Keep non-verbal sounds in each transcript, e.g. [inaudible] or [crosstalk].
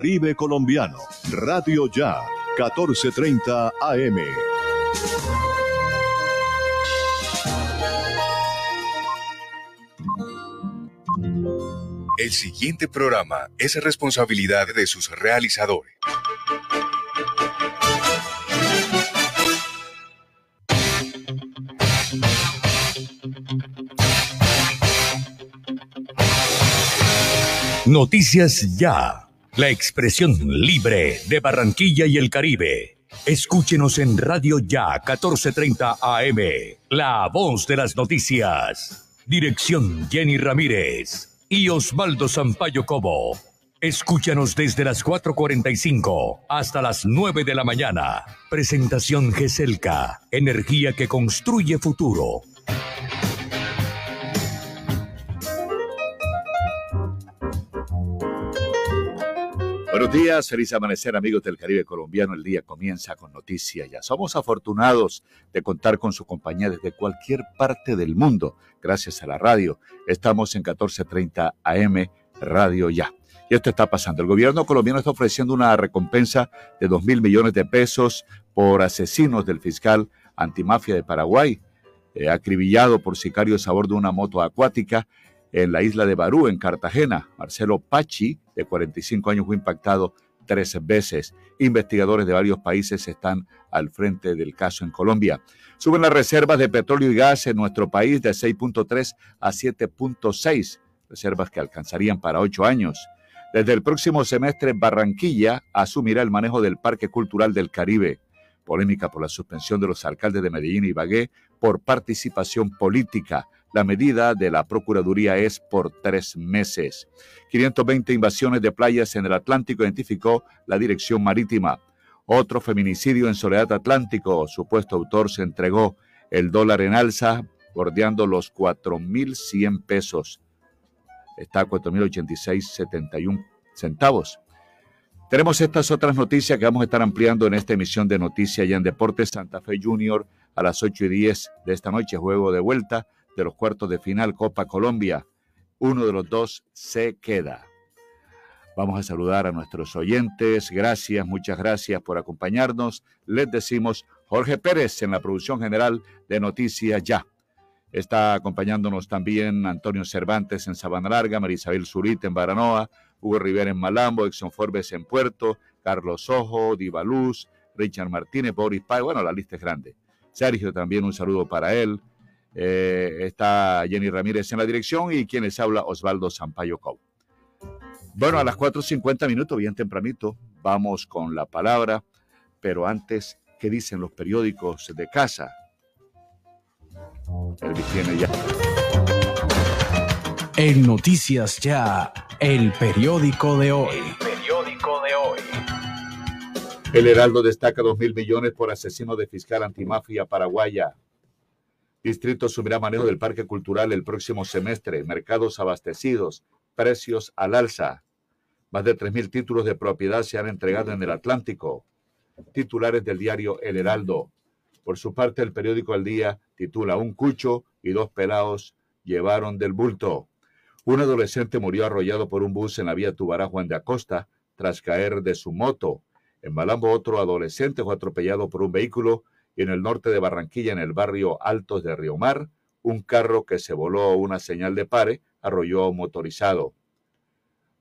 Caribe Colombiano, Radio Ya, 1430 AM. El siguiente programa es responsabilidad de sus realizadores. Noticias Ya la expresión libre de Barranquilla y el Caribe. Escúchenos en Radio Ya 1430 AM, la voz de las noticias. Dirección Jenny Ramírez y Osvaldo Sampaio Cobo. Escúchanos desde las 4.45 hasta las 9 de la mañana. Presentación GESELCA, energía que construye futuro. Buenos días, feliz amanecer amigos del Caribe colombiano. El día comienza con noticias ya. Somos afortunados de contar con su compañía desde cualquier parte del mundo, gracias a la radio. Estamos en 1430 AM Radio Ya. Y esto está pasando. El gobierno colombiano está ofreciendo una recompensa de 2 mil millones de pesos por asesinos del fiscal antimafia de Paraguay, eh, acribillado por sicarios a bordo de una moto acuática en la isla de Barú, en Cartagena. Marcelo Pachi, de 45 años, fue impactado tres veces. Investigadores de varios países están al frente del caso en Colombia. Suben las reservas de petróleo y gas en nuestro país de 6.3 a 7.6, reservas que alcanzarían para ocho años. Desde el próximo semestre, Barranquilla asumirá el manejo del Parque Cultural del Caribe. Polémica por la suspensión de los alcaldes de Medellín y Bagué por participación política. La medida de la Procuraduría es por tres meses. 520 invasiones de playas en el Atlántico identificó la Dirección Marítima. Otro feminicidio en Soledad Atlántico. Supuesto autor se entregó. El dólar en alza, bordeando los 4.100 pesos. Está a 4.086.71 centavos. Tenemos estas otras noticias que vamos a estar ampliando en esta emisión de Noticias y en Deportes Santa Fe Junior a las 8 y 10 de esta noche, juego de vuelta de los cuartos de final Copa Colombia. Uno de los dos se queda. Vamos a saludar a nuestros oyentes. Gracias, muchas gracias por acompañarnos. Les decimos Jorge Pérez en la producción general de Noticias Ya. Está acompañándonos también Antonio Cervantes en Sabana Larga, Marisabel Zurita en Baranoa, Hugo Rivera en Malambo, Exxon Forbes en Puerto, Carlos Ojo, Diva Luz, Richard Martínez, Boris Pay. Bueno, la lista es grande. Sergio también un saludo para él. Eh, está Jenny Ramírez en la dirección y quien les habla Osvaldo Sampaio Cow. Bueno, a las 4.50 minutos, bien tempranito, vamos con la palabra, pero antes, ¿qué dicen los periódicos de casa? Elvis tiene ya. En Noticias Ya, el periódico de hoy. El periódico de hoy. El Heraldo destaca 2 mil millones por asesino de fiscal antimafia paraguaya. Distrito asumirá manejo del Parque Cultural el próximo semestre. Mercados abastecidos, precios al alza. Más de 3.000 títulos de propiedad se han entregado en el Atlántico. Titulares del diario El Heraldo. Por su parte, el periódico El Día titula Un cucho y dos pelados llevaron del bulto. Un adolescente murió arrollado por un bus en la vía Tubará Juan de Acosta tras caer de su moto. En Malambo, otro adolescente fue atropellado por un vehículo en el norte de Barranquilla, en el barrio Altos de Río Mar, un carro que se voló una señal de pare arrolló motorizado.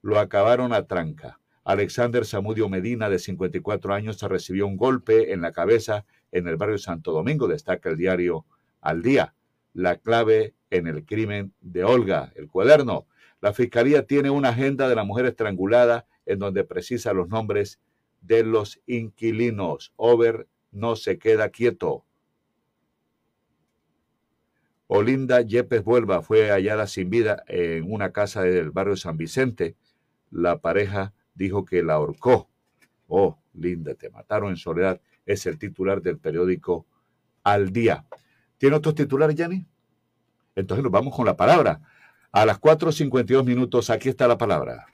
Lo acabaron a tranca. Alexander Samudio Medina, de 54 años, recibió un golpe en la cabeza en el barrio Santo Domingo, destaca el diario Al Día. La clave en el crimen de Olga, el cuaderno. La fiscalía tiene una agenda de la mujer estrangulada en donde precisa los nombres de los inquilinos. Over no se queda quieto. Olinda Yepes Vuelva fue hallada sin vida en una casa del barrio San Vicente. La pareja dijo que la ahorcó. Oh, Linda, te mataron en soledad. Es el titular del periódico Al Día. ¿Tiene otros titulares, Yanni? Entonces nos vamos con la palabra. A las 4.52 minutos, aquí está la palabra.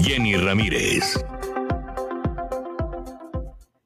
Jenny Ramírez.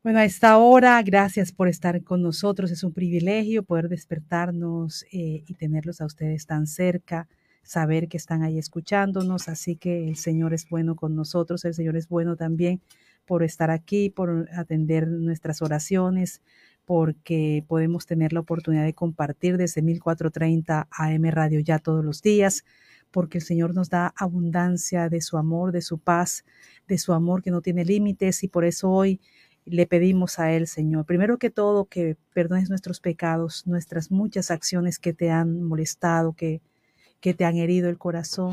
Bueno, a esta hora, gracias por estar con nosotros. Es un privilegio poder despertarnos eh, y tenerlos a ustedes tan cerca. saber que están ahí escuchándonos. Así que el Señor es bueno con nosotros, el Señor es bueno también por estar aquí, por atender nuestras oraciones, porque podemos tener la oportunidad de compartir desde 1430 AM Radio ya todos los días, porque el Señor nos da abundancia de su amor, de su paz, de su amor que no tiene límites y por eso hoy le pedimos a Él, Señor, primero que todo, que perdones nuestros pecados, nuestras muchas acciones que te han molestado, que, que te han herido el corazón,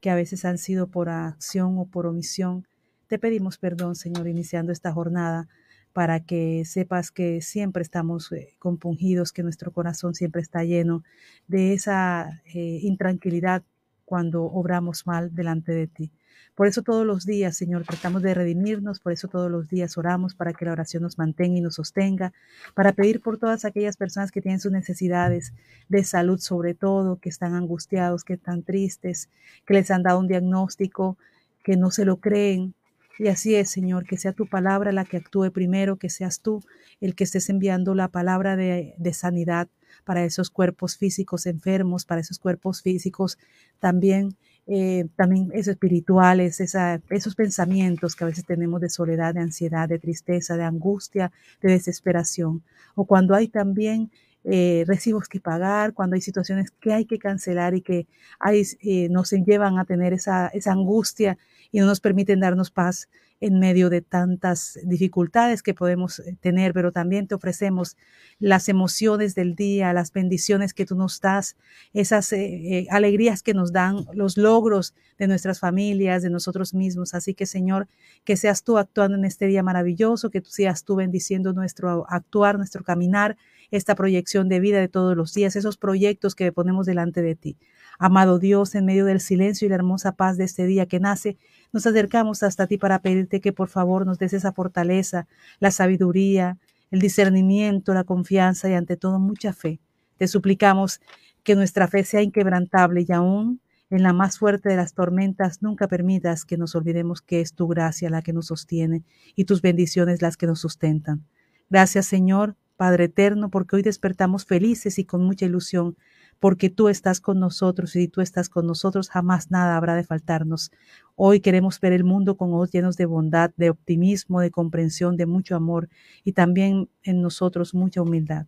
que a veces han sido por acción o por omisión. Te pedimos perdón, Señor, iniciando esta jornada para que sepas que siempre estamos eh, compungidos, que nuestro corazón siempre está lleno de esa eh, intranquilidad cuando obramos mal delante de ti. Por eso todos los días, Señor, tratamos de redimirnos, por eso todos los días oramos para que la oración nos mantenga y nos sostenga, para pedir por todas aquellas personas que tienen sus necesidades de salud sobre todo, que están angustiados, que están tristes, que les han dado un diagnóstico, que no se lo creen, y así es, Señor, que sea tu palabra la que actúe primero, que seas tú el que estés enviando la palabra de, sanidad para esos cuerpos físicos enfermos, para esos cuerpos físicos también, eh, también esos espirituales, esos pensamientos que a veces tenemos de soledad, de ansiedad, de tristeza, de angustia, de desesperación. O cuando hay también eh, recibos que pagar, cuando hay situaciones que hay que cancelar y que hay, eh, nos llevan a tener esa, esa angustia y no nos permiten darnos paz en medio de tantas dificultades que podemos eh, tener, pero también te ofrecemos las emociones del día, las bendiciones que tú nos das, esas eh, eh, alegrías que nos dan, los logros de nuestras familias, de nosotros mismos. Así que Señor, que seas tú actuando en este día maravilloso, que tú seas tú bendiciendo nuestro actuar, nuestro caminar, esta proyección de vida de todos los días, esos proyectos que ponemos delante de ti. Amado Dios, en medio del silencio y la hermosa paz de este día que nace, nos acercamos hasta ti para pedirte que por favor nos des esa fortaleza, la sabiduría, el discernimiento, la confianza y ante todo mucha fe. Te suplicamos que nuestra fe sea inquebrantable y aún en la más fuerte de las tormentas nunca permitas que nos olvidemos que es tu gracia la que nos sostiene y tus bendiciones las que nos sustentan. Gracias Señor, Padre eterno, porque hoy despertamos felices y con mucha ilusión porque tú estás con nosotros y si tú estás con nosotros jamás nada habrá de faltarnos. Hoy queremos ver el mundo con ojos llenos de bondad, de optimismo, de comprensión, de mucho amor y también en nosotros mucha humildad.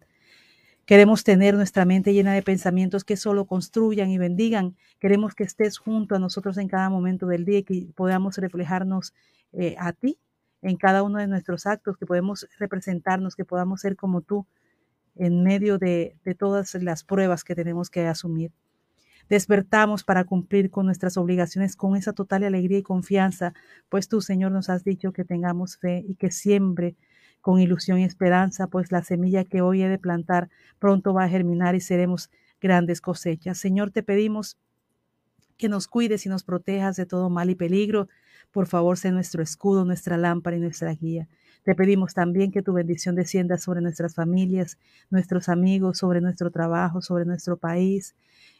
Queremos tener nuestra mente llena de pensamientos que solo construyan y bendigan. Queremos que estés junto a nosotros en cada momento del día y que podamos reflejarnos eh, a ti en cada uno de nuestros actos, que podemos representarnos, que podamos ser como tú, en medio de, todas las pruebas que tenemos que asumir. Despertamos para cumplir con nuestras obligaciones con esa total alegría y confianza, pues tú, Señor, nos has dicho que tengamos fe y que siempre con ilusión y esperanza, pues la semilla que hoy he de plantar pronto va a germinar y seremos grandes cosechas. Señor, te pedimos que nos cuides y nos protejas de todo mal y peligro. Por favor, sé nuestro escudo, nuestra lámpara y nuestra guía. Te pedimos también que tu bendición descienda sobre nuestras familias, nuestros amigos, sobre nuestro trabajo, sobre nuestro país.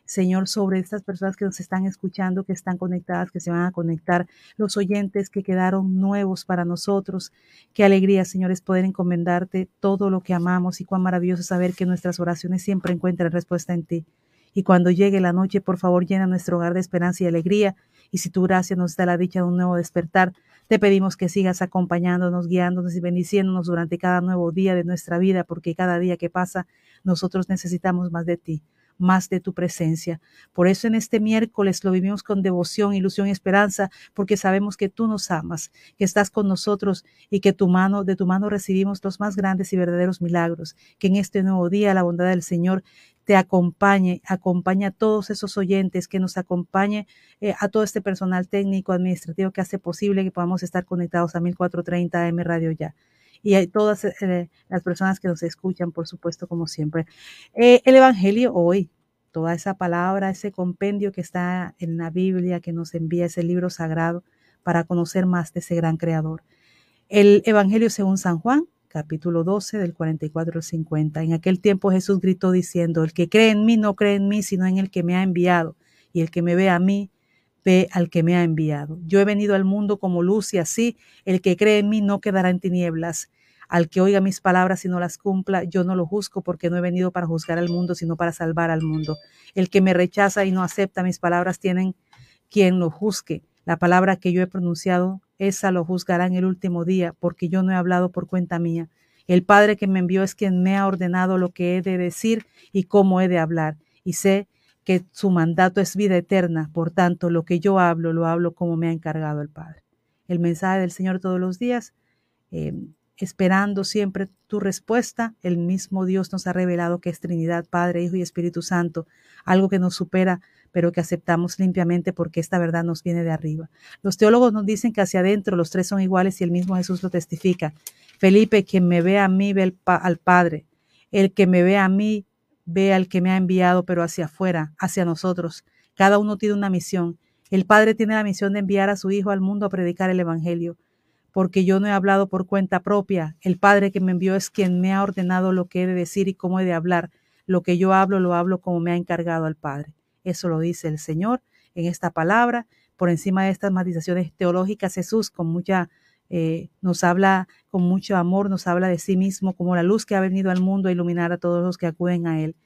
Señor, sobre estas personas que nos están escuchando, que están conectadas, que se van a conectar, los oyentes que quedaron nuevos para nosotros. Qué alegría, Señor, es poder encomendarte todo lo que amamos y cuán maravilloso saber que nuestras oraciones siempre encuentran respuesta en ti. Y cuando llegue la noche, por favor, llena nuestro hogar de esperanza y alegría. Y si tu gracia nos da la dicha de un nuevo despertar, te pedimos que sigas acompañándonos, guiándonos y bendiciéndonos durante cada nuevo día de nuestra vida, porque cada día que pasa nosotros necesitamos más de ti, más de tu presencia. Por eso en este miércoles lo vivimos con devoción, ilusión y esperanza, porque sabemos que tú nos amas, que estás con nosotros y que tu mano, de tu mano recibimos los más grandes y verdaderos milagros. Que en este nuevo día la bondad del Señor te acompañe, acompañe a todos esos oyentes, que nos acompañe eh, a todo este personal técnico, administrativo que hace posible que podamos estar conectados a 1430 AM Radio Ya. Y a todas eh, las personas que nos escuchan, por supuesto, como siempre. Eh, el Evangelio hoy, toda esa palabra, ese compendio que está en la Biblia, que nos envía ese libro sagrado para conocer más de ese gran creador. El Evangelio según San Juan, capítulo 12 del 44 al 50. En aquel tiempo Jesús gritó diciendo, el que cree en mí no cree en mí, sino en el que me ha enviado, y el que me ve a mí, ve al que me ha enviado. Yo he venido al mundo como luz y así el que cree en mí no quedará en tinieblas. Al que oiga mis palabras y no las cumpla, yo no lo juzgo porque no he venido para juzgar al mundo, sino para salvar al mundo. El que me rechaza y no acepta mis palabras tienen quien lo juzgue. La palabra que yo he pronunciado, esa lo juzgará en el último día, porque yo no he hablado por cuenta mía. El Padre que me envió es quien me ha ordenado lo que he de decir y cómo he de hablar. Y sé que su mandato es vida eterna, por tanto, lo que yo hablo, lo hablo como me ha encargado el Padre. El mensaje del Señor todos los días. Eh, esperando siempre tu respuesta. El mismo Dios nos ha revelado que es Trinidad, Padre, Hijo y Espíritu Santo, algo que nos supera, pero que aceptamos limpiamente porque esta verdad nos viene de arriba. Los teólogos nos dicen que hacia adentro los tres son iguales y el mismo Jesús lo testifica. Felipe, quien me ve a mí, ve al Padre. El que me ve a mí, ve al que me ha enviado, pero hacia afuera, hacia nosotros. Cada uno tiene una misión. El Padre tiene la misión de enviar a su Hijo al mundo a predicar el Evangelio porque yo no he hablado por cuenta propia. El Padre que me envió es quien me ha ordenado lo que he de decir y cómo he de hablar. Lo que yo hablo, lo hablo como me ha encargado el Padre. Eso lo dice el Señor en esta palabra. Por encima de estas matizaciones teológicas, Jesús con mucha, eh, nos habla con mucho amor, nos habla de sí mismo como la luz que ha venido al mundo a iluminar a todos los que acuden a Él.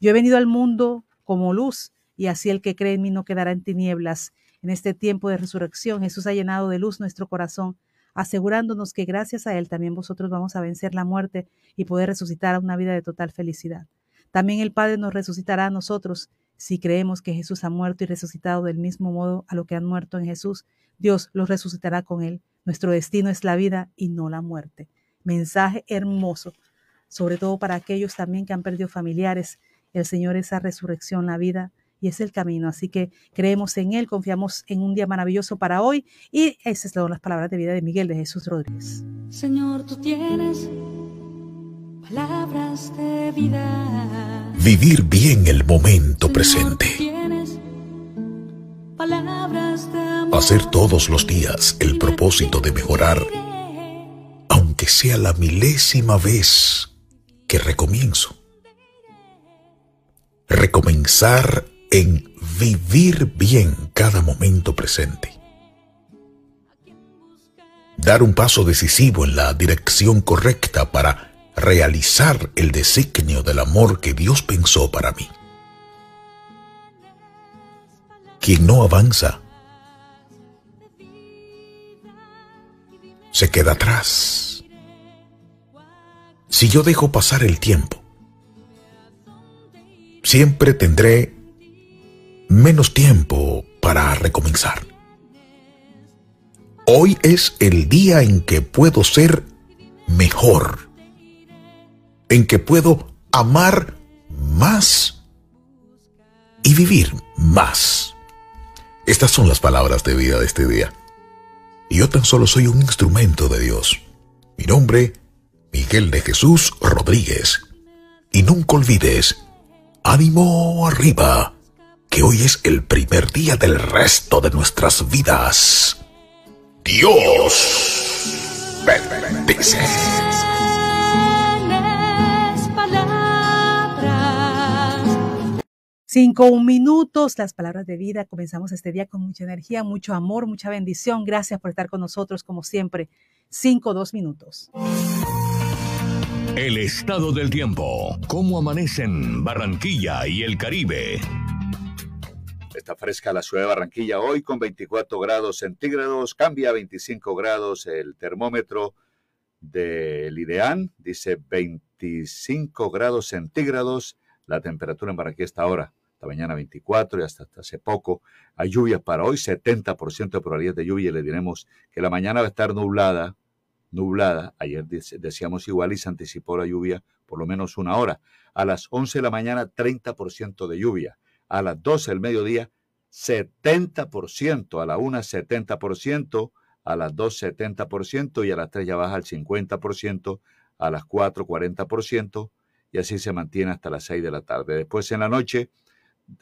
Yo he venido al mundo como luz y así el que cree en mí no quedará en tinieblas. En este tiempo de resurrección, Jesús ha llenado de luz nuestro corazón asegurándonos que gracias a Él también vosotros vamos a vencer la muerte y poder resucitar a una vida de total felicidad. También el Padre nos resucitará a nosotros si creemos que Jesús ha muerto y resucitado del mismo modo a lo que han muerto en Jesús. Dios los resucitará con Él. Nuestro destino es la vida y no la muerte. Mensaje hermoso, sobre todo para aquellos también que han perdido familiares. El Señor esa resurrección, la vida y es el camino. Así que creemos en Él, confiamos en un día maravilloso para hoy y esas son las palabras de vida de Miguel de Jesús Rodríguez. Señor, tú tienes palabras de vida. Vivir bien el momento presente. Hacer todos los días el propósito de mejorar, aunque sea la milésima vez que recomienzo. Recomenzar en vivir bien cada momento presente. Dar un paso decisivo en la dirección correcta para realizar el designio del amor que Dios pensó para mí. Quien no avanza se queda atrás. Si yo dejo pasar el tiempo, siempre tendré menos tiempo para recomenzar. Hoy es el día en que puedo ser mejor, en que puedo amar más y vivir más. Estas son las palabras de vida de este día. Y yo tan solo soy un instrumento de Dios. Mi nombre, Miguel de Jesús Rodríguez. Y nunca olvides, ánimo arriba que hoy es el primer día del resto de nuestras vidas. Dios bendice. Cinco minutos, las palabras de vida. Comenzamos este día con mucha energía, mucho amor, mucha bendición. Gracias por estar con nosotros, como siempre. Cinco, dos minutos. El estado del tiempo. ¿Cómo amanecen Barranquilla y el Caribe? Está fresca la ciudad de Barranquilla hoy con 24 grados centígrados, cambia a 25 grados el termómetro del IDEAN, dice 25 grados centígrados la temperatura en Barranquilla está ahora, esta mañana 24 y hasta, hace poco. Hay lluvias para hoy, 70% de probabilidad de lluvia y le diremos que la mañana va a estar nublada, nublada. Ayer decíamos igual y se anticipó la lluvia por lo menos una hora. A las 11 de la mañana, 30% de lluvia a las 12 del mediodía 70%, a la 1 70%, a las 2 70% y a las 3 ya baja al 50%, a las 4 40% y así se mantiene hasta las 6 de la tarde. Después en la noche,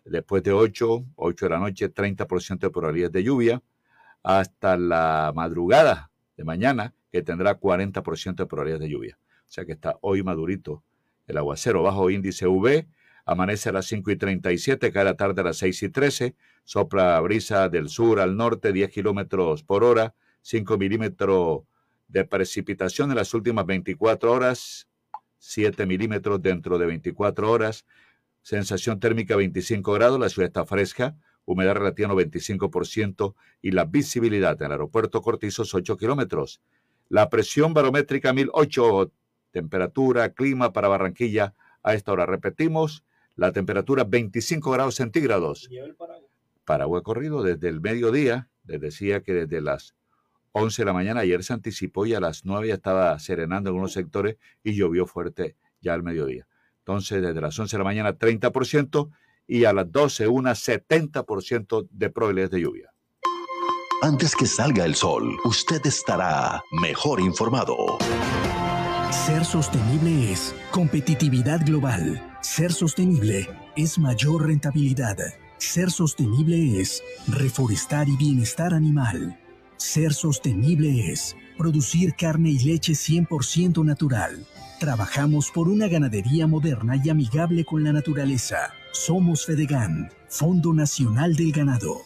después de 8, 8 de la noche, 30% de probabilidad de lluvia, hasta la madrugada de mañana, que tendrá 40% de probabilidad de lluvia. O sea que está hoy madurito el aguacero, bajo índice UV, Amanece a las 5 y 37, cae la tarde a las 6 y 13. Sopla brisa del sur al norte, 10 kilómetros por hora, 5 milímetros de precipitación en las últimas 24 horas, 7 milímetros dentro de 24 horas, sensación térmica 25 grados, la ciudad está fresca, humedad relativa 95% y la visibilidad en el aeropuerto Cortizos 8 kilómetros. La presión barométrica 1008, temperatura, clima para Barranquilla a esta hora. Repetimos, la temperatura 25 grados centígrados. Paraguay corrido desde el mediodía, les decía que desde las 11 de la mañana, ayer se anticipó y a las 9 ya estaba serenando en algunos sectores y llovió fuerte ya al mediodía. Entonces, desde las 11 de la mañana, 30% y a las 12, una 70% de probabilidades de lluvia. Antes que salga el sol, usted estará mejor informado. Ser sostenible es competitividad global. Ser sostenible es mayor rentabilidad. Ser sostenible es reforestar y bienestar animal. Ser sostenible es producir carne y leche 100% natural. Trabajamos por una ganadería moderna y amigable con la naturaleza. Somos Fedegan, Fondo Nacional del Ganado.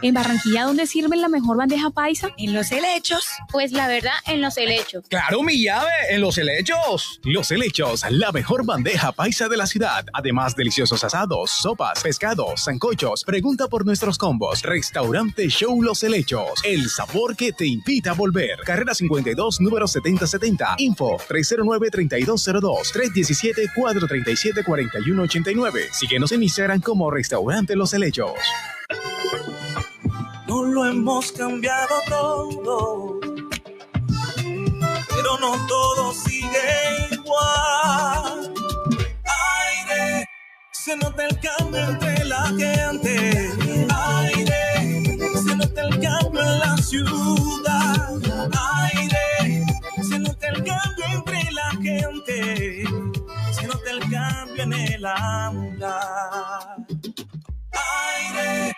En Barranquilla, ¿dónde sirven la mejor bandeja paisa? En los helechos. Pues la verdad, en los helechos. ¡Claro, mi llave! ¡En los helechos! Los helechos, la mejor bandeja paisa de la ciudad. Además, deliciosos asados, sopas, pescados, zancochos. Pregunta por nuestros combos. Restaurante Show Los Helechos. El sabor que te invita a volver. Carrera 52, número 7070. Info 309-3202. 317-437-4189. Síguenos en Instagram como Restaurante Los Helechos. No lo hemos cambiado todo, pero no todo sigue igual. Aire, se nota el cambio entre la gente. Aire, se nota el cambio en la ciudad. Aire, se nota el cambio entre la gente. Se nota el cambio en el andar. Aire.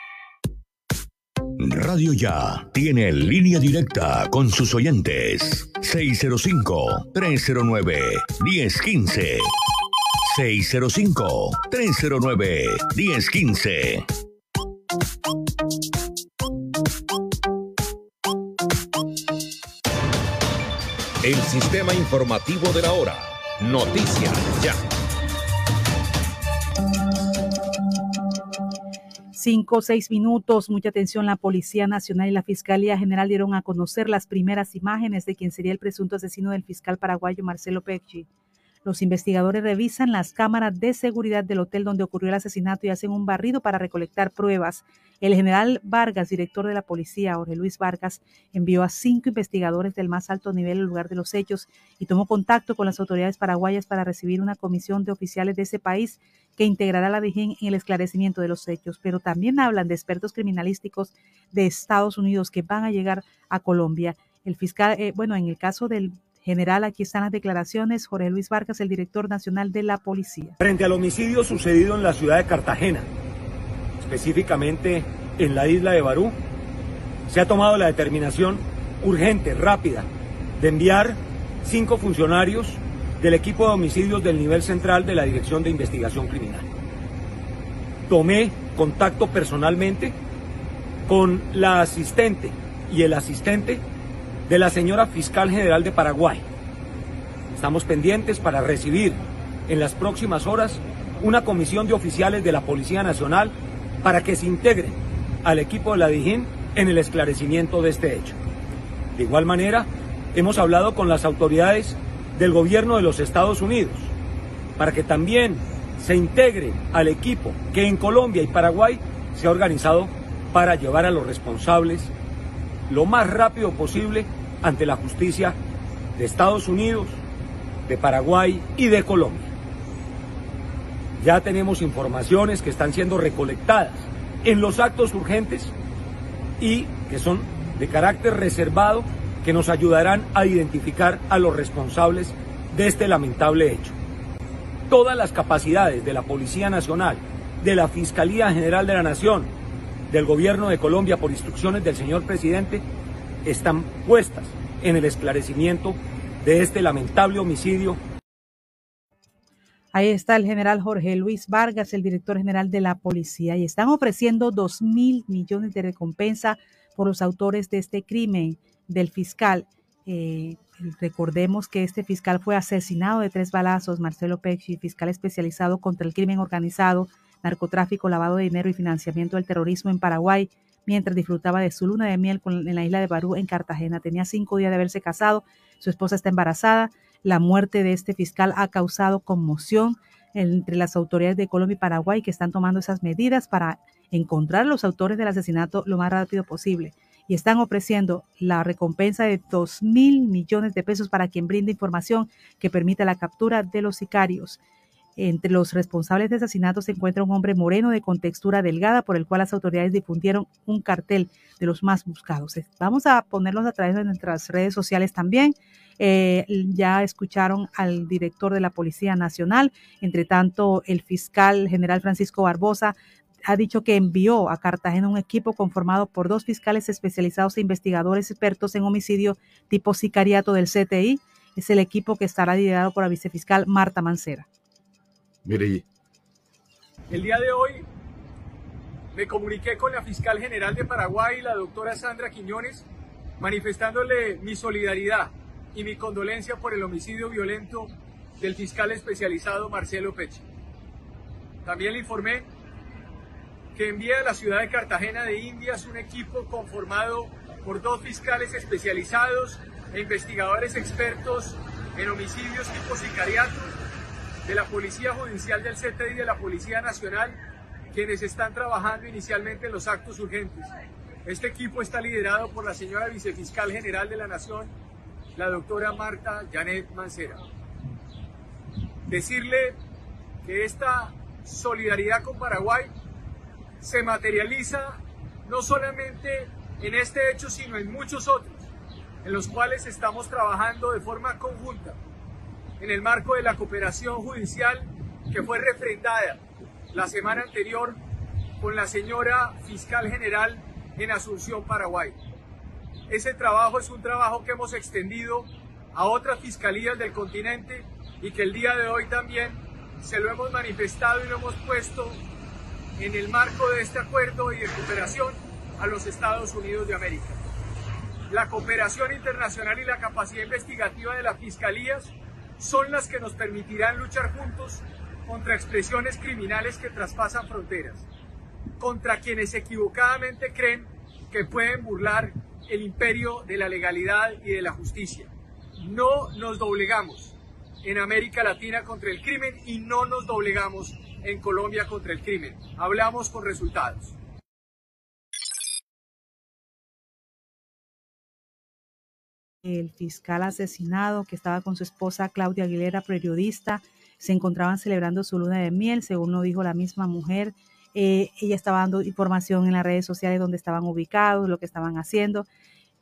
Radio Ya tiene línea directa con sus oyentes. 605-309-1015. 605-309-1015. El sistema informativo de la hora. Noticias Ya. Cinco o seis minutos, mucha atención. La Policía Nacional y la Fiscalía General dieron a conocer las primeras imágenes de quien sería el presunto asesino del fiscal paraguayo Marcelo Pecci. Los investigadores revisan las cámaras de seguridad del hotel donde ocurrió el asesinato y hacen un barrido para recolectar pruebas. El general Vargas, director de la policía, Jorge Luis Vargas, envió a cinco investigadores del más alto nivel al lugar de los hechos y tomó contacto con las autoridades paraguayas para recibir una comisión de oficiales de ese país que integrará la DIGEN en el esclarecimiento de los hechos. Pero también hablan de expertos criminalísticos de Estados Unidos que van a llegar a Colombia. El fiscal, eh, bueno, en el caso del General, aquí están las declaraciones. Jorge Luis Vargas, el director nacional de la policía. Frente al homicidio sucedido en la ciudad de Cartagena, específicamente en la isla de Barú, se ha tomado la determinación urgente, rápida, de enviar cinco funcionarios del equipo de homicidios del nivel central de la Dirección de Investigación Criminal. Tomé contacto personalmente con la asistente y el asistente de la señora fiscal general de Paraguay. Estamos pendientes para recibir en las próximas horas una comisión de oficiales de la Policía Nacional para que se integren al equipo de la DIJÍN en el esclarecimiento de este hecho. De igual manera, hemos hablado con las autoridades del gobierno de los Estados Unidos para que también se integre al equipo que en Colombia y Paraguay se ha organizado para llevar a los responsables lo más rápido posible ante la justicia de Estados Unidos, de Paraguay y de Colombia. Ya tenemos informaciones que están siendo recolectadas en los actos urgentes y que son de carácter reservado que nos ayudarán a identificar a los responsables de este lamentable hecho. Todas las capacidades de la Policía Nacional, de la Fiscalía General de la Nación, del Gobierno de Colombia por instrucciones del señor presidente están puestas en el esclarecimiento de este lamentable homicidio. Ahí está el general Jorge Luis Vargas, el director general de la policía, y están ofreciendo dos mil millones de recompensa por los autores de este crimen del fiscal. Eh, recordemos que este fiscal fue asesinado de tres balazos, Marcelo Pecci, fiscal especializado contra el crimen organizado, narcotráfico, lavado de dinero y financiamiento del terrorismo en Paraguay, mientras disfrutaba de su luna de miel en la isla de Barú, en Cartagena. Tenía cinco días de haberse casado, su esposa está embarazada. La muerte de este fiscal ha causado conmoción entre las autoridades de Colombia y Paraguay que están tomando esas medidas para encontrar a los autores del asesinato lo más rápido posible y están ofreciendo la recompensa de 2 mil millones de pesos para quien brinde información que permita la captura de los sicarios. Entre los responsables de asesinato se encuentra un hombre moreno de contextura delgada por el cual las autoridades difundieron un cartel de los más buscados. Vamos a ponerlos a través de nuestras redes sociales también. Eh, ya escucharon al director de la Policía Nacional. Entre tanto, el fiscal general Francisco Barbosa ha dicho que envió a Cartagena un equipo conformado por dos fiscales especializados e investigadores expertos en homicidio tipo sicariato del CTI. Es el equipo que estará liderado por la vicefiscal Marta Mancera. El día de hoy me comuniqué con la fiscal general de Paraguay, la doctora Sandra Quiñones, manifestándole mi solidaridad y mi condolencia por el homicidio violento del fiscal especializado Marcelo Peche. También le informé que envía a la ciudad de Cartagena de Indias un equipo conformado por dos fiscales especializados e investigadores expertos en homicidios tipo sicariato de la Policía Judicial del CTI y de la Policía Nacional, quienes están trabajando inicialmente en los actos urgentes. Este equipo está liderado por la señora vicefiscal general de la Nación, la doctora Marta Janet Mancera. Decirle que esta solidaridad con Paraguay se materializa no solamente en este hecho, sino en muchos otros, en los cuales estamos trabajando de forma conjunta, en el marco de la cooperación judicial que fue refrendada la semana anterior con la señora fiscal general en Asunción, Paraguay. Ese trabajo es un trabajo que hemos extendido a otras fiscalías del continente y que el día de hoy también se lo hemos manifestado y lo hemos puesto en el marco de este acuerdo y de cooperación a los Estados Unidos de América. La cooperación internacional y la capacidad investigativa de las fiscalías son las que nos permitirán luchar juntos contra expresiones criminales que traspasan fronteras, contra quienes equivocadamente creen que pueden burlar el imperio de la legalidad y de la justicia. No nos doblegamos en América Latina contra el crimen y no nos doblegamos en Colombia contra el crimen. Hablamos con resultados. El fiscal asesinado que estaba con su esposa Claudia Aguilera, periodista, se encontraban celebrando su luna de miel, según lo dijo la misma mujer. Eh, ella estaba dando información en las redes sociales donde estaban ubicados, lo que estaban haciendo.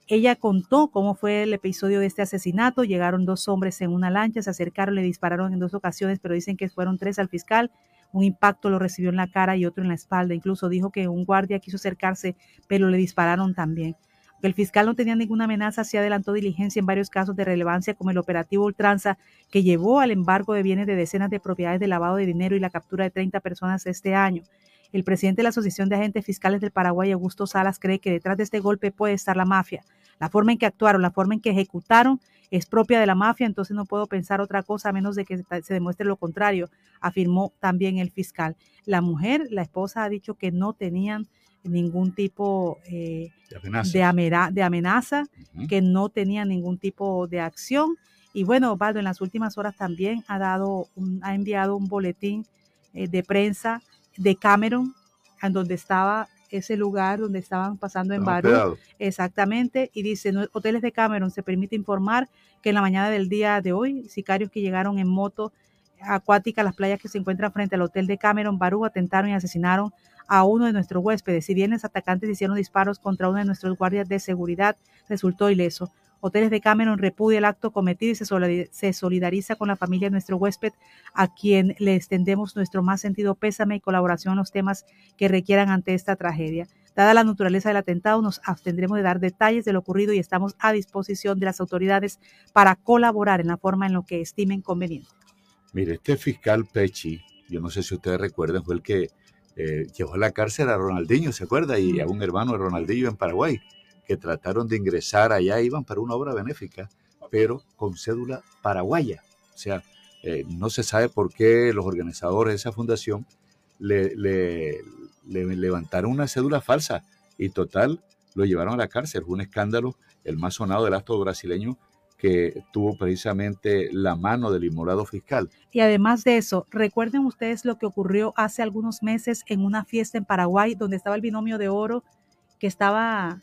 Ella contó cómo fue el episodio de este asesinato. Llegaron dos hombres en una lancha, se acercaron, le dispararon en dos ocasiones, pero dicen que fueron tres al fiscal un impacto lo recibió en la cara y otro en la espalda. Incluso dijo que un guardia quiso acercarse, pero le dispararon también. El fiscal no tenía ninguna amenaza, se adelantó diligencia en varios casos de relevancia, como el operativo Ultranza, que llevó al embargo de bienes de decenas de propiedades de lavado de dinero y la captura de 30 personas este año. El presidente de la Asociación de Agentes Fiscales del Paraguay, Augusto Salas, cree que detrás de este golpe puede estar la mafia. La forma en que actuaron, la forma en que ejecutaron es propia de la mafia, entonces no puedo pensar otra cosa a menos de que se demuestre lo contrario, afirmó también el fiscal. La mujer, la esposa, ha dicho que no tenían ningún tipo eh, de, amenaza, que no tenían ningún tipo de acción. Y bueno, Osvaldo, en las últimas horas también ha dado, ha enviado un boletín eh, de prensa de Cameron, en donde estaba ese lugar donde estaban pasando en Barú. Exactamente. Y dice, hoteles de Cameron se permite informar que en la mañana del día de hoy, sicarios que llegaron en moto acuática a las playas que se encuentran frente al hotel de Cameron, Barú, atentaron y asesinaron a uno de nuestros huéspedes. Si bien los atacantes hicieron disparos contra uno de nuestros guardias de seguridad, resultó ileso. Hoteles de Cameron repudia el acto cometido y se solidariza con la familia de nuestro huésped, a quien le extendemos nuestro más sentido pésame y colaboración en los temas que requieran ante esta tragedia. Dada la naturaleza del atentado, nos abstendremos de dar detalles de lo ocurrido y estamos a disposición de las autoridades para colaborar en la forma en lo que estimen conveniente. Mire, este fiscal Pechi, yo no sé si ustedes recuerdan, fue el que eh, llevó a la cárcel a Ronaldinho, ¿se acuerda? Y a un hermano de Ronaldinho en Paraguay que trataron de ingresar allá, iban para una obra benéfica, pero con cédula paraguaya. O sea, eh, no se sabe por qué los organizadores de esa fundación le, levantaron una cédula falsa y total lo llevaron a la cárcel. Fue un escándalo, el más sonado del acto brasileño que tuvo precisamente la mano del inmolado fiscal. Y además de eso, recuerden ustedes lo que ocurrió hace algunos meses en una fiesta en Paraguay donde estaba el binomio de oro que estaba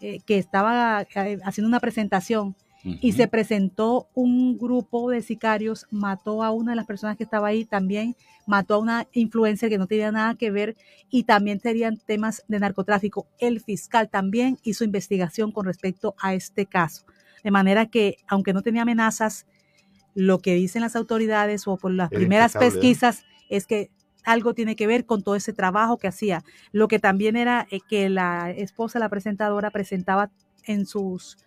eh, que estaba eh, haciendo una presentación y se presentó un grupo de sicarios, mató a una de las personas que estaba ahí, también mató a una influencer que no tenía nada que ver y también serían temas de narcotráfico. El fiscal también hizo investigación con respecto a este caso. De manera que, aunque no tenía amenazas, lo que dicen las autoridades o por las primeras pesquisas es que algo tiene que ver con todo ese trabajo que hacía. Lo que también era eh, que la esposa, la presentadora, presentaba en sus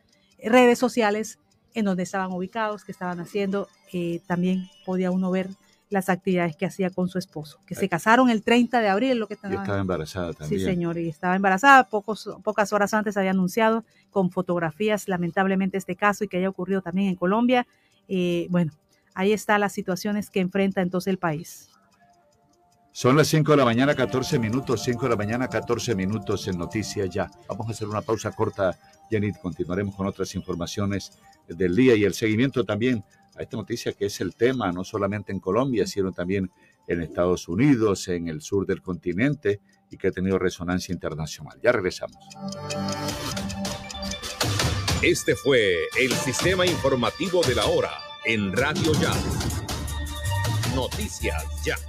redes sociales en donde estaban ubicados, que estaban haciendo. Eh, también podía uno ver las actividades que hacía con su esposo, que se casaron el 30 de abril, lo que estaba, y estaba embarazada también. Sí, señor, y estaba embarazada, pocos, pocas horas antes había anunciado con fotografías, lamentablemente este caso y que haya ocurrido también en Colombia. Eh, bueno, ahí están las situaciones que enfrenta entonces el país. Son las 5 de la mañana, 14 minutos, 5 de la mañana, 14 minutos en Noticias Ya. Vamos a hacer una pausa corta, Jenny. Continuaremos con otras informaciones del día y el seguimiento también a esta noticia que es el tema, no solamente en Colombia, sino también en Estados Unidos, en el sur del continente y que ha tenido resonancia internacional. Ya regresamos. Este fue el sistema informativo de la hora en Radio Ya. Noticias Ya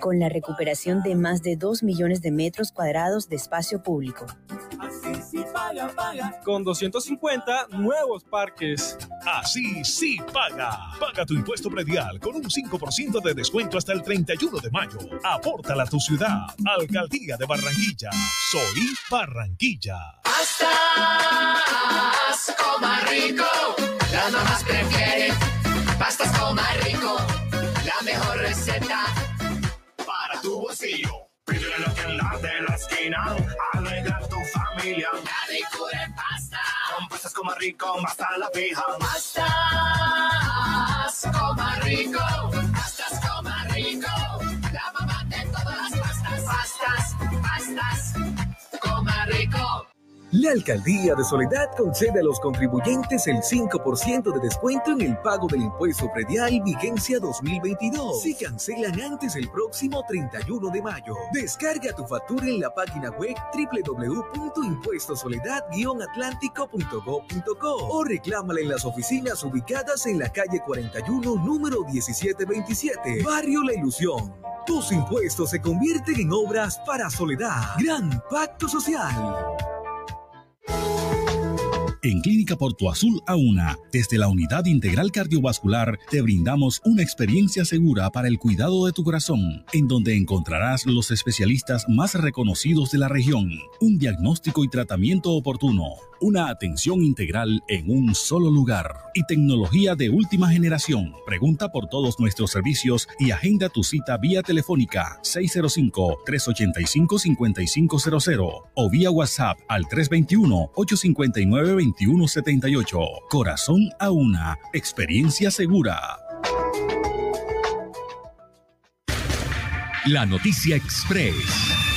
Con la recuperación de más de 2 millones de metros cuadrados de espacio público. Con 250 nuevos parques. Así sí paga. Paga tu impuesto predial con un 5% de descuento hasta el 31 de mayo. Apórtala a tu ciudad. Alcaldía de Barranquilla. Soy Barranquilla. Pastas más rico. Las mamás prefieren pastas más receta para tu bolsillo. Pídele lo que de la esquina, alegra tu familia. La ricura en pasta. Con pastas como rico, basta la fija. Pastas como rico, pastas como rico. La mamá de todas las pastas. Pastas, pastas como rico. La Alcaldía de Soledad concede a los contribuyentes el 5% de descuento en el pago del impuesto predial vigencia 2022 si cancelan antes del próximo 31 de mayo. Descarga tu factura en la página web www.impuestosoledad-atlántico.gov.co o reclámala en las oficinas ubicadas en la calle 41, número 1727, Barrio La Ilusión. Tus impuestos se convierten en obras para Soledad. Gran Pacto Social. En Clínica Porto Azul A1, desde la Unidad Integral Cardiovascular, te brindamos una experiencia segura para el cuidado de tu corazón, en donde encontrarás los especialistas más reconocidos de la región, un diagnóstico y tratamiento oportuno, una atención integral en un solo lugar y tecnología de última generación. Pregunta por todos nuestros servicios y agenda tu cita vía telefónica 605-385-5500 o vía WhatsApp al 321-859-2178. Corazón a una, experiencia segura. La noticia express.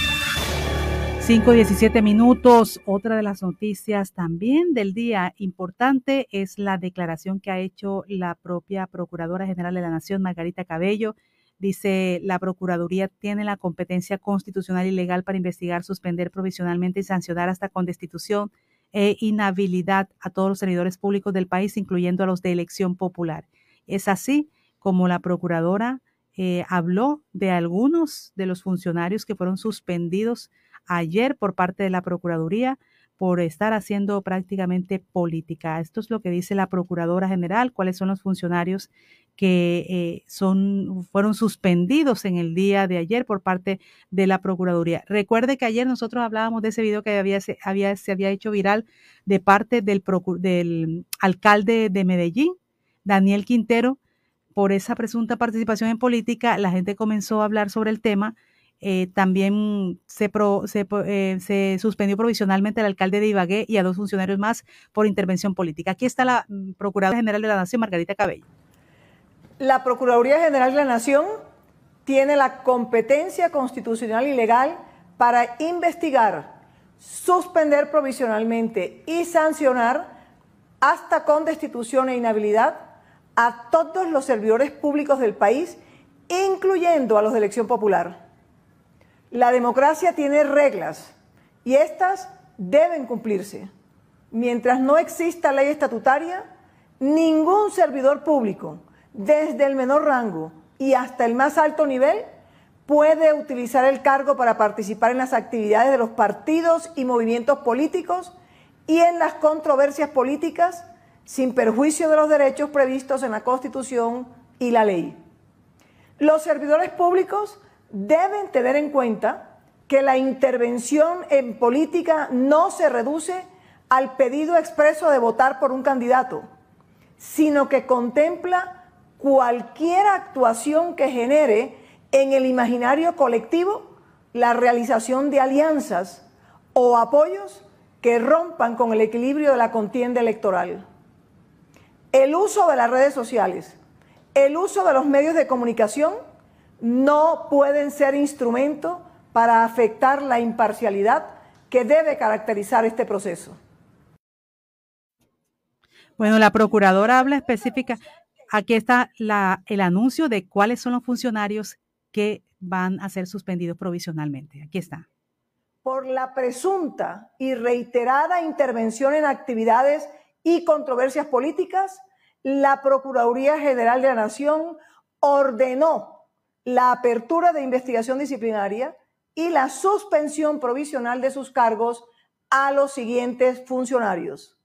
5.17 minutos. Otra de las noticias también del día importante es la declaración que ha hecho la propia Procuradora General de la Nación, Margarita Cabello. Dice, la Procuraduría tiene la competencia constitucional y legal para investigar, suspender provisionalmente y sancionar hasta con destitución e inhabilidad a todos los servidores públicos del país, incluyendo a los de elección popular. Es así como la Procuradora eh, habló de algunos de los funcionarios que fueron suspendidos ayer por parte de la Procuraduría por estar haciendo prácticamente política. Esto es lo que dice la Procuradora General, cuáles son los funcionarios que eh, son, fueron suspendidos en el día de ayer por parte de la Procuraduría. Recuerde que ayer nosotros hablábamos de ese video que había, se, había, se había hecho viral de parte del, del alcalde de Medellín, Daniel Quintero, por esa presunta participación en política. La gente comenzó a hablar sobre el tema eh, también se, eh, se, suspendió provisionalmente al alcalde de Ibagué y a dos funcionarios más por intervención política. Aquí está la mm, Procuradora General de la Nación, Margarita Cabello. La Procuraduría General de la Nación tiene la competencia constitucional y legal para investigar, suspender provisionalmente y sancionar hasta con destitución e inhabilidad a todos los servidores públicos del país, incluyendo a los de elección popular. La democracia tiene reglas y estas deben cumplirse. Mientras no exista ley estatutaria, ningún servidor público, desde el menor rango y hasta el más alto nivel, puede utilizar el cargo para participar en las actividades de los partidos y movimientos políticos y en las controversias políticas sin perjuicio de los derechos previstos en la Constitución y la ley. Los servidores públicos deben tener en cuenta que la intervención en política no se reduce al pedido expreso de votar por un candidato, sino que contempla cualquier actuación que genere en el imaginario colectivo la realización de alianzas o apoyos que rompan con el equilibrio de la contienda electoral. El uso de las redes sociales, el uso de los medios de comunicación no pueden ser instrumento para afectar la imparcialidad que debe caracterizar este proceso. Bueno, la procuradora habla específica. Aquí está el anuncio de cuáles son los funcionarios que van a ser suspendidos provisionalmente. Aquí está. Por la presunta y reiterada intervención en actividades y controversias políticas, la Procuraduría General de la Nación ordenó la apertura de investigación disciplinaria y la suspensión provisional de sus cargos a los siguientes funcionarios.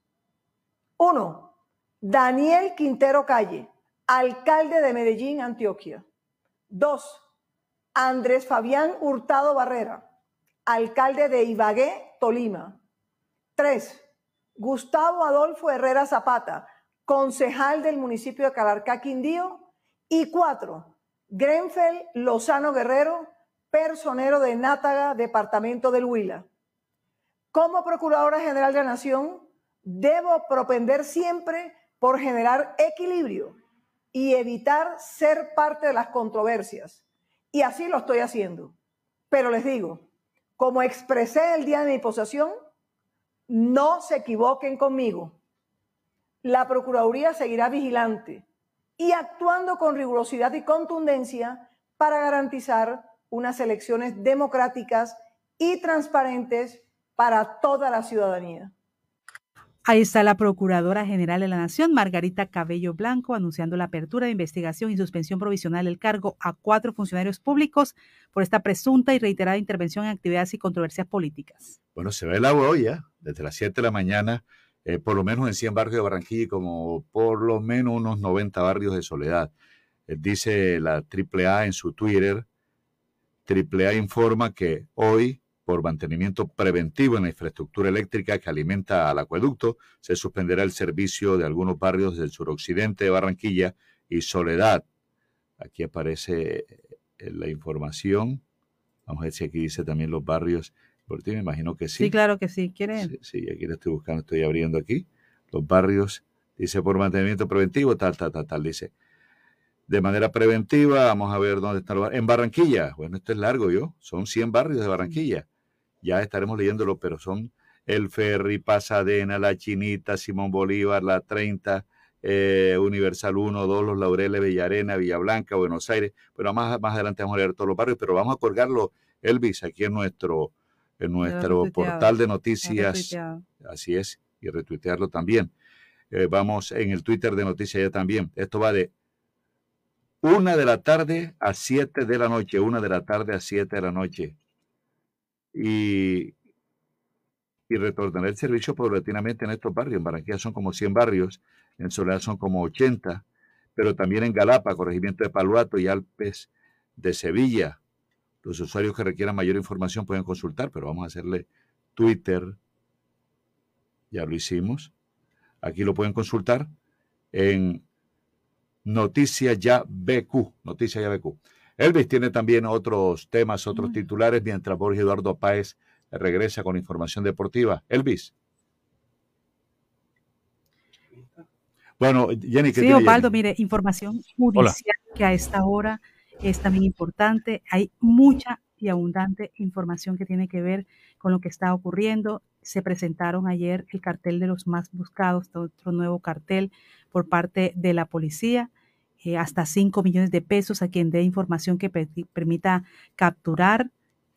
Uno, Daniel Quintero Calle, alcalde de Medellín, Antioquia. Dos, Andrés Fabián Hurtado Barrera, alcalde de Ibagué, Tolima. Tres, Gustavo Adolfo Herrera Zapata, concejal del municipio de Calarcá, Quindío. Y cuatro, Grenfell Lozano Guerrero, personero de Nátaga, departamento del Huila. Como Procuradora General de la Nación, debo propender siempre por generar equilibrio y evitar ser parte de las controversias. Y así lo estoy haciendo. Pero les digo, como expresé el día de mi posesión, no se equivoquen conmigo. La Procuraduría seguirá vigilante y actuando con rigurosidad y contundencia para garantizar unas elecciones democráticas y transparentes para toda la ciudadanía. Ahí está la Procuradora General de la Nación, Margarita Cabello Blanco, anunciando la apertura de investigación y suspensión provisional del cargo a cuatro funcionarios públicos por esta presunta y reiterada intervención en actividades y controversias políticas. Bueno, se ve el agua hoy ya, desde las 7 de la mañana eh, por lo menos en 100 barrios de Barranquilla y como por lo menos unos 90 barrios de soledad. Eh, dice la AAA en su Twitter, AAA informa que hoy, por mantenimiento preventivo en la infraestructura eléctrica que alimenta al acueducto, se suspenderá el servicio de algunos barrios del suroccidente de Barranquilla y Soledad. Aquí aparece eh, la información. Vamos a ver si aquí dice también los barrios. Por ti me imagino que sí. Sí, claro que sí. ¿Quieren? Sí, sí, aquí lo estoy buscando, estoy abriendo aquí. Los barrios, dice por mantenimiento preventivo, tal, tal, tal, tal, dice. De manera preventiva, vamos a ver dónde están los barrios. En Barranquilla, bueno, esto es largo yo, son 100 barrios de Barranquilla. Ya estaremos leyéndolo, pero son El Ferry, Pasadena, La Chinita, Simón Bolívar, La 30, eh, Universal 1, 2, Los Laureles, Villarena, Villa Blanca, Buenos Aires. Pero más, más adelante vamos a leer todos los barrios, pero vamos a colgarlo, Elvis, aquí en nuestro, en nuestro portal de noticias. Así es, y retuitearlo también. Eh, vamos en el Twitter de noticias ya también. Esto va de una de la tarde a siete de la noche, una de la tarde a siete de la noche. Y, y el servicio paulatinamente en estos barrios. En Barranquilla son como 100 barrios, en Soledad son como 80, pero también en Galapa, Corregimiento de Paluato y Alpes de Sevilla. Los usuarios que requieran mayor información pueden consultar, pero vamos a hacerle Twitter. Ya lo hicimos. Aquí lo pueden consultar en Noticias Ya BQ. Noticias Ya BQ. Elvis tiene también otros temas, otros titulares, mientras Borges Eduardo Páez regresa con información deportiva. Elvis. Bueno, Jenny, ¿qué Sí, Osvaldo, mire, información judicial que a esta hora es también importante. Hay mucha y abundante información que tiene que ver con lo que está ocurriendo. Se presentaron ayer el cartel de los más buscados, otro nuevo cartel por parte de la policía. Eh, hasta 5 millones de pesos a quien dé información que permita capturar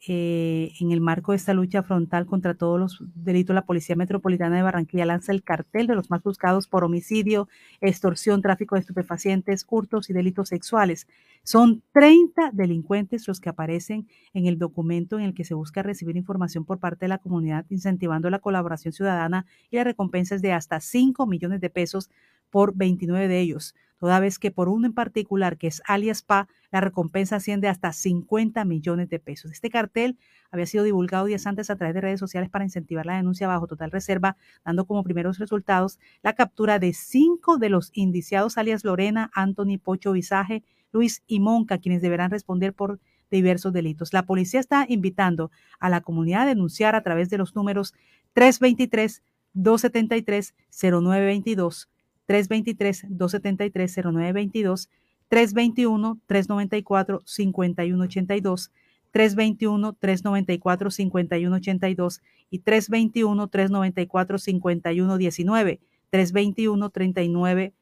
eh, en el marco de esta lucha frontal contra todos los delitos, la Policía Metropolitana de Barranquilla lanza el cartel de los más buscados por homicidio, extorsión, tráfico de estupefacientes, hurtos y delitos sexuales. Son 30 delincuentes los que aparecen en el documento en el que se busca recibir información por parte de la comunidad, incentivando la colaboración ciudadana y la recompensa es de hasta 5 millones de pesos por 29 de ellos toda vez que por uno en particular, que es alias PA, la recompensa asciende hasta 50 millones de pesos. Este cartel había sido divulgado días antes a través de redes sociales para incentivar la denuncia bajo total reserva, dando como primeros resultados la captura de cinco de los indiciados alias Lorena, Anthony Pocho Visaje, Luis y Monca, quienes deberán responder por diversos delitos. La policía está invitando a la comunidad a denunciar a través de los números 323 273 0922 323-273-0922, 321-394-5182, 321-394-5182 y 321-394-5119, 321-39,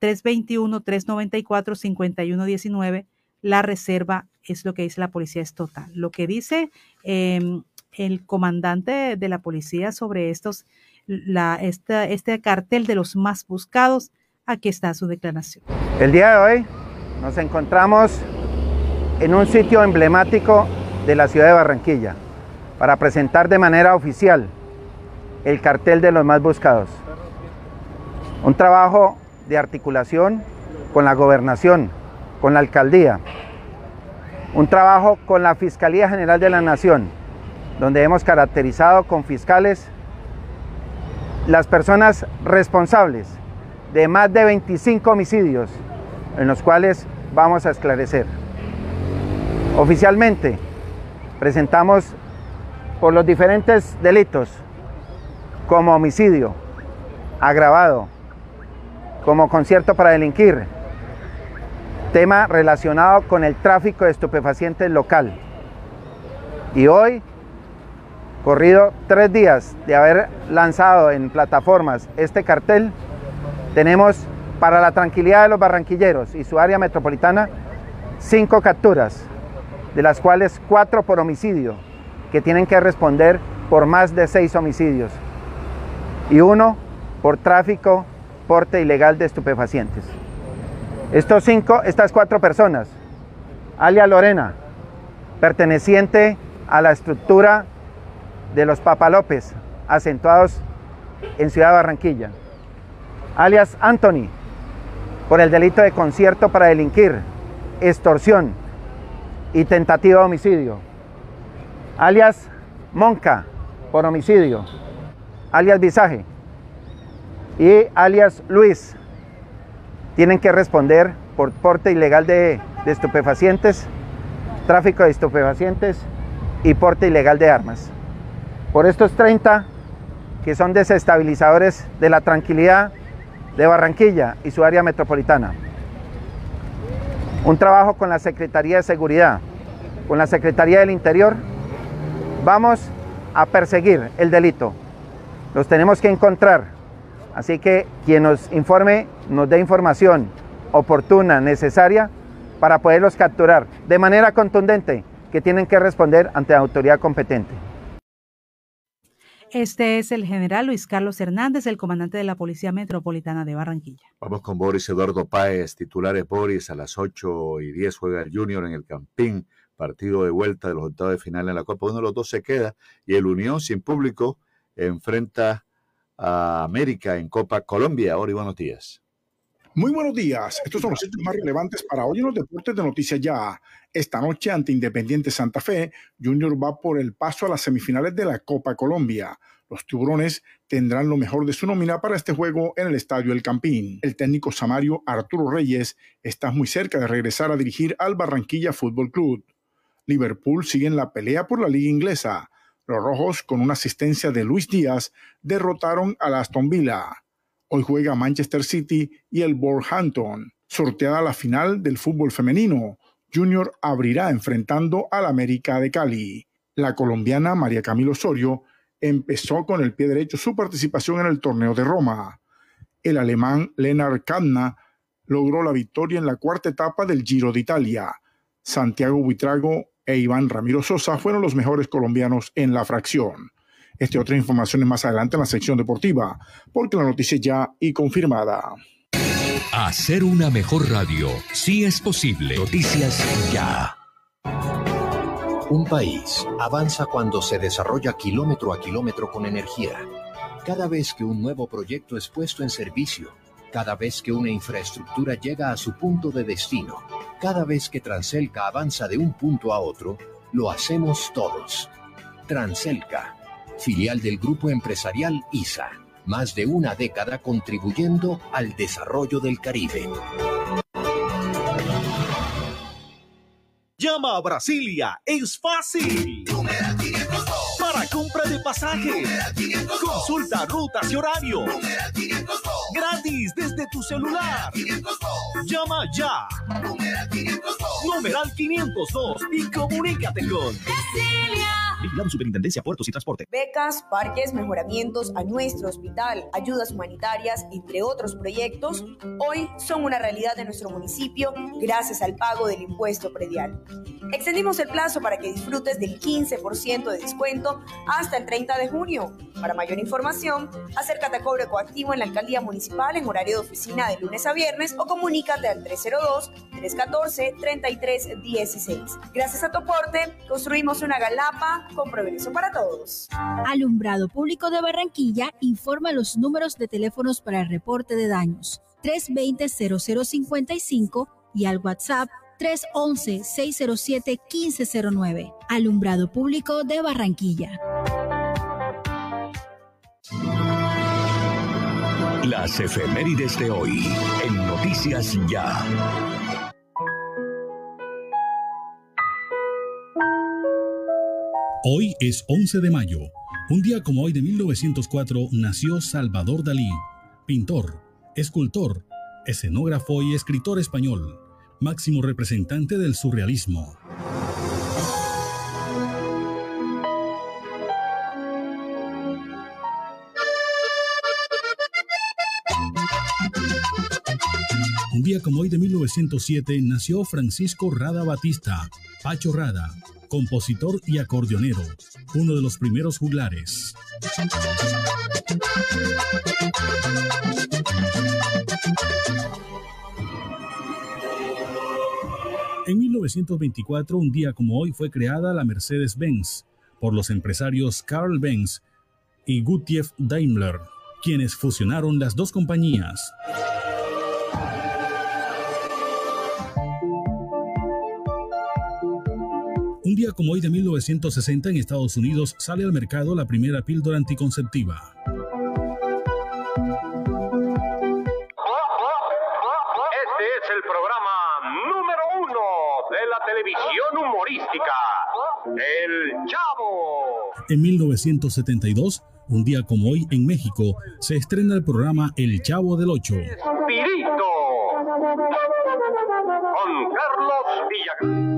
321-394-5119. La reserva es lo que dice la policía, es total. Lo que dice eh, el comandante de la policía sobre estos la, este cartel de los más buscados. Aquí está su declaración. El día de hoy nos encontramos en un sitio emblemático de la ciudad de Barranquilla para presentar de manera oficial el cartel de los más buscados. Un trabajo de articulación con la gobernación, con la alcaldía, un trabajo con la Fiscalía General de la Nación, donde hemos caracterizado con fiscales las personas responsables de más de 25 homicidios en los cuales vamos a esclarecer. Oficialmente presentamos por los diferentes delitos como homicidio agravado, como concierto para delinquir, tema relacionado con el tráfico de estupefacientes local. Y hoy corrido tres días de haber lanzado en plataformas este cartel, tenemos para la tranquilidad de los barranquilleros y su área metropolitana cinco capturas, de las cuales cuatro por homicidio, que tienen que responder por más de seis homicidios, y uno por tráfico, porte ilegal de estupefacientes. Estos cinco, estas cuatro personas, alia Lorena, perteneciente a la estructura de los Papa López, acentuados en Ciudad Barranquilla. Alias Anthony, por el delito de concierto para delinquir, extorsión y tentativa de homicidio. Alias Monca, por homicidio. Alias Visaje. Y alias Luis. Tienen que responder por porte ilegal de estupefacientes, tráfico de estupefacientes y porte ilegal de armas. Por estos 30 que son desestabilizadores de la tranquilidad de Barranquilla y su área metropolitana. Un trabajo con la Secretaría de Seguridad, con la Secretaría del Interior. Vamos a perseguir el delito. Los tenemos que encontrar. Así que quien nos informe, nos dé información oportuna, necesaria, para poderlos capturar de manera contundente, que tienen que responder ante la autoridad competente. Este es el general Luis Carlos Hernández, el comandante de la Policía Metropolitana de Barranquilla. Vamos con Boris Eduardo Páez, titulares Boris, a las 8 y 10 juega el Junior en el Campín, partido de vuelta de los octavos de final en la Copa. Uno de los dos se queda y el Unión sin público enfrenta a América en Copa Colombia. Ori, buenos días. Muy buenos días. Estos son los hechos más relevantes para hoy en los deportes de Noticias Ya. Esta noche ante Independiente Santa Fe, Junior va por el paso a las semifinales de la Copa Colombia. Los tiburones tendrán lo mejor de su nómina para este juego en el Estadio El Campín. El técnico samario Arturo Reyes está muy cerca de regresar a dirigir al Barranquilla Fútbol Club. Liverpool sigue en la pelea por la liga inglesa. Los rojos, con una asistencia de Luis Díaz, derrotaron a Aston Villa. Hoy juega Manchester City y el Wolverhampton. Sorteada la final del fútbol femenino, Junior abrirá enfrentando al América de Cali. La colombiana María Camilo Osorio empezó con el pie derecho su participación en el torneo de Roma. El alemán Lennart Kamna logró la victoria en la cuarta etapa del Giro de Italia. Santiago Buitrago e Iván Ramiro Sosa fueron los mejores colombianos en la fracción. Este otra información es más adelante en la sección deportiva, porque la noticia ya y confirmada. Hacer una mejor radio, sí es posible. Noticias ya. Un país avanza cuando se desarrolla kilómetro a kilómetro con energía. Cada vez que un nuevo proyecto es puesto en servicio, cada vez que una infraestructura llega a su punto de destino, cada vez que Transelca avanza de un punto a otro, lo hacemos todos. Transelca, filial del grupo empresarial ISA, más de una década contribuyendo al desarrollo del Caribe. Llama a Brasilia, es fácil. Para compra de pasaje, consulta rutas y horario. Gratis desde tu celular. Llama ya. Numeral 502 y comunícate con Brasilia. Vigilado Superintendencia Puertos y Transporte. Becas, parques, mejoramientos a nuestro hospital, ayudas humanitarias, entre otros proyectos, hoy son una realidad de nuestro municipio gracias al pago del impuesto predial. Extendimos el plazo para que disfrutes del 15% de descuento hasta el 30 de junio. Para mayor información, acércate a Cobre Coactivo en la Alcaldía Municipal en horario de oficina de lunes a viernes o comunícate al 302-314-3316. Gracias a tu aporte, construimos una galapa con progreso para todos. Alumbrado Público de Barranquilla informa los números de teléfonos para el reporte de daños 320-0055 y al WhatsApp 311-607-1509. Alumbrado Público de Barranquilla. Las efemérides de hoy en Noticias Ya. Hoy es 11 de mayo. Un día como hoy de 1904 nació Salvador Dalí, pintor, escultor, escenógrafo y escritor español, máximo representante del surrealismo. Un día como hoy de 1907 nació Francisco Rada Batista, Pacho Rada, compositor y acordeonero, uno de los primeros juglares. En 1924, un día como hoy, fue creada la Mercedes-Benz por los empresarios Carl Benz y Gutlieb Daimler. quienes fusionaron las dos compañías. Un día como hoy de 1960 en Estados Unidos sale al mercado la primera píldora anticonceptiva. Este es el programa número uno de la televisión humorística, El Chavo. En 1972, un día como hoy en México, se estrena el programa El Chavo del Ocho. Espirito. Con Carlos Villagrán.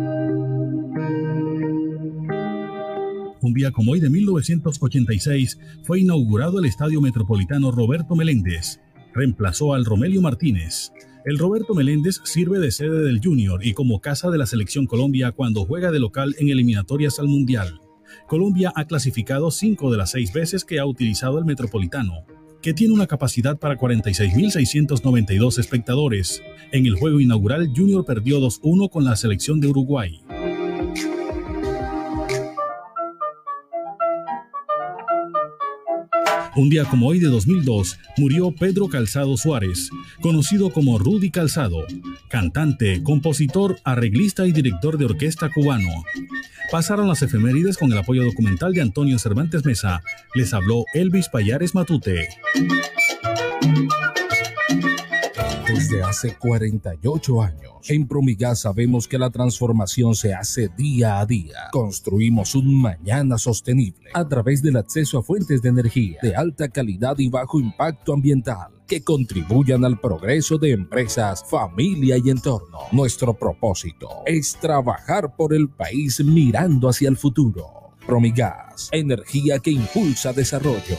Un día como hoy de 1986 fue inaugurado el Estadio Metropolitano Roberto Meléndez. Reemplazó al Romelio Martínez. El Roberto Meléndez sirve de sede del Junior y como casa de la selección Colombia cuando juega de local en eliminatorias al Mundial. Colombia ha clasificado cinco de las seis veces que ha utilizado el Metropolitano, que tiene una capacidad para 46.692 espectadores. En el juego inaugural, Junior perdió 2-1 con la selección de Uruguay. Un día como hoy de 2002 murió Pedro Calzado Suárez, conocido como Rudy Calzado, cantante, compositor, arreglista y director de orquesta cubano. Pasaron las efemérides con el apoyo documental de Antonio Cervantes Mesa. Les habló Elvis Payares Matute. Desde hace 48 años, en Promigas sabemos que la transformación se hace día a día. Construimos un mañana sostenible a través del acceso a fuentes de energía de alta calidad y bajo impacto ambiental que contribuyan al progreso de empresas, familia y entorno. Nuestro propósito es trabajar por el país mirando hacia el futuro. Promigas, energía que impulsa desarrollo.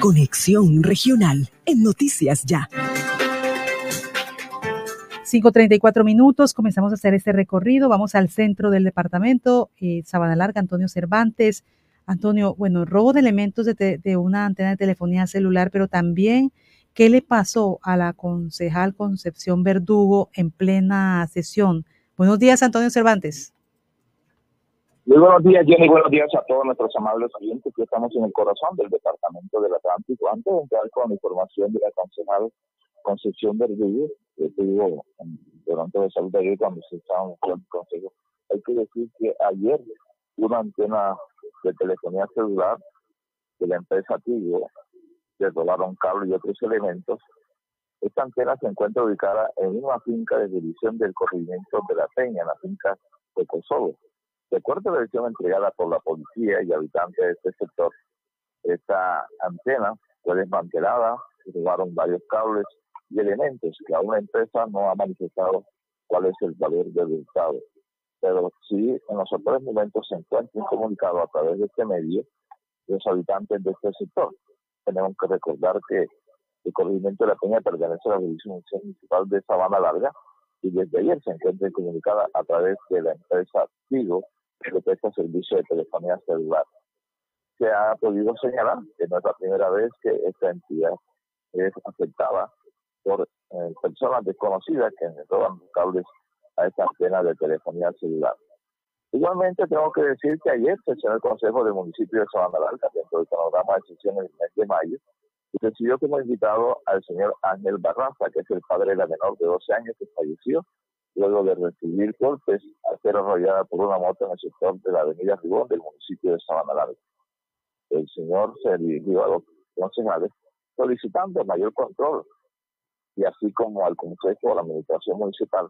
Conexión Regional en Noticias Ya. 5.34 minutos, comenzamos a hacer este recorrido, vamos al centro del departamento, eh, Sabana Larga, Antonio Cervantes. Antonio, bueno, robo de elementos de, de, una antena de telefonía celular, pero también, ¿qué le pasó a la concejal Concepción Verdugo en plena sesión? Buenos días, Antonio Cervantes. Muy buenos días, Jenny. Buenos días a todos nuestros amables oyentes que estamos en el corazón del Departamento del Atlántico. Antes de entrar con la información de la concejal Concepción Verdugo, que tuvo durante la salud de ayer cuando se estaba en el consejo, hay que decir que ayer una antena de telefonía celular de la empresa Tigo, que rolaron cable y otros elementos, esta antena se encuentra ubicada en una finca de división del corregimiento de la Peña, en la finca de Kosovo de acuerdo a la versión entregada por la policía y habitantes de este sector, esta antena fue desmantelada, robaron varios cables y elementos que aún la empresa no ha manifestado cuál es el valor del Estado. Pero sí, en los otros momentos se encuentra comunicado a través de este medio los habitantes de este sector. Tenemos que recordar que el corregimiento de la Peña pertenece a la División Municipal de Sabana Larga y desde ayer se encuentra comunicada a través de la empresa Tigo que presta servicio de telefonía celular. Se ha podido señalar que no es la primera vez que esta entidad es afectada por eh, personas desconocidas que roban cables a esta antena de telefonía celular. Igualmente tengo que decir que ayer sesionó el Consejo del Municipio de Sabana Larga dentro del panorama de sesiones del mes de mayo y recibió como invitado al señor Ángel Barraza, que es el padre de la menor de 12 años que falleció luego de recibir golpes al ser arrollada por una moto en el sector de la avenida Ribón del municipio de Sabana Larga. El señor se dirigió a los concejales solicitando mayor control y así como al Consejo o la Administración Municipal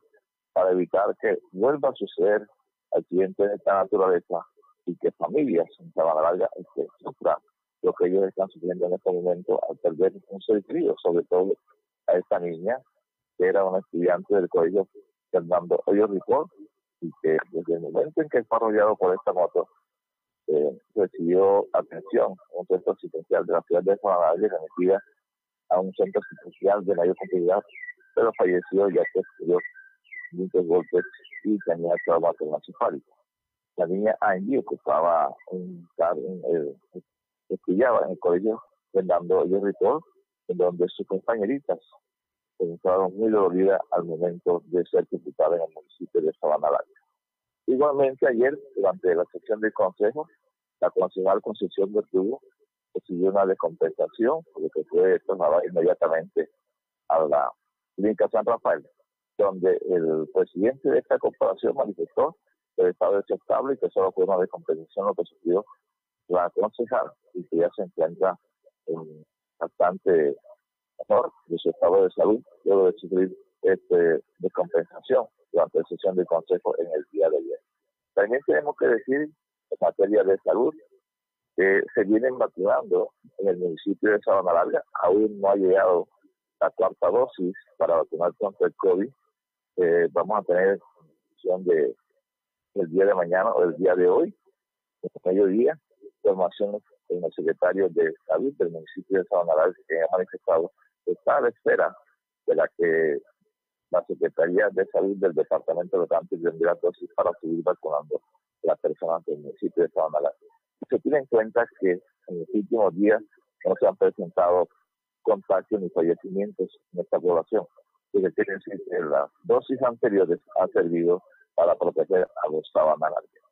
para evitar que vuelva a suceder accidentes de esta naturaleza y que familias en Sabana Larga sufran lo que ellos están sufriendo en este momento al perder un ser querido, sobre todo a esta niña que era una estudiante del colegio Fernando Ripoll, y que desde el momento en que fue arrollado por esta moto, eh, recibió atención un centro asistencial de la ciudad de Sabana remitida a un centro asistencial de mayor complejidad, pero falleció ya que sufrió muchos golpes y tenía trauma cefálico. La niña Angie ocupaba un cargo, estudiaba en el colegio Fernando Yerritor, en donde sus compañeritas se encontraron muy doloridas al momento de ser diputada en el municipio de Sabana Larga. Igualmente ayer, durante la sesión del Consejo, la concejal Concepción Verdugo recibió una descompensación, porque que fue trasladada inmediatamente a la clínica San Rafael, donde el presidente de esta corporación manifestó que el estado aceptable y que solo fue una descompensación lo que sufrió la concejal y que ya se encuentra en bastante de su estado de salud luego de sufrir este, descompensación durante la sesión del Consejo en el día de ayer. También tenemos que decir, en materia de salud, que se vienen vacunando en el municipio de Sabana Larga. Aún no ha llegado la cuarta dosis para vacunar contra el COVID. Eh, vamos a tener de el día de mañana o el día de hoy, en mediodía, información en el secretario de Salud del municipio de Sabana Larga que ha manifestado está a la espera de la que la Secretaría de Salud del Departamento de Campo tendrá dosis para seguir vacunando a las personas del municipio de Sabana Se tiene en cuenta que en los últimos días no se han presentado contagios ni fallecimientos en esta población. Que quiere decir que las dosis anteriores han servido para proteger a los sabanalargueños.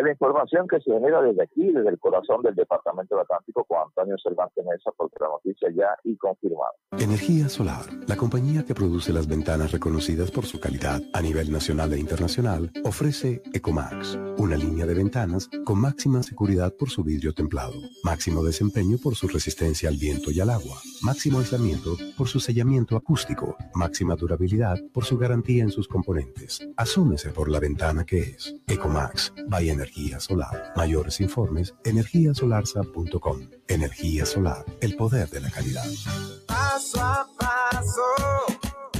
La información que se genera desde aquí, desde el corazón del Departamento Atlántico, con Antonio Cervantes Mesa, porque la noticia ya y confirmada. Energía Solar, la compañía que produce las ventanas reconocidas por su calidad a nivel nacional e internacional, ofrece Ecomax, una línea de ventanas con máxima seguridad por su vidrio templado, máximo desempeño por su resistencia al viento y al agua, máximo aislamiento por su sellamiento acústico, máxima durabilidad por su garantía en sus componentes. Asúmese por la ventana que es. Ecomax, by Energía energía solar. Mayores informes, energiasolarsa.com. Energía solar, el poder de la calidad. Paso a paso,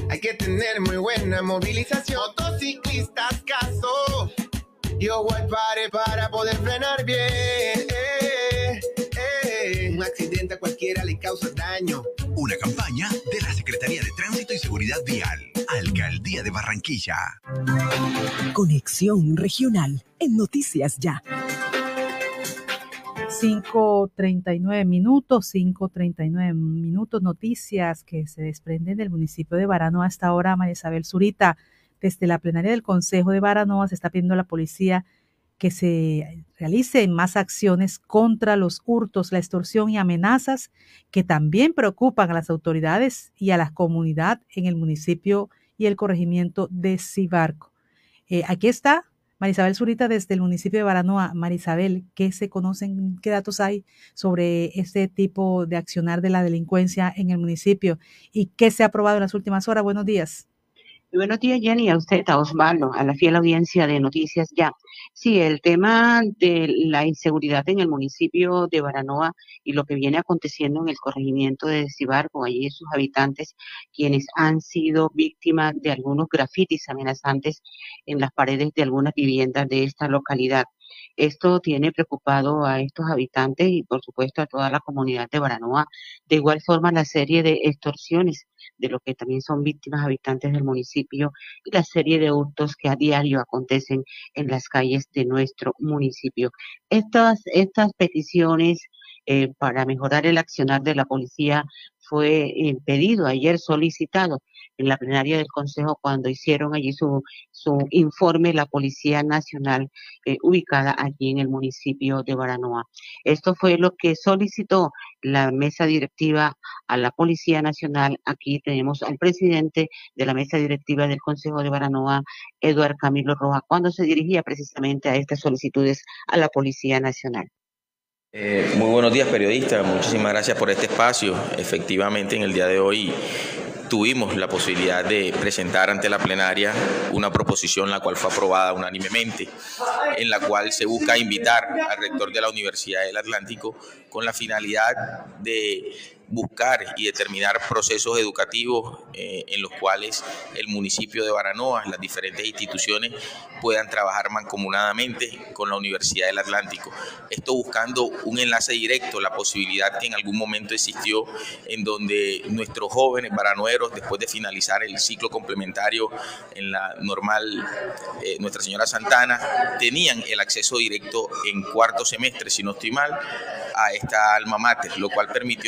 hay que tener muy buena movilización. Motociclistas, caso. Yo voy pare para poder frenar bien. Eh, eh. Un accidente a cualquiera le causa daño. Una campaña de la Secretaría de Tránsito y Seguridad Vial, Alcaldía de Barranquilla. Conexión Regional en Noticias Ya. 5.39 minutos, 5.39 minutos, noticias que se desprenden del municipio de Baranoa hasta ahora, María Isabel Zurita. Desde la plenaria del Consejo de Baranoa se está pidiendo a la policía que se realicen más acciones contra los hurtos, la extorsión y amenazas que también preocupan a las autoridades y a la comunidad en el municipio y el corregimiento de Cibarco. Eh, aquí está Marisabel Zurita desde el municipio de Baranoa. Marisabel, ¿qué se conocen, qué datos hay sobre este tipo de accionar de la delincuencia en el municipio y qué se ha aprobado en las últimas horas? Buenos días. Buenos días, Jenny, a usted, a Osvaldo, a la fiel audiencia de Noticias Ya. Sí, el tema de la inseguridad en el municipio de Baranoa y lo que viene aconteciendo en el corregimiento de Cibarco, allí sus habitantes, quienes han sido víctimas de algunos grafitis amenazantes en las paredes de algunas viviendas de esta localidad. Esto tiene preocupado a estos habitantes y por supuesto a toda la comunidad de Baranoa. De igual forma la serie de extorsiones de lo que también son víctimas habitantes del municipio y la serie de hurtos que a diario acontecen en las calles de nuestro municipio. Estas, estas peticiones eh, para mejorar el accionar de la policía fue pedido ayer solicitado en la plenaria del Consejo cuando hicieron allí su, su informe la Policía Nacional eh, ubicada allí en el municipio de Baranoa. Esto fue lo que solicitó la mesa directiva a la Policía Nacional. Aquí tenemos al presidente de la mesa directiva del Consejo de Baranoa, Eduard Camilo Roja, cuando se dirigía precisamente a estas solicitudes a la Policía Nacional. Eh, muy buenos días periodistas, muchísimas gracias por este espacio. Efectivamente, en el día de hoy tuvimos la posibilidad de presentar ante la plenaria una proposición la cual fue aprobada unánimemente, en la cual se busca invitar al rector de la Universidad del Atlántico con la finalidad de buscar y determinar procesos educativos eh, en los cuales el municipio de Baranoa, las diferentes instituciones puedan trabajar mancomunadamente con la Universidad del Atlántico. Esto buscando un enlace directo, la posibilidad que en algún momento existió en donde nuestros jóvenes baranoeros, después de finalizar el ciclo complementario en la normal eh, Nuestra Señora Santana, tenían el acceso directo en cuarto semestre, si no estoy mal, a esta alma mater, lo cual permitió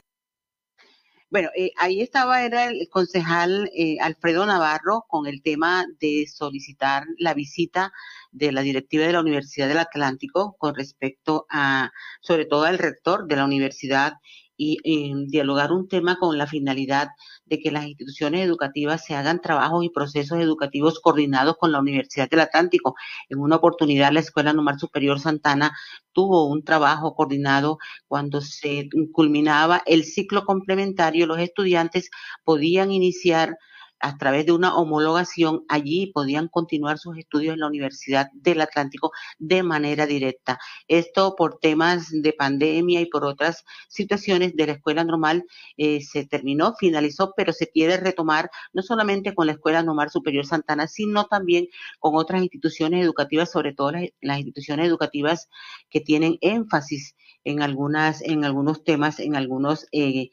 bueno, eh, ahí estaba, era el concejal eh, Alfredo Navarro con el tema de solicitar la visita de la directiva de la Universidad del Atlántico con respecto a, sobre todo al rector de la universidad y dialogar un tema con la finalidad de que las instituciones educativas se hagan trabajos y procesos educativos coordinados con la Universidad del Atlántico. En una oportunidad, la Escuela Normal Superior Santana tuvo un trabajo coordinado cuando se culminaba el ciclo complementario. Los estudiantes podían iniciar a través de una homologación, allí podían continuar sus estudios en la Universidad del Atlántico de manera directa. Esto por temas de pandemia y por otras situaciones de la escuela normal eh, se terminó, finalizó, pero se quiere retomar no solamente con la Escuela Normal Superior Santana, sino también con otras instituciones educativas, sobre todo las, instituciones educativas que tienen énfasis en algunas, en algunos temas, en algunos eh,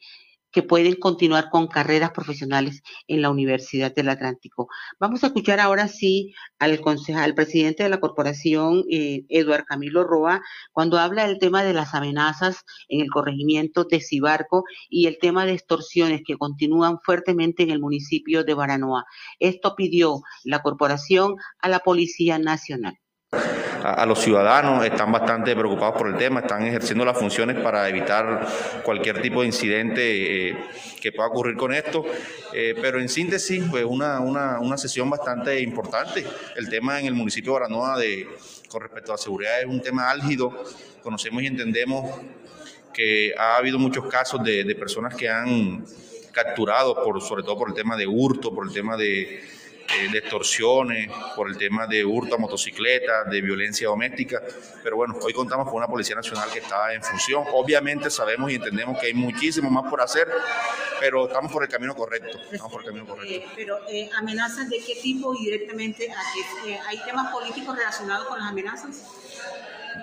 que pueden continuar con carreras profesionales en la Universidad del Atlántico. Vamos a escuchar ahora sí al concejal, presidente de la corporación, eh, Eduard Camilo Roa, cuando habla del tema de las amenazas en el corregimiento de Cibarco y el tema de extorsiones que continúan fuertemente en el municipio de Baranoa. Esto pidió la corporación a la Policía Nacional a, los ciudadanos, están bastante preocupados por el tema, están ejerciendo las funciones para evitar cualquier tipo de incidente eh, que pueda ocurrir con esto. Eh, pero en síntesis, pues una, una, una, sesión bastante importante. El tema en el municipio de Baranoa de, con respecto a seguridad es un tema álgido. Conocemos y entendemos que ha habido muchos casos de, de personas que han capturado, por, sobre todo por el tema de hurto, por el tema de eh, de extorsiones, por el tema de hurto a motocicleta, de violencia doméstica. Pero bueno, hoy contamos con una Policía Nacional que está en función. Obviamente sabemos y entendemos que hay muchísimo más por hacer, pero estamos por el camino correcto. Estamos por el camino correcto. Eh, pero eh, amenazas de qué tipo y directamente hay temas políticos relacionados con las amenazas.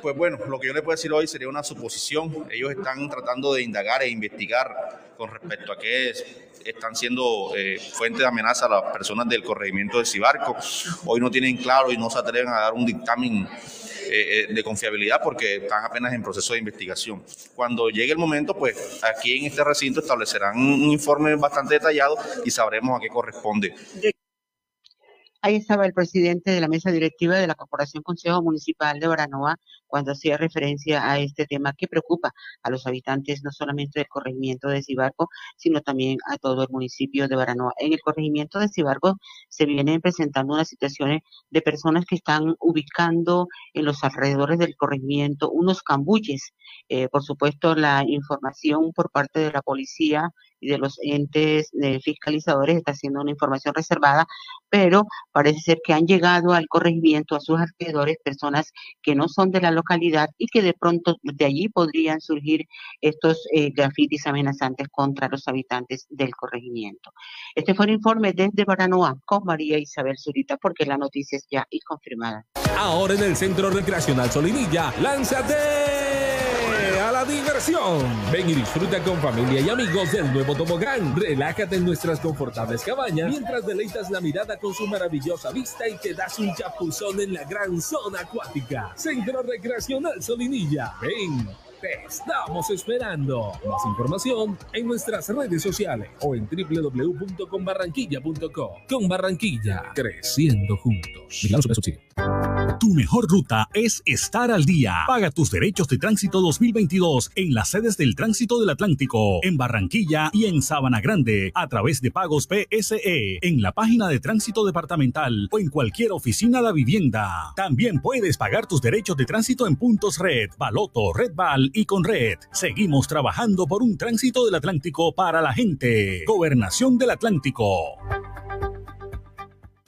Pues bueno, lo que yo le puedo decir hoy sería una suposición. Ellos están tratando de indagar e investigar con respecto a qué es están siendo eh, fuente de amenaza a las personas del corregimiento de Cibarco. Hoy no tienen claro y no se atreven a dar un dictamen eh, eh, de confiabilidad porque están apenas en proceso de investigación. Cuando llegue el momento, pues aquí en este recinto establecerán un informe bastante detallado y sabremos a qué corresponde. Ahí estaba el presidente de la mesa directiva de la Corporación Consejo Municipal de Baranoa cuando hacía referencia a este tema que preocupa a los habitantes no solamente del corregimiento de Cibarco, sino también a todo el municipio de Baranoa. En el corregimiento de Cibarco se vienen presentando unas situaciones de personas que están ubicando en los alrededores del corregimiento unos cambuches. Eh, por supuesto, la información por parte de la policía y de los entes de fiscalizadores está siendo una información reservada, pero parece ser que han llegado al corregimiento, a sus alrededores, personas que no son de la localidad y que de pronto de allí podrían surgir estos eh, grafitis amenazantes contra los habitantes del corregimiento. Este fue el informe desde Baranoa con María Isabel Zurita, porque la noticia es ya y confirmada. Ahora en el Centro Recreacional Solinilla, lánzate diversión. Ven y disfruta con familia y amigos del nuevo tobogán. Relájate en nuestras confortables cabañas mientras deleitas la mirada con su maravillosa vista y te das un chapuzón en la gran zona acuática. Centro Recreacional Solinilla. Ven estamos esperando. Más información en nuestras redes sociales o en www.conbarranquilla.com. Con Barranquilla, creciendo juntos. Tu mejor ruta es estar al día. Paga tus derechos de tránsito 2022 en las sedes del Tránsito del Atlántico, en Barranquilla y en Sabana Grande, a través de pagos PSE, en la página de tránsito departamental o en cualquier oficina de vivienda. También puedes pagar tus derechos de tránsito en puntos Red, Baloto, Red Val y con Red. Seguimos trabajando por un tránsito del Atlántico para la gente. Gobernación del Atlántico.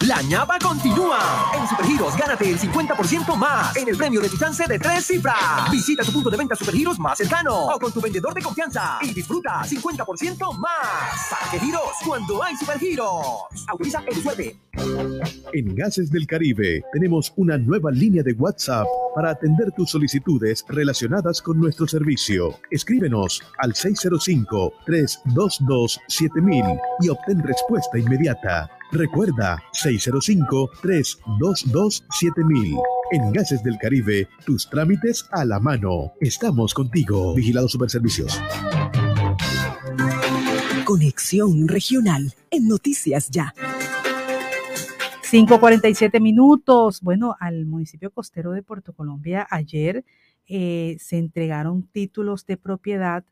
La ñapa continúa. En Supergiros, gánate el 50% más en el premio de chance de tres cifras. Visita tu punto de venta Supergiros más cercano o con tu vendedor de confianza y disfruta 50% más. ¿Para qué giros? Cuando hay Supergiros. Autoriza el suerte. En Gases del Caribe tenemos una nueva línea de WhatsApp para atender tus solicitudes relacionadas con nuestro servicio. Escríbenos al 605-322-7000 y obtén respuesta inmediata. Recuerda 605-322-7000. En Gases del Caribe, tus trámites a la mano. Estamos contigo. Vigilado Superservicios. Conexión Regional en Noticias Ya. 5.47 minutos. Bueno, al municipio costero de Puerto Colombia ayer eh, se entregaron títulos de propiedad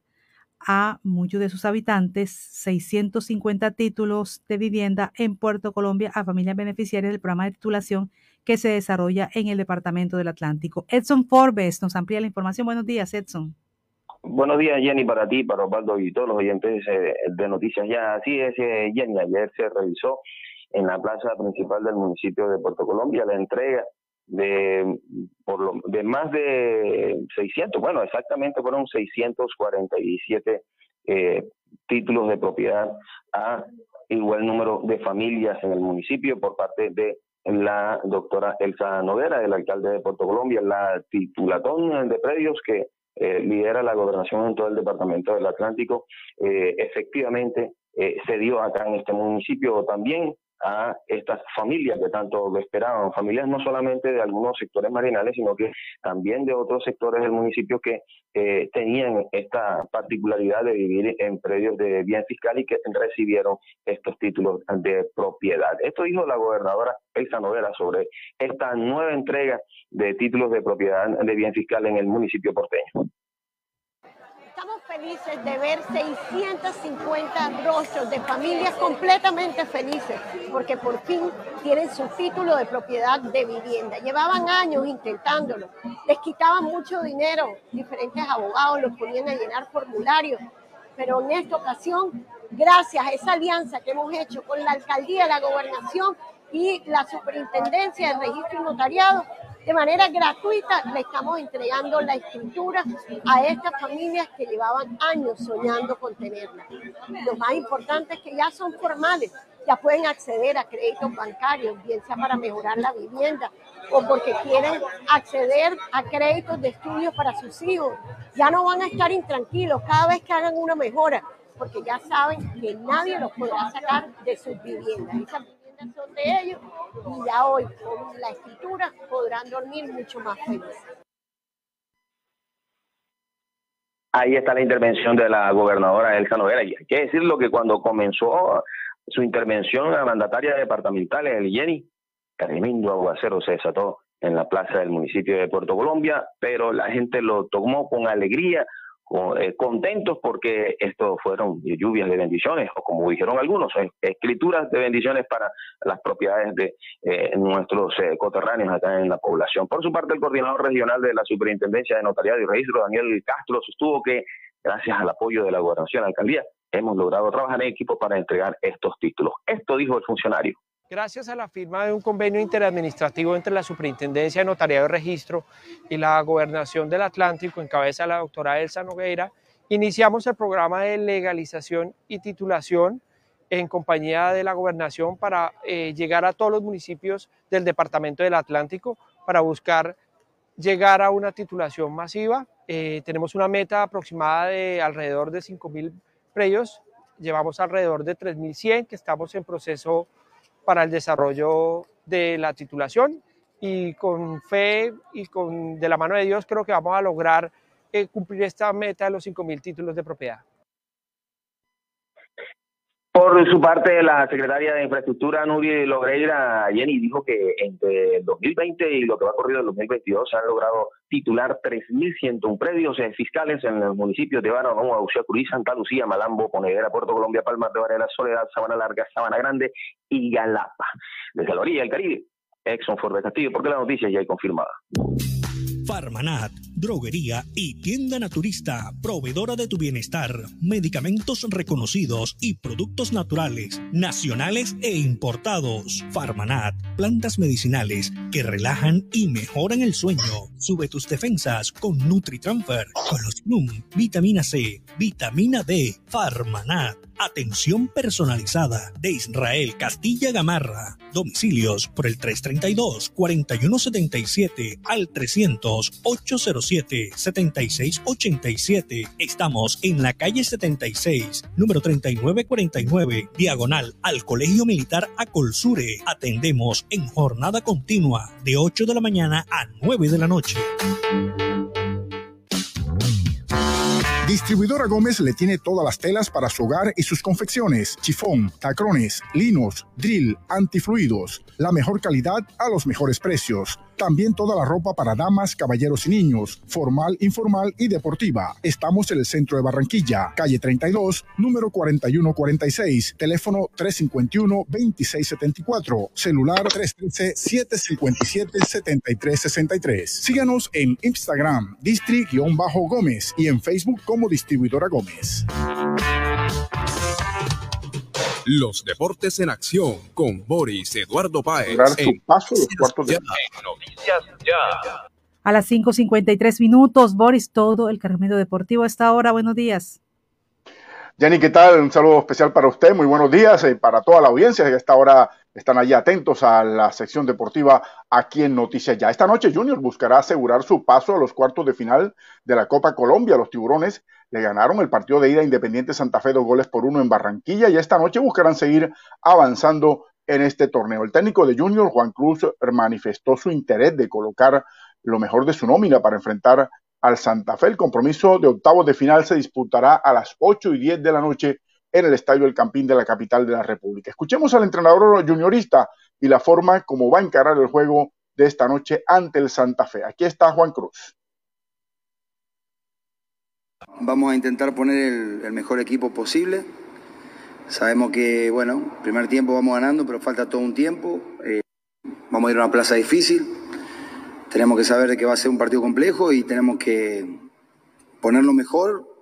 a muchos de sus habitantes, 650 títulos de vivienda en Puerto Colombia a familias beneficiarias del programa de titulación que se desarrolla en el Departamento del Atlántico. Edson Forbes nos amplía la información. Buenos días, Edson. Buenos días, Jenny, para ti, para Osvaldo y todos los oyentes eh, de Noticias Ya. Así es, eh, Jenny, ayer se revisó en la plaza principal del municipio de Puerto Colombia la entrega de, por lo, de más de 600, bueno, exactamente fueron 647 eh, títulos de propiedad a igual número de familias en el municipio por parte de la doctora Elsa Noguera, el alcalde de Puerto Colombia, la titulatón de predios que eh, lidera la gobernación en todo el departamento del Atlántico, eh, efectivamente eh, se dio acá en este municipio. También a estas familias que tanto lo esperaban, familias no solamente de algunos sectores marinales, sino que también de otros sectores del municipio que eh, tenían esta particularidad de vivir en predios de bien fiscal y que recibieron estos títulos de propiedad. Esto dijo la gobernadora Elsa Novera sobre esta nueva entrega de títulos de propiedad de bien fiscal en el municipio porteño. Estamos felices de ver 650 rostros de familias completamente felices porque por fin tienen su título de propiedad de vivienda. Llevaban años intentándolo, les quitaban mucho dinero, diferentes abogados los ponían a llenar formularios, pero en esta ocasión, gracias a esa alianza que hemos hecho con la alcaldía, la gobernación y la superintendencia de registro y notariado, de manera gratuita le estamos entregando la escritura a estas familias que llevaban años soñando con tenerla. Lo más importante es que ya son formales, ya pueden acceder a créditos bancarios, bien sea para mejorar la vivienda o porque quieren acceder a créditos de estudios para sus hijos. Ya no van a estar intranquilos cada vez que hagan una mejora, porque ya saben que nadie los podrá sacar de sus viviendas de ellos y ya hoy con la escritura podrán dormir mucho más felices. Ahí está la intervención de la gobernadora Elsa Novera. Y hay que decirlo que cuando comenzó su intervención a mandataria departamental en el Jenny, tremendo aguacero se desató en la plaza del municipio de Puerto Colombia, pero la gente lo tomó con alegría, contentos porque esto fueron lluvias de bendiciones, o como dijeron algunos, escrituras de bendiciones para las propiedades de eh, nuestros eh, coterráneos acá en la población. Por su parte, el coordinador regional de la Superintendencia de Notariado y Registro, Daniel Castro, sostuvo que gracias al apoyo de la gobernación alcaldía, hemos logrado trabajar en equipo para entregar estos títulos. Esto dijo el funcionario. Gracias a la firma de un convenio interadministrativo entre la Superintendencia de Notariado y Registro y la Gobernación del Atlántico, en cabeza de la doctora Elsa Nogueira, iniciamos el programa de legalización y titulación en compañía de la Gobernación para eh, llegar a todos los municipios del Departamento del Atlántico para buscar llegar a una titulación masiva. Eh, tenemos una meta aproximada de alrededor de 5.000 predios, llevamos alrededor de 3.100 que estamos en proceso para el desarrollo de la titulación y con fe y con de la mano de Dios creo que vamos a lograr eh, cumplir esta meta de los 5.000 títulos de propiedad. Por su parte, la secretaria de Infraestructura, Nuri Logreira, Jenny, dijo que entre el 2020 y lo que va corrido el 2022 se han logrado titular 3.101 predios fiscales en los municipios de Barahona, Auxia Cruz, Santa Lucía, Malambo, Ponedera, Puerto Colombia, Palmas de Varela, Soledad, Sabana Larga, Sabana Grande y Galapa. Desde la orilla del Caribe, Exxon Ford Castillo, porque la noticia ya hay confirmada. Farmanat droguería y tienda naturista, proveedora de tu bienestar, medicamentos reconocidos y productos naturales, nacionales e importados. Farmanat, plantas medicinales que relajan y mejoran el sueño. Sube tus defensas con NutriTransfer, Colostrum, vitamina C, vitamina D, Farmanat. Atención personalizada de Israel Castilla Gamarra. Domicilios por el 332-4177 al 300-807-7687. Estamos en la calle 76, número 3949, diagonal al Colegio Militar Acolsure. Atendemos en jornada continua de 8 de la mañana a 9 de la noche. Distribuidora Gómez le tiene todas las telas para su hogar y sus confecciones, chifón, tacrones, linos, drill, antifluidos, la mejor calidad a los mejores precios. También toda la ropa para damas, caballeros y niños, formal, informal y deportiva. Estamos en el centro de Barranquilla, calle 32, número 4146, teléfono 351-2674, celular 313-757-7363. Síganos en Instagram, distri-gómez y en Facebook como Distribuidora Gómez. Los deportes en acción con Boris Eduardo Páez. En paso los cuartos de... Noticias Ya. A las 5.53 minutos, Boris, todo el cargamento deportivo a esta hora. Buenos días. Jenny, ¿qué tal? Un saludo especial para usted. Muy buenos días eh, para toda la audiencia a esta hora están allí atentos a la sección deportiva aquí en Noticias Ya. Esta noche Junior buscará asegurar su paso a los cuartos de final de la Copa Colombia. Los tiburones le ganaron el partido de ida Independiente Santa Fe dos goles por uno en Barranquilla y esta noche buscarán seguir avanzando en este torneo. El técnico de Junior, Juan Cruz, manifestó su interés de colocar lo mejor de su nómina para enfrentar al Santa Fe. El compromiso de octavos de final se disputará a las 8 y 10 de la noche en el Estadio El Campín de la capital de la República. Escuchemos al entrenador juniorista y la forma como va a encarar el juego de esta noche ante el Santa Fe. Aquí está Juan Cruz. Vamos a intentar poner el, mejor equipo posible. Sabemos que, bueno, primer tiempo vamos ganando, pero falta todo un tiempo. Eh, vamos a ir a una plaza difícil. Tenemos que saber de que va a ser un partido complejo y tenemos que ponerlo mejor,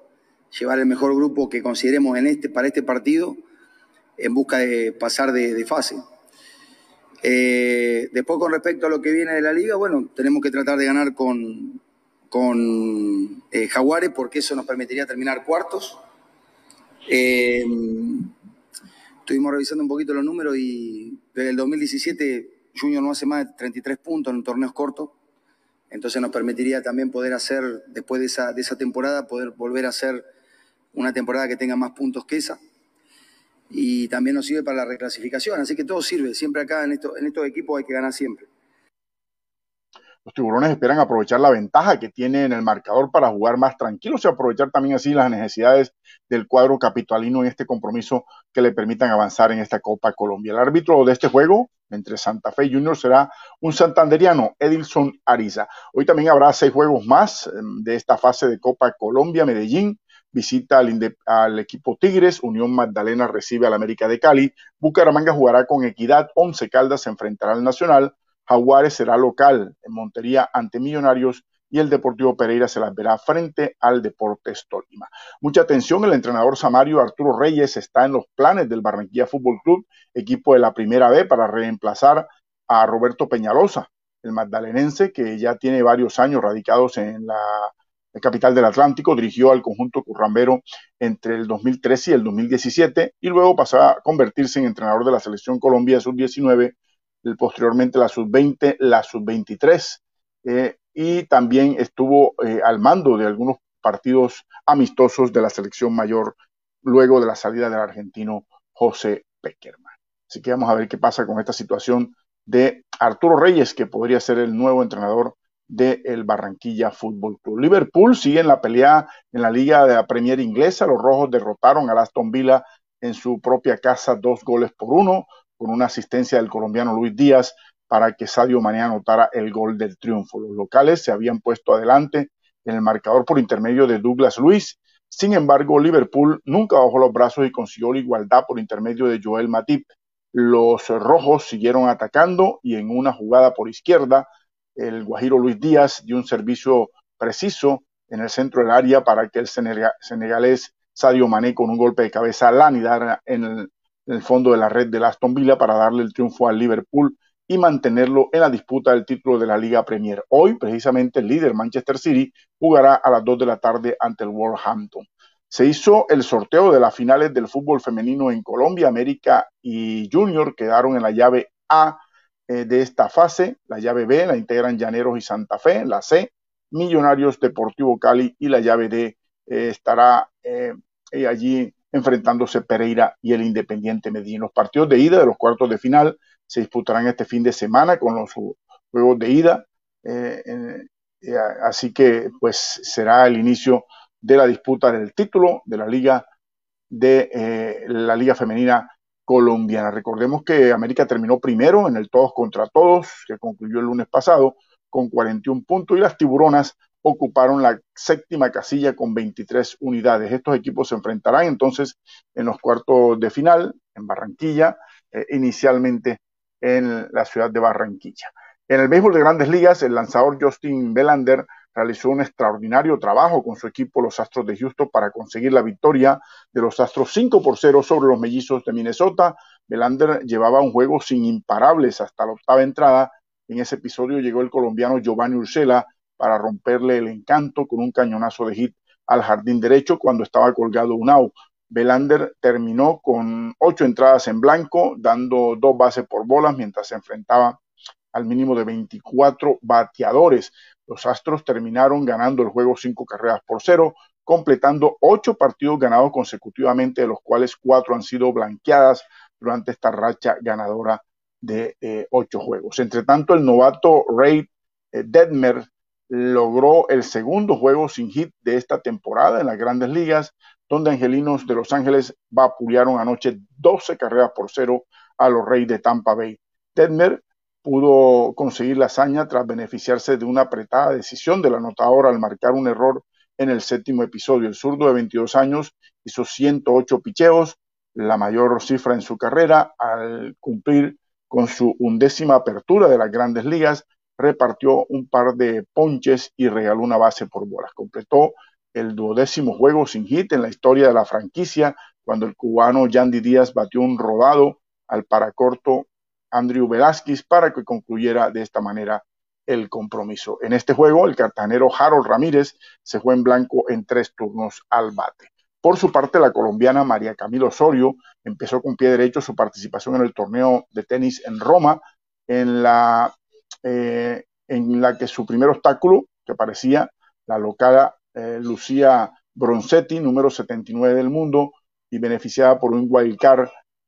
llevar el mejor grupo que consideremos en este, para este partido en busca de pasar de, fase. Eh, después, con respecto a lo que viene de la liga, bueno, tenemos que tratar de ganar con, con eh, Jaguares porque eso nos permitiría terminar cuartos. Eh, estuvimos revisando un poquito los números y desde el 2017 Junior no hace más de 33 puntos en torneos cortos. Entonces nos permitiría también poder hacer, después de esa, de esa temporada, poder volver a hacer una temporada que tenga más puntos que esa. Y también nos sirve para la reclasificación. Así que todo sirve. Siempre acá en, esto, en estos equipos hay que ganar siempre. Los tiburones esperan aprovechar la ventaja que tiene en el marcador para jugar más tranquilos y aprovechar también así las necesidades del cuadro capitalino en este compromiso que le permitan avanzar en esta Copa Colombia. El árbitro de este juego entre Santa Fe y Junior será un santanderiano, Edilson Ariza. Hoy también habrá seis juegos más em, de esta fase de Copa Colombia. Medellín visita al, equipo Tigres, Unión Magdalena recibe al América de Cali, Bucaramanga jugará con Equidad, Once Caldas se enfrentará al Nacional, Jaguares será local en Montería ante Millonarios y el Deportivo Pereira se las verá frente al Deportes Tolima. Mucha atención, el entrenador Samario Arturo Reyes está en los planes del Barranquilla Fútbol Club, equipo de la Primera B, para reemplazar a Roberto Peñalosa, el magdalenense que ya tiene varios años radicados en la capital del Atlántico, dirigió al conjunto currambero entre el 2013 y el 2017 y luego pasó a convertirse en entrenador de la selección Colombia sub-19 posteriormente la sub-20, la sub-23, eh, y también estuvo eh, al mando de algunos partidos amistosos de la selección mayor luego de la salida del argentino José Peckerman. Así que vamos a ver qué pasa con esta situación de Arturo Reyes, que podría ser el nuevo entrenador del Barranquilla Fútbol Club. Liverpool sigue en la pelea en la Liga de la Premier Inglesa. Los rojos derrotaron al Aston Villa en su propia casa dos goles por uno con una asistencia del colombiano Luis Díaz para que Sadio Mané anotara el gol del triunfo. Los locales se habían puesto adelante en el marcador por intermedio de Douglas Luis. Sin embargo, Liverpool nunca bajó los brazos y consiguió la igualdad por intermedio de Joel Matip. Los rojos siguieron atacando y en una jugada por izquierda, el Guajiro Luis Díaz dio un servicio preciso en el centro del área para que el senegalés Sadio Mané con un golpe de cabeza la anidara en el, en el fondo de la red de Aston Villa para darle el triunfo al Liverpool y mantenerlo en la disputa del título de la Liga Premier. Hoy, precisamente, el líder Manchester City jugará a las 2 de la tarde ante el Wolverhampton. Se hizo el sorteo de las finales del fútbol femenino en Colombia. América y Junior quedaron en la llave A eh, de esta fase. La llave B la integran Llaneros y Santa Fe. La C, Millonarios Deportivo Cali. Y la llave D eh, estará eh, allí enfrentándose Pereira y el Independiente Medellín. Los partidos de ida de los cuartos de final se disputarán este fin de semana con los juegos de ida. Así que pues será el inicio de la disputa del título de la liga de la liga femenina colombiana. Recordemos que América terminó primero en el todos contra todos que concluyó el lunes pasado con 41 puntos y las tiburonas ocuparon la séptima casilla con 23 unidades. Estos equipos se enfrentarán entonces en los cuartos de final en Barranquilla, inicialmente en la ciudad de Barranquilla. En el béisbol de grandes ligas, el lanzador Justin Belander realizó un extraordinario trabajo con su equipo, los Astros de Houston, para conseguir la victoria de los Astros 5 por 0 sobre los Mellizos de Minnesota. Belander llevaba un juego sin imparables hasta la octava entrada. En ese episodio llegó el colombiano Giovanni Ursela para romperle el encanto con un cañonazo de hit al jardín derecho cuando estaba colgado un out. Belander terminó con ocho entradas en blanco, dando dos bases por bolas mientras se enfrentaba al mínimo de 24 bateadores. Los Astros terminaron ganando el juego cinco carreras por cero, completando ocho partidos ganados consecutivamente, de los cuales cuatro han sido blanqueadas durante esta racha ganadora de eh, ocho juegos. Entre tanto, el novato Ray eh, Detmer logró el segundo juego sin hit de esta temporada en las grandes ligas, donde Angelinos de Los Ángeles vapulearon anoche 12 carreras por cero a los Reyes de Tampa Bay. Detmer pudo conseguir la hazaña tras beneficiarse de una apretada decisión del anotador al marcar un error en el séptimo episodio. El zurdo de 22 años hizo 108 picheos, la mayor cifra en su carrera, al cumplir con su undécima apertura de las grandes ligas, repartió un par de ponches y regaló una base por bolas. Completó el duodécimo juego sin hit en la historia de la franquicia, cuando el cubano Yandy Díaz batió un rodado al paracorto Andrew Velázquez para que concluyera de esta manera el compromiso. En este juego, el cartanero Harold Ramírez se fue en blanco en tres turnos al bate. Por su parte, la colombiana María Camilo Osorio empezó con pie derecho su participación en el torneo de tenis en Roma, en la, eh, en la que su primer obstáculo, que parecía la locada eh, Lucía Bronzetti, número 79 del mundo, y beneficiada por un wildcard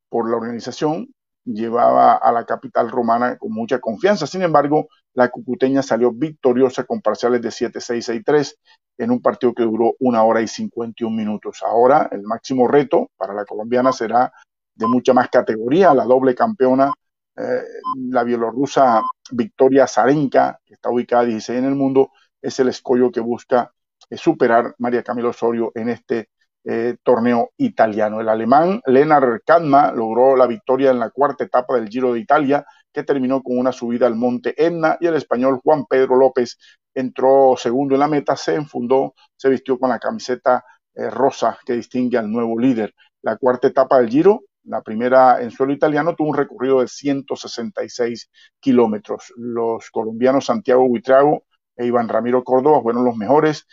por la organización, llevaba a la capital romana con mucha confianza. Sin embargo, la cucuteña salió victoriosa con parciales de 7-6-6-3 en un partido que duró una hora y 51 minutos. Ahora, el máximo reto para la colombiana será de mucha más categoría, la doble campeona, eh, la bielorrusa Victoria Zarenka, que está ubicada 16 en el mundo, es el escollo que busca eh, superar María Camilo Osorio en este eh, torneo italiano. El alemán Lennart Kadma logró la victoria en la cuarta etapa del Giro de Italia, que terminó con una subida al monte Etna, y el español Juan Pedro López entró segundo en la meta, se enfundó, se vistió con la camiseta eh, rosa que distingue al nuevo líder. La cuarta etapa del Giro, la primera en suelo italiano, tuvo un recorrido de 166 kilómetros. Los colombianos Santiago Buitrago e Iván Ramiro Córdoba fueron los mejores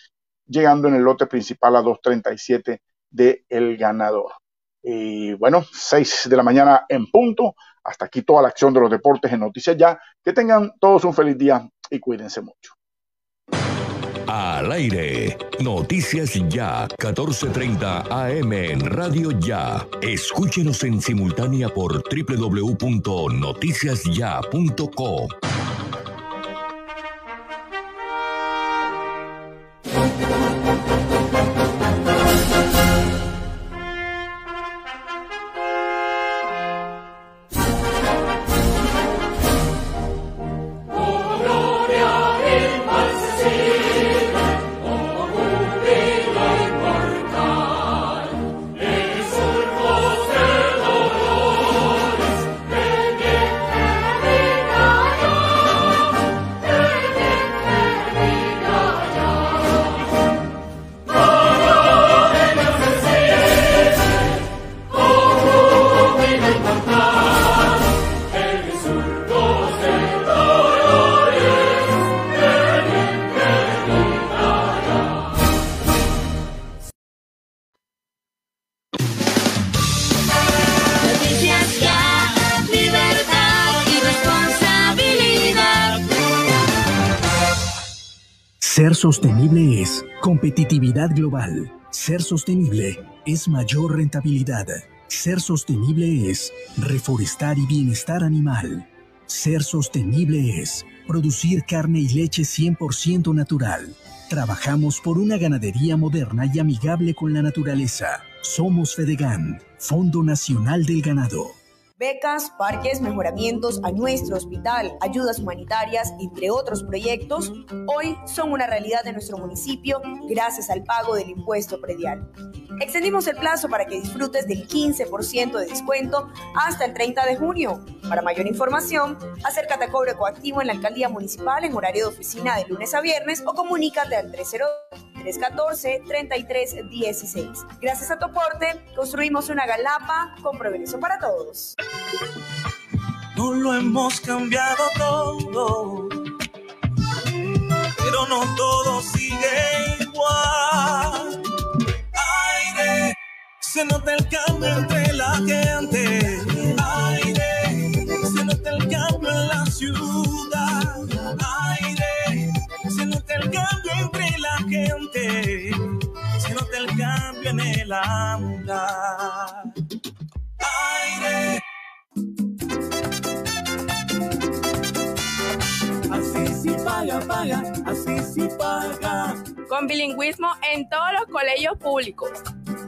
llegando en el lote principal a 2.37 de el ganador. Y bueno, 6 de la mañana en punto. Hasta aquí toda la acción de los deportes en Noticias Ya. Que tengan todos un feliz día y cuídense mucho. Al aire, Noticias Ya, 14:30 AM en Radio Ya. Escúchenos en simultánea por www.noticiasya.com. Ser sostenible es mayor rentabilidad. Ser sostenible es reforestar y bienestar animal. Ser sostenible es producir carne y leche 100% natural. Trabajamos por una ganadería moderna y amigable con la naturaleza. Somos Fedegan, Fondo Nacional del Ganado becas, parques, mejoramientos a nuestro hospital, ayudas humanitarias, entre otros proyectos, hoy son una realidad de nuestro municipio gracias al pago del impuesto predial. Extendimos el plazo para que disfrutes del 15% de descuento hasta el 30 de junio. Para mayor información, acércate a Cobre Coactivo en la Alcaldía Municipal en horario de oficina de lunes a viernes o comunícate al 302 314-3316. Gracias a tu aporte, construimos una galapa con progreso para todos. No lo hemos cambiado todo, pero no todo sigue igual. Aire, se nota el cambio entre la gente. Aire, se nota el cambio en la ciudad. Aire, nota el cambio entre la gente. Se nota el cambio en el andar. Aire. Así sí paga, paga, así sí paga. Con bilingüismo en todos los colegios públicos.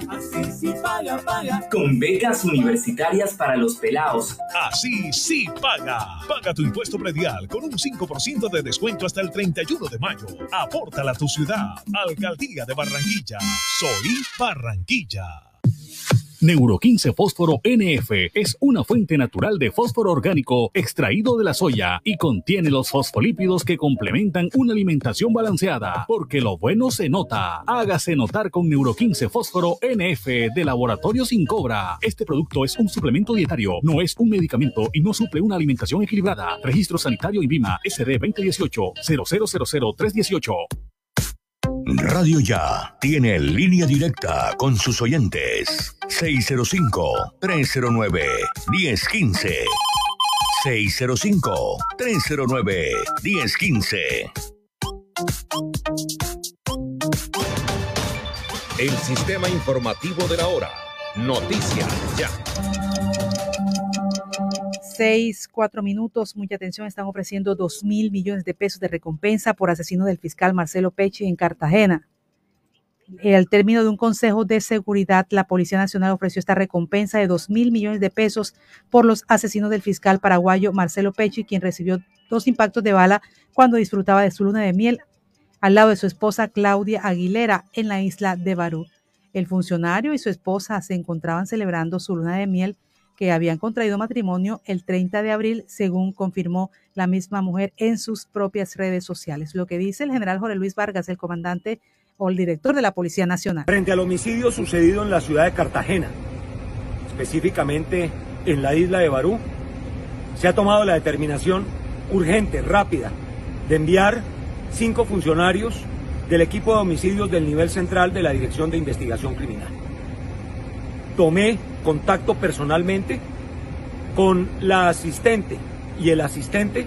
Así sí paga, paga. Con becas universitarias para los pelados. Así sí paga. Paga tu impuesto predial con un 5% de descuento hasta el 31 de mayo. Apórtala a tu ciudad. Alcaldía de Barranquilla. Soy Barranquilla. Neuro 15 Fósforo NF es una fuente natural de fósforo orgánico extraído de la soya y contiene los fosfolípidos que complementan una alimentación balanceada, porque lo bueno se nota. Hágase notar con Neuro 15 Fósforo NF de Laboratorio Sin Cobra. Este producto es un suplemento dietario, no es un medicamento y no suple una alimentación equilibrada. Registro sanitario INVIMA SD 2018 0000318. Radio Ya tiene línea directa con sus oyentes. 605-309-1015. 605-309-1015. El sistema informativo de la hora. Noticias Ya. Seis, cuatro minutos, mucha atención, están ofreciendo dos mil millones de pesos de recompensa por asesino del fiscal Marcelo Pechi en Cartagena. Al término de un consejo de seguridad, la Policía Nacional ofreció esta recompensa de dos mil millones de pesos por los asesinos del fiscal paraguayo Marcelo Pechi, quien recibió dos impactos de bala cuando disfrutaba de su luna de miel al lado de su esposa Claudia Aguilera en la isla de Barú. El funcionario y su esposa se encontraban celebrando su luna de miel que habían contraído matrimonio el 30 de abril, según confirmó la misma mujer en sus propias redes sociales. Lo que dice el general Jorge Luis Vargas, el comandante o el director de la Policía Nacional. Frente al homicidio sucedido en la ciudad de Cartagena, específicamente en la isla de Barú, se ha tomado la determinación urgente, rápida, de enviar cinco funcionarios del equipo de homicidios del nivel central de la Dirección de Investigación Criminal. Tomé contacto personalmente con la asistente y el asistente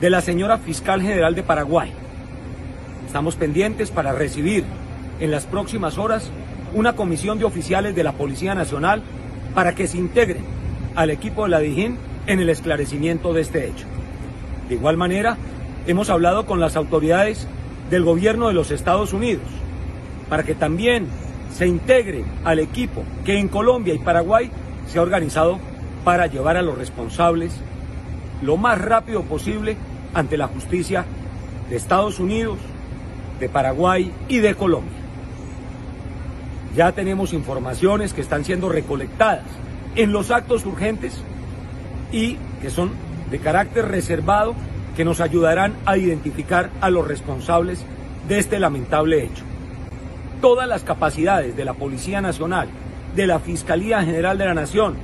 de la señora fiscal general de Paraguay. Estamos pendientes para recibir en las próximas horas una comisión de oficiales de la Policía Nacional para que se integren al equipo de la DIJÍN en el esclarecimiento de este hecho. De igual manera, hemos hablado con las autoridades del gobierno de los Estados Unidos para que también se integre al equipo que en Colombia y Paraguay se ha organizado para llevar a los responsables lo más rápido posible ante la justicia de Estados Unidos, de Paraguay y de Colombia. Ya tenemos informaciones que están siendo recolectadas en los actos urgentes y que son de carácter reservado que nos ayudarán a identificar a los responsables de este lamentable hecho todas las capacidades de la Policía Nacional, de la Fiscalía General de la Nación,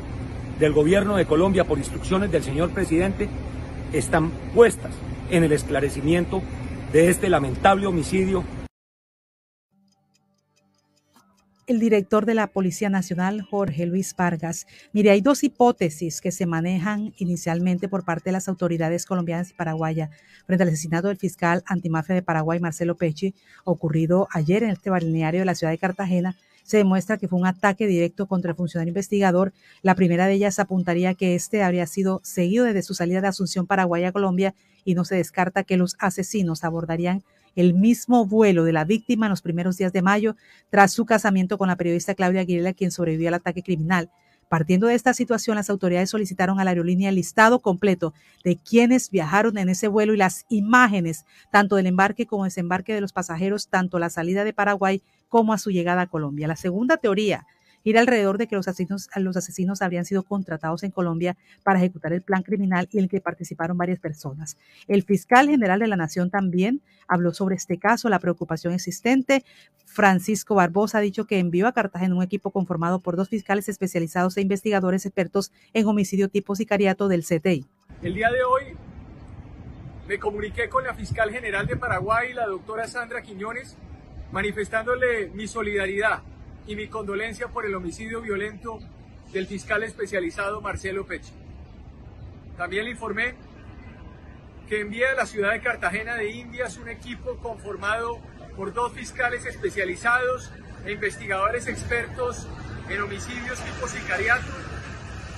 del Gobierno de Colombia por instrucciones del señor presidente, están puestas en el esclarecimiento de este lamentable homicidio el director de la Policía Nacional, Jorge Luis Vargas. Mire, hay dos hipótesis que se manejan inicialmente por parte de las autoridades colombianas y paraguayas frente al asesinato del fiscal antimafia de Paraguay, Marcelo Pecci, ocurrido ayer en este balneario de la ciudad de Cartagena. Se demuestra que fue un ataque directo contra el funcionario investigador. La primera de ellas apuntaría que este habría sido seguido desde su salida de Asunción, Paraguay a Colombia y no se descarta que los asesinos abordarían el mismo vuelo de la víctima en los primeros días de mayo, tras su casamiento con la periodista Claudia Aguilera, quien sobrevivió al ataque criminal. Partiendo de esta situación, las autoridades solicitaron a la aerolínea el listado completo de quienes viajaron en ese vuelo y las imágenes, tanto del embarque como desembarque de los pasajeros, tanto la salida de Paraguay como a su llegada a Colombia. La segunda teoría gira alrededor de que los asesinos, los asesinos habrían sido contratados en Colombia para ejecutar el plan criminal y en el que participaron varias personas. El fiscal general de la Nación también habló sobre este caso, la preocupación existente. Francisco Barbosa ha dicho que envió a Cartagena un equipo conformado por dos fiscales especializados e investigadores expertos en homicidio tipo sicariato del CTI. El día de hoy me comuniqué con la fiscal general de Paraguay, la doctora Sandra Quiñones, manifestándole mi solidaridad y mi condolencia por el homicidio violento del fiscal especializado Marcelo Peche. También le informé que envía a la ciudad de Cartagena de Indias un equipo conformado por dos fiscales especializados e investigadores expertos en homicidios tipo sicariato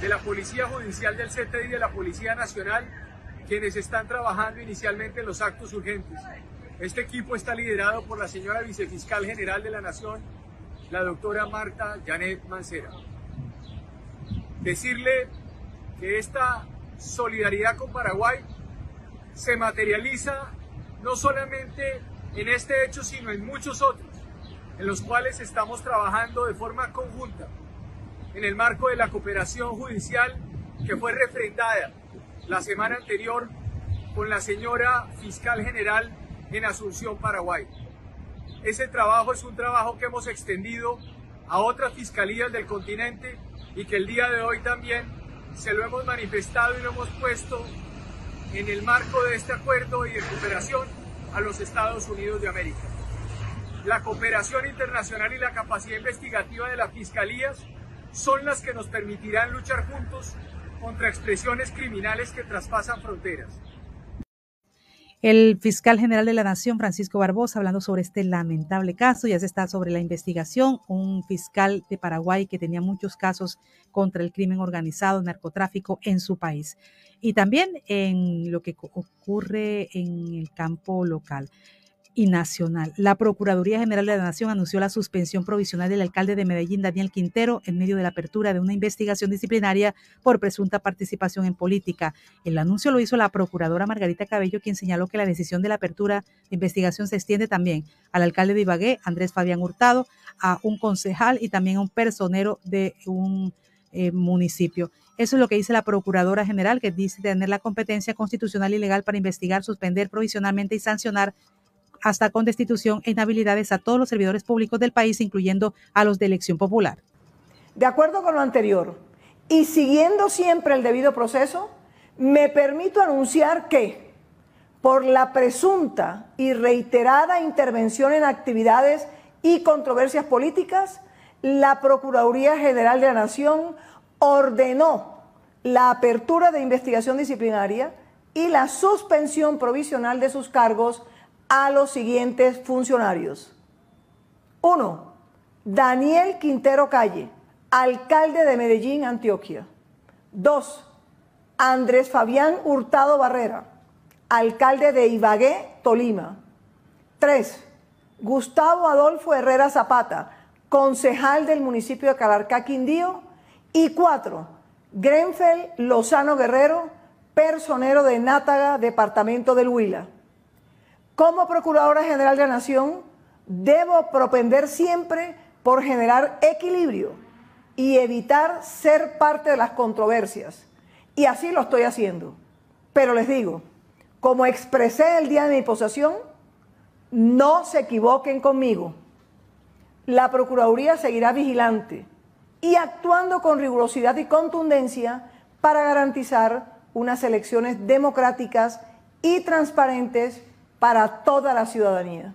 de la Policía Judicial del CTI y de la Policía Nacional, quienes están trabajando inicialmente en los actos urgentes. Este equipo está liderado por la señora vicefiscal general de la Nación, la doctora Marta Janet Mancera. Decirle que esta solidaridad con Paraguay se materializa no solamente en este hecho, sino en muchos otros, en los cuales estamos trabajando de forma conjunta en el marco de la cooperación judicial que fue refrendada la semana anterior con la señora fiscal general en Asunción, Paraguay. Ese trabajo es un trabajo que hemos extendido a otras fiscalías del continente y que el día de hoy también se lo hemos manifestado y lo hemos puesto en el marco de este acuerdo y de cooperación a los Estados Unidos de América. La cooperación internacional y la capacidad investigativa de las fiscalías son las que nos permitirán luchar juntos contra expresiones criminales que traspasan fronteras. El fiscal general de la Nación, Francisco Barbosa, hablando sobre este lamentable caso, ya se está sobre la investigación, un fiscal de Paraguay que tenía muchos casos contra el crimen organizado, narcotráfico en su país. Y también en lo que ocurre en el campo local y nacional. La Procuraduría General de la Nación anunció la suspensión provisional del alcalde de Medellín, Daniel Quintero, en medio de la apertura de una investigación disciplinaria por presunta participación en política. El anuncio lo hizo la procuradora Margarita Cabello, quien señaló que la decisión de la apertura de investigación se extiende también al alcalde de Ibagué, Andrés Fabián Hurtado, a un concejal y también a un personero de un eh, municipio. Eso es lo que dice la Procuradora General, que dice tener la competencia constitucional y legal para investigar, suspender provisionalmente y sancionar hasta con destitución e inhabilidades a todos los servidores públicos del país, incluyendo a los de elección popular. De acuerdo con lo anterior y siguiendo siempre el debido proceso, me permito anunciar que por la presunta y reiterada intervención en actividades y controversias políticas, la Procuraduría General de la Nación ordenó la apertura de investigación disciplinaria y la suspensión provisional de sus cargos a los siguientes funcionarios. 1. Daniel Quintero Calle, alcalde de Medellín, Antioquia. 2. Andrés Fabián Hurtado Barrera, alcalde de Ibagué, Tolima. 3. Gustavo Adolfo Herrera Zapata, concejal del municipio de Calarcá, Quindío. Y 4. Grenfell Lozano Guerrero, personero de Nátaga, departamento del Huila. Como Procuradora General de la Nación, debo propender siempre por generar equilibrio y evitar ser parte de las controversias. Y así lo estoy haciendo. Pero les digo, como expresé el día de mi posesión, no se equivoquen conmigo. La Procuraduría seguirá vigilante y actuando con rigurosidad y contundencia para garantizar unas elecciones democráticas y transparentes para toda la ciudadanía.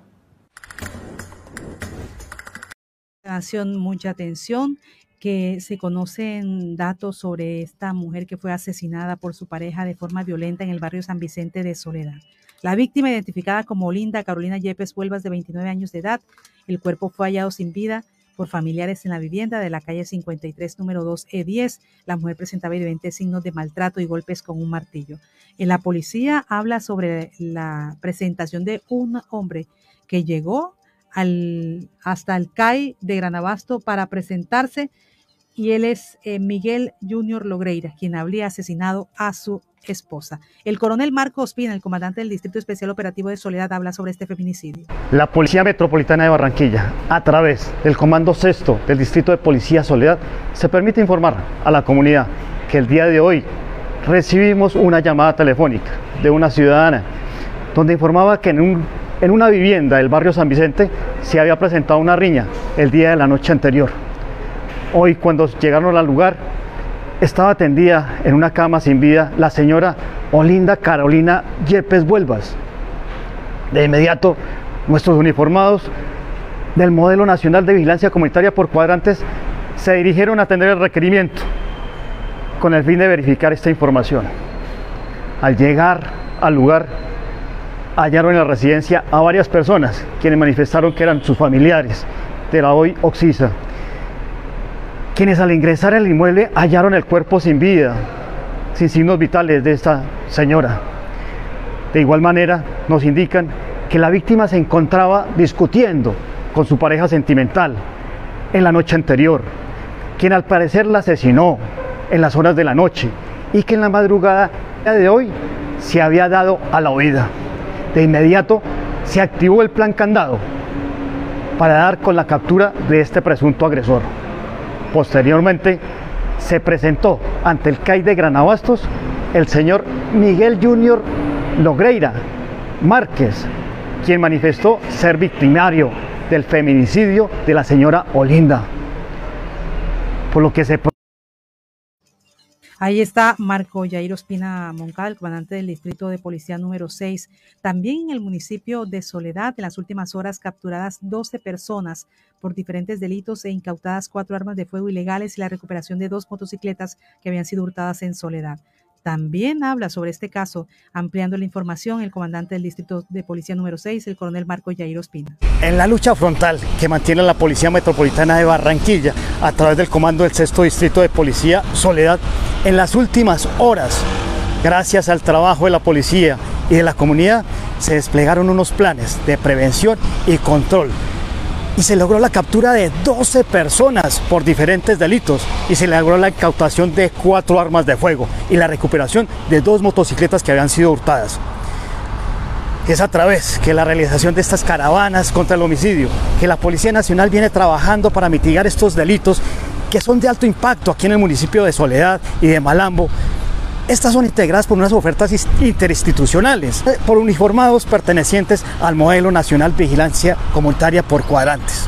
Mucha atención que se conocen datos sobre esta mujer que fue asesinada por su pareja de forma violenta en el barrio San Vicente de Soledad. La víctima, identificada como Linda Carolina Yepes Huelvas, de 29 años de edad, el cuerpo fue hallado sin vida por familiares en la vivienda de la calle 53, número 2 E10. La mujer presentaba evidentes signos de maltrato y golpes con un martillo. En la policía habla sobre la presentación de un hombre que llegó al, hasta el CAI de Granabasto para presentarse y él es eh, Miguel Junior Logreira, quien habría asesinado a su esposa. El coronel Marco Ospina, el comandante del Distrito Especial Operativo de Soledad, habla sobre este feminicidio. La Policía Metropolitana de Barranquilla, a través del Comando Sexto del Distrito de Policía Soledad, se permite informar a la comunidad que el día de hoy recibimos una llamada telefónica de una ciudadana donde informaba que en, un, en una vivienda del barrio San Vicente se había presentado una riña el día de la noche anterior. Hoy cuando llegaron al lugar estaba tendida en una cama sin vida la señora Olinda Carolina Yepes Vuelvas. De inmediato, nuestros uniformados del Modelo Nacional de Vigilancia Comunitaria por Cuadrantes se dirigieron a atender el requerimiento con el fin de verificar esta información. Al llegar al lugar, hallaron en la residencia a varias personas quienes manifestaron que eran sus familiares de la hoy Oxisa quienes al ingresar al inmueble hallaron el cuerpo sin vida, sin signos vitales de esta señora. De igual manera, nos indican que la víctima se encontraba discutiendo con su pareja sentimental en la noche anterior, quien al parecer la asesinó en las horas de la noche y que en la madrugada de hoy se había dado a la huida. De inmediato se activó el plan candado para dar con la captura de este presunto agresor. Posteriormente se presentó ante el CAI de Granabastos el señor Miguel Junior Logreira Márquez, quien manifestó ser victimario del feminicidio de la señora Olinda. Por lo que se Ahí está Marco Yair Ospina Moncada, el comandante del Distrito de Policía número 6. También en el municipio de Soledad, en las últimas horas capturadas 12 personas por diferentes delitos e incautadas cuatro armas de fuego ilegales y la recuperación de dos motocicletas que habían sido hurtadas en Soledad. También habla sobre este caso, ampliando la información, el comandante del Distrito de Policía número 6, el coronel Marco Yair Ospina. En la lucha frontal que mantiene la Policía Metropolitana de Barranquilla a través del comando del Sexto Distrito de Policía Soledad, en las últimas horas, gracias al trabajo de la policía y de la comunidad, se desplegaron unos planes de prevención y control y se logró la captura de 12 personas por diferentes delitos y se logró la incautación de cuatro armas de fuego y la recuperación de dos motocicletas que habían sido hurtadas. Es a través que la realización de estas caravanas contra el homicidio, que la Policía Nacional viene trabajando para mitigar estos delitos que son de alto impacto aquí en el municipio de Soledad y de Malambo, estas son integradas por unas ofertas interinstitucionales, eh, por uniformados pertenecientes al modelo nacional vigilancia comunitaria por cuadrantes.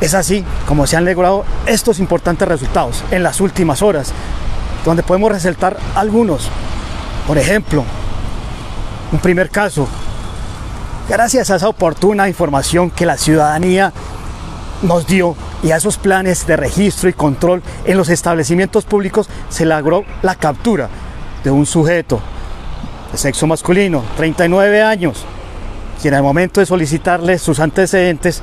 Es así como se han logrado estos importantes resultados en las últimas horas, donde podemos resaltar algunos. Por ejemplo, un primer caso, gracias a esa oportuna información que la ciudadanía nos dio y a esos planes de registro y control en los establecimientos públicos se logró la captura de un sujeto de sexo masculino, 39 años, quien al momento de solicitarle sus antecedentes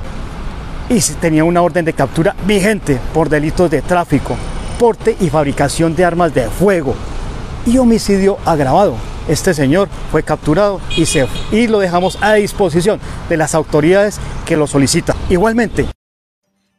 y tenía una orden de captura vigente por delitos de tráfico, porte y fabricación de armas de fuego y homicidio agravado. Este señor fue capturado y, se, y lo dejamos a disposición de las autoridades que lo solicitan. Igualmente,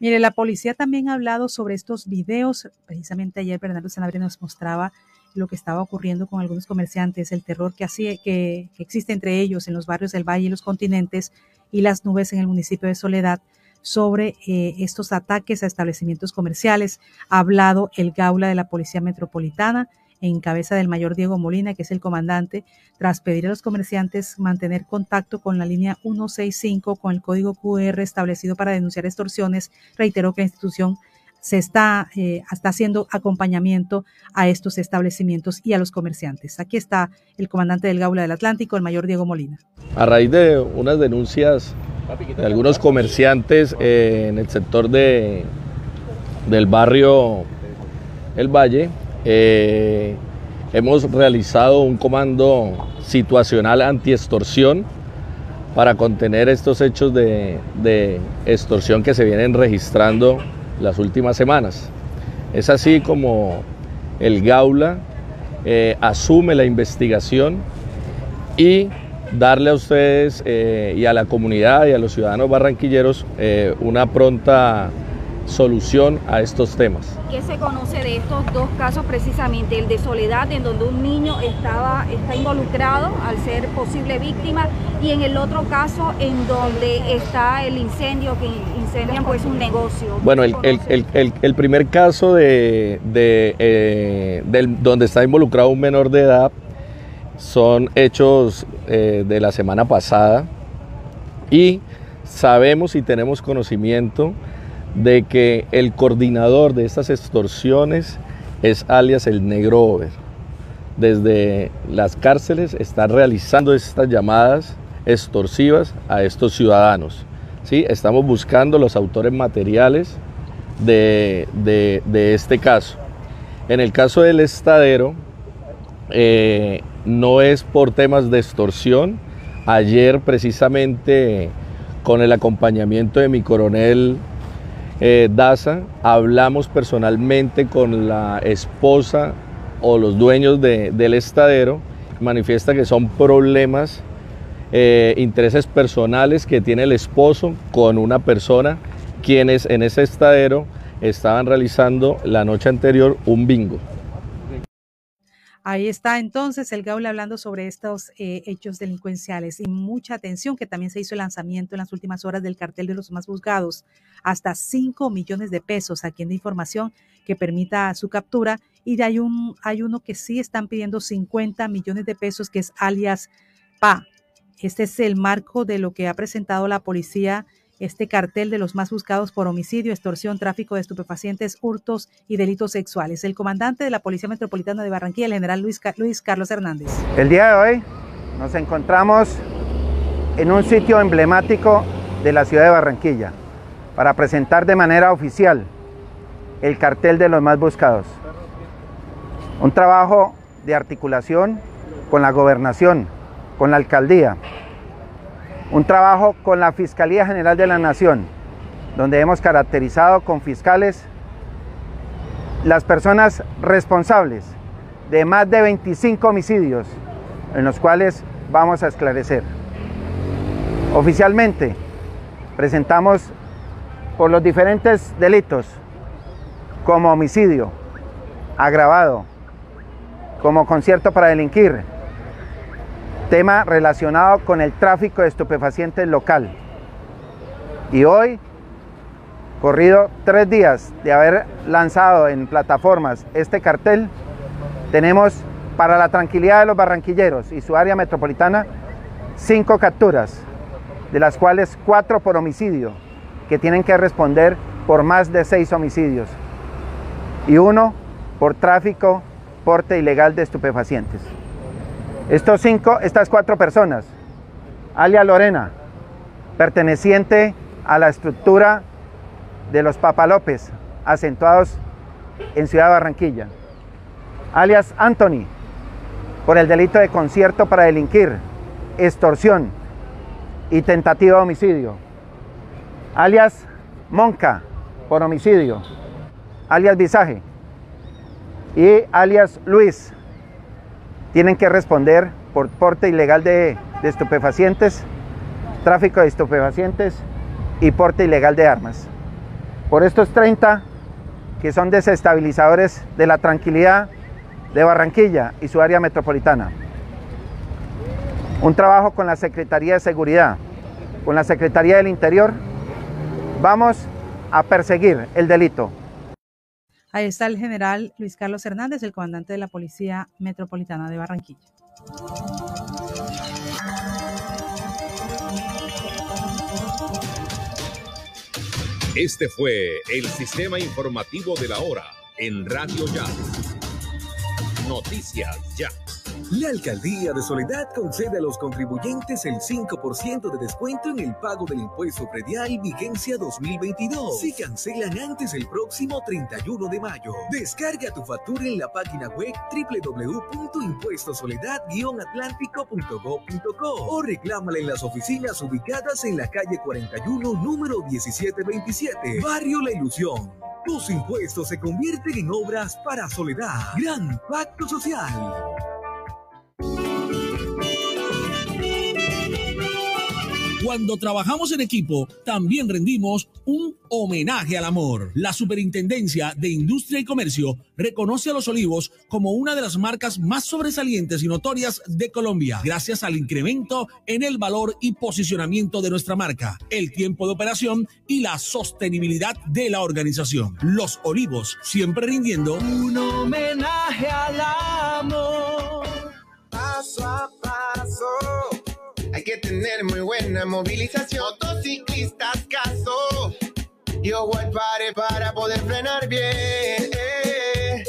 Mire, la policía también ha hablado sobre estos videos. Precisamente ayer Bernardo Sanabria nos mostraba lo que estaba ocurriendo con algunos comerciantes, el terror que, que, existe entre ellos en los barrios del Valle y los continentes y las nubes en el municipio de Soledad sobre eh, estos ataques a establecimientos comerciales. Ha hablado el Gaula de la Policía Metropolitana en cabeza del mayor Diego Molina, que es el comandante, tras pedir a los comerciantes mantener contacto con la línea 165 con el código QR establecido para denunciar extorsiones, reiteró que la institución se está, eh, está haciendo acompañamiento a estos establecimientos y a los comerciantes. Aquí está el comandante del Gaula del Atlántico, el mayor Diego Molina. A raíz de unas denuncias de algunos comerciantes eh, en el sector de, del barrio El Valle. Eh, hemos realizado un comando situacional anti-extorsión para contener estos hechos de, extorsión que se vienen registrando las últimas semanas. Es así como el Gaula eh, asume la investigación y darle a ustedes eh, y a la comunidad y a los ciudadanos barranquilleros una pronta solución a estos temas. ¿Qué se conoce de estos dos casos precisamente? El de Soledad, en donde un niño estaba, está involucrado al ser posible víctima, y en el otro caso, en donde está el incendio, que incendian pues un negocio. Bueno, el, el, el, el primer caso de, de eh, del, donde está involucrado un menor de edad son hechos eh, de la semana pasada y sabemos y tenemos conocimiento de que el coordinador de estas extorsiones es alias el negro over. Desde las cárceles está realizando estas llamadas extorsivas a estos ciudadanos. ¿sí? Estamos buscando los autores materiales de este caso. En el caso del estadero, eh, no es por temas de extorsión. Ayer precisamente con el acompañamiento de mi coronel eh, Daza, hablamos personalmente con la esposa o los dueños de, del estadero, manifiesta que son problemas, eh, intereses personales que tiene el esposo con una persona quienes en ese estadero estaban realizando la noche anterior un bingo. Ahí está entonces el Gaula hablando sobre estos eh, hechos delincuenciales y mucha atención que también se hizo el lanzamiento en las últimas horas del cartel de los más buscados, hasta 5 millones de pesos aquí en información que permita su captura y hay, un, hay uno que sí están pidiendo 50 millones de pesos que es alias PA. Este es el marco de lo que ha presentado la policía este cartel de los más buscados por homicidio, extorsión, tráfico de estupefacientes, hurtos y delitos sexuales. El comandante de la Policía Metropolitana de Barranquilla, el general Luis, Luis Carlos Hernández. El día de hoy nos encontramos en un sitio emblemático de la ciudad de Barranquilla para presentar de manera oficial el cartel de los más buscados. Un trabajo de articulación con la gobernación, con la alcaldía, un trabajo con la Fiscalía General de la Nación, donde hemos caracterizado con fiscales las personas responsables de más de 25 homicidios en los cuales vamos a esclarecer. Oficialmente presentamos por los diferentes delitos como homicidio agravado, como concierto para delinquir, tema relacionado con el tráfico de estupefacientes local. Y hoy, corrido tres días de haber lanzado en plataformas este cartel, tenemos para la tranquilidad de los barranquilleros y su área metropolitana cinco capturas, de las cuales cuatro por homicidio, que tienen que responder por más de seis homicidios, y uno por tráfico, porte ilegal de estupefacientes. Estos cinco, estas cuatro personas, Alia Lorena, perteneciente a la estructura de los Papa López, acentuados en Ciudad Barranquilla. Alias Anthony, por el delito de concierto para delinquir, extorsión y tentativa de homicidio. Alias Monca, por homicidio. Alias Visaje. Y alias Luis, tienen que responder por porte ilegal de, de estupefacientes, tráfico de estupefacientes y porte ilegal de armas. Por estos 30 que son desestabilizadores de la tranquilidad de Barranquilla y su área metropolitana. Un trabajo con la Secretaría de Seguridad, con la Secretaría del Interior. Vamos a perseguir el delito, Ahí está el general Luis Carlos Hernández, el comandante de la Policía Metropolitana de Barranquilla. Este fue el sistema informativo de la hora en Radio Ya. Noticias Ya. La Alcaldía de Soledad concede a los contribuyentes el 5% de descuento en el pago del impuesto predial vigencia 2022 si cancelan antes del próximo 31 de mayo. Descarga tu factura en la página web www.impuestosoledad-atlántico.gov.co o reclámala en las oficinas ubicadas en la calle 41, número 1727, Barrio La Ilusión. Tus impuestos se convierten en obras para Soledad. Gran Pacto Social. Cuando trabajamos en equipo, también rendimos un homenaje al amor. La Superintendencia de Industria y Comercio reconoce a Los Olivos como una de las marcas más sobresalientes y notorias de Colombia, gracias al incremento en el valor y posicionamiento de nuestra marca, el tiempo de operación y la sostenibilidad de la organización. Los Olivos, siempre rindiendo un homenaje al amor. Paso a paso hay que tener muy buena movilización. Motociclistas, caso. Yo voy pare para poder frenar bien. Eh,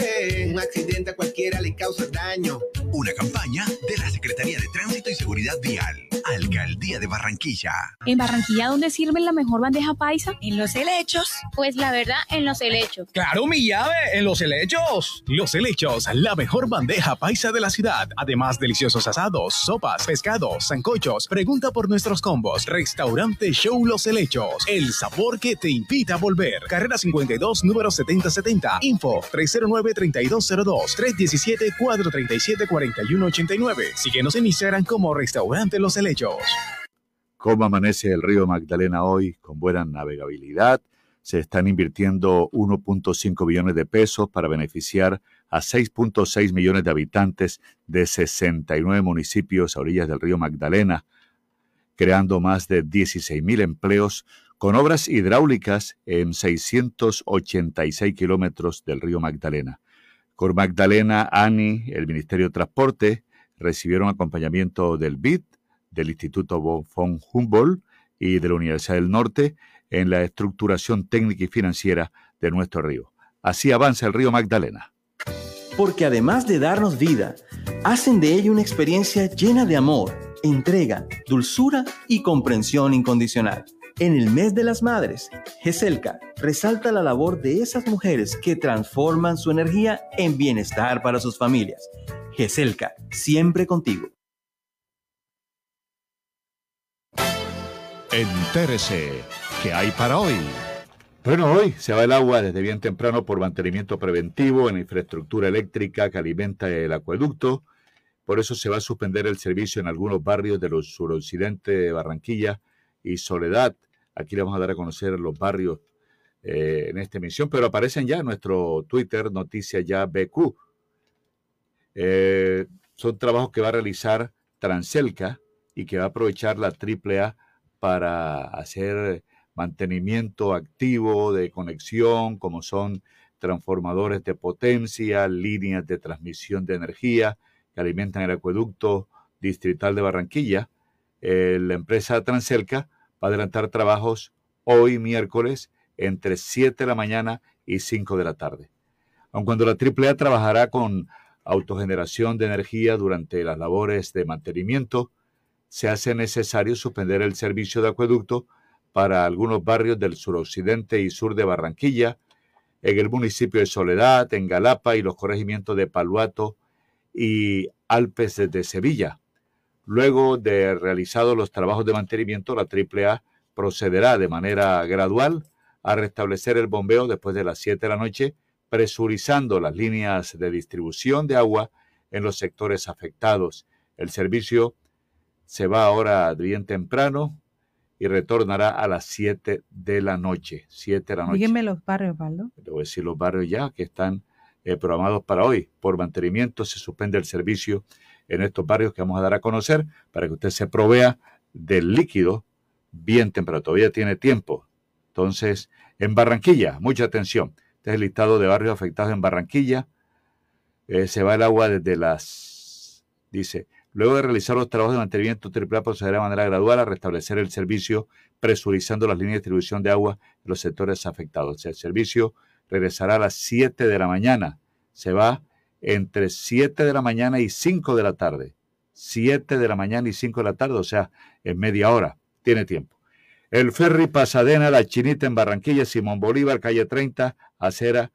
eh. Un accidente a cualquiera le causa daño. Una campaña Secretaría de Tránsito y Seguridad Vial. Alcaldía de Barranquilla. ¿En Barranquilla dónde sirven la mejor bandeja paisa? En los helechos. Pues la verdad, en los helechos. ¡Claro, mi llave! ¡En los helechos! Los helechos, la mejor bandeja paisa de la ciudad. Además, deliciosos asados, sopas, pescados, zancochos. Pregunta por nuestros combos. Restaurante Show Los Helechos. El sabor que te invita a volver. Carrera 52, número 7070. Info 309-3202. 317-437-4189. Síguenos en Instagram como Restaurante Los Helechos. ¿Cómo amanece el río Magdalena hoy? Con buena navegabilidad. Se están invirtiendo 1.5 billones de pesos para beneficiar a 6.6 millones de habitantes de 69 municipios a orillas del río Magdalena, creando más de 16 mil empleos con obras hidráulicas en 686 kilómetros del río Magdalena. Con Magdalena, ANI, el Ministerio de Transporte, recibieron acompañamiento del BID, del Instituto von Humboldt y de la Universidad del Norte en la estructuración técnica y financiera de nuestro río. Así avanza el río Magdalena. Porque además de darnos vida, hacen de ello una experiencia llena de amor, entrega, dulzura y comprensión incondicional. En el mes de las madres, GESELCA resalta la labor de esas mujeres que transforman su energía en bienestar para sus familias. GESELCA, siempre contigo. Entérese, ¿qué hay para hoy? Bueno, hoy se va el agua desde bien temprano por mantenimiento preventivo en la infraestructura eléctrica que alimenta el acueducto. Por eso se va a suspender el servicio en algunos barrios de los suroccidente de Barranquilla y Soledad. Aquí le vamos a dar a conocer los barrios eh, en esta emisión, pero aparecen ya en nuestro Twitter, Noticias Ya BQ. Eh, son trabajos que va a realizar Transelca y que va a aprovechar la AAA para hacer mantenimiento activo de conexión, como son transformadores de potencia, líneas de transmisión de energía que alimentan el acueducto distrital de Barranquilla. Eh, la empresa Transelca va a adelantar trabajos hoy miércoles entre 7 de la mañana y 5 de la tarde. Aun cuando la AAA trabajará con autogeneración de energía durante las labores de mantenimiento, se hace necesario suspender el servicio de acueducto para algunos barrios del suroccidente y sur de Barranquilla, en el municipio de Soledad, en Galapa y los corregimientos de Paluato y Alpes de Sevilla. Luego de realizados los trabajos de mantenimiento, la AAA procederá de manera gradual a restablecer el bombeo después de las 7 de la noche, presurizando las líneas de distribución de agua en los sectores afectados. El servicio se va ahora bien temprano y retornará a las 7 de la noche. 7 de la noche. Dígame los barrios, Valdo. Le voy a decir los barrios ya que están eh, programados para hoy. Por mantenimiento se suspende el servicio en estos barrios que vamos a dar a conocer para que usted se provea del líquido bien temprano. Todavía tiene tiempo. Entonces, en Barranquilla, mucha atención. Este es el listado de barrios afectados en Barranquilla. Eh, se va el agua desde las, dice, Luego de realizar los trabajos de mantenimiento, AAA procederá de manera gradual a restablecer el servicio, presurizando las líneas de distribución de agua en los sectores afectados. El servicio regresará a las 7 de la mañana. Se va entre 7 de la mañana y 5 de la tarde. 7 de la mañana y 5 de la tarde, o sea, en media hora. Tiene tiempo. El ferry Pasadena, La Chinita en Barranquilla, Simón Bolívar, calle 30, acera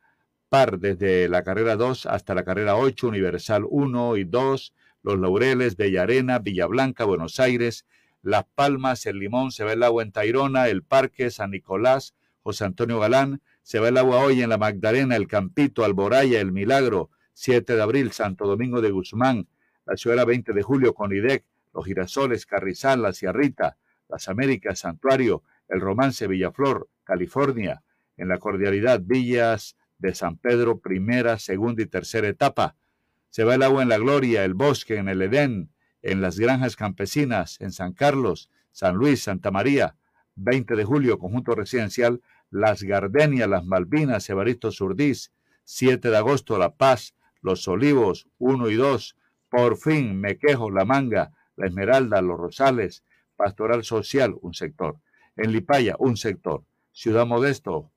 par desde la carrera 2 hasta la carrera 8, Universal 1 y 2, Los Laureles, Bella Arena, Villa Blanca, Buenos Aires, Las Palmas, El Limón, se ve el agua en Tairona, El Parque, San Nicolás, José Antonio Galán, se ve el agua hoy en La Magdalena, El Campito, Alboraya, El Milagro, 7 de abril, Santo Domingo de Guzmán, la Ciudad 20 de julio, Conidec, Los Girasoles, Carrizal, La Sierrita, Las Américas, Santuario, El Romance, Villaflor, California, en la cordialidad, Villas de San Pedro, primera, segunda y tercera etapa. Se va el agua en la Gloria, el Bosque, en el Edén, en las Granjas Campesinas, en San Carlos, San Luis, Santa María, 20 de julio, conjunto residencial, Las Gardenias, Las Malvinas, Evaristo Surdís, 7 de agosto, La Paz, Los Olivos, 1 y 2, Por fin, Mequejo, La Manga, La Esmeralda, Los Rosales, Pastoral Social, un sector. En Lipaya, un sector. Ciudad Modesto,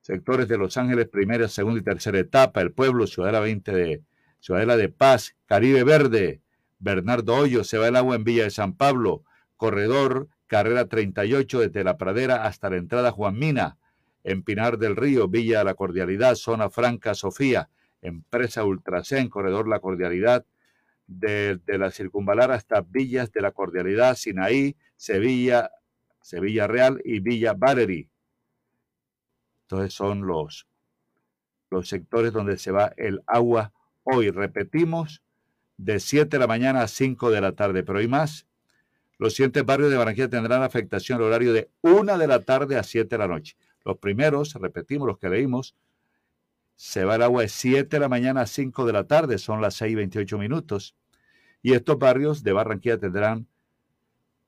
sectores de Los Ángeles, primera, segunda y tercera etapa, el pueblo, Ciudadela 20 de Ciudadela de Paz, Caribe Verde, Bernardo Hoyo, se va el agua en Villa de San Pablo, Corredor, carrera 38 desde la pradera hasta la entrada Juan Mina, en Pinar del Río, Villa La Cordialidad, Zona Franca Sofía, Empresa Ultracén, Corredor La Cordialidad, de, de, la Circunvalar hasta Villas de la Cordialidad, Sinaí, Sevilla, Sevilla Real y Villa Valery. Entonces son los, los sectores donde se va el agua hoy. Repetimos, de 7 de la mañana a 5 de la tarde, pero hay más. Los siguientes barrios de Barranquilla tendrán afectación al horario de 1 de la tarde a 7 de la noche. Los primeros, repetimos los que leímos, se va el agua de 7 de la mañana a 5 de la tarde, son las 6 y 28 minutos. Y estos barrios de Barranquilla tendrán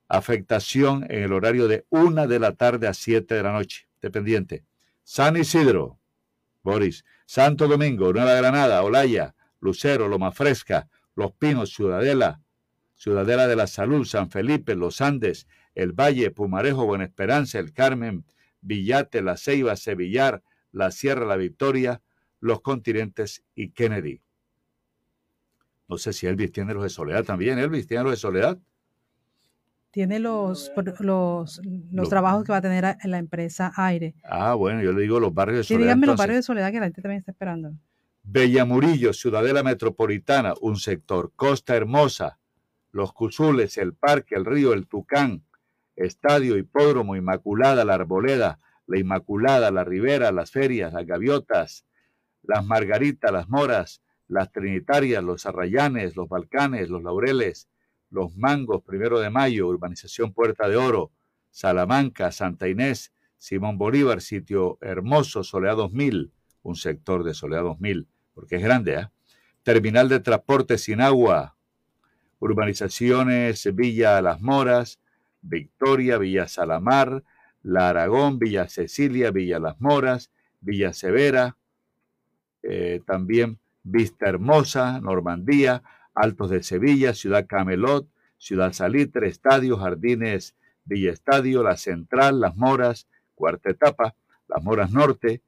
afectación en el horario de 1 de la tarde a 7 de la noche, dependiente. San Isidro, Boris, Santo Domingo, Nueva Granada, Olaya, Lucero, Loma Fresca, Los Pinos, Ciudadela, Ciudadela de la Salud, San Felipe, Los Andes, El Valle, Pumarejo, Buena Esperanza, El Carmen, Villate, La Ceiba, Sevillar, La Sierra, La Victoria, Los Continentes y Kennedy. No sé si Elvis tiene los de Soledad también. Elvis tiene los de Soledad tiene los, los, los, trabajos que va a tener en la empresa Aire. Ah, bueno, yo le digo los barrios de Soledad. Sí, díganme los barrios de Soledad que la gente también está esperando. Bellamurillo, Ciudadela Metropolitana, un sector. Costa Hermosa, Los Cuzules, El Parque, El Río, El Tucán, Estadio, Hipódromo, Inmaculada, La Arboleda, La Inmaculada, La Ribera, Las Ferias, Las Gaviotas, Las Margaritas, Las Moras, Las Trinitarias, Los Arrayanes, Los Balcanes, Los Laureles, los Mangos, Primero de Mayo, Urbanización Puerta de Oro, Salamanca, Santa Inés, Simón Bolívar, Sitio Hermoso, Soledad 2000, un sector de Soledad 2000, porque es grande, ¿eh? Terminal de Transporte Sin Agua, Urbanizaciones Villa Las Moras, Victoria, Villa Salamar, La Aragón, Villa Cecilia, Villa Las Moras, Villa Severa, eh, también Vista Hermosa, Normandía, Altos de Sevilla, Ciudad Camelot, Ciudad Salitre, Estadio, Jardines, Villa Estadio, La Central, Las Moras, Cuarta Etapa, Las Moras Norte,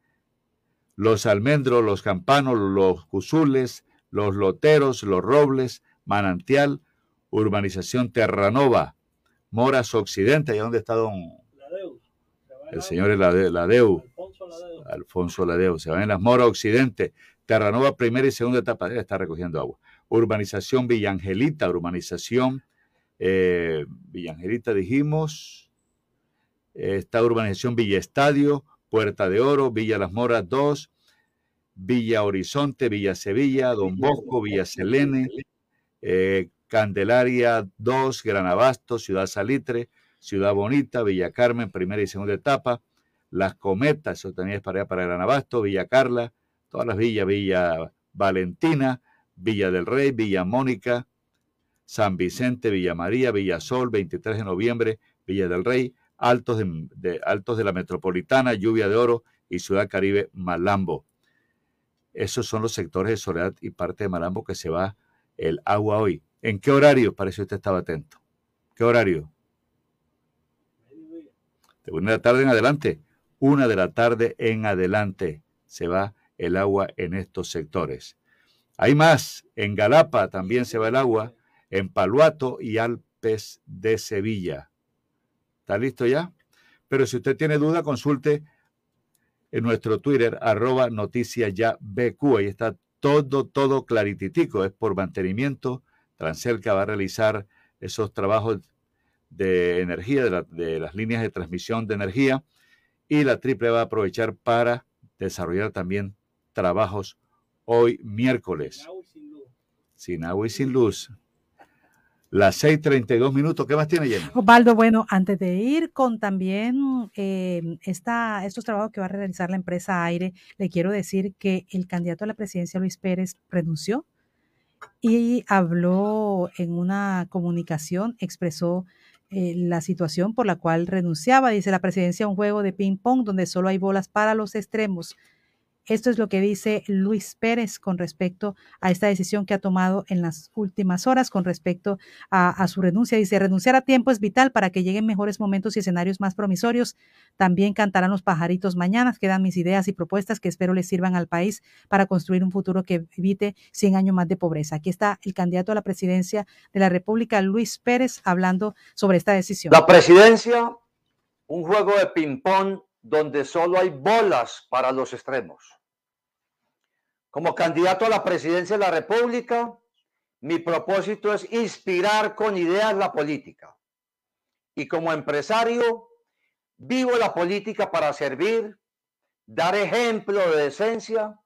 Los Almendros, Los Campanos, Los Cuzules, Los Loteros, Los Robles, Manantial, Urbanización Terranova, Moras Occidente, ¿y dónde está don? El señor Ladeu. Alfonso Ladeu. Se va en las Moras Occidente, Terranova primera y segunda etapa, está recogiendo agua urbanización Villangelita, urbanización eh, Villangelita dijimos, esta urbanización Villa Estadio, Puerta de Oro, Villa Las Moras 2, Villa Horizonte, Villa Sevilla, Don Bosco, Villa Selene, eh, Candelaria 2, Gran Abasto, Ciudad Salitre, Ciudad Bonita, Villa Carmen, primera y segunda etapa, Las Cometas, eso también es para, para Gran Abasto, Villa Carla, todas las villas, Villa Valentina, Villa del Rey, Villa Mónica, San Vicente, Villa María, Villa Sol, 23 de noviembre, Villa del Rey, Altos de, Altos de la Metropolitana, Lluvia de Oro y Ciudad Caribe, Malambo. Esos son los sectores de Soledad y parte de Malambo que se va el agua hoy. ¿En qué horario? Parece que usted estaba atento. ¿Qué horario? De una de la tarde en adelante. Una de la tarde en adelante se va el agua en estos sectores. Hay más, en Galapa también se va el agua, en Paluato y Alpes de Sevilla. ¿Está listo ya? Pero si usted tiene duda, consulte en nuestro Twitter, arroba noticias ya. Ahí está todo, todo clarititico. Es por mantenimiento. Transelca va a realizar esos trabajos de energía, de las líneas de transmisión de energía. Y la triple va a aprovechar para desarrollar también trabajos hoy miércoles. Sin agua y sin luz. Las 6:32 minutos. ¿Qué más tiene, Jenny? Osvaldo, bueno, antes de ir con también eh, esta, estos trabajos que va a realizar la empresa Aire, le quiero decir que el candidato a la presidencia, Luis Pérez, renunció y habló en una comunicación, expresó eh, la situación por la cual renunciaba. Dice la presidencia un juego de ping-pong donde solo hay bolas para los extremos. Esto es lo que dice Luis Pérez con respecto a esta decisión que ha tomado en las últimas horas con respecto a, su renuncia. Dice, renunciar a tiempo es vital para que lleguen mejores momentos y escenarios más promisorios. También cantarán los pajaritos mañana. Quedan mis ideas y propuestas que espero les sirvan al país para construir un futuro que evite 100 años más de pobreza. Aquí está el candidato a la presidencia de la República, Luis Pérez, hablando sobre esta decisión. La presidencia, un juego de ping-pong donde solo hay bolas para los extremos. Como candidato a la presidencia de la República, mi propósito es inspirar con ideas la política. Y como empresario, vivo la política para servir, dar ejemplo de decencia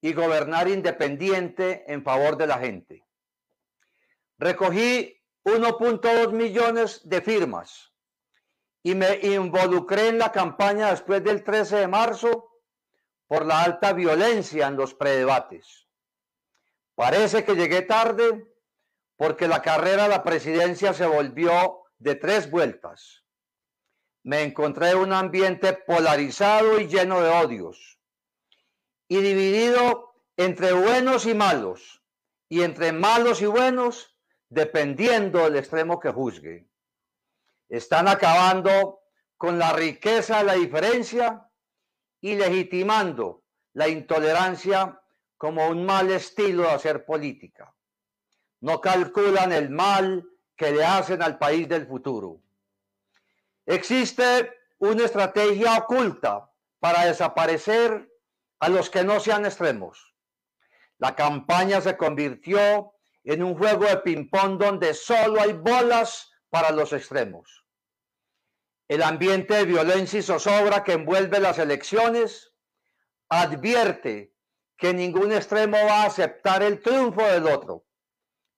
y gobernar independiente en favor de la gente. Recogí 1.2 millones de firmas y me involucré en la campaña después del 13 de marzo por la alta violencia en los predebates. Parece que llegué tarde porque la carrera a la presidencia se volvió de tres vueltas. Me encontré en un ambiente polarizado y lleno de odios y dividido entre buenos y malos y entre malos y buenos dependiendo del extremo que juzgue. Están acabando con la riqueza de la diferencia y legitimando la intolerancia como un mal estilo de hacer política. No calculan el mal que le hacen al país del futuro. Existe una estrategia oculta para desaparecer a los que no sean extremos. La campaña se convirtió en un juego de ping-pong donde solo hay bolas para los extremos el ambiente de violencia y zozobra que envuelve las elecciones advierte que ningún extremo va a aceptar el triunfo del otro.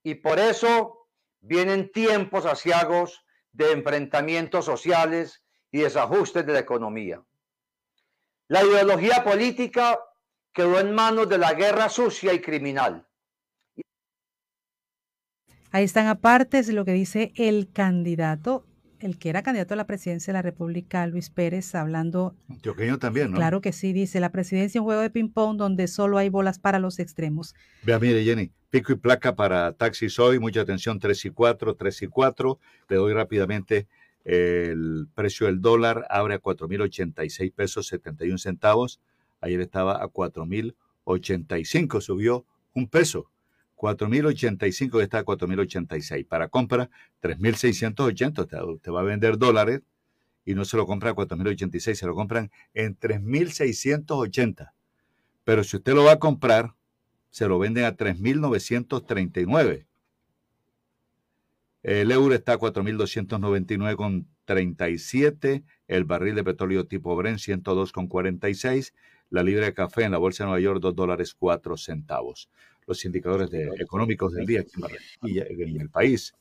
Y por eso vienen tiempos asiagos de enfrentamientos sociales y desajustes de la economía. La ideología política quedó en manos de la guerra sucia y criminal. Ahí están apartes lo que dice el candidato el que era candidato a la presidencia de la República, Luis Pérez, hablando. Antioqueño también, ¿no? Claro que sí, dice la presidencia un juego de ping-pong donde solo hay bolas para los extremos. Vea, mire, Jenny, pico y placa para taxis hoy, mucha atención, 3 y 4, 3 y 4. Le doy rápidamente el precio del dólar, abre a 4.086 pesos 71 centavos. Ayer estaba a 4.085, subió un peso. 4.085 está a 4.086. Para compra, 3.680. Usted, usted va a vender dólares y no se lo compra a 4.086, se lo compran en 3.680. Pero si usted lo va a comprar, se lo venden a 3.939. El euro está a 4.299,37. El barril de petróleo tipo Brent 102,46. La libra de café en la bolsa de Nueva York 2 dólares 4 centavos los indicadores económicos del día y en el país.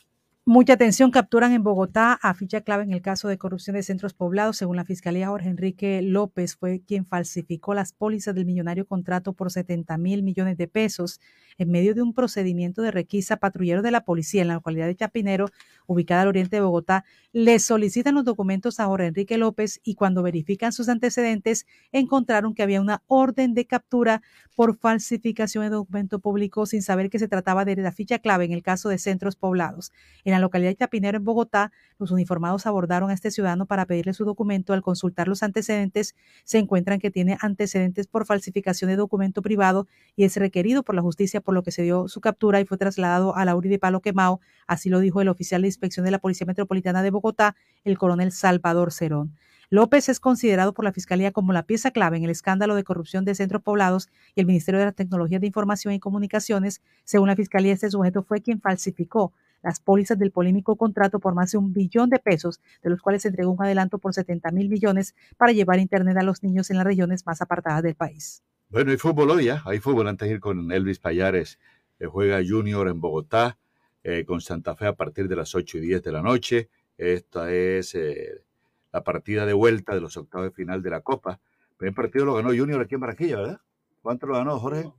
Mucha atención, capturan en Bogotá a ficha clave en el caso de corrupción de centros poblados. Según la Fiscalía, Jorge Enrique López fue quien falsificó las pólizas del millonario contrato por 70 mil millones de pesos en medio de un procedimiento de requisa. Patrulleros de la policía en la localidad de Chapinero, ubicada al oriente de Bogotá, le solicitan los documentos a Jorge Enrique López y cuando verifican sus antecedentes encontraron que había una orden de captura por falsificación de documento público sin saber que se trataba de la ficha clave en el caso de centros poblados. La localidad de Chapinero, en Bogotá, los uniformados abordaron a este ciudadano para pedirle su documento. Al consultar los antecedentes, se encuentran que tiene antecedentes por falsificación de documento privado y es requerido por la justicia, por lo que se dio su captura y fue trasladado a la URI de Palo Quemao. Así lo dijo el oficial de inspección de la Policía Metropolitana de Bogotá, el coronel Salvador Cerón. López es considerado por la Fiscalía como la pieza clave en el escándalo de corrupción de centros poblados y el Ministerio de las Tecnologías de Información y Comunicaciones. Según la Fiscalía, este sujeto fue quien falsificó las pólizas del polémico contrato por más de un billón de pesos, de los cuales se entregó un adelanto por 70 mil millones para llevar Internet a los niños en las regiones más apartadas del país. Bueno, hay fútbol hoy ya, hay fútbol antes de ir con Elvis Payares. Eh, juega Junior en Bogotá, eh, con Santa Fe a partir de las 8 y 10 de la noche. Esta es eh, la partida de vuelta de los octavos de final de la Copa. El primer partido lo ganó Junior aquí en Barranquilla, ¿verdad? ¿Cuánto lo ganó, Jorge?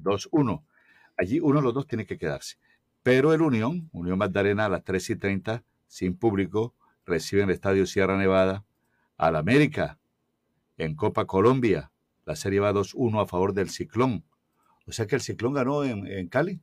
2-1. Allí uno de los dos tiene que quedarse. Pero el Unión, Unión Magdalena a las 3 y 30, sin público, recibe en el Estadio Sierra Nevada al América en Copa Colombia. La serie va 2-1 a favor del Ciclón. O sea que el Ciclón ganó en, en Cali.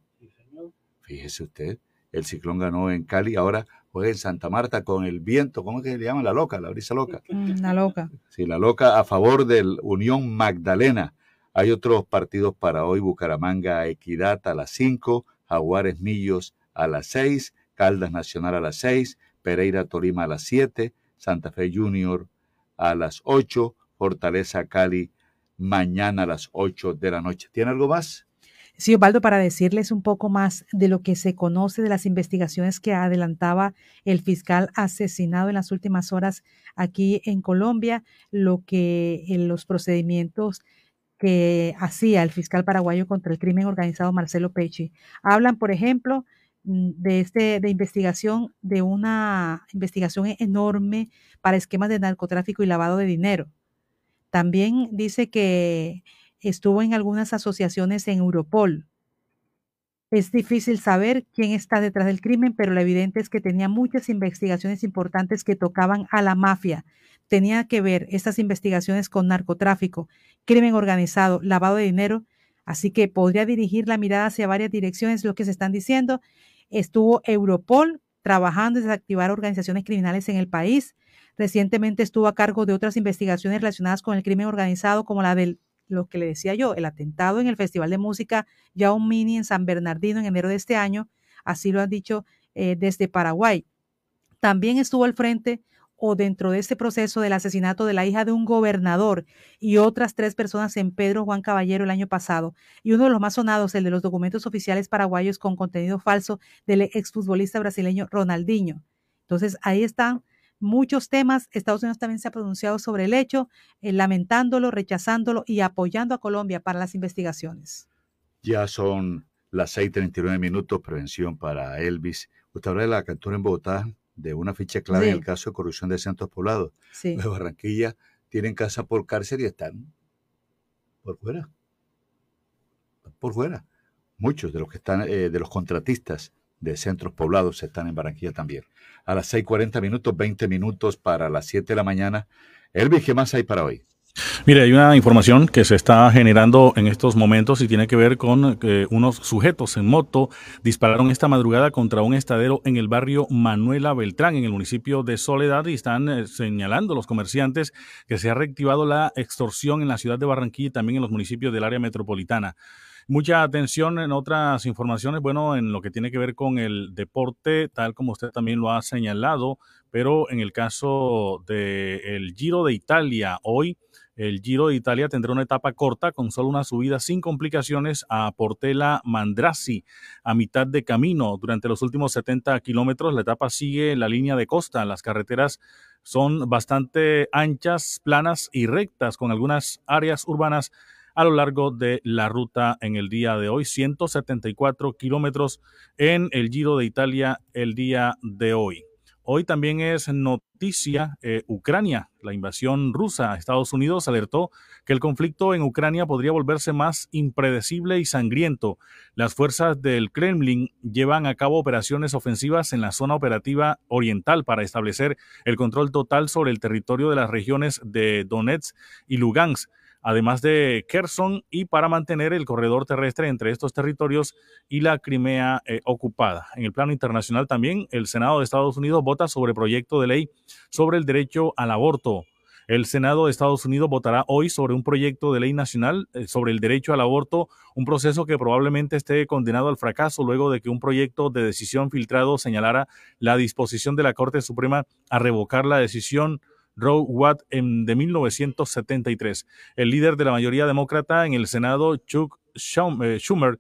Fíjese usted, el Ciclón ganó en Cali. Ahora juega en Santa Marta con el viento. ¿Cómo es que le llaman? La loca, la brisa loca. [laughs] La loca. Sí, la loca a favor del Unión Magdalena. Hay otros partidos para hoy. Bucaramanga, Equidad a las 5, Jaguares Millos a las 6, Caldas Nacional a las 6, Pereira Tolima a las 7, Santa Fe Junior a las 8, Fortaleza Cali mañana a las 8 de la noche. ¿Tiene algo más? Sí, Osvaldo, para decirles un poco más de lo que se conoce de las investigaciones que adelantaba el fiscal asesinado en las últimas horas aquí en Colombia, lo que en los procedimientos que hacía el fiscal paraguayo contra el crimen organizado Marcelo Pecci. Hablan, por ejemplo, mm, de este de investigación de una investigación enorme para esquemas de narcotráfico y lavado de dinero. También dice que estuvo en algunas asociaciones en Europol. Es difícil saber quién está detrás del crimen, pero lo evidente es que tenía muchas investigaciones importantes que tocaban a la mafia. Tenía que ver estas investigaciones con narcotráfico, crimen organizado, lavado de dinero, así que podría dirigir la mirada hacia varias direcciones, lo que se están diciendo. Estuvo Europol trabajando en desactivar organizaciones criminales en el país. Recientemente estuvo a cargo de otras investigaciones relacionadas con el crimen organizado, como la del lo que le decía yo, el atentado en el Festival de Música Yao Mini en San Bernardino en enero de este año, así lo han dicho eh, desde Paraguay. También estuvo al frente o dentro de este proceso del asesinato de la hija de un gobernador y otras tres personas en Pedro Juan Caballero el año pasado. Y uno de los más sonados, el de los documentos oficiales paraguayos con contenido falso del exfutbolista brasileño Ronaldinho. Entonces, ahí están muchos temas. Estados Unidos también se ha pronunciado sobre el hecho, eh, lamentándolo, rechazándolo y apoyando a Colombia para las investigaciones. Ya son las 6:39 minutos, prevención para Elvis. Usted habla de la captura en Bogotá de una ficha clave Sí. en el caso de corrupción de centros poblados. Sí. De Barranquilla tienen casa por cárcel y están por fuera. Por fuera. Muchos de los que están, eh, de los contratistas de centros poblados están en Barranquilla también. A las 6:40 minutos, 20 minutos para las 7 de la mañana. Elvis, ¿qué más hay para hoy? Mire, hay una información que se está generando en estos momentos y tiene que ver con que unos sujetos en moto dispararon esta madrugada contra un estadero en el barrio Manuela Beltrán, en el municipio de Soledad, y están eh, señalando los comerciantes que se ha reactivado la extorsión en la ciudad de Barranquilla y también en los municipios del área metropolitana. Mucha atención en otras informaciones, bueno, en lo que tiene que ver con el deporte, tal como usted también lo ha señalado, pero en el caso del Giro de Italia, hoy el Giro de Italia tendrá una etapa corta con solo una subida sin complicaciones a Portela Mandrasi a mitad de camino. Durante los últimos 70 kilómetros la etapa sigue la línea de costa. Las carreteras son bastante anchas, planas y rectas con algunas áreas urbanas a lo largo de la ruta en el día de hoy. 174 kilómetros en el Giro de Italia el día de hoy. Hoy también es noticia eh, Ucrania. La invasión rusa a Estados Unidos alertó que el conflicto en Ucrania podría volverse más impredecible y sangriento. Las fuerzas del Kremlin llevan a cabo operaciones ofensivas en la zona operativa oriental para establecer el control total sobre el territorio de las regiones de Donetsk y Lugansk además de Kherson, y para mantener el corredor terrestre entre estos territorios y la Crimea eh, ocupada. En el plano internacional también, el Senado de Estados Unidos vota sobre proyecto de ley sobre el derecho al aborto. El Senado de Estados Unidos votará hoy sobre un proyecto de ley nacional eh, sobre el derecho al aborto, un proceso que probablemente esté condenado al fracaso luego de que un proyecto de decisión filtrado señalara la disposición de la Corte Suprema a revocar la decisión Roe Watt en, de 1973. El líder de la mayoría demócrata en el Senado, Chuck eh, Schumer,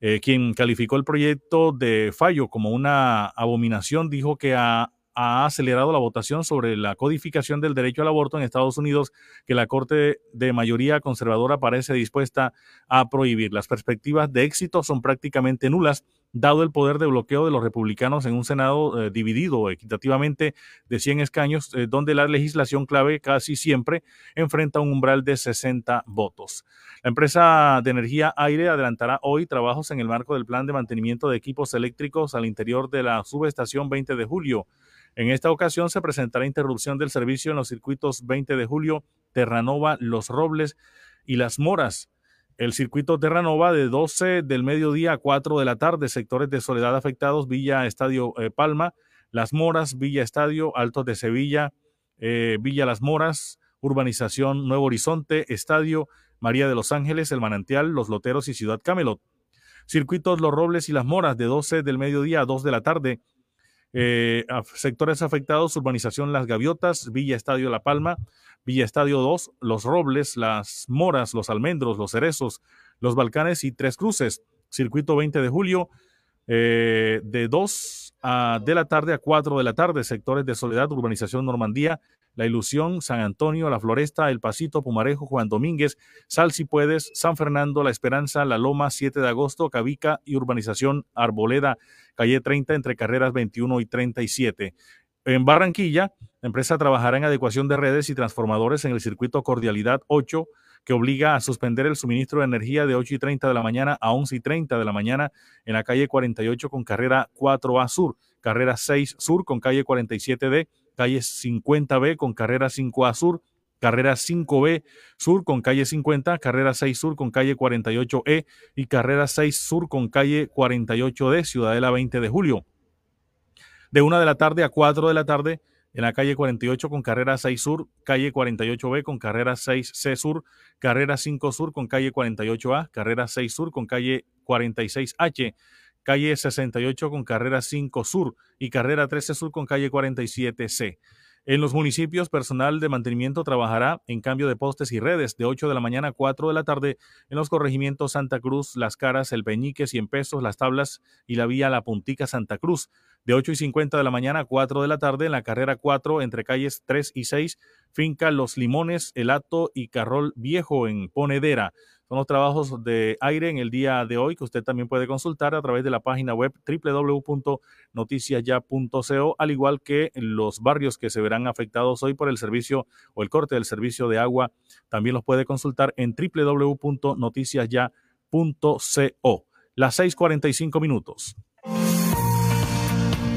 eh, quien calificó el proyecto de fallo como una abominación, dijo que a ha acelerado la votación sobre la codificación del derecho al aborto en Estados Unidos, que la Corte de mayoría conservadora parece dispuesta a prohibir. Las perspectivas de éxito son prácticamente nulas, dado el poder de bloqueo de los republicanos en un Senado eh, dividido equitativamente de 100 escaños, eh, donde la legislación clave casi siempre enfrenta un umbral de 60 votos. La empresa de energía aire adelantará hoy trabajos en el marco del plan de mantenimiento de equipos eléctricos al interior de la subestación 20 de julio. En esta ocasión se presentará interrupción del servicio en los circuitos 20 de julio, Terranova, Los Robles y Las Moras. El circuito Terranova de 12 del mediodía a 4 de la tarde, sectores de soledad afectados, Villa Estadio eh, Palma, Las Moras, Villa Estadio, Altos de Sevilla, eh, Villa Las Moras, Urbanización Nuevo Horizonte, Estadio María de los Ángeles, El Manantial, Los Loteros y Ciudad Camelot. Circuitos Los Robles y Las Moras de 12 del mediodía a 2 de la tarde, eh, sectores afectados, urbanización Las Gaviotas, Villa Estadio La Palma, Villa Estadio 2, Los Robles, Las Moras, Los Almendros, Los Cerezos, Los Balcanes y Tres Cruces. Circuito 20 de julio, eh, de 2 a, de la tarde a 4 de la tarde, sectores de Soledad, Urbanización Normandía, La Ilusión, San Antonio, La Floresta, El Pasito, Pumarejo, Juan Domínguez, Sal si puedes, San Fernando, La Esperanza, La Loma, 7 de agosto, Cavica y Urbanización Arboleda, calle 30 entre carreras 21 y 37. En Barranquilla, la empresa trabajará en adecuación de redes y transformadores en el circuito Cordialidad 8, que obliga a suspender el suministro de energía de 8 y 30 de la mañana a 11 y 30 de la mañana en la calle 48 con carrera 4A Sur, carrera 6 Sur con calle 47D, calle 50B con carrera 5A Sur, carrera 5B Sur con calle 50, carrera 6 Sur con calle 48E y carrera 6 Sur con calle 48D, Ciudadela 20 de julio. De 1 de la tarde a 4 de la tarde en la calle 48 con carrera 6 Sur, calle 48B con carrera 6C Sur, carrera 5 Sur con calle 48A, carrera 6 Sur con calle 46H, calle 68 con carrera 5 Sur y carrera 13 Sur con calle 47C. En los municipios, personal de mantenimiento trabajará en cambio de postes y redes de 8 de la mañana a 4 de la tarde en los corregimientos Santa Cruz, Las Caras, El Peñique, Cien Pesos, Las Tablas y la vía La Puntica Santa Cruz. De 8 y 50 de la mañana a 4 de la tarde en la carrera 4 entre calles 3 y 6, finca Los Limones, El Ato y Carrol Viejo en Ponedera. Son los trabajos de aire en el día de hoy que usted también puede consultar a través de la página web www.noticiasya.co, al igual que los barrios que se verán afectados hoy por el servicio o el corte del servicio de agua, también los puede consultar en www.noticiasya.co. Las 6:45 minutos.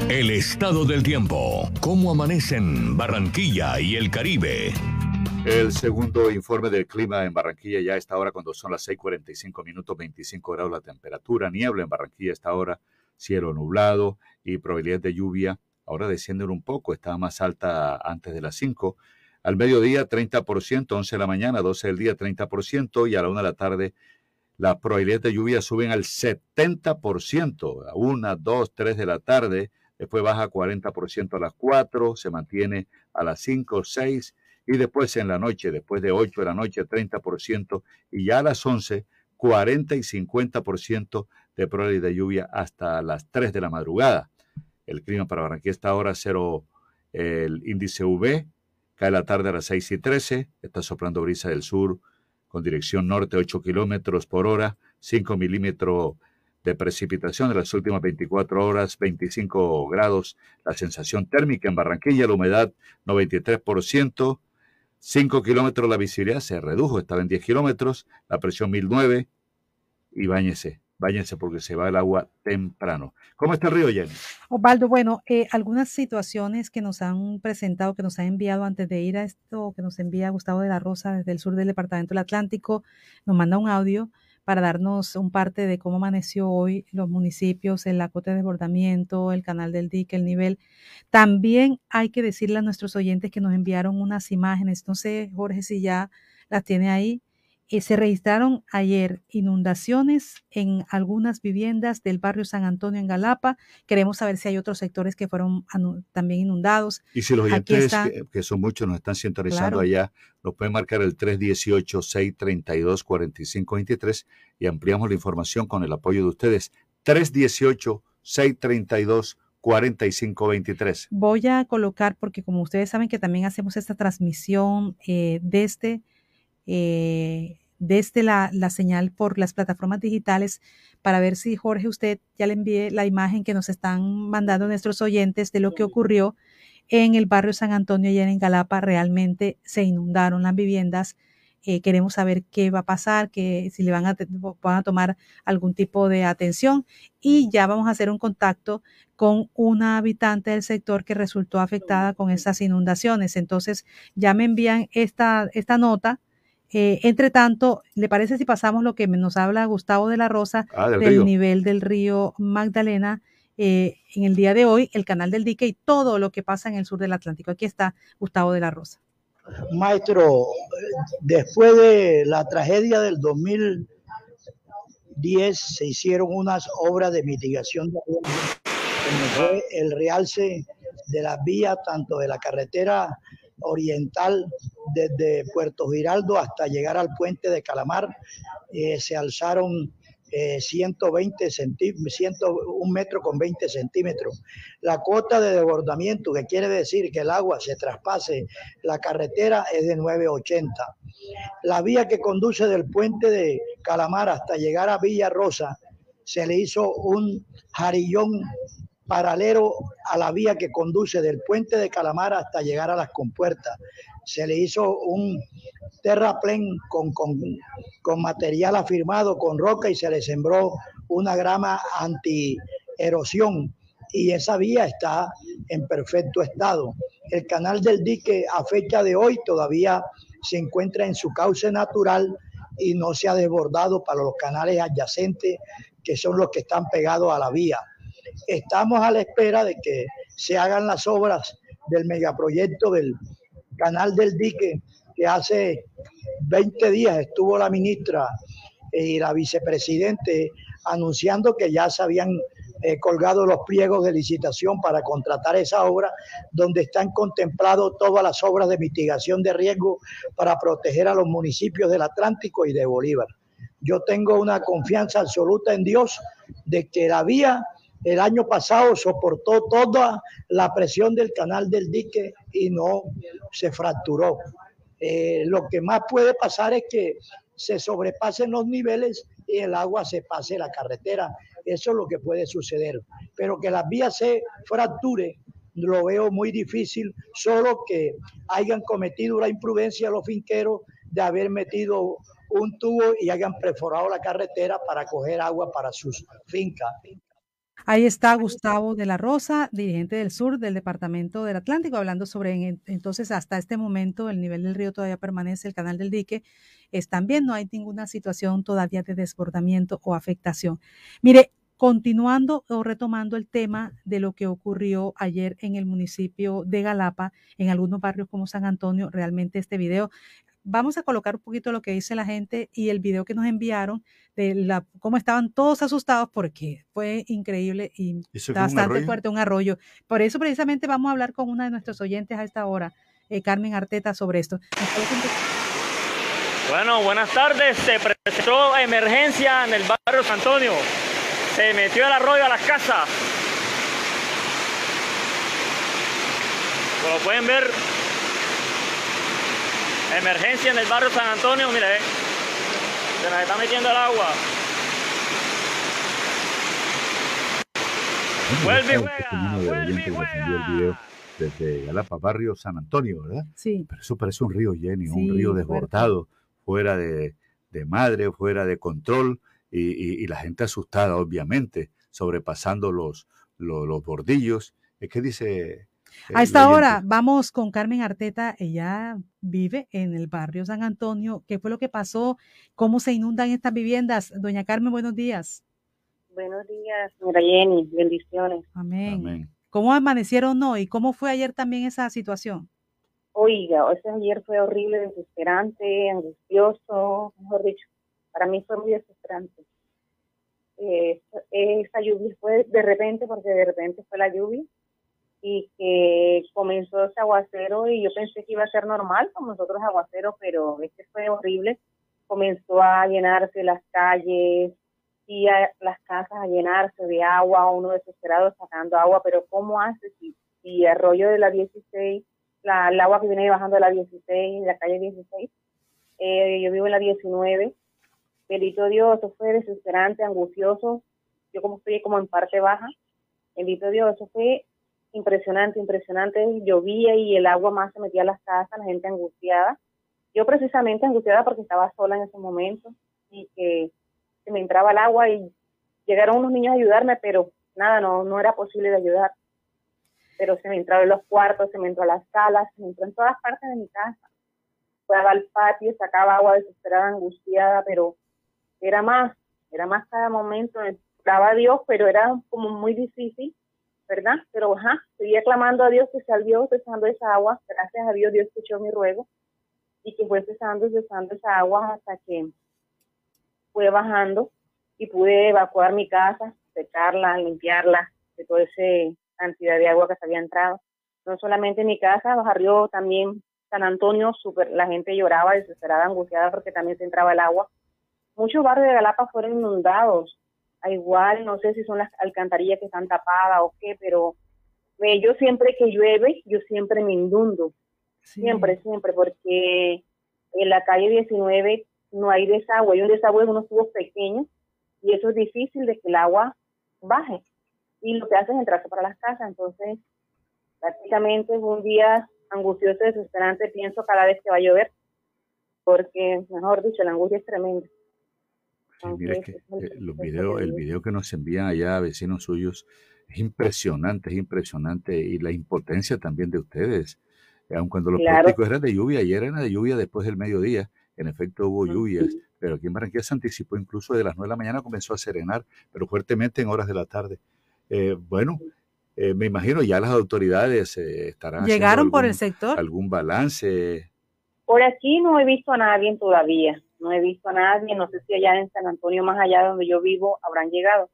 El estado del tiempo. ¿Cómo amanecen Barranquilla y el Caribe? El segundo informe del clima en Barranquilla ya está ahora cuando son las 6:45 minutos, 25 grados la temperatura, niebla en Barranquilla está ahora, cielo nublado y probabilidad de lluvia. Ahora descienden un poco, está más alta antes de las 5. Al mediodía 30%, 11 de la mañana, 12 del día 30% y a la 1 de la tarde las probabilidades de lluvia suben al 70%, a 1, 2, 3 de la tarde, después baja 40% a las 4, se mantiene a las 5, 6 y después en la noche, después de 8 de la noche, 30%, y ya a las 11, 40 y 50% de probabilidad de lluvia hasta las 3 de la madrugada. El clima para Barranquilla está ahora cero, el índice V, cae la tarde a las 6 y 13, está soplando brisa del sur con dirección norte 8 kilómetros por hora, 5 milímetros de precipitación en las últimas 24 horas, 25 grados la sensación térmica en Barranquilla, la humedad 93%, 5 kilómetros la visibilidad se redujo, estaba en 10 kilómetros, la presión 1009 y báñese. váyanse porque se va el agua temprano. ¿Cómo está el río, Jenny? Osvaldo, bueno, eh, algunas situaciones que nos han presentado, que nos han enviado antes de ir a esto, que nos envía Gustavo de la Rosa desde el sur del Departamento del Atlántico, nos manda un audio para darnos un parte de cómo amaneció hoy los municipios, el lacote de desbordamiento, el canal del dique, el nivel. También hay que decirle a nuestros oyentes que nos enviaron unas imágenes, no sé, Jorge, si ya las tiene ahí, eh, se registraron ayer inundaciones en algunas viviendas del barrio San Antonio en Galapa. Queremos saber si hay otros sectores que fueron también inundados. Y si los oyentes, que, son muchos, nos están sintonizando allá, nos pueden marcar el 318-632-4523 y ampliamos la información con el apoyo de ustedes. 318-632-4523. Voy a colocar, porque como ustedes saben que también hacemos esta transmisión eh, desde eh, desde la, la, señal por las plataformas digitales para ver si Jorge usted ya le envíe la imagen que nos están mandando nuestros oyentes de lo que ocurrió en el barrio San Antonio y en Galapa. Realmente se inundaron las viviendas. Eh, queremos saber qué va a pasar, que si le van a, van a tomar algún tipo de atención y ya vamos a hacer un contacto con una habitante del sector que resultó afectada con esas inundaciones. Entonces ya me envían esta, esta nota eh, entre tanto, ¿le parece si pasamos lo que nos habla Gustavo de la Rosa ah, del, nivel del río Magdalena eh, en el día de hoy, el canal del dique y todo lo que pasa en el sur del Atlántico? Aquí está Gustavo de la Rosa. Maestro, después de la tragedia del 2010 se hicieron unas obras de mitigación de el realce de las vías, tanto de la carretera oriental desde Puerto Giraldo hasta llegar al puente de Calamar. Eh, se alzaron 120 centímetros, un metro con 20 centímetros. La cuota de desbordamiento, que quiere decir que el agua se traspase la carretera, es de 9,80. La vía que conduce del puente de Calamar hasta llegar a Villa Rosa, se le hizo un jarillón paralelo a la vía que conduce del puente de Calamar hasta llegar a las compuertas. Se le hizo un terraplén con, con, con material afirmado, con roca y se le sembró una grama anti-erosión y esa vía está en perfecto estado. El canal del dique a fecha de hoy todavía se encuentra en su cauce natural y no se ha desbordado para los canales adyacentes que son los que están pegados a la vía. Estamos a la espera de que se hagan las obras del megaproyecto del canal del dique, que hace 20 días estuvo la ministra y la vicepresidente anunciando que ya se habían eh, colgado los pliegos de licitación para contratar esa obra, donde están contemplados todas las obras de mitigación de riesgo para proteger a los municipios del Atlántico y de Bolívar. Yo tengo una confianza absoluta en Dios de que la vía el año pasado soportó toda la presión del canal del dique y no se fracturó. Eh, lo que más puede pasar es que se sobrepasen los niveles y el agua se pase la carretera. Eso es lo que puede suceder. Pero que las vías se fracture, lo veo muy difícil, solo que hayan cometido la imprudencia los finqueros de haber metido un tubo y hayan perforado la carretera para coger agua para sus fincas. Ahí está Gustavo de la Rosa, dirigente del sur del Departamento del Atlántico, hablando sobre entonces hasta este momento el nivel del río todavía permanece, el canal del dique están bien, no hay ninguna situación todavía de desbordamiento o afectación. Mire, continuando o retomando el tema de lo que ocurrió ayer en el municipio de Galapa, en algunos barrios como San Antonio, realmente este video vamos a colocar un poquito lo que dice la gente y el video que nos enviaron de la, cómo estaban todos asustados porque fue increíble y bastante fuerte un arroyo. Por eso precisamente vamos a hablar con una de nuestros oyentes a esta hora, eh, Carmen Arteta, sobre esto. Bueno, buenas tardes. Se presentó emergencia en el barrio San Antonio. Se metió el arroyo a las casas. Como pueden ver, Emergencia en el barrio San Antonio, mire, eh. se nos está metiendo el agua. Vuelve y juega, vuelve y juega. Desde Galapa, barrio San Antonio, ¿verdad? Sí. Pero eso parece un río, Jenny, un río desbordado, fuera de, de madre, fuera de control y, y- y la gente asustada, obviamente, sobrepasando los, los, los bordillos. Eh, ¿Qué dice? A esta hora vamos con Carmen Arteta. Ella vive en el barrio San Antonio. ¿Qué fue lo que pasó? ¿Cómo se inundan estas viviendas? Doña Carmen, buenos días. Buenos días, señora Jenny. Bendiciones. Amén. ¿Cómo amanecieron hoy? ¿Cómo fue ayer también esa situación? Oiga, ese ayer fue horrible, desesperante, angustioso, mejor dicho. Para mí fue muy desesperante. Eh, esa lluvia fue de repente, porque de repente fue la lluvia, y que comenzó ese aguacero y yo pensé que iba a ser normal como nosotros aguaceros, pero este fue horrible. Comenzó a llenarse las calles y a- las casas a llenarse de agua, uno desesperado sacando agua, pero ¿cómo hace si, si arroyo de la 16, la, el agua que viene bajando de la 16, la calle 16, eh, yo vivo en la 19, bendito Dios, eso fue desesperante, angustioso, yo como estoy como en parte baja, bendito Dios, eso fue impresionante, impresionante, llovía y el agua más se metía a las casas, la gente angustiada, yo precisamente angustiada porque estaba sola en ese momento y que se me entraba el agua y llegaron unos niños a ayudarme, pero nada, no, no era posible de ayudar. Pero se me entraba en los cuartos, se me entró a las salas, se me entró en todas partes de mi casa. Fue al patio, sacaba agua desesperada, angustiada, pero era más, era más cada momento. Daba a Dios, pero era como muy difícil, ¿verdad? Pero ajá, seguía clamando a Dios que salió cesando esa agua. Gracias a Dios, Dios escuchó mi ruego y que fue cesando, cesando esa agua hasta que fue bajando y pude evacuar mi casa, secarla, limpiarla de toda esa cantidad de agua que se había entrado. No solamente mi casa, barrió también San Antonio, super, la gente lloraba desesperada, angustiada porque también se entraba el agua. Muchos barrios de Galapa fueron inundados. A igual, no sé si son las alcantarillas que están tapadas o qué, pero eh, yo siempre que llueve, yo siempre me inundo. Siempre, siempre, porque en la calle 19 no hay desagüe, hay un desagüe en unos tubos pequeños y eso es difícil de que el agua baje. Y lo que hace es entrarse para las casas. Entonces, prácticamente es un día angustioso, desesperante, pienso cada vez que va a llover, porque, mejor dicho, la angustia es tremenda. Sí, mira que eh, los videos, el video que nos envían allá vecinos suyos es impresionante, es impresionante y la impotencia también de ustedes. Eh, Aun cuando los Claro. pronósticos eran de lluvia, ayer era de lluvia después del mediodía, en efecto hubo lluvias, pero aquí en Barranquilla se anticipó incluso de las 9 de la mañana comenzó a serenar, pero fuertemente en horas de la tarde. Eh, bueno, eh, me imagino ya las autoridades eh, estarán haciendo ¿Llegaron por el sector? algún balance. Por aquí no he visto a nadie todavía, no he visto a nadie, no sé si allá en San Antonio, más allá de donde yo vivo, habrán llegado,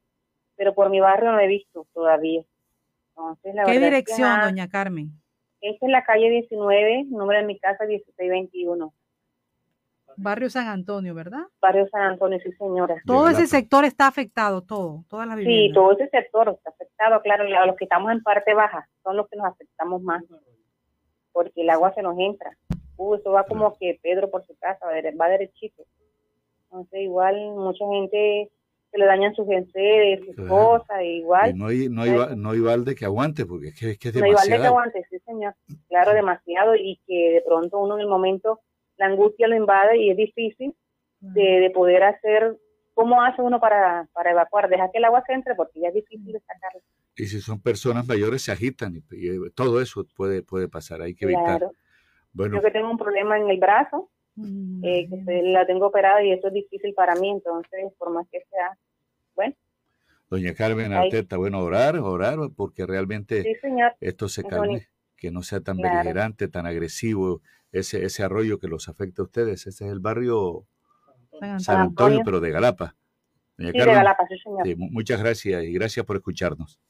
pero por mi barrio no he visto todavía. Entonces, la ¿Qué verdad es que, dirección, ajá, doña Carmen? Esta es la calle 19, número de mi casa 1621, Barrio San Antonio, ¿verdad? barrio San Antonio, sí señora. Todo ese sector está afectado, todo, todas las Sí, viviendas. todo ese sector está afectado, claro, los que estamos en parte baja son los que nos afectamos más, porque el agua se nos entra. Eso va como que Pedro por su casa, va dere- va derechito. Entonces, igual, mucha gente se le dañan sus enseres, sus Claro. cosas, e igual. Y no hay, no hay, no hay balde que aguante, porque es que es, que es No, igual de que demasiado. aguante, sí, señor. Claro, demasiado, y que de pronto uno en el momento, la angustia lo invade y es difícil de, de poder hacer, ¿cómo hace uno para, para evacuar? Deja que el agua se entre porque ya es difícil de sacarla. Y si son personas mayores, se agitan y, y, eh, todo eso puede, puede pasar, hay que evitar. Claro. Bueno, Yo que tengo un problema en el brazo, eh, que se- la tengo operada y eso es difícil para mí, entonces, por más que sea, bueno, doña Carmen. Arteta, bueno, orar, orar, porque realmente sí, señor. esto se calme, que no sea tan Claro. beligerante, tan agresivo, ese, ese arroyo que los afecta a ustedes. Ese es el barrio San San Antonio, pero de Galapa. Doña Sí, de Galapa, sí, señor. muchas gracias y gracias por escucharnos.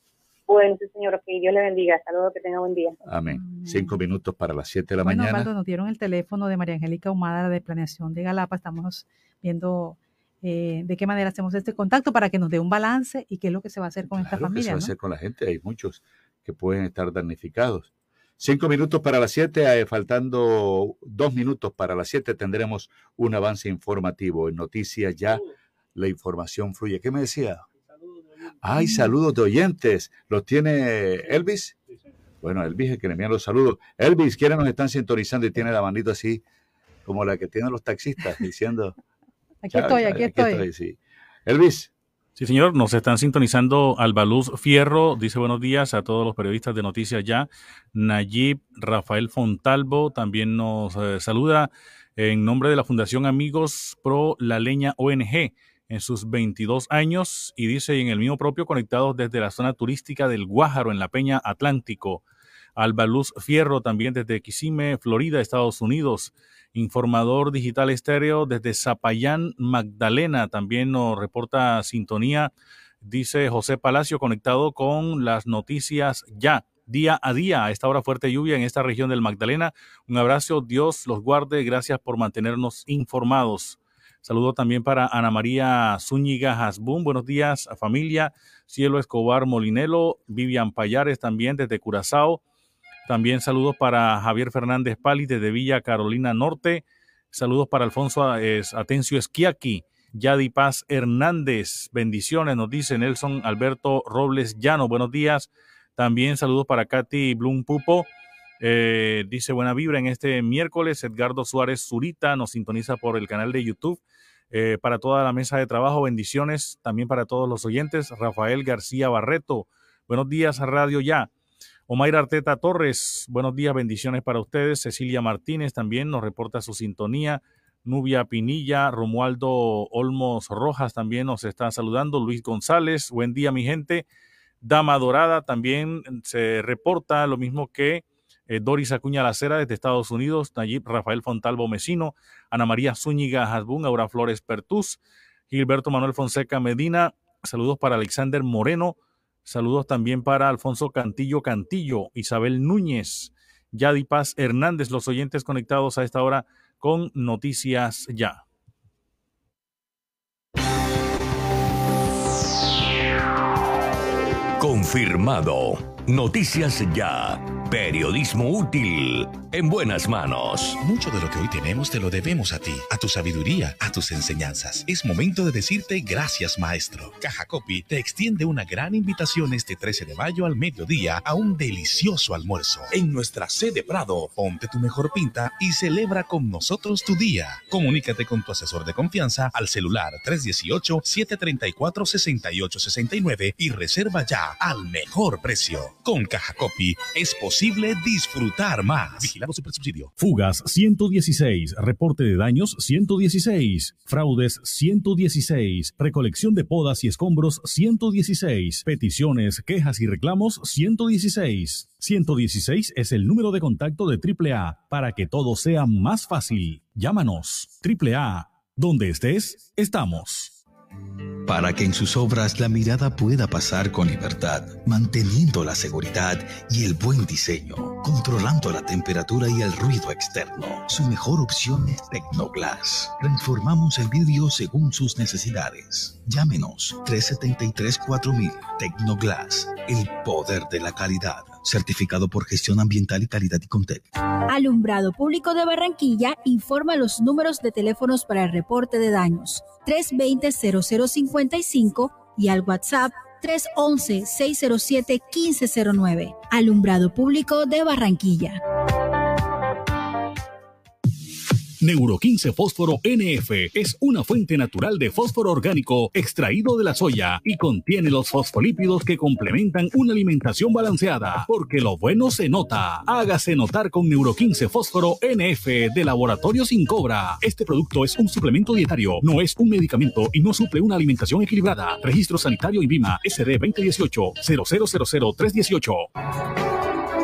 Bueno, sí, señor, que Dios le bendiga. Luego, que tenga buen día. Amén. Cinco minutos para las siete de la Bueno, mañana. Osvaldo, nos dieron el teléfono de María Angélica Humada de Planeación de Galapa. Estamos viendo eh, de qué manera hacemos este contacto para que nos dé un balance y qué es lo que se va a hacer con esta Claro, ¿qué se familia. va a hacer con la gente? Hay muchos que pueden estar damnificados. Cinco minutos para las siete, eh, faltando dos minutos para las siete, tendremos un avance informativo. En noticias ya la información fluye. ¿Qué me decía? Ay, saludos de oyentes. ¿Los tiene Elvis? Bueno, Elvis es el que le envían los saludos. Elvis, ¿quiénes nos están sintonizando y tiene la manito así como la que tienen los taxistas diciendo... [laughs] Aquí "Chao, estoy, aquí estoy. sí. Elvis. Sí, señor, nos están sintonizando Albaluz Fierro, dice buenos días a todos los periodistas de Noticias Ya. Nayib Rafael Fontalvo también nos eh, saluda en nombre de la Fundación Amigos Pro La Leña ONG en sus 22 años y dice y en el mío propio conectados desde la zona turística del Guájaro en la Peña Atlántico. Albaluz Fierro también desde Kissimmee, Florida, Estados Unidos. Informador Digital Estéreo desde Zapayán, Magdalena. También nos reporta sintonía, dice José Palacio, conectado con las noticias ya día a día. A esta hora fuerte lluvia en esta región del Magdalena. Un abrazo, Dios los guarde. Gracias por mantenernos informados. Saludo también para Ana María Zúñiga Hasbún. Buenos días, familia. Cielo Escobar Molinelo, Vivian Payares también desde Curazao. También saludos para Javier Fernández Pali desde Villa Carolina Norte. Saludos para Alfonso Atencio Esquiaqui. Yadi Paz Hernández, bendiciones, nos dice Nelson Alberto Robles Llano, buenos días. También saludos para Katy Blum Pupo, eh, dice buena vibra en este miércoles. Edgardo Suárez Zurita nos sintoniza por el canal de YouTube. Eh, para toda la mesa de trabajo, bendiciones también para todos los oyentes. Rafael García Barreto, buenos días, Radio Ya. Omaira Arteta Torres, buenos días, bendiciones para ustedes. Cecilia Martínez también nos reporta su sintonía. Nubia Pinilla, Romualdo Olmos Rojas también nos está saludando. Luis González, buen día mi gente. Dama Dorada también se reporta lo mismo que eh, Doris Acuña Lacera desde Estados Unidos, Nayib Rafael Fontalvo Mesino, Ana María Zúñiga Hasbún, Aura Flores Pertús, Gilberto Manuel Fonseca Medina, saludos para Alexander Moreno, Saludos también para Alfonso Cantillo Cantillo, Isabel Núñez, Yadi Paz Hernández, los oyentes conectados a esta hora con Noticias Ya. Confirmado. Noticias Ya. Periodismo útil en buenas manos. Mucho de lo que hoy tenemos te lo debemos a ti, a tu sabiduría, a tus enseñanzas. Es momento de decirte gracias, maestro. Caja Copy te extiende una gran invitación este 13 de mayo al mediodía a un delicioso almuerzo. En nuestra sede Prado, ponte tu mejor pinta y celebra con nosotros tu día. Comunícate con tu asesor de confianza al celular 318-734-6869 y reserva ya al mejor precio. Con Caja Copy es posible disfrutar más. Vigilado Super Subsidio. Fugas 116, reporte de daños 116, fraudes 116, recolección de podas y escombros 116, peticiones, quejas y reclamos 116. 116 es el número de contacto de AAA para que todo sea más fácil. Llámanos. AAA. Donde estés, estamos para que en sus obras la mirada pueda pasar con libertad, manteniendo la seguridad y el buen diseño, controlando la temperatura y el ruido externo. Su mejor opción es Tecnoglass. Transformamos el vidrio según sus necesidades. Llámenos 373-4000 Tecnoglass, el poder de la calidad. Certificado por gestión ambiental y calidad y Contec. Alumbrado Público de Barranquilla informa los números de teléfonos para el reporte de daños 320-0055 y al WhatsApp 311-607-1509. Alumbrado Público de Barranquilla. Neuro 15 Fósforo NF es una fuente natural de fósforo orgánico extraído de la soya y contiene los fosfolípidos que complementan una alimentación balanceada, porque lo bueno se nota. Hágase notar con Neuro 15 Fósforo NF de Laboratorio Sin Cobra. Este producto es un suplemento dietario, no es un medicamento y no suple una alimentación equilibrada. Registro Sanitario INVIMA SD 2018 0000318.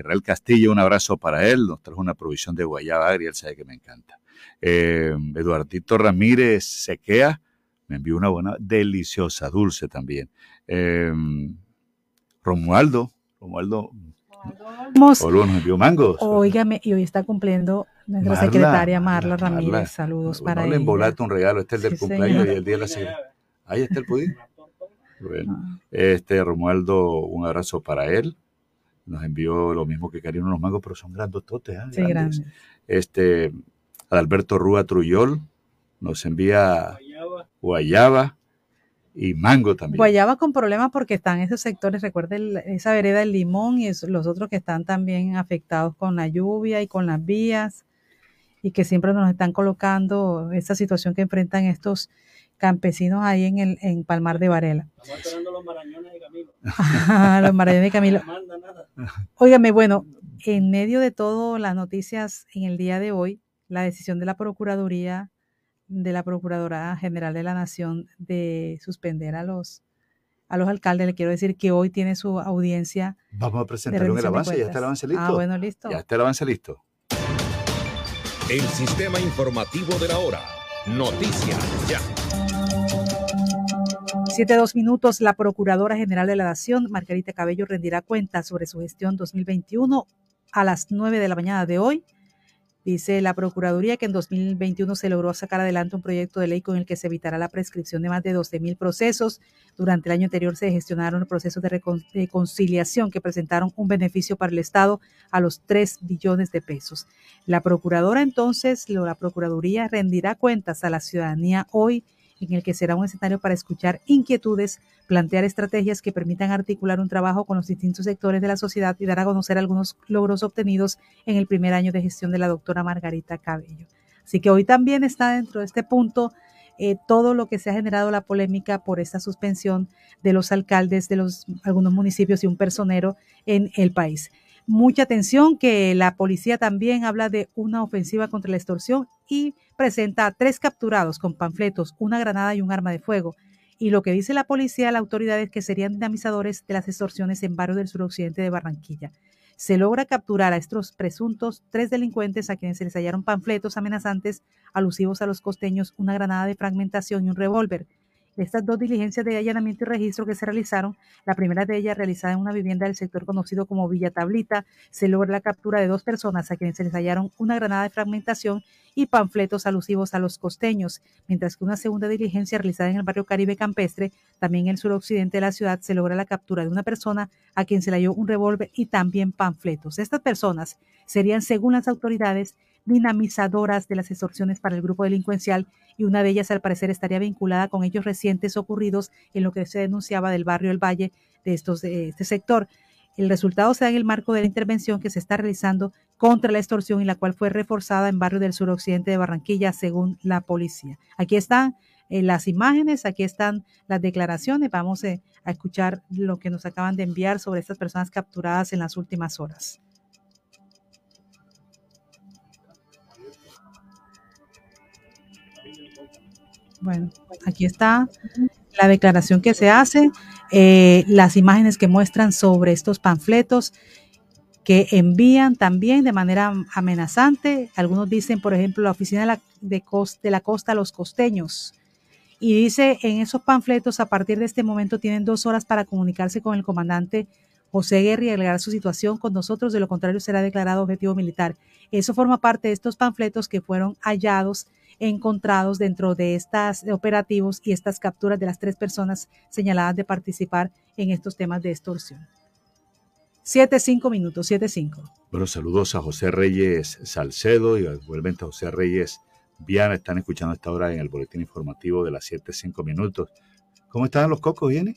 Israel Castillo, un abrazo para él. Nos trajo una provisión de guayaba agria, él sabe que me encanta. Eh, Eduardito Ramírez Sequea me envió una buena, deliciosa, dulce también. Eh, Romualdo, Romualdo. Olo nos envió mangos. Óigame, y hoy está cumpliendo nuestra Marla, secretaria Marla Marla, Ramírez. Saludos No para le ella. embolaste un regalo, este es el del Sí, cumpleaños señor. y el día de la secretaria. Ahí está el pudín. Bueno, este Romualdo, un abrazo para él. Nos envió lo mismo que Karina unos mangos, pero son grandototes. ¿ah? Sí, grandes. Este, Adalberto Rúa Truyol nos envía guayaba y mango también. Guayaba con problemas porque están esos sectores, recuerden esa vereda del limón y los otros que están también afectados con la lluvia y con las vías y que siempre nos están colocando esta situación que enfrentan estos campesinos ahí en el en Palmar de Varela. Ajá, los maravillones de Camilo. [laughs] Óigame, bueno, en medio de todo las noticias en el día de hoy, la decisión de la Procuraduría, de la Procuradora General de la Nación de suspender a los a los alcaldes, le quiero decir que hoy tiene su audiencia. Vamos a de presentar un de avance, ya está el avance listo. Ah, bueno, listo. Ya está el avance listo. El sistema informativo de la hora. Noticias ya. Siete dos minutos, la Procuradora General de la Nación, Margarita Cabello, rendirá cuentas sobre su gestión 2021 a las 9 de la mañana de hoy. Dice la Procuraduría que en 2021 se logró sacar adelante un proyecto de ley con el que se evitará la prescripción de más de 12 mil procesos. Durante el año anterior se gestionaron procesos de, recon- de conciliación que presentaron un beneficio para el Estado a los 3 billones de pesos. La Procuradora entonces, la Procuraduría rendirá cuentas a la ciudadanía hoy en el que será un escenario para escuchar inquietudes, plantear estrategias que permitan articular un trabajo con los distintos sectores de la sociedad y dar a conocer algunos logros obtenidos en el primer año de gestión de la doctora Margarita Cabello. Así que hoy también está dentro de este punto eh, todo lo que se ha generado la polémica por esta suspensión de los alcaldes de los algunos municipios y un personero en el país. Mucha atención que la policía también habla de una ofensiva contra la extorsión y presenta a tres capturados con panfletos, una granada y un arma de fuego. Y lo que dice la policía, la autoridad es que serían dinamizadores de las extorsiones en barrios del suroccidente de Barranquilla. Se logra capturar a estos presuntos tres delincuentes a quienes se les hallaron panfletos amenazantes alusivos a los costeños, una granada de fragmentación y un revólver. Estas dos diligencias de allanamiento y registro que se realizaron, la primera de ellas realizada en una vivienda del sector conocido como Villa Tablita, se logra la captura de dos personas a quienes se les hallaron una granada de fragmentación y panfletos alusivos a los costeños, mientras que una segunda diligencia realizada en el barrio Caribe Campestre, también en el suroccidente de la ciudad, se logra la captura de una persona a quien se le halló un revólver y también panfletos. Estas personas serían, según las autoridades, dinamizadoras de las extorsiones para el grupo delincuencial y una de ellas al parecer estaría vinculada con hechos recientes ocurridos en lo que se denunciaba del barrio El Valle de estos, de este sector. El resultado se da en el marco de la intervención que se está realizando contra la extorsión y la cual fue reforzada en barrio del suroccidente de Barranquilla, según la policía. Aquí están eh, las imágenes, aquí están las declaraciones. Vamos eh, a escuchar lo que nos acaban de enviar sobre estas personas capturadas en las últimas horas. Bueno, aquí está la declaración que se hace, eh, las imágenes que muestran sobre estos panfletos que envían también de manera amenazante. Algunos dicen, por ejemplo, la oficina de la, costa los costeños. Y dice en esos panfletos, a partir de este momento tienen dos horas para comunicarse con el comandante José Guerra y agregar su situación con nosotros, de lo contrario será declarado objetivo militar. Eso forma parte de estos panfletos que fueron hallados, encontrados dentro de estos operativos y estas capturas de las tres personas señaladas de participar en estos temas de extorsión. Siete, cinco minutos, siete, cinco. Bueno, saludos a José Reyes Salcedo y igualmente a José Reyes Viana. Están escuchando a esta hora en el boletín informativo de las 7, 5 minutos. ¿Cómo están los cocos, Jenny?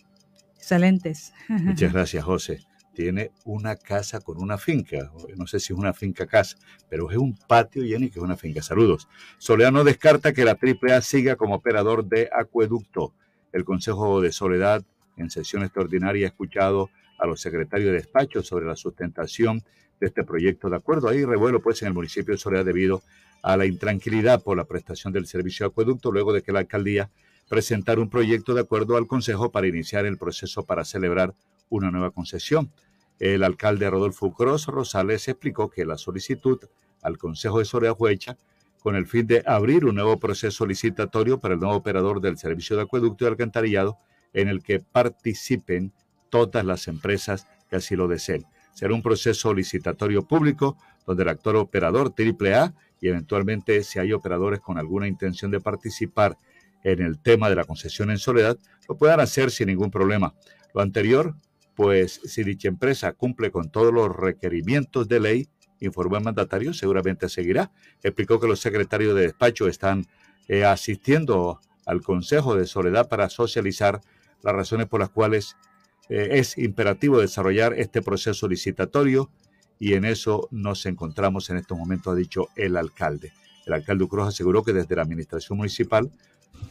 Excelentes. Muchas gracias, José. Tiene una casa con una finca. No sé si es una finca casa, pero es un patio, Jenny, que es una finca. Saludos. Soledad no descarta que la AAA siga como operador de acueducto. El Consejo de Soledad, en sesión extraordinaria, ha escuchado a los secretarios de despacho sobre la sustentación de este proyecto. De acuerdo, hay revuelo pues en el municipio de Soledad debido a la intranquilidad por la prestación del servicio de acueducto luego de que la alcaldía presentara un proyecto de acuerdo al Consejo para iniciar el proceso para celebrar una nueva concesión. El alcalde Rodolfo Cruz Rosales explicó que la solicitud al Consejo de hecha con el fin de abrir un nuevo proceso licitatorio para el nuevo operador del servicio de acueducto y alcantarillado en el que participen todas las empresas que así lo deseen. Será un proceso licitatorio público donde el actor operador AAA y eventualmente si hay operadores con alguna intención de participar en el tema de la concesión en soledad, lo puedan hacer sin ningún problema. Lo anterior, pues si dicha empresa cumple con todos los requerimientos de ley, informó el mandatario, seguramente seguirá. Explicó que los secretarios de despacho están eh, asistiendo al Consejo de Soledad para socializar las razones por las cuales eh, es imperativo desarrollar este proceso licitatorio y en eso nos encontramos en estos momentos, ha dicho el alcalde. El alcalde Ucroz aseguró que desde la administración municipal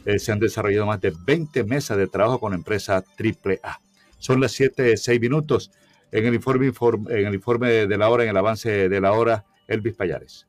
eh, se han desarrollado más de 20 mesas de trabajo con empresa AAA. Son las 7, 6 minutos. En el informe, en el informe de la hora, en el avance de la hora, Elvis Payares.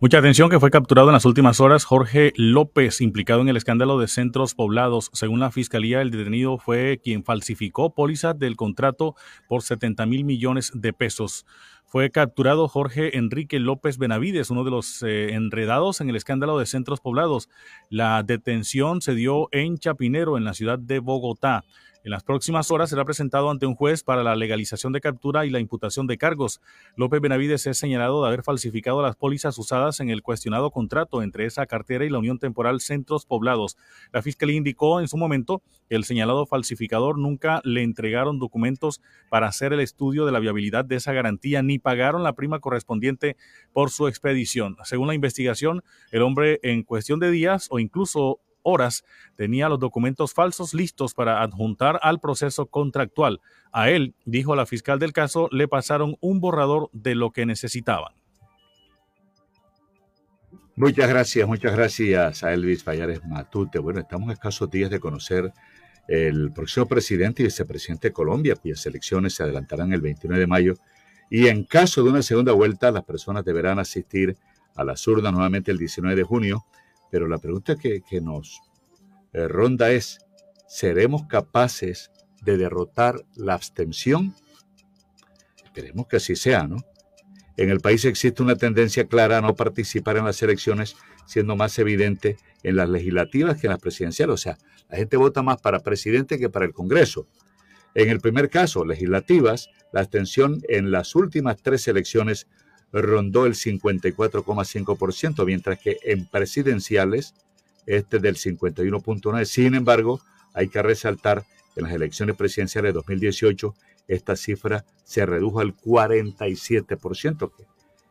Mucha atención que fue capturado en las últimas horas Jorge López, implicado en el escándalo de centros poblados. Según la fiscalía, el detenido fue quien falsificó pólizas del contrato por 70 mil millones de pesos. Fue capturado Jorge Enrique López Benavides, uno de los eh, enredados en el escándalo de centros poblados. La detención se dio en Chapinero, en la ciudad de Bogotá. En las próximas horas será presentado ante un juez para la legalización de captura y la imputación de cargos. López Benavides es señalado de haber falsificado las pólizas usadas en el cuestionado contrato entre esa cartera y la Unión Temporal Centros Poblados. La fiscalía indicó en su momento que el señalado falsificador nunca le entregaron documentos para hacer el estudio de la viabilidad de esa garantía ni pagaron la prima correspondiente por su expedición. Según la investigación, el hombre en cuestión de días o incluso horas tenía los documentos falsos listos para adjuntar al proceso contractual. A él, dijo la fiscal del caso, le pasaron un borrador de lo que necesitaban. Muchas gracias, muchas gracias a Elvis Fallares Matute. Bueno, estamos a escasos días de conocer el próximo presidente y vicepresidente de Colombia, cuyas elecciones se adelantarán el 29 de mayo. Y en caso de una segunda vuelta, las personas deberán asistir a las urnas nuevamente el 19 de junio pero la pregunta que, nos eh, ronda es, ¿seremos capaces de derrotar la abstención? Esperemos que así sea, ¿no? En el país existe una tendencia clara a no participar en las elecciones, siendo más evidente en las legislativas que en las presidenciales. O sea, la gente vota más para presidente que para el Congreso. En el primer caso, legislativas, la abstención en las últimas tres elecciones rondó el 54,5%, mientras que en presidenciales este del 51,9%. Sin embargo, hay que resaltar que en las elecciones presidenciales de 2018 esta cifra se redujo al 47%, que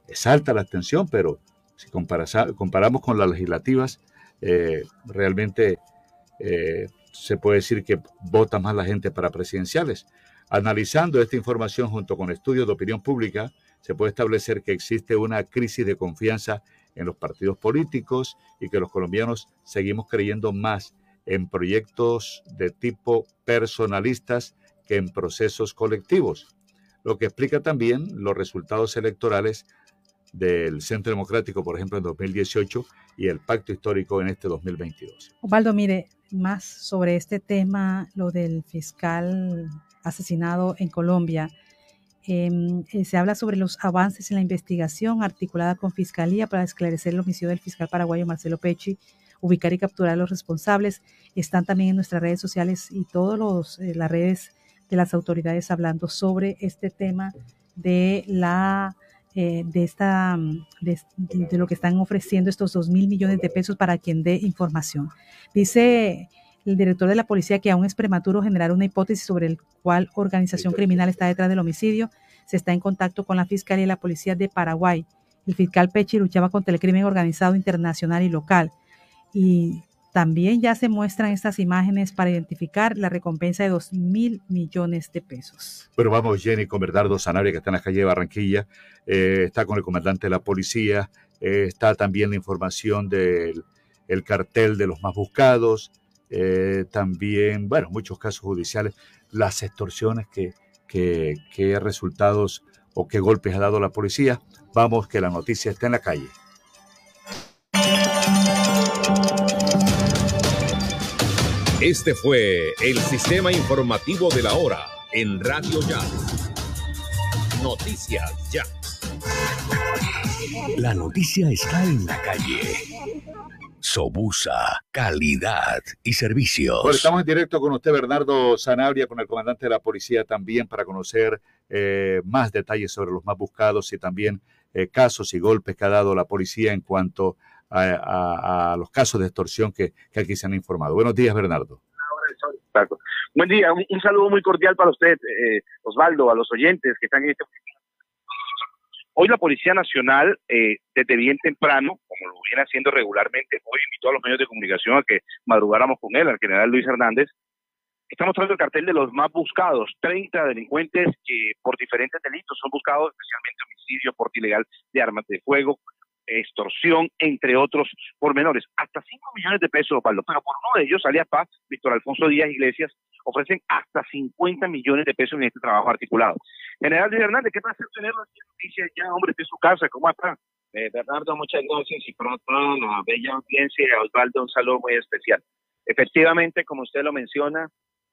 es alta la abstención, pero si comparamos con las legislativas, eh, realmente eh, se puede decir que vota más la gente para presidenciales. Analizando esta información junto con estudios de opinión pública, se puede establecer que existe una crisis de confianza en los partidos políticos y que los colombianos seguimos creyendo más en proyectos de tipo personalistas que en procesos colectivos, lo que explica también los resultados electorales del Centro Democrático, por ejemplo, en 2018 y el pacto histórico en este 2022. Osvaldo, mire, más sobre este tema, lo del fiscal asesinado en Colombia. Em, eh, se habla sobre los avances en la investigación articulada con Fiscalía para esclarecer el homicidio del fiscal paraguayo Marcelo Pecci, ubicar y capturar a los responsables. Están también en nuestras redes sociales y todas eh, las redes de las autoridades hablando sobre este tema de la eh, de esta de, de, lo que están ofreciendo estos dos mil millones de pesos para quien dé información. Dice el director de la policía que aún es prematuro generar una hipótesis sobre el cual organización criminal está detrás del homicidio. Se está en contacto con la Fiscalía y la Policía de Paraguay. El fiscal Pechi luchaba contra el crimen organizado internacional y local. Y también ya se muestran estas imágenes para identificar la recompensa de 2 mil millones de pesos. Pero vamos, Jenny, con Bernardo Sanabria, que está en la calle de Barranquilla, eh, está con el comandante de la policía, eh, está también la información del el cartel de los más buscados, eh, también, bueno, muchos casos judiciales, las extorsiones que, que, que resultados o qué golpes ha dado la policía. Vamos, que la noticia está en la calle. Este fue el sistema informativo de la hora en Radio Ya. Noticias Ya. La noticia está en la calle. Sobusa, calidad y servicios. Bueno, estamos en directo con usted, Bernardo Sanabria, con el comandante de la policía también para conocer eh, más detalles sobre los más buscados y también eh, casos y golpes que ha dado la policía en cuanto a, los casos de extorsión que, aquí se han informado. Buenos días, Bernardo. Buen día, un, saludo muy cordial para usted, eh, Osvaldo, a los oyentes que están en este Hoy la Policía Nacional, eh, desde bien temprano, como lo viene haciendo regularmente, hoy invitó a los medios de comunicación a que madrugáramos con él, al general Luis Hernández, está mostrando el cartel de los más buscados, 30 delincuentes que por diferentes delitos son buscados, especialmente homicidio, porte ilegal de armas de fuego, extorsión, entre otros pormenores. Hasta 5 millones de pesos, Pablo, pero por uno de ellos, alias Paz, Víctor Alfonso Díaz Iglesias, ofrecen hasta 50 millones de pesos en este trabajo articulado. General Luis Hernández, ¿qué pasa tenerlo aquí en noticias ya, hombre, de su casa? ¿Cómo está? Eh, Bernardo, muchas gracias y para toda la bella audiencia, Osvaldo, un saludo muy especial. Efectivamente, como usted lo menciona,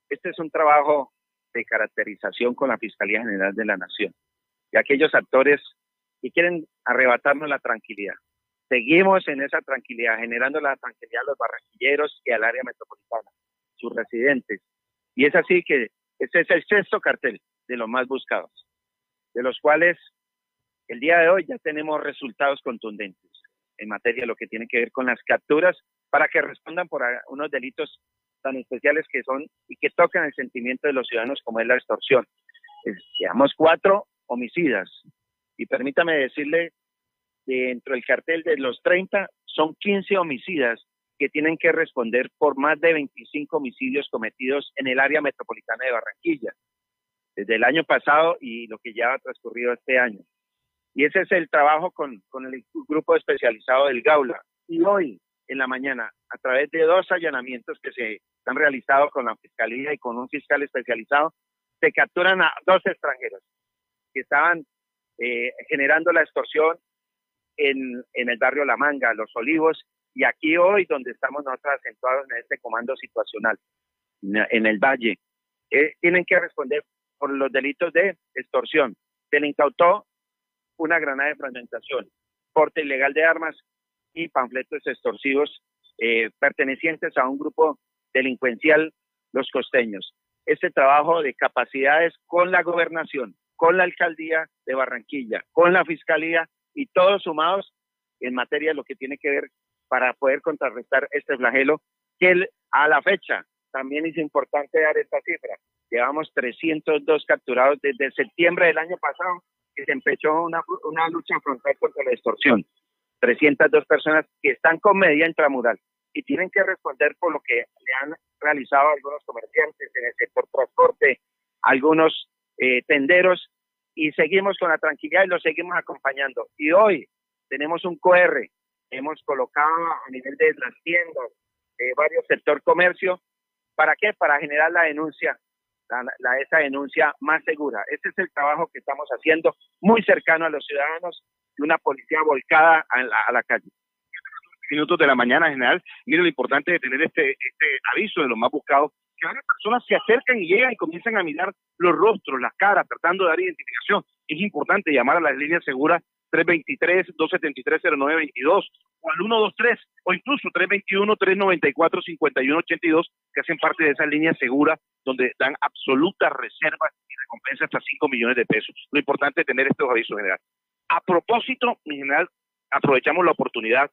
este es un trabajo de caracterización con la Fiscalía General de la Nación. Y aquellos actores que quieren arrebatarnos la tranquilidad. Seguimos en esa tranquilidad, generando la tranquilidad a los barranquilleros y al área metropolitana, sus residentes. Y es así que ese es el sexto cartel de los más buscados, de los cuales el día de hoy ya tenemos resultados contundentes en materia de lo que tiene que ver con las capturas para que respondan por unos delitos tan especiales que son y que tocan el sentimiento de los ciudadanos como es la extorsión. Llevamos cuatro homicidas y permítame decirle dentro del cartel de los 30 son 15 homicidas que tienen que responder por más de 25 homicidios cometidos en el área metropolitana de Barranquilla, desde el año pasado y lo que ya ha transcurrido este año. Y ese es el trabajo con, con el grupo especializado del Gaula. Y hoy, en la mañana, a través de dos allanamientos que se han realizado con la Fiscalía y con un fiscal especializado, se capturan a dos extranjeros que estaban eh, generando la extorsión en, en, el barrio La Manga, Los Olivos, y aquí hoy donde estamos nosotros acentuados en este comando situacional, en el Valle. Eh, tienen que responder por los delitos de extorsión. Se le incautó una granada de fragmentación, porte ilegal de armas y panfletos extorsivos eh, pertenecientes a un grupo delincuencial, los costeños. Este trabajo de capacidades con la gobernación, con la alcaldía de Barranquilla, con la fiscalía y todos sumados en materia de lo que tiene que ver para poder contrarrestar este flagelo, que a la fecha también es importante dar esta cifra. Llevamos 302 capturados desde septiembre del año pasado, que se empezó una, una lucha frontal contra la extorsión. 302 personas que están con medida intramural y tienen que responder por lo que le han realizado algunos comerciantes en el sector transporte, algunos eh, tenderos, y seguimos con la tranquilidad y los seguimos acompañando. Y hoy tenemos un QR, hemos colocado a nivel de las tiendas, de varios sector comercio, ¿para qué? Para generar la denuncia, la, esa denuncia más segura. Ese es el trabajo que estamos haciendo, muy cercano a los ciudadanos y una policía volcada a la, a la calle minutos de la mañana general. Mire lo importante de tener este, este aviso de los más buscados, que varias personas se acercan y llegan y comienzan a mirar los rostros, las caras, tratando de dar identificación. Es importante llamar a las líneas seguras 323-273-0922 o al 123 o incluso 321-394-5182 que hacen parte de esa línea segura donde dan absolutas reservas y recompensas hasta 5 millones de pesos. Lo importante es tener estos avisos general. A propósito, mi general, aprovechamos la oportunidad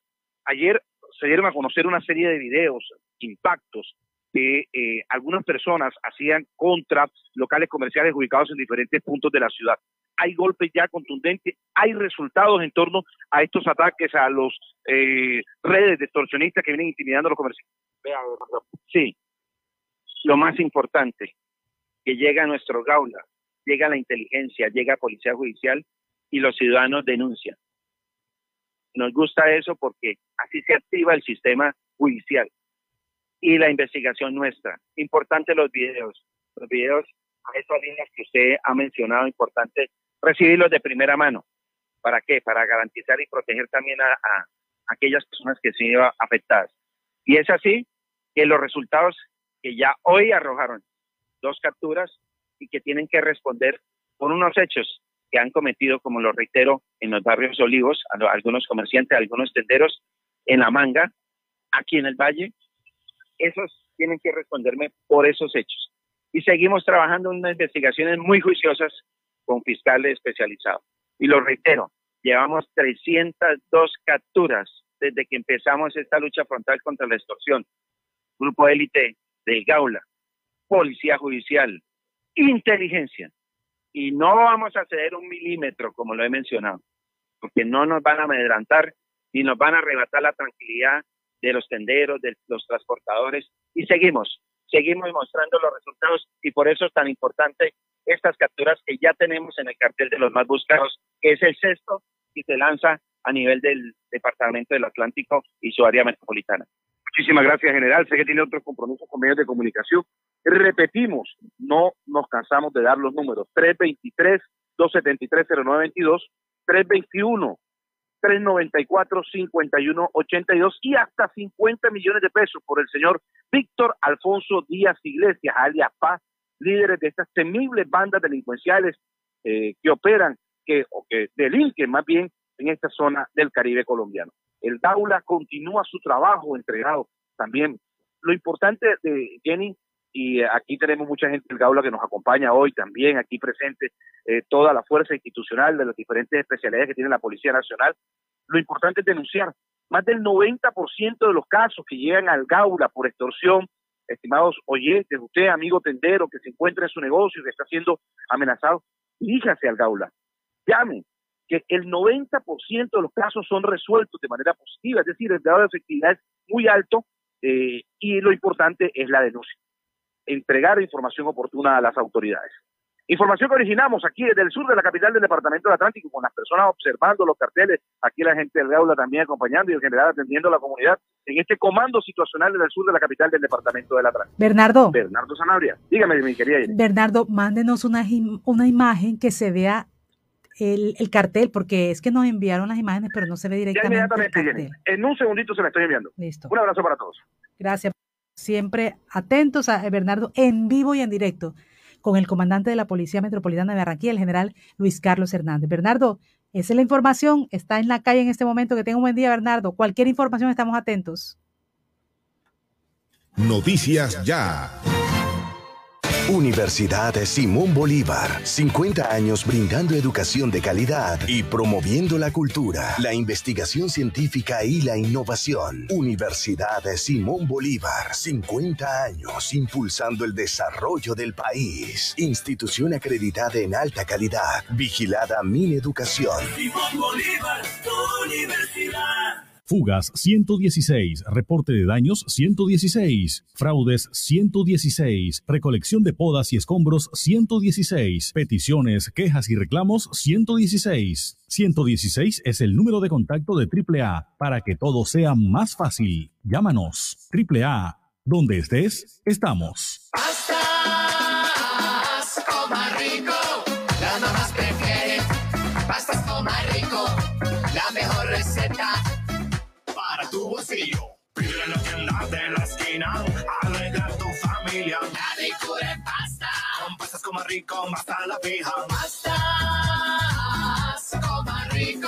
ayer se dieron a conocer una serie de videos, impactos que eh, algunas personas hacían contra locales comerciales ubicados en diferentes puntos de la ciudad. Hay golpes ya contundentes, hay resultados en torno a estos ataques a los eh, redes de extorsionistas que vienen intimidando a los comerciantes. Sí, lo más importante, que llega a nuestro gaula, llega la inteligencia, llega policía judicial y los ciudadanos denuncian. Nos gusta eso porque así se activa el sistema judicial y la investigación nuestra. Importante los videos. Los videos a esas líneas que usted ha mencionado, importante recibirlos de primera mano. ¿Para qué? Para garantizar y proteger también a, aquellas personas que se iban afectadas. Y es así que los resultados que ya hoy arrojaron dos capturas y que tienen que responder por unos hechos que han cometido, como lo reitero, en los barrios olivos, algunos comerciantes, algunos tenderos, en la manga, aquí en el valle, esos tienen que responderme por esos hechos. Y seguimos trabajando en unas investigaciones muy juiciosas con fiscales especializados. Y lo reitero, llevamos 302 capturas desde que empezamos esta lucha frontal contra la extorsión. Grupo élite del Gaula, Policía Judicial, Inteligencia. Y no vamos a ceder un milímetro, como lo he mencionado, porque no nos van a amedrantar ni nos van a arrebatar la tranquilidad de los tenderos, de los transportadores. Y seguimos, seguimos mostrando los resultados y por eso es tan importante estas capturas que ya tenemos en el cartel de los más buscados, que es el sexto y se lanza a nivel del Departamento del Atlántico y su área metropolitana. Muchísimas gracias, general. Sé que tiene otros compromisos con medios de comunicación. Repetimos, no nos cansamos de dar los números. 323-273-0922, 321-394-5182 y hasta 50 millones de pesos por el señor Víctor Alfonso Díaz Iglesias, alias Paz, líderes de estas temibles bandas delincuenciales eh, que operan, que, o que delinquen más bien en esta zona del Caribe colombiano. El Daula continúa su trabajo entregado también. Lo importante de Jenny, y aquí tenemos mucha gente del Gaula que nos acompaña hoy también, aquí presente, eh, toda la fuerza institucional de las diferentes especialidades que tiene la Policía Nacional. Lo importante es denunciar. Más del 90% de los casos que llegan al Gaula por extorsión, estimados oyentes, usted, amigo tendero, que se encuentra en su negocio, que está siendo amenazado, diríjase al Gaula. Llame, que el 90% de los casos son resueltos de manera positiva, es decir, el grado de efectividad es muy alto eh, y lo importante es la denuncia, entregar información oportuna a las autoridades. Información que originamos aquí desde el sur de la capital del Departamento del Atlántico, con las personas observando los carteles, aquí la gente del Gaula también acompañando y en general atendiendo a la comunidad en este comando situacional desde el sur de la capital del Departamento del Atlántico. Bernardo. Bernardo Sanabria. Dígame, mi querida. Bernardo, mándenos una, una imagen que se vea el, el, cartel, porque es que nos enviaron las imágenes, pero no se ve directamente. Ya inmediatamente, Jenny. En un segundito se la estoy enviando. Listo. Un abrazo para todos. Gracias. Siempre atentos a Bernardo en vivo y en directo con el comandante de la Policía Metropolitana de Barranquilla, el general Luis Carlos Hernández. Bernardo, esa es la información, está en la calle en este momento. Que tenga un buen día, Bernardo. Cualquier información, estamos atentos. Noticias ya. Universidad Simón Bolívar, 50 años brindando educación de calidad y promoviendo la cultura, la investigación científica y la innovación. Universidad Simón Bolívar, 50 años impulsando el desarrollo del país. Institución acreditada en alta calidad, vigilada Mineducación. Simón Bolívar, tu universidad. Fugas 116, reporte de daños 116, fraudes 116, recolección de podas y escombros 116, peticiones, quejas y reclamos 116. 116 es el número de contacto de AAA para que todo sea más fácil. Llámanos. AAA, donde estés, estamos. Pastas de la esquina, alegra tu familia. La ricura pasta. Con pastas como rico, basta la fija. Pastas como rico,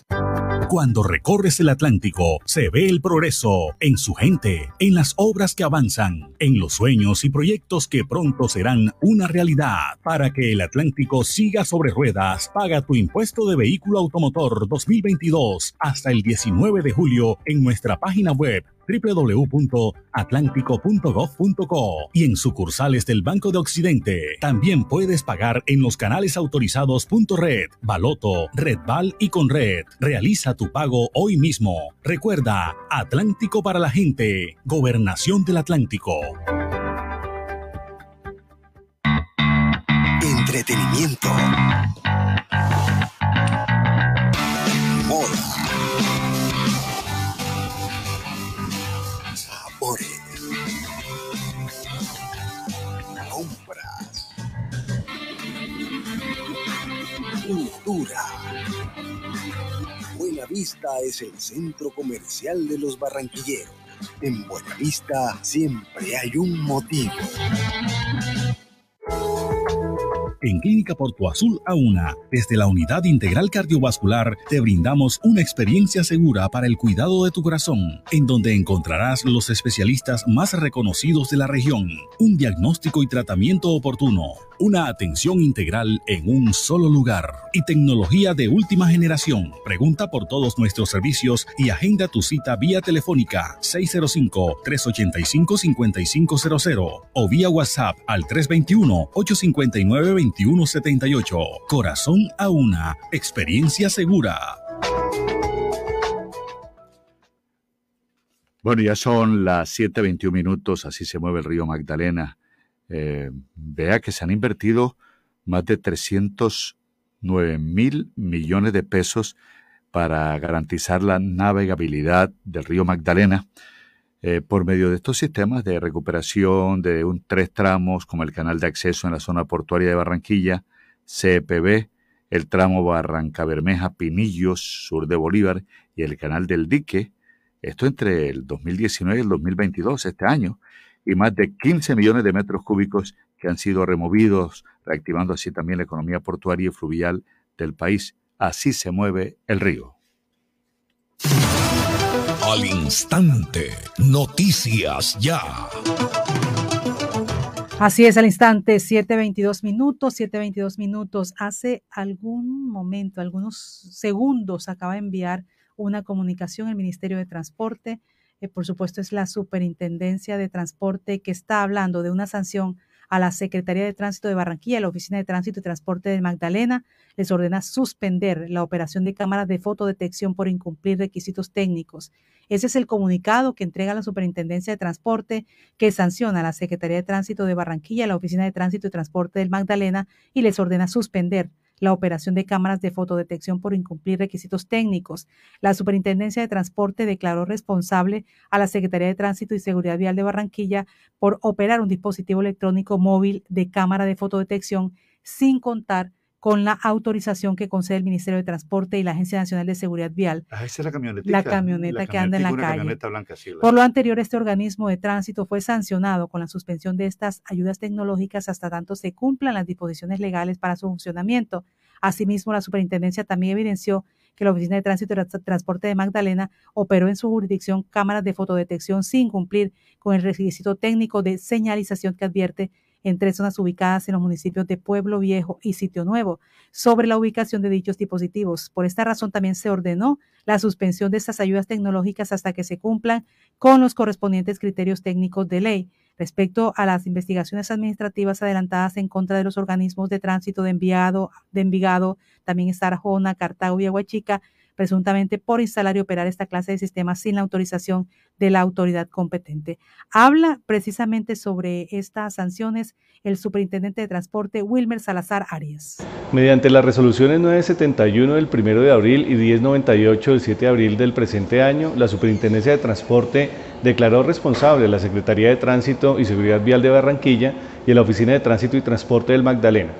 Cuando recorres el Atlántico, se ve el progreso en su gente, en las obras que avanzan, en los sueños y proyectos que pronto serán una realidad. Para que el Atlántico siga sobre ruedas, paga tu impuesto de vehículo automotor 2022 hasta el 19 de julio en nuestra página web www.atlántico.gov.co y en sucursales del Banco de Occidente. También puedes pagar en los canales autorizados .red, Baloto, Redval y Conred. Realiza tu pago hoy mismo. Recuerda, Atlántico para la gente, Gobernación del Atlántico. Entretenimiento. Moda. Sabores. Compras. cultura. Buenavista es el centro comercial de los barranquilleros. En Buenavista siempre hay un motivo. En Clínica Porto Azul A1, desde la Unidad Integral Cardiovascular, te brindamos una experiencia segura para el cuidado de tu corazón, en donde encontrarás los especialistas más reconocidos de la región, un diagnóstico y tratamiento oportuno, una atención integral en un solo lugar y tecnología de última generación. Pregunta por todos nuestros servicios y agenda tu cita vía telefónica 605-385-5500 o vía WhatsApp al 321-859-21 2178. Corazón a una. Experiencia segura. Bueno, ya son las 7.21 minutos, así se mueve el río Magdalena. Eh, vea que se han invertido más de 309 mil millones de pesos para garantizar la navegabilidad del río Magdalena. Eh, por medio de estos sistemas de recuperación de tres tramos, como el canal de acceso en la zona portuaria de Barranquilla, CPB, el tramo Barranca Bermeja, Pinillos, sur de Bolívar, y el canal del dique, esto entre el 2019 y el 2022, este año, y más de 15 millones de metros cúbicos que han sido removidos, reactivando así también la economía portuaria y fluvial del país. Así se mueve el río. Al instante, noticias ya. Así es, al instante, 7.22 minutos, 7.22 minutos. Hace algún momento, algunos segundos, acaba de enviar una comunicación el Ministerio de Transporte. Eh, por supuesto, es la Superintendencia de Transporte que está hablando de una sanción a la Secretaría de Tránsito de Barranquilla, la Oficina de Tránsito y Transporte de Magdalena, les ordena suspender la operación de cámaras de fotodetección por incumplir requisitos técnicos. Ese es el comunicado que entrega la Superintendencia de Transporte que sanciona a la Secretaría de Tránsito de Barranquilla, la Oficina de Tránsito y Transporte del Magdalena y les ordena suspender la operación de cámaras de fotodetección por incumplir requisitos técnicos. La Superintendencia de Transporte declaró responsable a la Secretaría de Tránsito y Seguridad Vial de Barranquilla por operar un dispositivo electrónico móvil de cámara de fotodetección sin contar con la autorización que concede el Ministerio de Transporte y la Agencia Nacional de Seguridad Vial. Ah, esa es la camioneta. La camioneta que anda en la calle. Por lo anterior, este organismo de tránsito fue sancionado con la suspensión de estas ayudas tecnológicas hasta tanto se cumplan las disposiciones legales para su funcionamiento. Asimismo, la superintendencia también evidenció que la Oficina de Tránsito y Transporte de Magdalena operó en su jurisdicción cámaras de fotodetección sin cumplir con el requisito técnico de señalización que advierte en tres zonas ubicadas en los municipios de Pueblo Viejo y Sitio Nuevo sobre la ubicación de dichos dispositivos. Por esta razón también se ordenó la suspensión de estas ayudas tecnológicas hasta que se cumplan con los correspondientes criterios técnicos de ley. Respecto a las investigaciones administrativas adelantadas en contra de los organismos de tránsito de, enviado, de Envigado, también está Arjona, Cartago y Aguachica, presuntamente por instalar y operar esta clase de sistemas sin la autorización de la autoridad competente. Habla precisamente sobre estas sanciones el superintendente de transporte Wilmer Salazar Arias. Mediante las resoluciones 971 del 1 de abril y 1098 del 7 de abril del presente año, la Superintendencia de Transporte declaró responsable a la Secretaría de Tránsito y Seguridad Vial de Barranquilla y a la Oficina de Tránsito y Transporte del Magdalena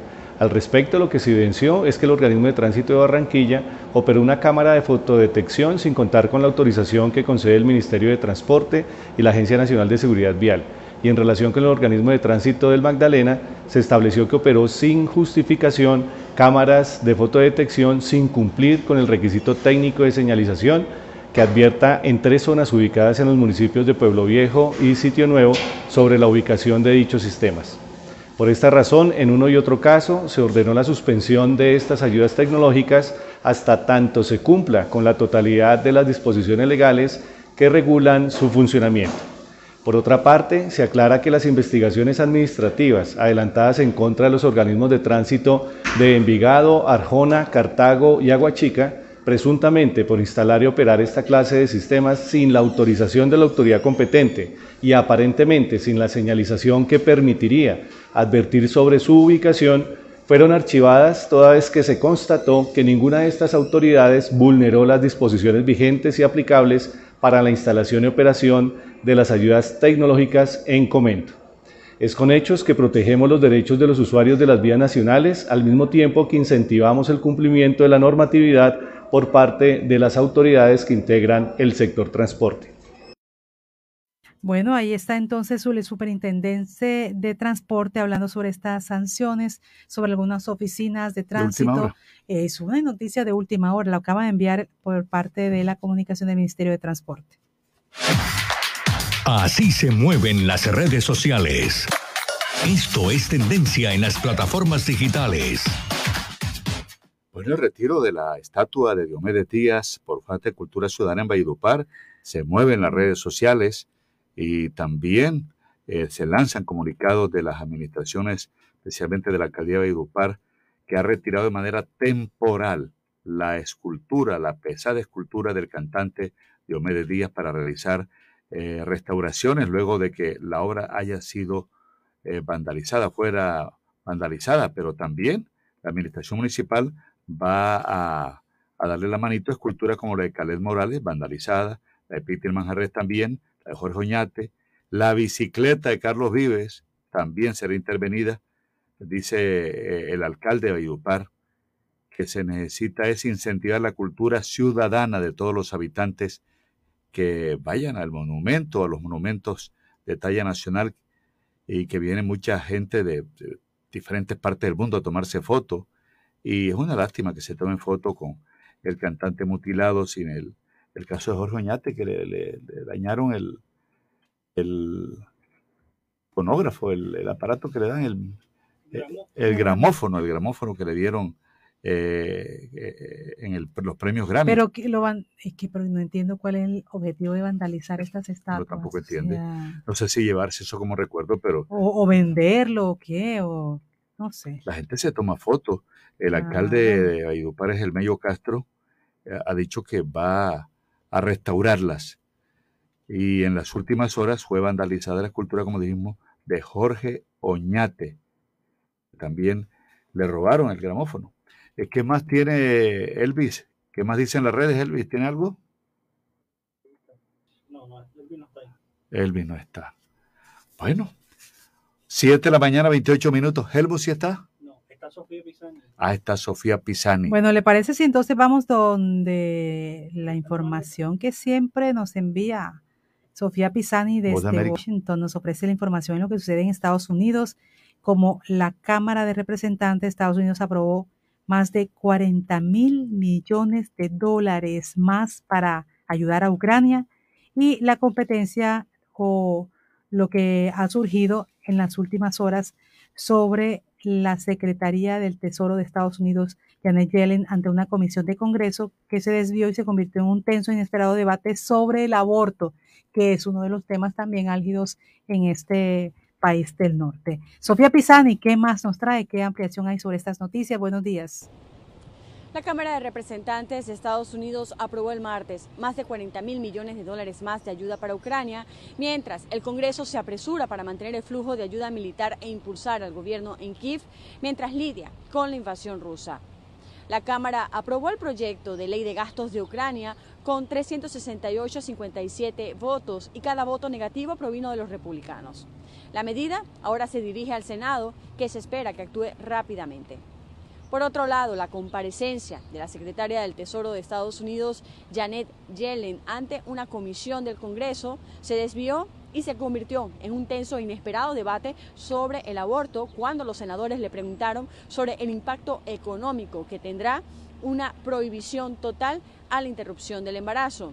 al respecto, lo que se evidenció es que el organismo de tránsito de Barranquilla operó una cámara de fotodetección sin contar con la autorización que concede el Ministerio de Transporte y la Agencia Nacional de Seguridad Vial. Y en relación con el organismo de tránsito del Magdalena, se estableció que operó sin justificación cámaras de fotodetección sin cumplir con el requisito técnico de señalización que advierta en tres zonas ubicadas en los municipios de Pueblo Viejo y Sitio Nuevo sobre la ubicación de dichos sistemas. Por esta razón, en uno y otro caso, se ordenó la suspensión de estas ayudas tecnológicas hasta tanto se cumpla con la totalidad de las disposiciones legales que regulan su funcionamiento. Por otra parte, se aclara que las investigaciones administrativas adelantadas en contra de los organismos de tránsito de Envigado, Arjona, Cartago y Aguachica presuntamente por instalar y operar esta clase de sistemas sin la autorización de la autoridad competente y aparentemente sin la señalización que permitiría advertir sobre su ubicación, fueron archivadas toda vez que se constató que ninguna de estas autoridades vulneró las disposiciones vigentes y aplicables para la instalación y operación de las ayudas tecnológicas en comento. Es con hechos que protegemos los derechos de los usuarios de las vías nacionales, al mismo tiempo que incentivamos el cumplimiento de la normatividad por parte de las autoridades que integran el sector transporte. Bueno, ahí está entonces el superintendente de transporte hablando sobre estas sanciones, sobre algunas oficinas de tránsito. es una noticia de última hora, la acaba de enviar por parte de la comunicación del Ministerio de Transporte. Así se mueven las redes sociales. Esto es tendencia en las plataformas digitales. Bueno, el retiro de la estatua de Diomedes Díaz por falta de cultura ciudadana en Valledupar se mueve en las redes sociales y también eh, se lanzan comunicados de las administraciones, especialmente de la alcaldía de Valledupar, que ha retirado de manera temporal la escultura, la pesada escultura del cantante Diomedes Díaz para realizar eh, restauraciones luego de que la obra haya sido eh, vandalizada, fuera vandalizada, pero también la administración municipal va a, darle la manito a esculturas como la de Caled Morales, vandalizada, la de Peter Manjarres también, la de Jorge Oñate, la bicicleta de Carlos Vives también será intervenida, dice eh, el alcalde de Valledupar, que se necesita es incentivar la cultura ciudadana de todos los habitantes que vayan al monumento, a los monumentos de talla nacional y que viene mucha gente de, diferentes partes del mundo a tomarse fotos. Y es una lástima que se tomen fotos con el cantante mutilado sin el, el caso de Jorge Oñate, que le, dañaron el, el fonógrafo, el, aparato que le dan, el, el, gramófono, el gramófono que le dieron eh, eh, en los premios Grammy. Pero que lo van, es que no entiendo cuál es el objetivo de vandalizar estas estatuas. No tampoco entiende. no sé si llevarse eso como recuerdo, pero. O, venderlo o qué, o no sé. La gente se toma fotos. El alcalde de Valledupar, el Meyo Castro, eh, ha dicho que va a restaurarlas. Y en las últimas horas fue vandalizada la escultura, como dijimos, de Jorge Oñate. También le robaron el gramófono. Eh, ¿Qué más tiene Elvis? ¿Qué más dicen las redes, Elvis? ¿Tiene algo? No, no, Elvis no está ahí. Elvis no está. Bueno, 7 de la mañana, 28 minutos. ¿Elvis sí está? Está Sofía Pisani. Ah, está Sofía Pisani. Bueno, ¿le parece si entonces vamos donde la información que siempre nos envía Sofía Pisani desde Washington nos ofrece la información de lo que sucede en Estados Unidos, como la Cámara de Representantes de Estados Unidos aprobó más de 40 mil millones de dólares más para ayudar a Ucrania y la competencia o lo que ha surgido en las últimas horas sobre la Secretaría del Tesoro de Estados Unidos, Janet Yellen, ante una comisión de Congreso que se desvió y se convirtió en un tenso e inesperado debate sobre el aborto, que es uno de los temas también álgidos en este país del norte. Sofía Pisani, ¿qué más nos trae? ¿Qué ampliación hay sobre estas noticias? Buenos días. La Cámara de Representantes de Estados Unidos aprobó el martes más de 40 mil millones de dólares más de ayuda para Ucrania, mientras el Congreso se apresura para mantener el flujo de ayuda militar e impulsar al gobierno en Kiev mientras lidia con la invasión rusa. La Cámara aprobó el proyecto de ley de gastos de Ucrania con 368 a 57 votos y cada voto negativo provino de los republicanos. La medida ahora se dirige al Senado, que se espera que actúe rápidamente. Por otro lado, la comparecencia de la secretaria del Tesoro de Estados Unidos, Janet Yellen, ante una comisión del Congreso se desvió y se convirtió en un tenso e inesperado debate sobre el aborto cuando los senadores le preguntaron sobre el impacto económico que tendrá una prohibición total a la interrupción del embarazo.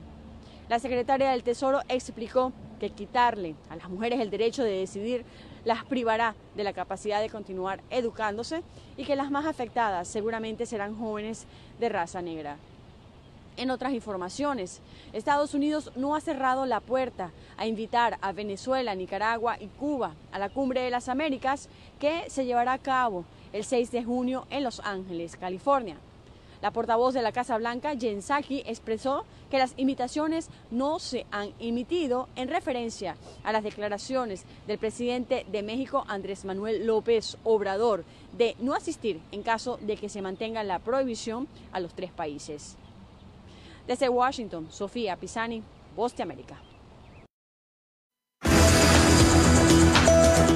La secretaria del Tesoro explicó que quitarle a las mujeres el derecho de decidir las privará de la capacidad de continuar educándose y que las más afectadas seguramente serán jóvenes de raza negra. En otras informaciones, Estados Unidos no ha cerrado la puerta a invitar a Venezuela, Nicaragua y Cuba a la Cumbre de las Américas que se llevará a cabo el 6 de junio en Los Ángeles, California. La portavoz de la Casa Blanca, Jen Psaki, expresó que las invitaciones no se han emitido en referencia a las declaraciones del presidente de México, Andrés Manuel López Obrador, de no asistir en caso de que se mantenga la prohibición a los tres países. Desde Washington, Sofía Pisani, Voz de América.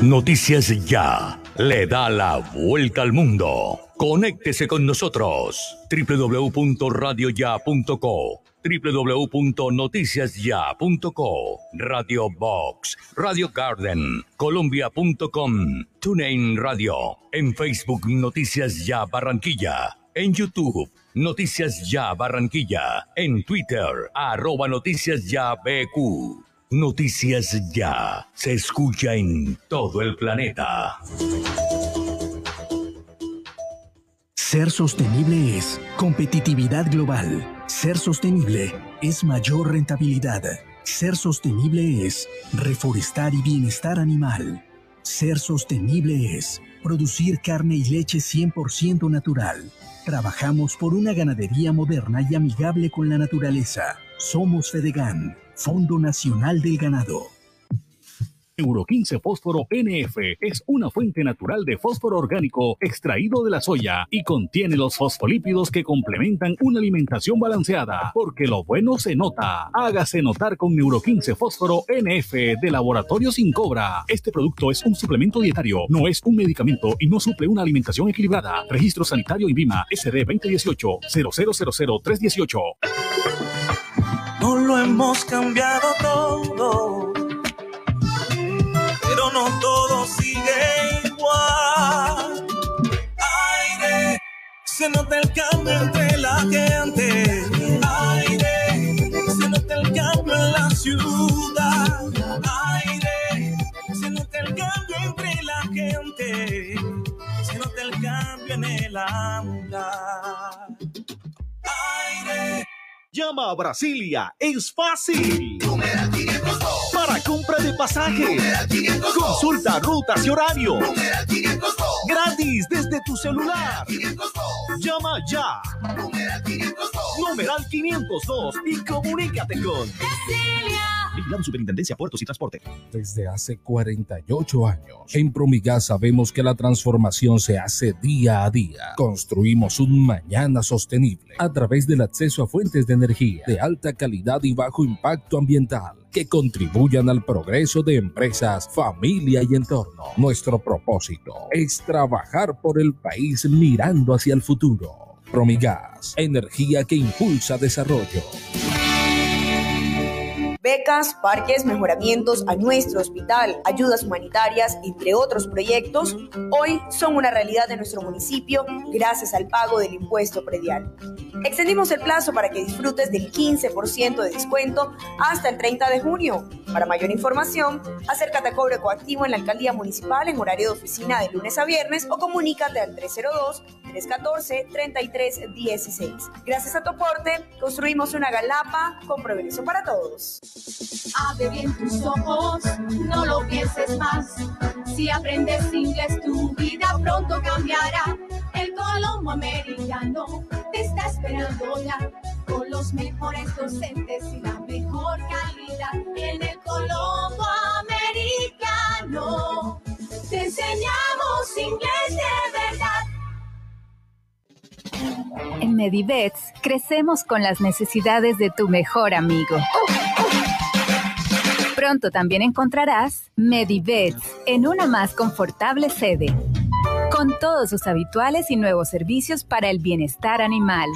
Noticias Ya le da la vuelta al mundo. Conéctese con nosotros. www.radioya.co www.noticiasya.co Radio Box, Radio Garden, Colombia.com, TuneIn Radio, en Facebook Noticias Ya Barranquilla, en YouTube Noticias Ya Barranquilla, en Twitter arroba Noticias Ya BQ. Noticias Ya se escucha en todo el planeta. Ser sostenible es competitividad global. Ser sostenible es mayor rentabilidad. Ser sostenible es reforestar y bienestar animal. Ser sostenible es producir carne y leche 100% natural. Trabajamos por una ganadería moderna y amigable con la naturaleza. Somos Fedegan, Fondo Nacional del Ganado. Euro 15 Fósforo NF es una fuente natural de fósforo orgánico extraído de la soya y contiene los fosfolípidos que complementan una alimentación balanceada, porque lo bueno se nota. Hágase notar con Euro 15 Fósforo NF de Laboratorio Sin Cobra. Este producto es un suplemento dietario, no es un medicamento y no suple una alimentación equilibrada. Registro sanitario INVIMA SD 2018 0000318. No lo hemos cambiado todo, pero no todo sigue igual. Aire, se nota el cambio entre la gente. Aire, se nota el cambio en la ciudad. Aire, se nota el cambio entre la gente. Se nota el cambio en el andar. Aire. Llama a Brasilia, es fácil. Para compra de pasaje, consulta rutas y horario. Gratis desde tu celular. Llama ya. Numeral 502 y comunícate con Vigilado Superintendencia Puertos y Transporte. Desde hace 48 años, en Promigas sabemos que la transformación se hace día a día. Construimos un mañana sostenible a través del acceso a fuentes de energía de alta calidad y bajo impacto ambiental que contribuyan al progreso de empresas, familia y entorno. Nuestro propósito es trabajar por el país mirando hacia el futuro. Promigas, energía que impulsa desarrollo. Becas, parques, mejoramientos a nuestro hospital, ayudas humanitarias, entre otros proyectos, hoy son una realidad de nuestro municipio gracias al pago del impuesto predial. Extendimos el plazo para que disfrutes del 15% de descuento hasta el 30 de junio. Para mayor información, acércate a Cobre Coactivo en la Alcaldía Municipal en horario de oficina de lunes a viernes o comunícate al 302-314-3316. Gracias a tu aporte, construimos una galapa con progreso para todos. Abre bien tus ojos, no lo pienses más. Si aprendes inglés, tu vida pronto cambiará. El Colombo Americano te está esperando ya. Con los mejores docentes y la mejor calidad. En el Colombo Americano te enseñamos inglés de verdad. En Medivets crecemos con las necesidades de tu mejor amigo. Pronto también encontrarás Medivets en una más confortable sede, con todos sus habituales y nuevos servicios para el bienestar animal.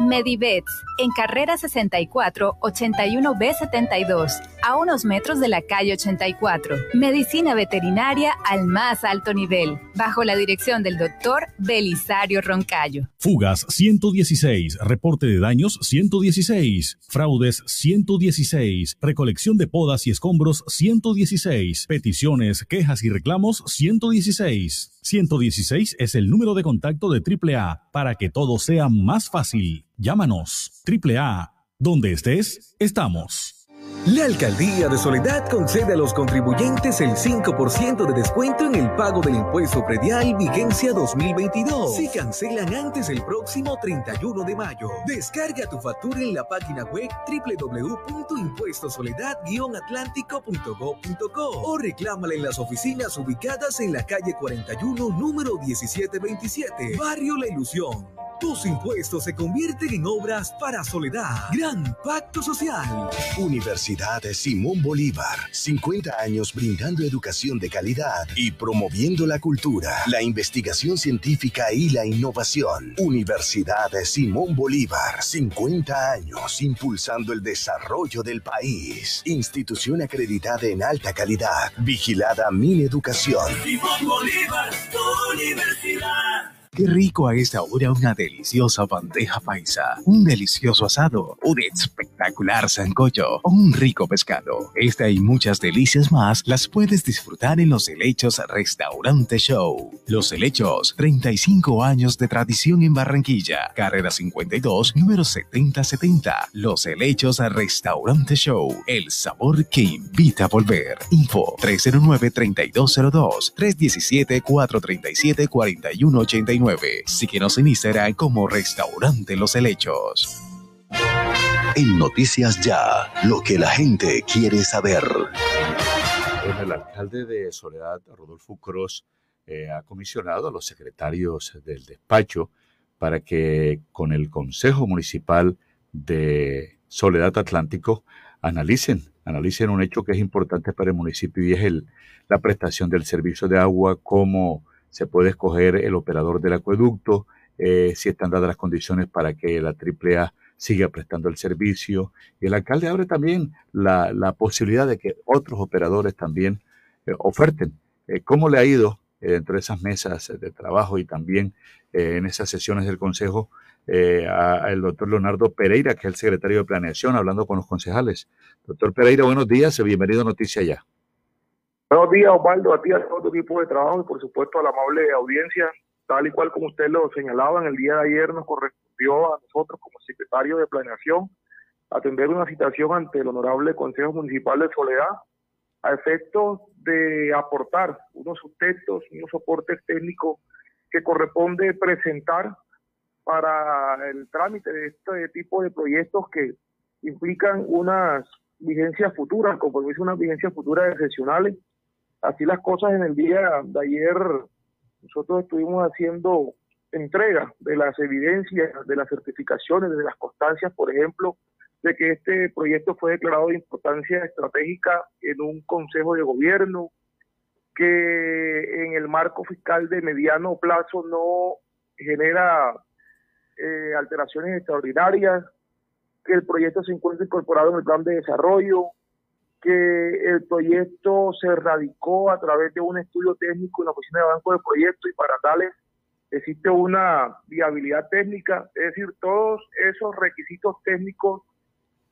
Medivets, en carrera 64, 81B72, a unos metros de la calle 84. Medicina veterinaria al más alto nivel, bajo la dirección del doctor Belisario Roncayo. Fugas 116, reporte de daños 116, fraudes 116, recolección de podas y escombros 116, peticiones, quejas y reclamos 116. 116 es el número de contacto de AAA para que todo sea más fácil. Llámanos. AAA. Donde estés, estamos. La Alcaldía de Soledad concede a los contribuyentes el 5% de descuento en el pago del impuesto predial vigencia 2022 si cancelan antes el próximo 31 de mayo. Descarga tu factura en la página web www.impuestosoledad-atlántico.go.co o reclámala en las oficinas ubicadas en la calle 41, número 1727, Barrio La Ilusión. tus impuestos se convierten en obras para Soledad. Gran Pacto Social. Universidad Simón Bolívar. 50 años brindando educación de calidad y promoviendo la cultura, la investigación científica y la innovación. Universidad Simón Bolívar. 50 años impulsando el desarrollo del país. Institución acreditada en alta calidad. Vigilada Min Educación. Simón Bolívar, tu universidad. Qué rico a esta hora una deliciosa bandeja paisa, un delicioso asado, un espectacular sancocho o un rico pescado. Esta y muchas delicias más las puedes disfrutar en Los Helechos Restaurante Show. Los Helechos, 35 años de tradición en Barranquilla. Carrera 52, número 7070. Los Helechos Restaurante Show. El sabor que invita a volver. Info 309-3202, 317-437-4189. Síguenos en Instagram como Restaurante Los Helechos. En Noticias Ya, lo que la gente quiere saber. El alcalde de Soledad, Rodolfo eh, ha comisionado a los secretarios del despacho para que con el Consejo Municipal de Soledad Atlántico analicen, analicen un hecho que es importante para el municipio y es el, la prestación del servicio de agua, cómo se puede escoger el operador del acueducto, eh, si están dadas las condiciones para que la AAA siga prestando el servicio. Y el alcalde abre también la, la posibilidad de que otros operadores también eh, oferten. Eh, ¿Cómo le ha ido dentro de esas mesas de trabajo y también en esas sesiones del Consejo al doctor Leonardo Pereira, que es el secretario de Planeación, hablando con los concejales? Doctor Pereira, buenos días, bienvenido a Noticia Ya. Buenos días, Osvaldo, a ti, a todo tu equipo de trabajo y por supuesto a la amable audiencia. Tal y cual como usted lo señalaba, en el día de ayer nos correspondió a nosotros como secretario de Planeación atender una citación ante el Honorable Consejo Municipal de Soledad a efectos de aportar unos sustentos, unos soportes técnicos que corresponde presentar para el trámite de este tipo de proyectos que implican unas vigencias futuras, compromiso unas vigencias futuras excepcionales Así las cosas en el día de ayer, nosotros estuvimos haciendo entrega de las evidencias, de las certificaciones, de las constancias, por ejemplo, de que este proyecto fue declarado de importancia estratégica en un consejo de gobierno, que en el marco fiscal de mediano plazo no genera eh, alteraciones extraordinarias, que el proyecto se encuentra incorporado en el plan de desarrollo, que el proyecto se radicó a través de un estudio técnico en la oficina de banco de proyectos y para tales existe una viabilidad técnica, es decir, todos esos requisitos técnicos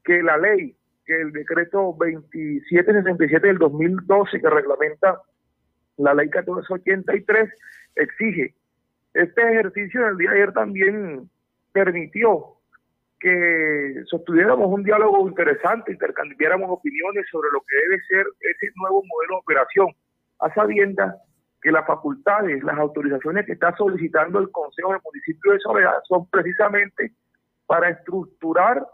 que la ley, que el decreto 2767 del 2012 que reglamenta la ley 1483 exige. Este ejercicio del día de ayer también permitió que sostuviéramos un diálogo interesante, intercambiáramos opiniones sobre lo que debe ser ese nuevo modelo de operación, a sabiendas que las facultades, las autorizaciones que está solicitando el Consejo del Municipio de Soledad son precisamente para estructurar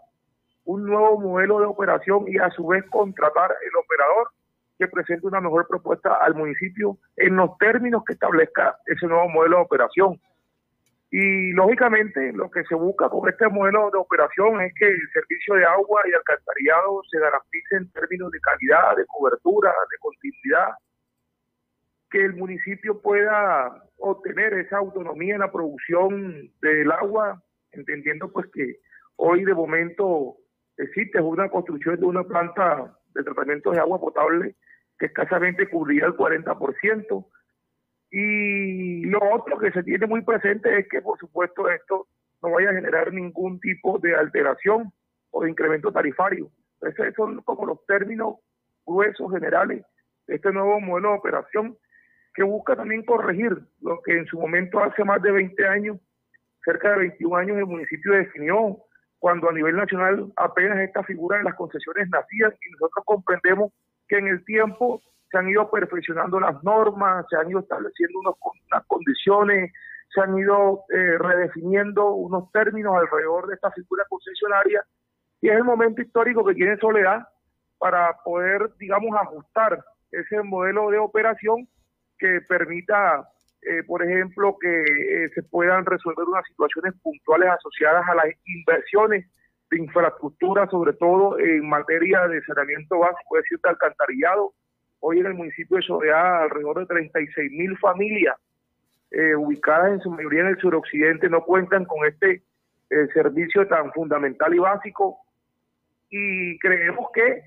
un nuevo modelo de operación y a su vez contratar el operador que presente una mejor propuesta al municipio en los términos que establezca ese nuevo modelo de operación. Y lógicamente lo que se busca con este modelo de operación es que el servicio de agua y alcantarillado se garantice en términos de calidad, de cobertura, de continuidad, que el municipio pueda obtener esa autonomía en la producción del agua, entendiendo pues que hoy de momento existe una construcción de una planta de tratamiento de agua potable que escasamente cubría el 40%, y lo otro que se tiene muy presente es que, por supuesto, esto no vaya a generar ningún tipo de alteración o de incremento tarifario. Esos son como los términos gruesos generales de este nuevo modelo de operación que busca también corregir lo que en su momento hace más de 20 años, cerca de 21 años, el municipio definió cuando a nivel nacional apenas esta figura de las concesiones nacían y nosotros comprendemos que en el tiempo se han ido perfeccionando las normas, se han ido estableciendo unos, unas condiciones, se han ido eh, redefiniendo unos términos alrededor de esta figura concesionaria y es el momento histórico que tiene Soledad para poder, digamos, ajustar ese modelo de operación que permita eh, por ejemplo, que eh, se puedan resolver unas situaciones puntuales asociadas a las inversiones de infraestructura, sobre todo en materia de saneamiento básico, es decir, de alcantarillado. Hoy en el municipio de Soledad, alrededor de 36 mil familias eh, ubicadas en su mayoría en el suroccidente no cuentan con este servicio tan fundamental y básico. Y creemos que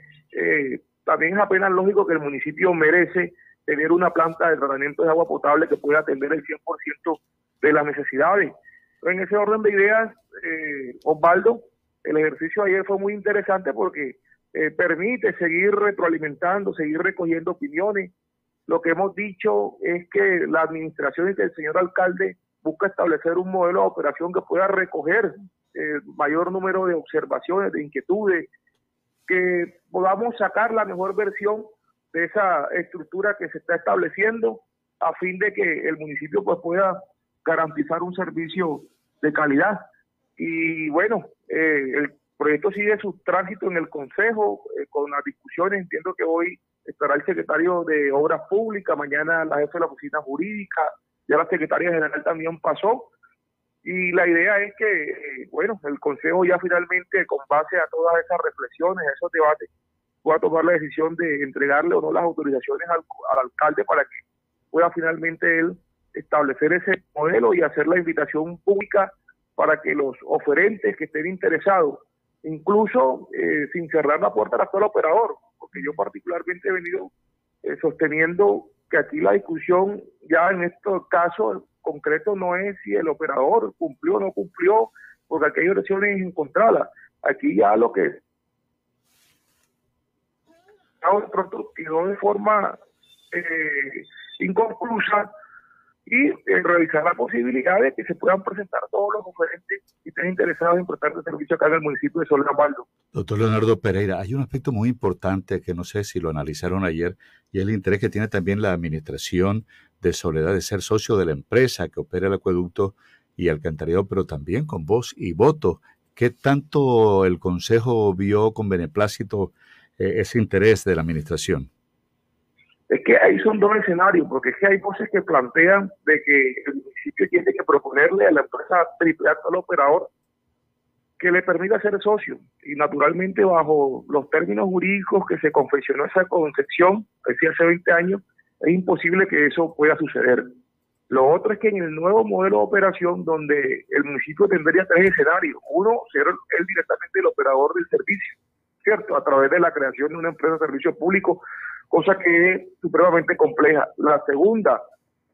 también es apenas lógico que el municipio merece tener una planta de tratamiento de agua potable que pueda atender el 100% de las necesidades. En ese orden de ideas, eh, Osvaldo, el ejercicio ayer fue muy interesante porque eh, permite seguir retroalimentando, seguir recogiendo opiniones. Lo que hemos dicho es que la administración y que el señor alcalde busca establecer un modelo de operación que pueda recoger el eh, mayor número de observaciones, de inquietudes, que podamos sacar la mejor versión de esa estructura que se está estableciendo a fin de que el municipio pues pueda garantizar un servicio de calidad. Y bueno, eh, el proyecto sigue su tránsito en el Consejo eh, con las discusiones. Entiendo que hoy estará el secretario de Obras Públicas, mañana la jefe de la oficina jurídica, ya la secretaria general también pasó. Y la idea es que, eh, bueno, el Consejo ya finalmente, con base a todas esas reflexiones, a esos debates, pueda tomar la decisión de entregarle o no las autorizaciones al, alcalde para que pueda finalmente él establecer ese modelo y hacer la invitación pública para que los oferentes que estén interesados, incluso eh, sin cerrar la puerta al actual operador, porque yo particularmente he venido eh, sosteniendo que aquí la discusión ya en estos casos concretos no es si el operador cumplió o no cumplió, porque aquí hay oraciones encontradas. Aquí ya lo que de forma eh, inconclusa y en revisar la posibilidad de que se puedan presentar todos los oferentes que estén interesados en prestar el servicio acá en el municipio de Baldo. Doctor Leonardo Pereira, hay un aspecto muy importante que no sé si lo analizaron ayer y es el interés que tiene también la administración de Soledad de ser socio de la empresa que opera el acueducto y alcantarillado, pero también con voz y voto. ¿Qué tanto el Consejo vio con beneplácito eh, ese interés de la administración? Es que ahí son dos escenarios, porque es que hay voces que plantean de que el municipio tiene que proponerle a la empresa triple al operador que le permita ser socio y naturalmente bajo los términos jurídicos que se confeccionó esa concepción, decía hace 20 años, es imposible que eso pueda suceder. Lo otro es que en el nuevo modelo de operación, donde el municipio tendría tres escenarios, uno, ser él directamente el operador del servicio, ¿cierto? A través de la creación de una empresa de servicio público, cosa que es supremamente compleja. La segunda,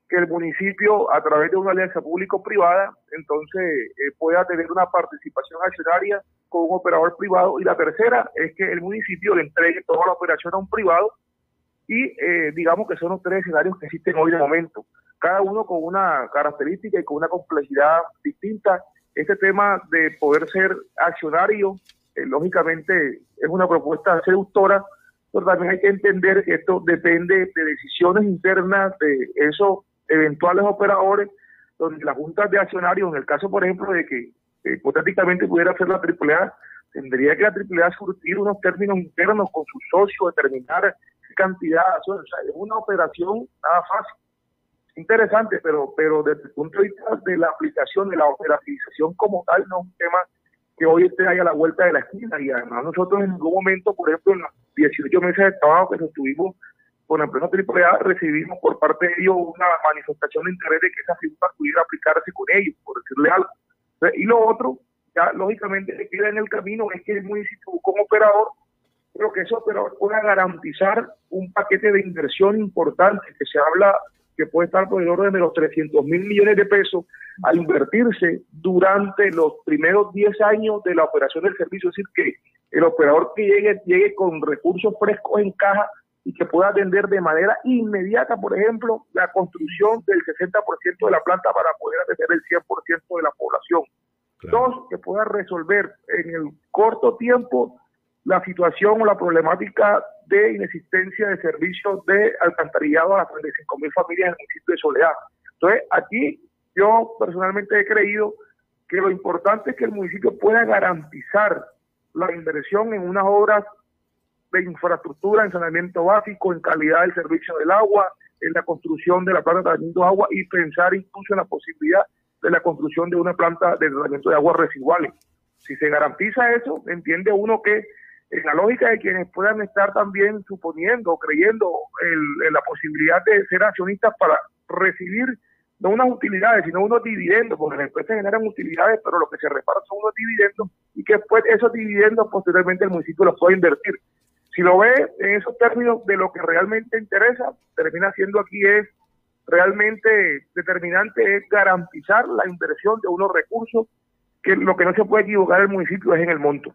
que el municipio, a través de una alianza público-privada, entonces eh, pueda tener una participación accionaria con un operador privado. Y la tercera es que el municipio le entregue toda la operación a un privado y eh, digamos que son los tres escenarios que existen hoy de momento, cada uno con una característica y con una complejidad distinta. Este tema de poder ser accionario eh, lógicamente es una propuesta seductora, pero también hay que entender que esto depende de decisiones internas de esos eventuales operadores, donde las juntas de accionarios, en el caso, por ejemplo, de que eh, hipotéticamente pudiera ser la AAA, tendría que la AAA surtir unos términos internos con sus socios, determinar cantidad, o sea, es una operación nada fácil. Interesante, pero, pero desde el punto de vista de la aplicación, de la operativización como tal, no es un tema que hoy esté ahí a la vuelta de la esquina. Y además nosotros en algún momento, por ejemplo, en los 18 meses de trabajo que sostuvimos con la empresa AAA, recibimos por parte de ellos una manifestación de interés de que esa figura pudiera aplicarse con ellos, por decirle algo. Y lo otro, ya lógicamente que queda en el camino, es que el municipio como operador, pero que ese operador pueda garantizar un paquete de inversión importante, que se habla que puede estar por el orden de los 300 mil millones de pesos a invertirse durante los primeros 10 años de la operación del servicio. Es decir, que el operador que llegue, llegue con recursos frescos en caja y que pueda atender de manera inmediata, por ejemplo, la construcción del 60% de la planta para poder atender el 100% de la población. Dos, que pueda resolver en el corto tiempo la situación o la problemática de inexistencia de servicios de alcantarillado a las 35 mil familias del municipio de Soledad. Entonces, aquí yo personalmente he creído que lo importante es que el municipio pueda garantizar la inversión en unas obras de infraestructura, en saneamiento básico, en calidad del servicio del agua, en la construcción de la planta de tratamiento de agua y pensar incluso en la posibilidad de la construcción de una planta de tratamiento de aguas residuales. Si se garantiza eso, entiende uno que en la lógica de quienes puedan estar también suponiendo creyendo en la posibilidad de ser accionistas para recibir no unas utilidades, sino unos dividendos, porque las empresas generan utilidades, pero lo que se repara son unos dividendos y que después esos dividendos posteriormente el municipio los puede invertir. Si lo ve en esos términos de lo que realmente interesa, termina siendo aquí es realmente determinante es garantizar la inversión de unos recursos que lo que no se puede equivocar el municipio es en el monto.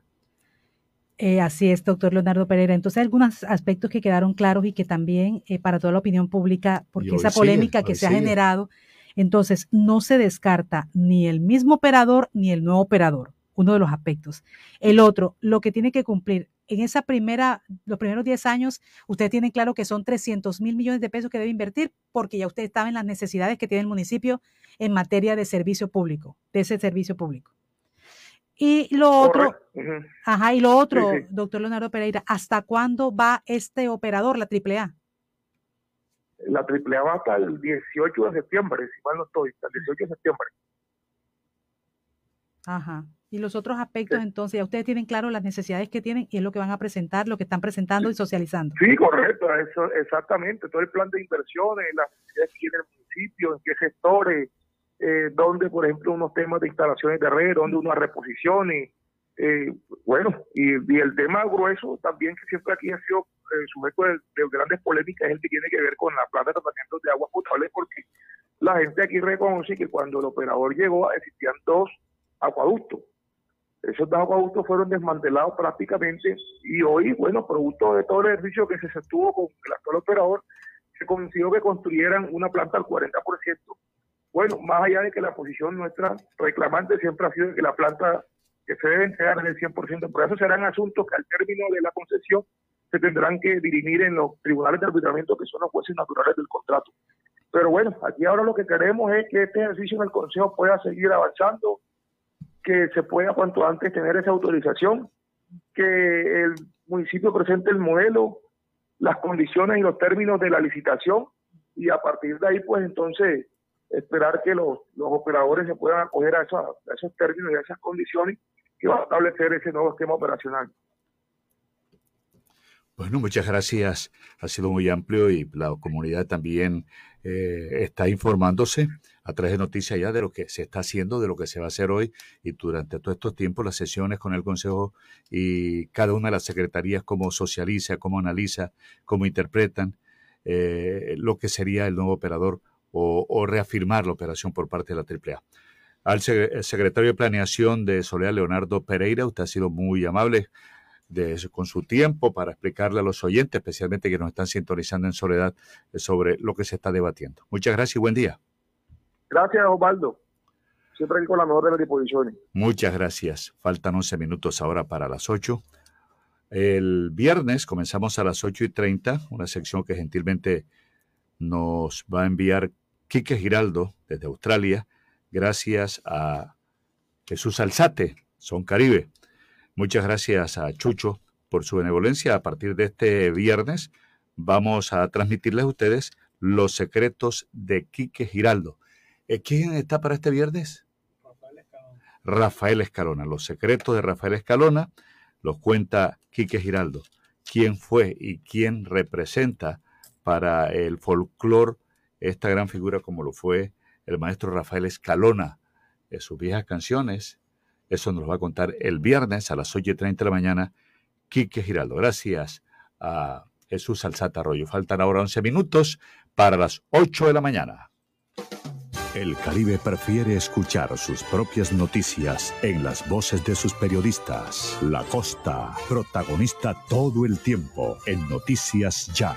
Eh, así es, doctor Leonardo Pereira. Entonces, algunos aspectos que quedaron claros y que también eh, para toda la opinión pública, porque esa polémica que se ha generado, entonces no se descarta ni el mismo operador ni el nuevo operador, uno de los aspectos. El otro, lo que tiene que cumplir en esa primera, los primeros 10 años, ustedes tienen claro que son 300 mil millones de pesos que debe invertir porque ya ustedes saben las necesidades que tiene el municipio en materia de servicio público, de ese servicio público. Y lo otro, ajá, y lo otro, doctor Leonardo Pereira, ¿hasta cuándo va este operador, la AAA? La AAA va hasta el 18 de septiembre, si mal no estoy, hasta el 18 de septiembre. Ajá. Y los otros aspectos, entonces, ya ustedes tienen claro las necesidades que tienen y es lo que van a presentar, lo que están presentando y socializando. Sí, correcto, eso, exactamente. Todo el plan de inversiones, las necesidades que tiene el municipio, en qué sectores, eh, donde, por ejemplo, unos temas de instalaciones de red, donde unas reposiciones. Eh, bueno, y, el tema grueso también, que siempre aquí ha sido eh, sujeto de, grandes polémicas, es el que tiene que ver con la planta de tratamiento de agua potable, porque la gente aquí reconoce que cuando el operador llegó existían dos acueductos esos dos acueductos fueron desmantelados prácticamente y hoy, bueno, producto de todo el ejercicio que se sostuvo con el actual operador, se consiguió que construyeran una planta al 40%. Bueno, más allá de que la posición nuestra reclamante siempre ha sido que la planta que se debe entregar es el 100%, por eso serán asuntos que al término de la concesión se tendrán que dirimir en los tribunales de arbitramiento que son los jueces naturales del contrato. Pero bueno, aquí ahora lo que queremos es que este ejercicio en el Consejo pueda seguir avanzando, que se pueda cuanto antes tener esa autorización, que el municipio presente el modelo, las condiciones y los términos de la licitación y a partir de ahí pues entonces esperar que los, los operadores se puedan acoger a, a esos términos y a esas condiciones que va a establecer ese nuevo esquema operacional. Bueno, muchas gracias. Ha sido muy amplio y la comunidad también eh, está informándose a través de noticias ya de lo que se está haciendo, de lo que se va a hacer hoy y durante todos estos tiempos, las sesiones con el Consejo y cada una de las secretarías, cómo socializa, cómo analiza, cómo interpretan eh, lo que sería el nuevo operador o, reafirmar la operación por parte de la AAA. Al secretario de Planeación de Soledad, Leonardo Pereira, usted ha sido muy amable con su tiempo para explicarle a los oyentes, especialmente que nos están sintonizando en soledad, eh, sobre lo que se está debatiendo. Muchas gracias y buen día. Gracias, Osvaldo. Siempre con la mejor de las disposiciones. Muchas gracias. Faltan 11 minutos ahora para las 8. El viernes comenzamos a las 8 y 30, una sección que gentilmente nos va a enviar Quique Giraldo desde Australia, gracias a Jesús Alzate, Son Caribe. Muchas gracias a Chucho por su benevolencia. A partir de este viernes vamos a transmitirles a ustedes los secretos de Quique Giraldo. Eh, ¿Quién está para este viernes? Rafael Escalona. Rafael Escalona. Los secretos de Rafael Escalona los cuenta Quique Giraldo. ¿Quién fue y quién representa para el folclore esta gran figura como lo fue el maestro Rafael Escalona? En sus viejas canciones, eso nos lo va a contar el viernes a las 8 y 30 de la mañana Quique Giraldo. Gracias a Jesús Alzata Arroyo. Faltan ahora 11 minutos para las 8 de la mañana. El Caribe prefiere escuchar sus propias noticias en las voces de sus periodistas. La costa, protagonista todo el tiempo en Noticias Ya.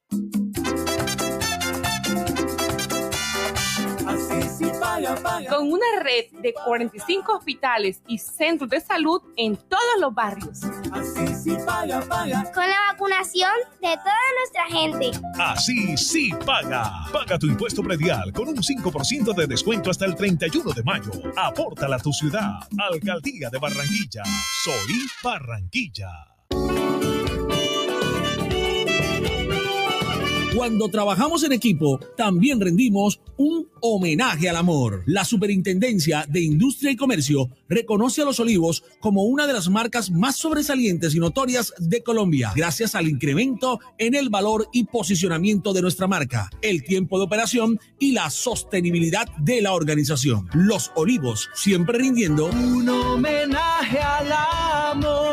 Con una red de 45 hospitales y centros de salud en todos los barrios. Con la vacunación de toda nuestra gente. Así sí paga. Paga tu impuesto predial con un 5% de descuento hasta el 31 de mayo. Apórtala a tu ciudad. Alcaldía de Barranquilla. Soy Barranquilla. Cuando trabajamos en equipo, también rendimos un homenaje al amor. La Superintendencia de Industria y Comercio reconoce a Los Olivos como una de las marcas más sobresalientes y notorias de Colombia, gracias al incremento en el valor y posicionamiento de nuestra marca, el tiempo de operación y la sostenibilidad de la organización. Los Olivos, siempre rindiendo un homenaje al amor.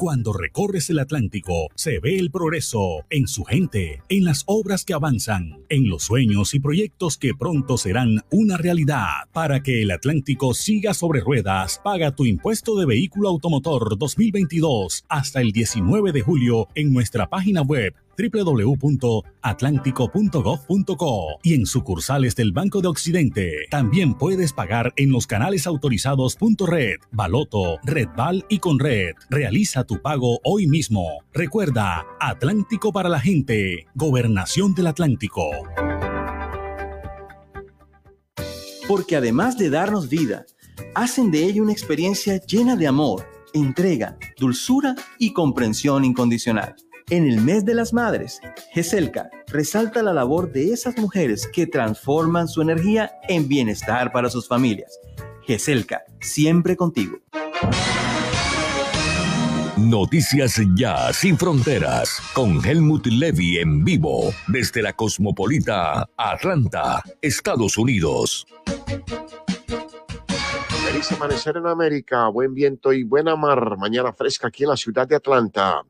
Cuando recorres el Atlántico, se ve el progreso en su gente, en las obras que avanzan, en los sueños y proyectos que pronto serán una realidad. Para que el Atlántico siga sobre ruedas, paga tu impuesto de vehículo automotor 2022 hasta el 19 de julio en nuestra página web www.atlántico.gov.co y en sucursales del Banco de Occidente. También puedes pagar en los canales autorizados .red, Baloto, Redval y Conred. Realiza tu pago hoy mismo. Recuerda, Atlántico para la gente, Gobernación del Atlántico. Porque además de darnos vida, hacen de ella una experiencia llena de amor, entrega, dulzura y comprensión incondicional. En el mes de las madres, GESELCA resalta la labor de esas mujeres que transforman su energía en bienestar para sus familias. GESELCA, siempre contigo. Noticias Ya Sin Fronteras con Helmut Levy en vivo desde la cosmopolita Atlanta, Estados Unidos. Feliz amanecer en América, buen viento y buena mar. Mañana fresca aquí en la ciudad de Atlanta.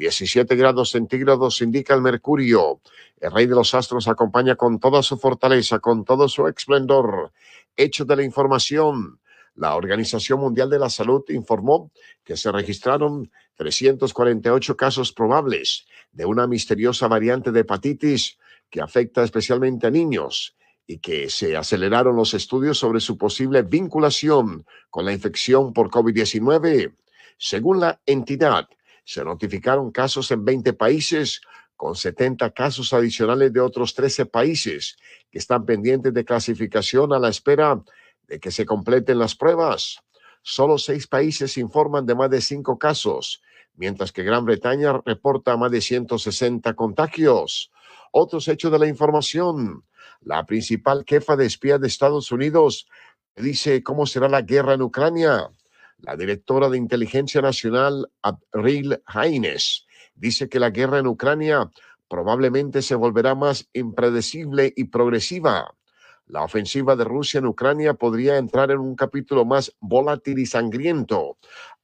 17 grados centígrados indica el mercurio. El rey de los astros acompaña con toda su fortaleza, con todo su esplendor. Hecho de la información. La Organización Mundial de la Salud informó que se registraron 348 casos probables de una misteriosa variante de hepatitis que afecta especialmente a niños y que se aceleraron los estudios sobre su posible vinculación con la infección por COVID-19. Según la entidad, se notificaron casos en 20 países, con 70 casos adicionales de otros 13 países que están pendientes de clasificación a la espera de que se completen las pruebas. Solo seis países informan de más de cinco casos, mientras que Gran Bretaña reporta más de 160 contagios. Otros hechos de la información. La principal jefa de espías de Estados Unidos dice cómo será la guerra en Ucrania. La directora de Inteligencia Nacional, Abril Haines, dice que la guerra en Ucrania probablemente se volverá más impredecible y progresiva. La ofensiva de Rusia en Ucrania podría entrar en un capítulo más volátil y sangriento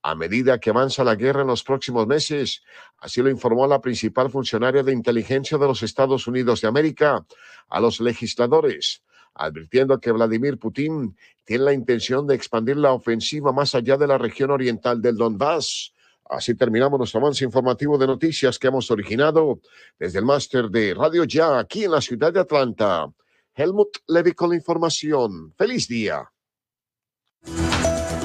a medida que avanza la guerra en los próximos meses. Así lo informó la principal funcionaria de inteligencia de los Estados Unidos de América a los legisladores, advirtiendo que Vladimir Putin tiene la intención de expandir la ofensiva más allá de la región oriental del Donbass. Así terminamos nuestro avance informativo de noticias que hemos originado desde el máster de Radio Ya aquí en la ciudad de Atlanta. Helmut Levy con la información. Feliz día.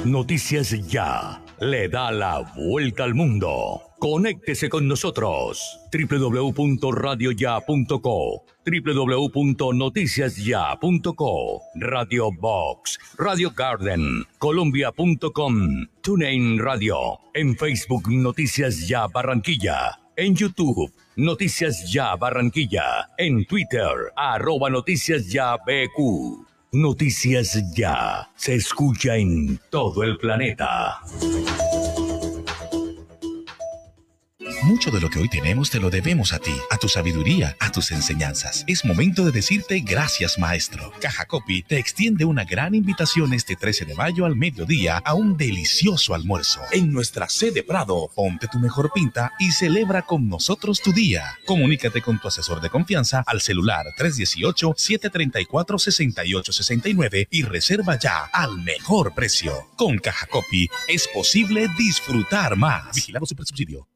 Noticias Ya le da la vuelta al mundo. Conéctese con nosotros. www.radioya.co www.noticiasya.co Radio Box, Radio Garden, Colombia.com, TuneIn Radio, en Facebook Noticias Ya Barranquilla, en YouTube Noticias Ya Barranquilla, en Twitter arroba Noticias Ya BQ. Noticias Ya se escucha en todo el planeta. Mucho de lo que hoy tenemos te lo debemos a ti, a tu sabiduría, a tus enseñanzas. Es momento de decirte gracias, maestro. Caja Copy te extiende una gran invitación este 13 de mayo al mediodía a un delicioso almuerzo en nuestra sede Prado. Ponte tu mejor pinta y celebra con nosotros tu día. Comunícate con tu asesor de confianza al celular 318-734-6869 y reserva ya al mejor precio. Con Caja Copy es posible disfrutar más. Vigilado Super Subsidio.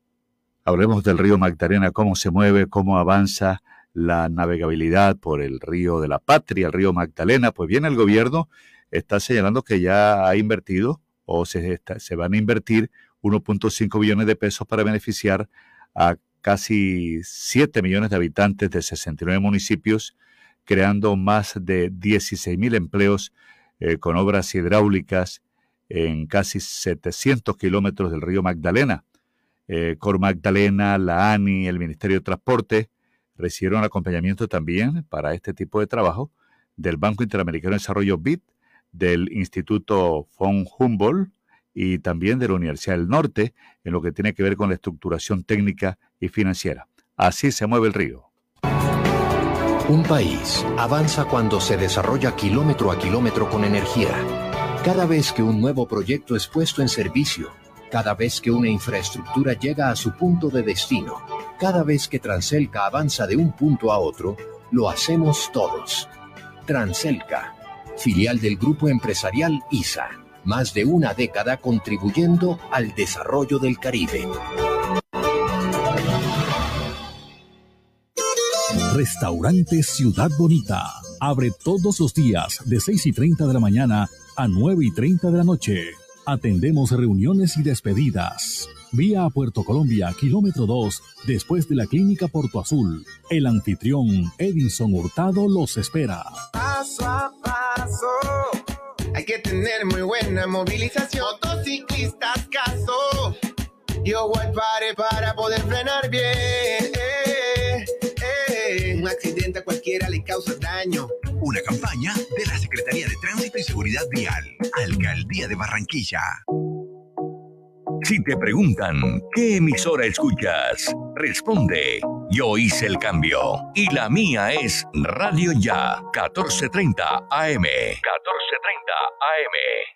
Hablemos del río Magdalena, cómo se mueve, cómo avanza la navegabilidad por el río de la Patria, el río Magdalena. Pues bien, el gobierno está señalando que ya ha invertido o se, van a invertir 1.5 billones de pesos para beneficiar a casi 7 millones de habitantes de 69 municipios, creando más de 16 mil empleos eh, con obras hidráulicas en casi 700 kilómetros del río Magdalena. Eh, Cor Magdalena, la ANI, el Ministerio de Transporte recibieron acompañamiento también para este tipo de trabajo del Banco Interamericano de Desarrollo BID, del Instituto von Humboldt y también de la Universidad del Norte en lo que tiene que ver con la estructuración técnica y financiera. Así se mueve el río. Un país avanza cuando se desarrolla kilómetro a kilómetro con energía. Cada vez que un nuevo proyecto es puesto en servicio, cada vez que una infraestructura llega a su punto de destino, cada vez que Transelca avanza de un punto a otro, lo hacemos todos. Transelca, filial del grupo empresarial ISA, más de una década contribuyendo al desarrollo del Caribe. Restaurante Ciudad Bonita. Abre todos los días de 6 y 30 de la mañana a 9 y 30 de la noche. Atendemos reuniones y despedidas. Vía a Puerto Colombia, kilómetro 2, después de la clínica Porto Azul. El anfitrión Edison Hurtado los espera. Paso a paso, hay que tener muy buena movilización. Motociclistas, caso. Yo voy para poder frenar bien. Un accidente a cualquiera le causa daño. Una campaña de la Secretaría de Tránsito y Seguridad Vial, Alcaldía de Barranquilla. Si te preguntan, ¿qué emisora escuchas? Responde, yo hice el cambio. Y la mía es Radio Ya, 1430 AM. 1430 AM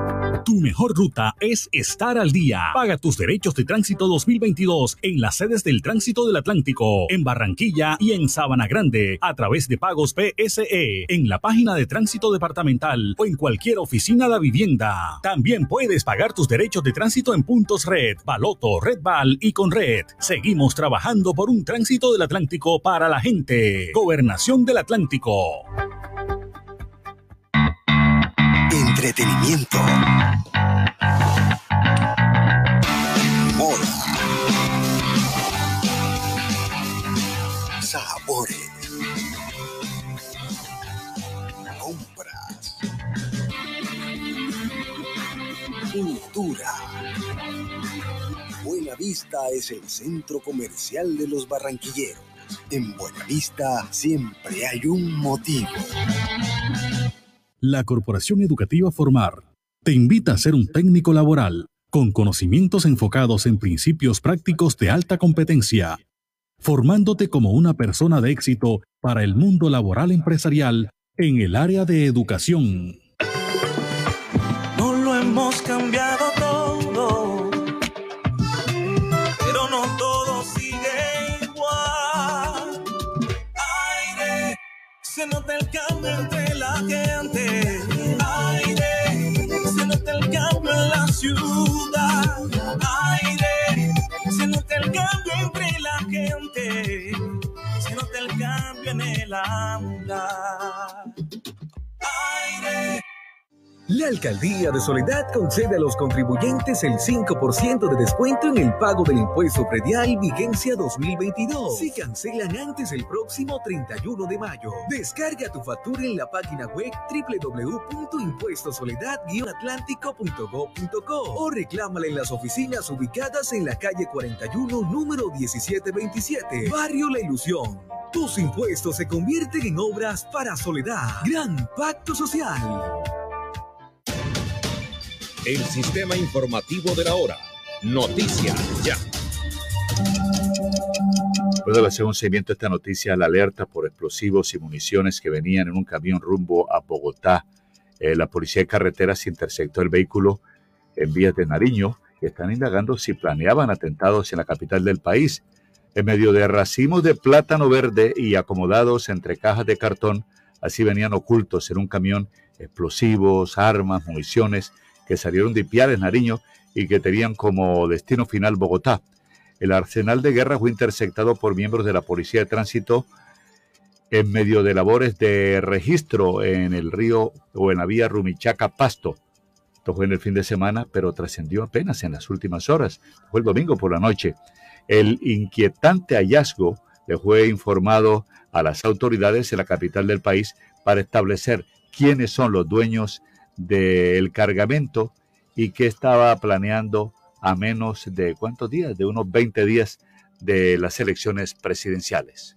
Tu mejor ruta es estar al día. Paga tus derechos de tránsito 2022 en las sedes del Tránsito del Atlántico, en Barranquilla y en Sabana Grande, a través de pagos PSE, en la página de Tránsito Departamental o en cualquier oficina de vivienda. También puedes pagar tus derechos de tránsito en puntos Red, Baloto, Redval y Conred. Seguimos trabajando por un tránsito del Atlántico para la gente. Gobernación del Atlántico. Entretenimiento. Moda. Sabores. Compras. Cultura. Buena Vista es el centro comercial de los barranquilleros. En Buena Vista siempre hay un motivo. La Corporación Educativa Formar te invita a ser un técnico laboral con conocimientos enfocados en principios prácticos de alta competencia, formándote como una persona de éxito para el mundo laboral empresarial en el área de educación. Se nota el cambio entre la gente. Aire, se nota el cambio en la ciudad. Aire, se nota el cambio entre la gente. Se nota el cambio en el habla. Aire. La Alcaldía de Soledad concede a los contribuyentes el 5% de descuento en el pago del impuesto predial vigencia 2022 si cancelan antes el próximo 31 de mayo. Descarga tu factura en la página web www.impuestosoledad-atlántico.gov.co o reclámala en las oficinas ubicadas en la calle 41, número 1727, Barrio La Ilusión. Tus impuestos se convierten en obras para Soledad. Gran Pacto Social. El sistema informativo de la hora. Noticias ya. Luego de hacer un seguimiento a esta noticia, la alerta por explosivos y municiones que venían en un camión rumbo a Bogotá Eh, la policía de carreteras interceptó el vehículo en vías de Nariño y están indagando si planeaban atentados en la capital del país. En medio de racimos de plátano verde y acomodados entre cajas de cartón, así venían ocultos en un camión explosivos, armas, municiones que salieron de Ipiales, Nariño, y que tenían como destino final Bogotá. El arsenal de guerra fue interceptado por miembros de la Policía de Tránsito en medio de labores de registro en el río o en la vía Rumichaca-Pasto. Esto fue en el fin de semana, pero trascendió apenas en las últimas horas. Fue el domingo por la noche. El inquietante hallazgo le fue informado a las autoridades en la capital del país para establecer quiénes son los dueños del cargamento y qué estaba planeando a menos de cuántos días, de unos 20 días de las elecciones presidenciales.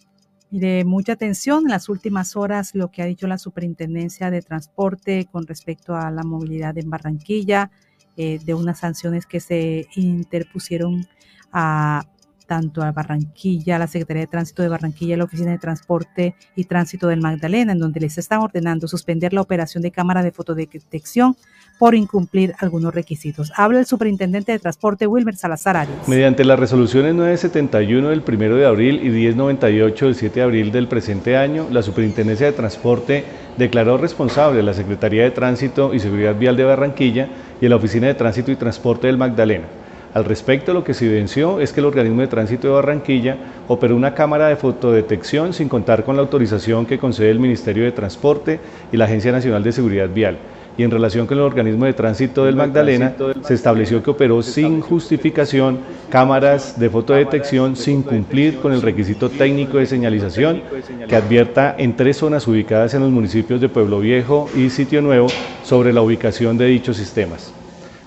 Mire, mucha atención en las últimas horas lo que ha dicho la Superintendencia de Transporte con respecto a la movilidad en Barranquilla, eh, de unas sanciones que se interpusieron a tanto a Barranquilla, a la Secretaría de Tránsito de Barranquilla, a la Oficina de Transporte y Tránsito del Magdalena, en donde les están ordenando suspender la operación de cámara de fotodetección por incumplir algunos requisitos. Habla el superintendente de transporte Wilmer Salazar Arias. Mediante las resoluciones 971 del 1 de abril y 1098 del 7 de abril del presente año, la Superintendencia de Transporte declaró responsable a la Secretaría de Tránsito y Seguridad Vial de Barranquilla y a la Oficina de Tránsito y Transporte del Magdalena al respecto, lo que se evidenció es que el organismo de tránsito de Barranquilla operó una cámara de fotodetección sin contar con la autorización que concede el Ministerio de Transporte y la Agencia Nacional de Seguridad Vial. Y en relación con el organismo de tránsito del Magdalena, se estableció que operó sin justificación cámaras de fotodetección sin cumplir con el requisito técnico de señalización que advierta en tres zonas ubicadas en los municipios de Pueblo Viejo y Sitio Nuevo sobre la ubicación de dichos sistemas.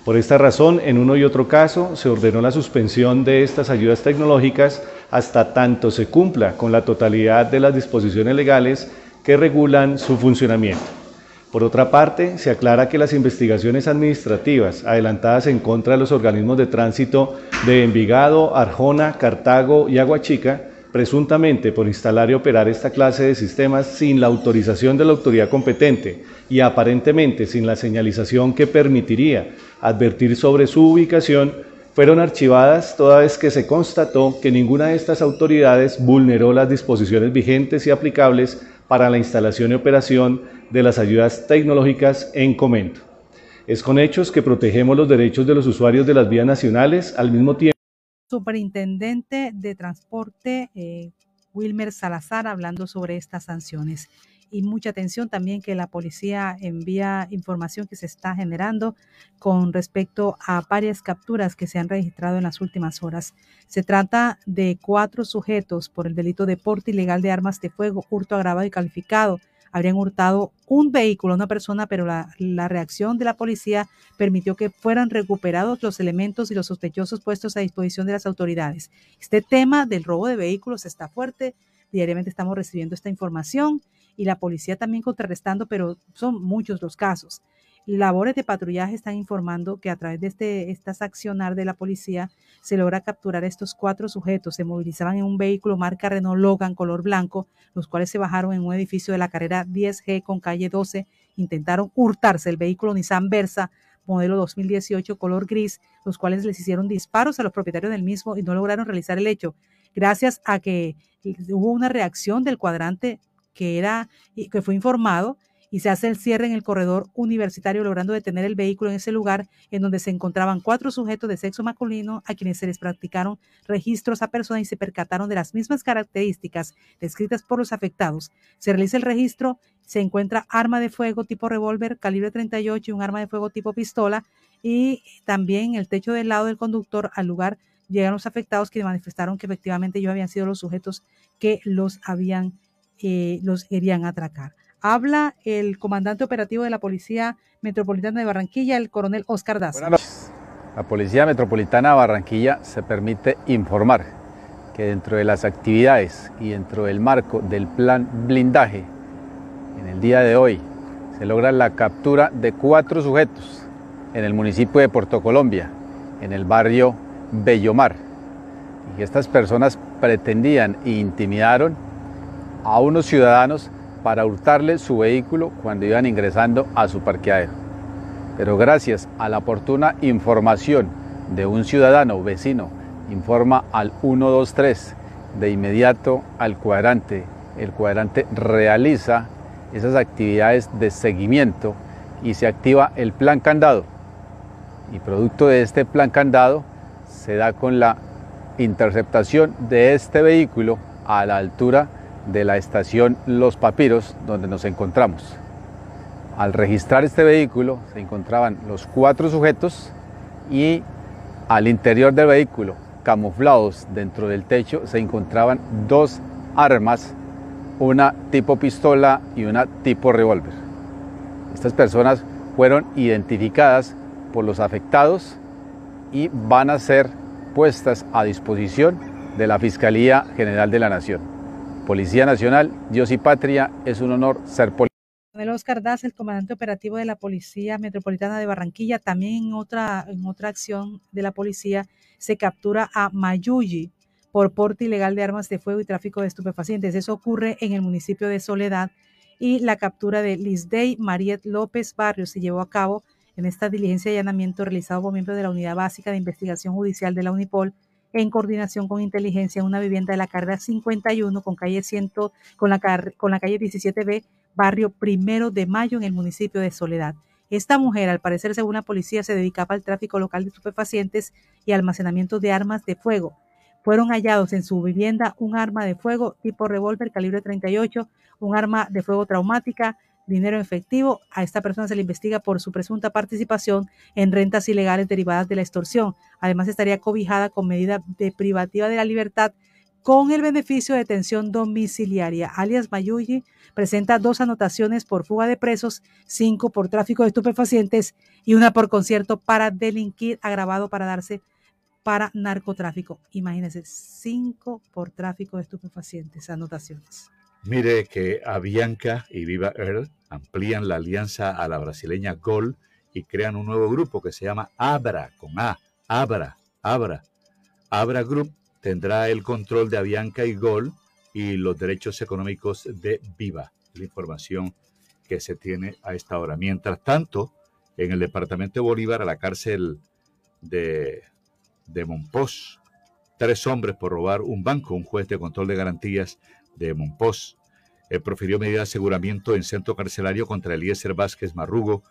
Por esta razón, en uno y otro caso, se ordenó la suspensión de estas ayudas tecnológicas hasta tanto se cumpla con la totalidad de las disposiciones legales que regulan su funcionamiento. Por otra parte, se aclara que las investigaciones administrativas adelantadas en contra de los organismos de tránsito de Envigado, Arjona, Cartago y Aguachica presuntamente por instalar y operar esta clase de sistemas sin la autorización de la autoridad competente y aparentemente sin la señalización que permitiría advertir sobre su ubicación, fueron archivadas toda vez que se constató que ninguna de estas autoridades vulneró las disposiciones vigentes y aplicables para la instalación y operación de las ayudas tecnológicas en comento. Es con hechos que protegemos los derechos de los usuarios de las vías nacionales al mismo tiempo superintendente de transporte eh, Wilmer Salazar hablando sobre estas sanciones. Y mucha atención también que la policía envía información que se está generando con respecto a varias capturas que se han registrado en las últimas horas. Se trata de cuatro sujetos por el delito de porte ilegal de armas de fuego, hurto agravado y calificado habrían hurtado un vehículo a una persona, pero la, reacción de la policía permitió que fueran recuperados los elementos y los sospechosos puestos a disposición de las autoridades. Este tema del robo de vehículos está fuerte. Diariamente estamos recibiendo esta información y la policía también contrarrestando, pero son muchos los casos labores de patrullaje están informando que a través de este estas accionar de la policía se logra capturar estos cuatro sujetos. Se movilizaban en un vehículo marca Renault Logan color blanco, los cuales se bajaron en un edificio de la carrera 10G con calle 12. Intentaron hurtarse el vehículo Nissan Versa modelo 2018 color gris, los cuales les hicieron disparos a los propietarios del mismo y no lograron realizar el hecho. Gracias a que hubo una reacción del cuadrante que era que fue informado y se hace el cierre en el corredor universitario logrando detener el vehículo en ese lugar en donde se encontraban cuatro sujetos de sexo masculino a quienes se les practicaron registros a personas y se percataron de las mismas características descritas por los afectados. Se realiza el registro, se encuentra arma de fuego tipo revólver calibre 38 y un arma de fuego tipo pistola y también el techo del lado del conductor al lugar llegan los afectados que manifestaron que efectivamente ellos habían sido los sujetos que los habían eh, los querían atracar. Habla el comandante operativo de la Policía Metropolitana de Barranquilla, el coronel Oscar Daza. La Policía Metropolitana de Barranquilla se permite informar que dentro de las actividades y dentro del marco del plan blindaje, en el día de hoy se logra la captura de cuatro sujetos en el municipio de Puerto Colombia, en el barrio Bellomar. Y estas personas pretendían e intimidaron a unos ciudadanos para hurtarle su vehículo cuando iban ingresando a su parqueadero. Pero gracias a la oportuna información de un ciudadano vecino, informa al 123 de inmediato al cuadrante. El cuadrante realiza esas actividades de seguimiento y se activa el plan candado. Y producto de este plan candado se da con la interceptación de este vehículo a la altura de la estación Los Papiros donde nos encontramos. Al registrar este vehículo se encontraban los cuatro sujetos y al interior del vehículo, camuflados dentro del techo, se encontraban dos armas, una tipo pistola y una tipo revólver. Estas personas fueron identificadas por los afectados y van a ser puestas a disposición de la Fiscalía General de la Nación. Policía Nacional, Dios y Patria, es un honor ser policía. Manuel Oscar Daz, el comandante operativo de la Policía Metropolitana de Barranquilla, también en otra, en otra acción de la policía se captura a Mayuyi por porte ilegal de armas de fuego y tráfico de estupefacientes. Eso ocurre en el municipio de Soledad y la captura de Lisdey Mariet López Barrios se llevó a cabo en esta diligencia de allanamiento realizado por miembros de la Unidad Básica de Investigación Judicial de la Unipol en coordinación con inteligencia en una vivienda de la carrera 51 con calle 100, con la, con la calle 17B barrio Primero de Mayo en el municipio de Soledad. Esta mujer, al parecer, según la policía, se dedicaba al tráfico local de estupefacientes y almacenamiento de armas de fuego. Fueron hallados en su vivienda un arma de fuego tipo revólver calibre 38, un arma de fuego traumática, dinero en efectivo. A esta persona se le investiga por su presunta participación en rentas ilegales derivadas de la extorsión. Además, estaría cobijada con medida de privativa de la libertad con el beneficio de detención domiciliaria. Alias Mayuyi presenta dos anotaciones por fuga de presos, cinco por tráfico de estupefacientes y una por concierto para delinquir agravado para darse para narcotráfico. Imagínense, cinco por tráfico de estupefacientes, anotaciones. Mire que Avianca y Viva Earth amplían la alianza a la brasileña Gol y crean un nuevo grupo que se llama Abra, con A, Abra, Abra. Abra Group tendrá el control de Avianca y Gol y los derechos económicos de Viva, la información que se tiene a esta hora. Mientras tanto, en el departamento de Bolívar, a la cárcel de, de tres hombres por robar un banco. Un juez de control de garantías de Monpós eh, profirió medida de aseguramiento en centro carcelario contra Eliezer Vázquez Marrugo,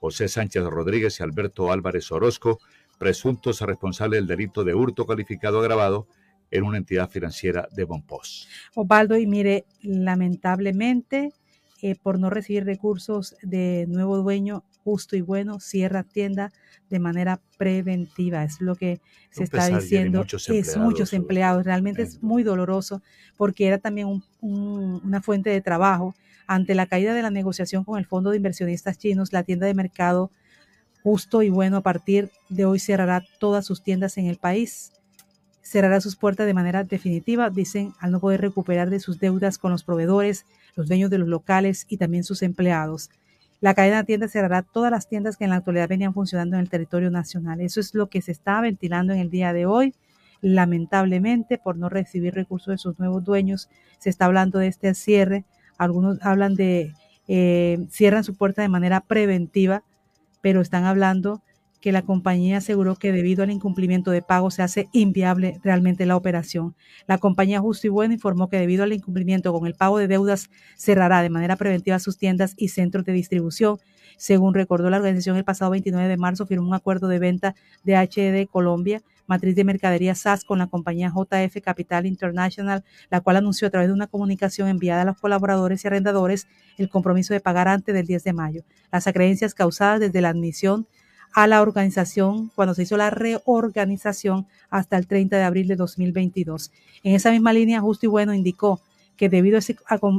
José Sánchez Rodríguez y Alberto Álvarez Orozco, presuntos responsables del delito de hurto calificado agravado en una entidad financiera de Bonpos. Osvaldo, y mire, lamentablemente, eh, por no recibir recursos de nuevo dueño justo y bueno, cierra tienda de manera preventiva. Es lo que se está diciendo. es muchos empleados. Realmente es muy doloroso porque era también una fuente de trabajo. Ante la caída de la negociación con el Fondo de Inversionistas Chinos, la tienda de mercado justo y bueno a partir de hoy cerrará todas sus tiendas en el país cerrará sus puertas de manera definitiva, dicen, al no poder recuperar de sus deudas con los proveedores, los dueños de los locales y también sus empleados. La cadena de tiendas cerrará todas las tiendas que en la actualidad venían funcionando en el territorio nacional. Eso es lo que se está ventilando en el día de hoy. Lamentablemente, por no recibir recursos de sus nuevos dueños, se está hablando de este cierre. Algunos hablan de eh, cierran su puerta de manera preventiva, pero están hablando que la compañía aseguró que debido al incumplimiento de pago se hace inviable realmente la operación. La compañía Justo y Bueno informó que debido al incumplimiento con el pago de deudas cerrará de manera preventiva sus tiendas y centros de distribución. Según recordó la organización el pasado 29 de marzo, firmó un acuerdo de venta de HED Colombia, matriz de mercadería SAS, con la compañía JF Capital International, la cual anunció a través de una comunicación enviada a los colaboradores y arrendadores el compromiso de pagar antes del 10 de mayo. Las acreencias causadas desde la admisión a la organización cuando se hizo la reorganización hasta el 30 de abril de 2022. En esa misma línea, Justo y Bueno indicó que debido a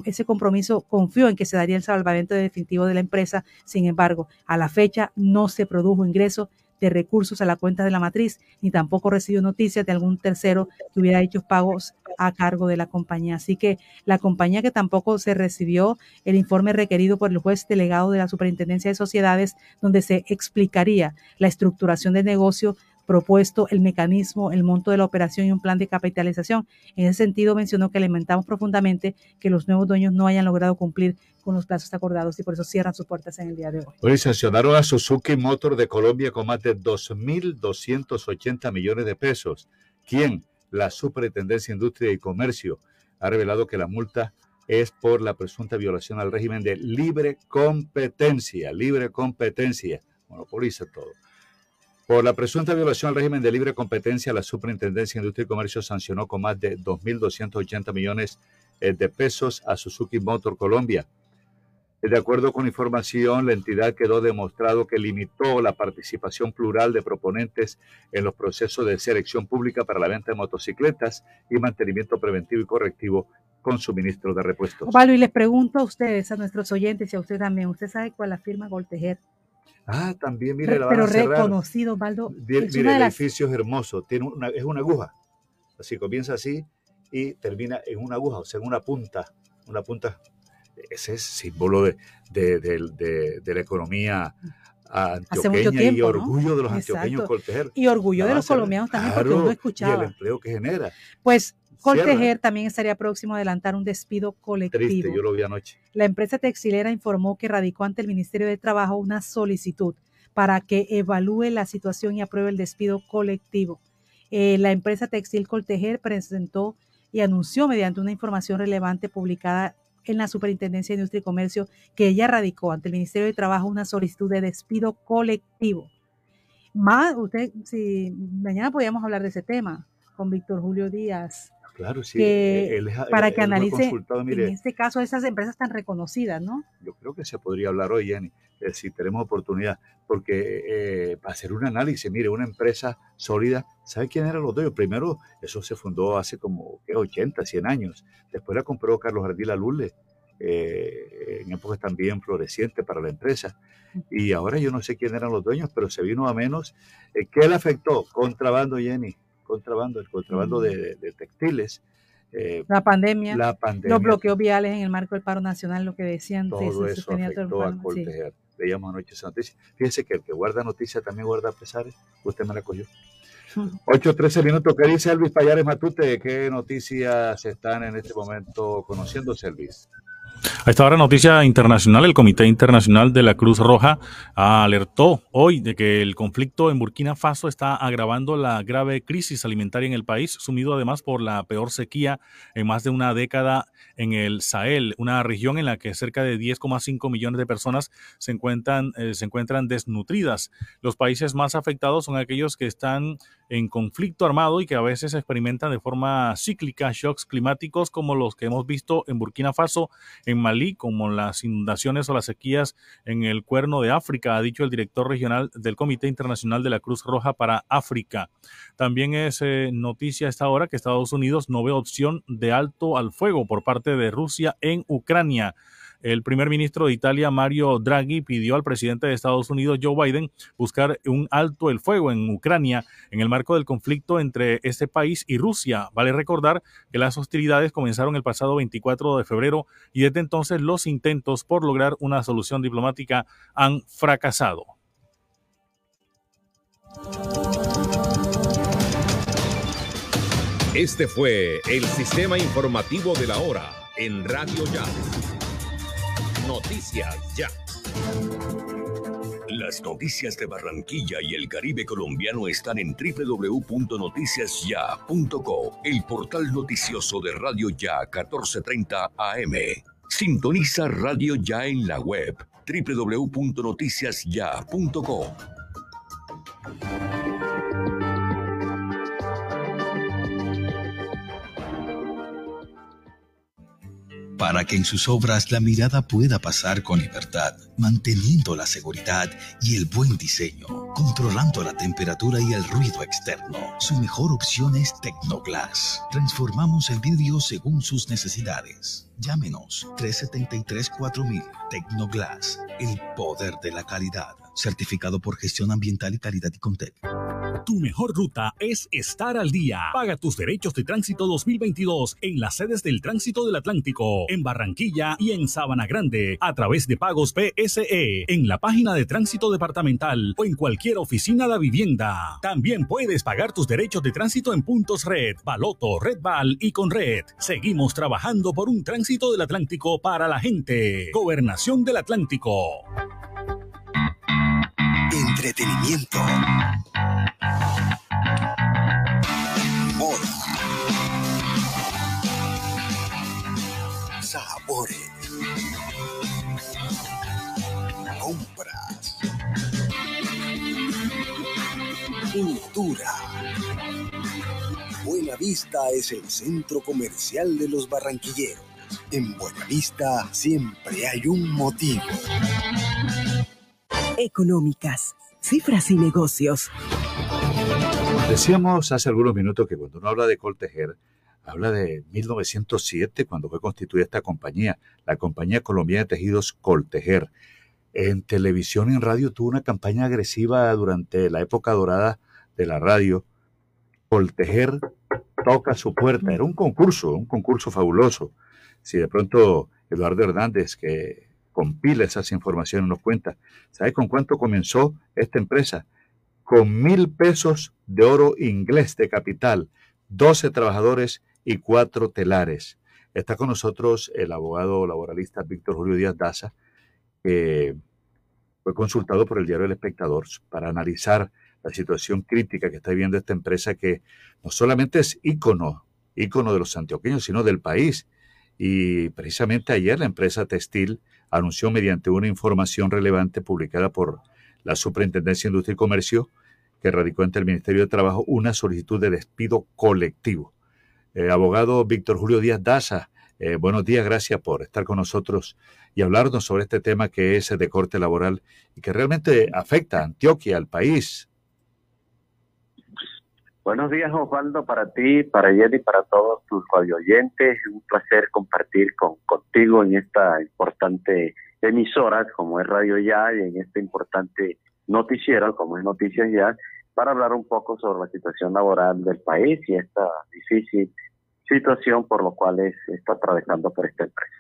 ese, compromiso confió en que se daría el salvamento definitivo de la empresa. Sin embargo, a la fecha no se produjo ingreso de recursos a la cuenta de la matriz, ni tampoco recibió noticias de algún tercero que hubiera hecho pagos a cargo de la compañía. Así que la compañía que tampoco se recibió el informe requerido por el juez delegado de la Superintendencia de Sociedades, donde se explicaría la estructuración del negocio propuesto el mecanismo, el monto de la operación y un plan de capitalización. En ese sentido, mencionó que lamentamos profundamente que los nuevos dueños no hayan logrado cumplir con los plazos acordados y por eso cierran sus puertas en el día de hoy. Hoy sancionaron a Suzuki Motor de Colombia con más de 2.280 millones de pesos. ¿Quién? La Superintendencia de Industria y Comercio ha revelado que la multa es por la presunta violación al régimen de libre competencia, libre competencia, monopoliza todo. Por la presunta violación al régimen de libre competencia, la Superintendencia de Industria y Comercio sancionó con más de 2.280 millones eh, de pesos a Suzuki Motor Colombia. De acuerdo con información, la entidad quedó demostrado que limitó la participación plural de proponentes en los procesos de selección pública para la venta de motocicletas y mantenimiento preventivo y correctivo con suministro de repuestos. Osvaldo, y les pregunto a ustedes, a nuestros oyentes y a usted también, ¿usted sabe cuál es la firma Goltejer? Ah, también, mire, la van Pero a cerrar. reconocido, Osvaldo. Mire, el edificio es hermoso, tiene una, es una aguja. Así comienza así y termina en una aguja, o sea, en una punta, una punta. Ese es símbolo de, de, de, de la economía antioqueña y orgullo de los antioqueños Coltejer. Y orgullo de los colombianos también, porque uno escuchaba. Y el empleo que genera. Pues Coltejer también estaría próximo a adelantar un despido colectivo. Triste, yo lo vi anoche. La empresa textilera informó que radicó ante el Ministerio de Trabajo una solicitud para que evalúe la situación y apruebe el despido colectivo. Eh, la empresa textil Coltejer presentó y anunció mediante una información relevante publicada en la Superintendencia de Industria y Comercio que ella radicó ante el Ministerio de Trabajo una solicitud de despido colectivo. Más, usted, si mañana podríamos hablar de ese tema con Víctor Julio Díaz, Claro, sí. Que, para que analice, en este caso, esas empresas tan reconocidas, ¿no? Yo creo que se podría hablar hoy, Jenny, eh, si tenemos oportunidad, porque eh, para hacer un análisis, mire, una empresa sólida, ¿sabe quién eran los dueños? Primero, eso se fundó hace como ¿qué? 80, 100 años. Después la compró Carlos Ardila Lule, eh, en épocas también florecientes para la empresa. Y ahora yo no sé quién eran los dueños, pero se vino a menos. ¿Qué le afectó? Contrabando, Jenny contrabando, el contrabando de, textiles. Eh, la, pandemia, la pandemia, los bloqueos viales en el marco del paro nacional, lo que decían. Todo eso afectó a Coltejer. Veíamos anoche esa noticia. Fíjese que el que guarda noticias también guarda pesares. Usted me la cogió. [laughs] 8.13 minutos. ¿Qué dice Elvis Payares Matute? ¿Qué noticias están en este momento conociendo, Elvis? A esta hora, noticia internacional, el Comité Internacional de la Cruz Roja alertó hoy de que el conflicto en Burkina Faso está agravando la grave crisis alimentaria en el país, sumido además por la peor sequía en más de una década en el Sahel, una región en la que cerca de 10,5 millones de personas se encuentran, eh, se encuentran desnutridas. Los países más afectados son aquellos que están en conflicto armado y que a veces experimentan de forma cíclica shocks climáticos como los que hemos visto en Burkina Faso, en Malí, como las inundaciones o las sequías en el cuerno de África, ha dicho el director regional del Comité Internacional de la Cruz Roja para África. También es eh, noticia a esta hora que Estados Unidos no ve opción de alto al fuego por parte de Rusia en Ucrania. El primer ministro de Italia, Mario Draghi, pidió al presidente de Estados Unidos, Joe Biden, buscar un alto el fuego en Ucrania en el marco del conflicto entre este país y Rusia. Vale recordar que las hostilidades comenzaron el pasado 24 de febrero y desde entonces los intentos por lograr una solución diplomática han fracasado. Este fue el sistema informativo de la hora en Radio Ya. Noticias Ya. Las noticias de Barranquilla y el Caribe colombiano están en www.noticiasya.co, el portal noticioso de Radio Ya 1430 AM. Sintoniza Radio Ya en la web www.noticiasya.co. para que en sus obras la mirada pueda pasar con libertad, manteniendo la seguridad y el buen diseño, controlando la temperatura y el ruido externo. Su mejor opción es Tecnoglass. Transformamos el vidrio según sus necesidades. Llámenos 373-4000 Tecnoglass, el poder de la calidad. Certificado por gestión ambiental y calidad y Contec. Tu mejor ruta es estar al día. Paga tus derechos de tránsito 2022 en las sedes del Tránsito del Atlántico, en Barranquilla y en Sabana Grande, a través de pagos PSE, en la página de Tránsito Departamental o en cualquier oficina de vivienda. También puedes pagar tus derechos de tránsito en puntos Red, Baloto, Red Val y con Red. Seguimos trabajando por un tránsito del Atlántico para la gente. Gobernación del Atlántico. Entretenimiento. Moda. Sabores. Compras. Cultura. Buena Vista es el centro comercial de los barranquilleros. En Buena Vista siempre hay un motivo. Económicas, cifras y negocios. Decíamos hace algunos minutos que cuando uno habla de Coltejer, habla de 1907, cuando fue constituida esta compañía, la Compañía Colombiana de Tejidos Coltejer. En televisión y en radio tuvo una campaña agresiva durante la época dorada de la radio. Coltejer toca su puerta. Era un concurso, un concurso fabuloso. Si de pronto Eduardo Hernández, que compila esas informaciones, nos cuenta, ¿sabe con cuánto comenzó esta empresa? Con mil pesos de oro inglés de capital, 12 trabajadores y cuatro telares. Está con nosotros el abogado laboralista Víctor Julio Díaz Daza, que fue consultado por el diario El Espectador para analizar la situación crítica que está viviendo esta empresa que no solamente es ícono, ícono de los antioqueños, sino del país. Y precisamente ayer la empresa textil anunció mediante una información relevante publicada por la Superintendencia de Industria y Comercio, que radicó ante el Ministerio de Trabajo una solicitud de despido colectivo. Abogado Víctor Julio Díaz Daza, eh, buenos días, gracias por estar con nosotros y hablarnos sobre este tema que es de corte laboral y que realmente afecta a Antioquia, al país. Buenos días, Osvaldo, para ti, para Jenny, para todos tus radioyentes. Es un placer compartir con, contigo en esta importante emisora como es Radio Ya y en este importante noticiero como es Noticias Ya para hablar un poco sobre la situación laboral del país y esta difícil situación por lo cual es, está atravesando por esta empresa.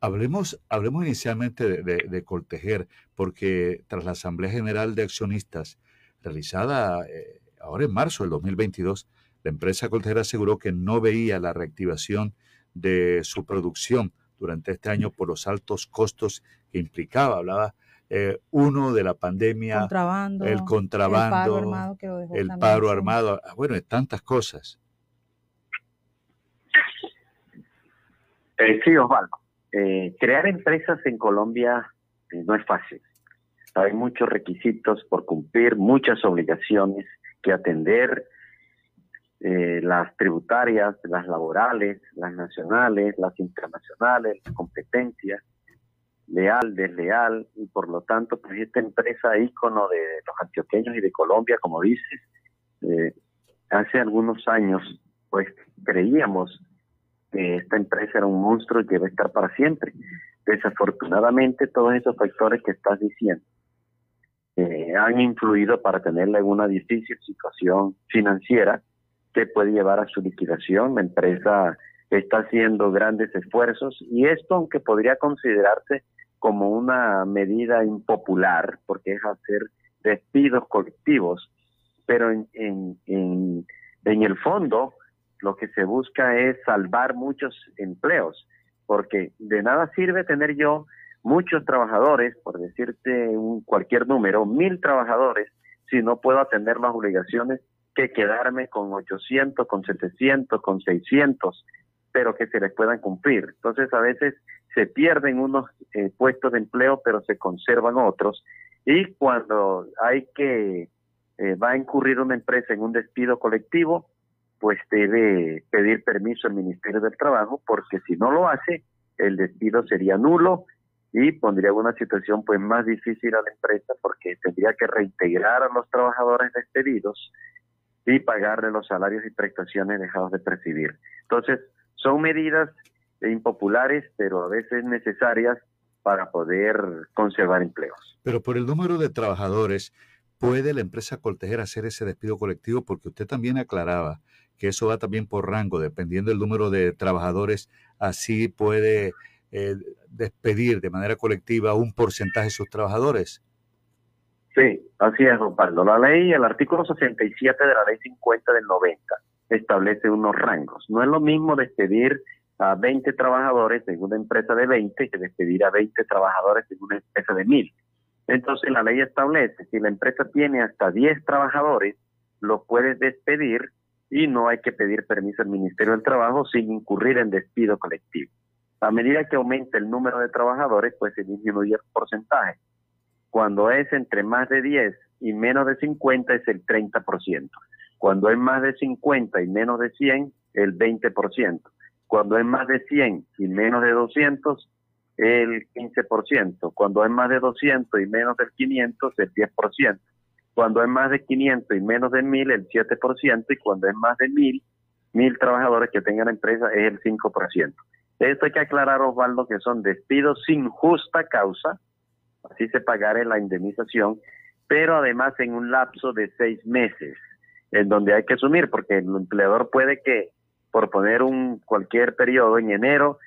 Hablemos, hablemos inicialmente de, de, porque tras la Asamblea General de Accionistas realizada eh, ahora en marzo del 2022, la empresa Coltejer aseguró que no veía la reactivación de su producción durante este año por los altos costos que implicaba. Hablaba eh, uno de la pandemia, el contrabando, el paro armado, ah, bueno, tantas cosas. Eh, sí, Osvaldo. Eh, crear empresas en Colombia no es fácil. Hay muchos requisitos por cumplir, muchas obligaciones que atender, las tributarias, las laborales, las nacionales, las internacionales, las competencias leal, desleal, y por lo tanto, pues esta empresa ícono de los antioqueños y de Colombia, como dices, eh, hace algunos años, pues creíamos que esta empresa era un monstruo y que iba a estar para siempre. Desafortunadamente, todos esos factores que estás diciendo eh, han influido para tenerla en una difícil situación financiera que puede llevar a su liquidación. La empresa está haciendo grandes esfuerzos y esto, aunque podría considerarse como una medida impopular, porque es hacer despidos colectivos, pero en, en, en, en el fondo lo que se busca es salvar muchos empleos, porque de nada sirve tener yo muchos trabajadores, por decirte un, cualquier número, mil trabajadores, si no puedo atender las obligaciones que quedarme con 800, con 700, con 600, pero que se les puedan cumplir. Entonces a veces se pierden unos eh, puestos de empleo, pero se conservan otros. Y cuando hay que, eh, va a incurrir una empresa en un despido colectivo, pues debe pedir permiso al Ministerio del Trabajo, porque si no lo hace, el despido sería nulo y pondría una situación pues más difícil a la empresa porque tendría que reintegrar a los trabajadores despedidos y pagarle los salarios y prestaciones dejados de percibir. Entonces, son medidas impopulares, pero a veces necesarias para poder conservar empleos. Pero por el número de trabajadores, ¿Puede la empresa Coltejer hacer ese despido colectivo? Porque usted también aclaraba que eso va también por rango, dependiendo del número de trabajadores, así puede eh, despedir de manera colectiva un porcentaje de sus trabajadores. Sí, así es, don Pablo. La ley, el artículo 67 de la ley 50 del 90, establece unos rangos. No es lo mismo despedir a 20 trabajadores en una empresa de 20 que despedir a 20 trabajadores en una empresa de 1000. Entonces la ley establece, si la empresa tiene hasta 10 trabajadores, lo puedes despedir y no hay que pedir permiso al Ministerio del Trabajo sin incurrir en despido colectivo. A medida que aumenta el número de trabajadores, pues se disminuye el porcentaje. Cuando es entre más de 10 y menos de 50 es el 30%. Cuando es más de 50 y menos de 100, el 20%. Cuando es más de 100 y menos de 200, el 15%. Cuando es más de 200 y menos del 500, el 10%. Cuando es más de 500 y menos de 1000, el 7%. Y cuando es más de 1000, 1000 trabajadores que tengan empresa, es el 5%. Esto hay que aclarar, Osvaldo, que son despidos sin justa causa, así se pagará la indemnización, pero además en un lapso de seis meses, en donde hay que asumir, porque el empleador puede que, por poner un cualquier periodo, en enero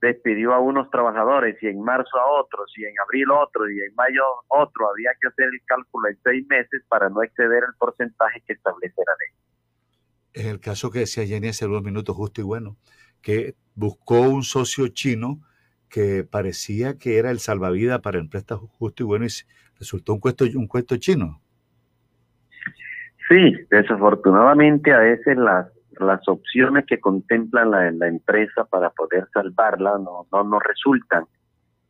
despidió a unos trabajadores y en marzo a otros y en abril otros y en mayo otro, había que hacer el cálculo en seis meses para no exceder el porcentaje que establece la ley. En el caso que decía Jenny hace unos minutos, justo y bueno, que buscó un socio chino que parecía que era el salvavidas para el préstamo justo y bueno y resultó un cuento, un cuento chino. Sí, desafortunadamente a veces las, las opciones que contemplan la, la empresa para poder salvarla no, no, no resultan.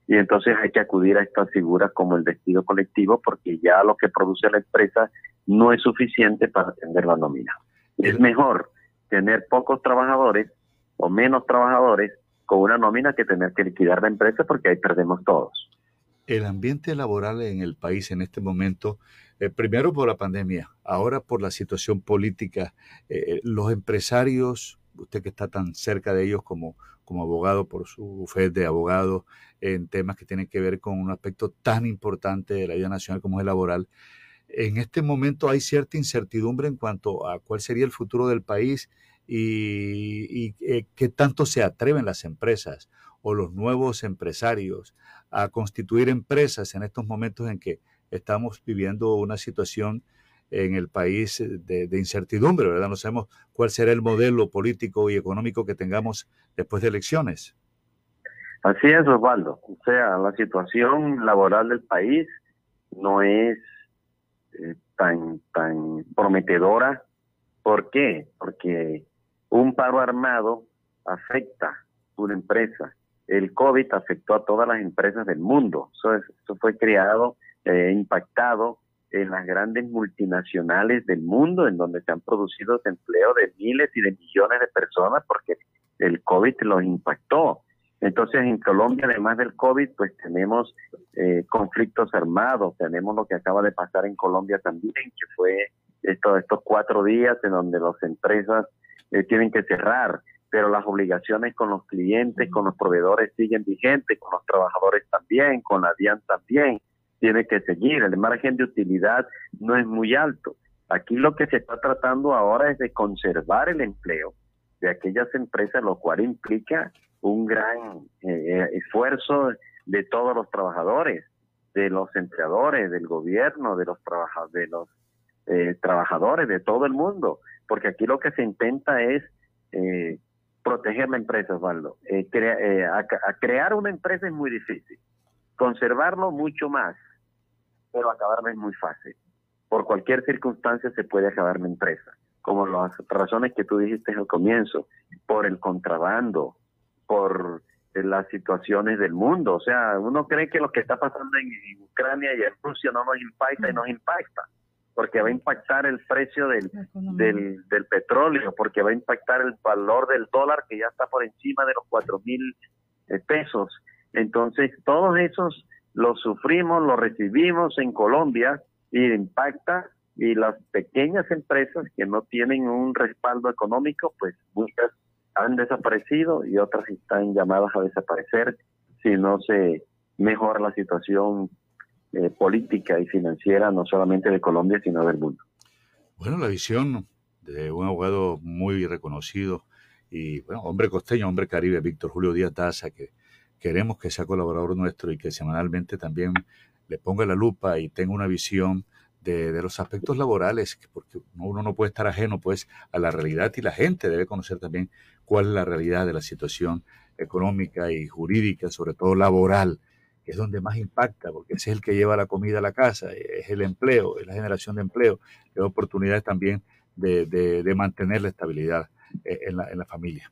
Y entonces hay que acudir a estas figuras como el despido colectivo porque ya lo que produce la empresa no es suficiente para atender la nómina. Es mejor tener pocos trabajadores o menos trabajadores con una nómina que tener que liquidar la empresa porque ahí perdemos todos. El ambiente laboral en el país en este momento, eh, primero por la pandemia, ahora por la situación política, eh, los empresarios, usted que está tan cerca de ellos como, como abogado por su fe de abogado en temas que tienen que ver con un aspecto tan importante de la vida nacional como es el laboral, en este momento hay cierta incertidumbre en cuanto a cuál sería el futuro del país y, eh, qué tanto se atreven las empresas o los nuevos empresarios a constituir empresas en estos momentos en que estamos viviendo una situación en el país de, incertidumbre, ¿verdad? No sabemos cuál será el modelo político y económico que tengamos después de elecciones. Así es, Osvaldo. O sea, la situación laboral del país no es eh, tan, tan prometedora. ¿Por qué? Porque un paro armado afecta una empresa. El COVID afectó a todas las empresas del mundo. Eso, fue creado, eh, impactado en las grandes multinacionales del mundo, en donde se han producido empleo de miles y de millones de personas porque el COVID los impactó. Entonces, en Colombia, además del COVID, pues tenemos eh, conflictos armados, tenemos lo que acaba de pasar en Colombia también, que fue estos cuatro días en donde las empresas eh, tienen que cerrar, pero las obligaciones con los clientes, con los proveedores siguen vigentes, con los trabajadores también, con la DIAN también, tiene que seguir. El margen de utilidad no es muy alto. Aquí lo que se está tratando ahora es de conservar el empleo de aquellas empresas, lo cual implica un gran eh, esfuerzo de todos los trabajadores, de los empleadores, del gobierno, de los, de los eh, trabajadores, de todo el mundo porque aquí lo que se intenta es eh, proteger la empresa, Osvaldo. Eh, eh, a, crear una empresa es muy difícil, conservarlo mucho más, pero acabarla es muy fácil. Por cualquier circunstancia se puede acabar la empresa, como las razones que tú dijiste al comienzo, por el contrabando, por las situaciones del mundo. O sea, uno cree que lo que está pasando en, Ucrania y en Rusia no nos impacta y nos impacta porque va a impactar el precio del, del, petróleo, porque va a impactar el valor del dólar que ya está por encima de los cuatro mil eh, pesos. Entonces, todos esos los sufrimos, los recibimos en Colombia y impacta y las pequeñas empresas que no tienen un respaldo económico, pues muchas han desaparecido y otras están llamadas a desaparecer si no se mejora la situación eh, política y financiera, no solamente de Colombia, sino del mundo. Bueno, la visión de un abogado muy reconocido y, bueno, hombre costeño, hombre caribe, Víctor Julio Díaz Daza, que queremos que sea colaborador nuestro y que semanalmente también le ponga la lupa y tenga una visión de, de, los aspectos laborales, porque uno no puede estar ajeno pues a la realidad y la gente debe conocer también cuál es la realidad de la situación económica y jurídica, sobre todo laboral, que es donde más impacta, porque ese es el que lleva la comida a la casa, es el empleo, es la generación de empleo, es oportunidades también de, de, de mantener la estabilidad eh, en la, en la familia.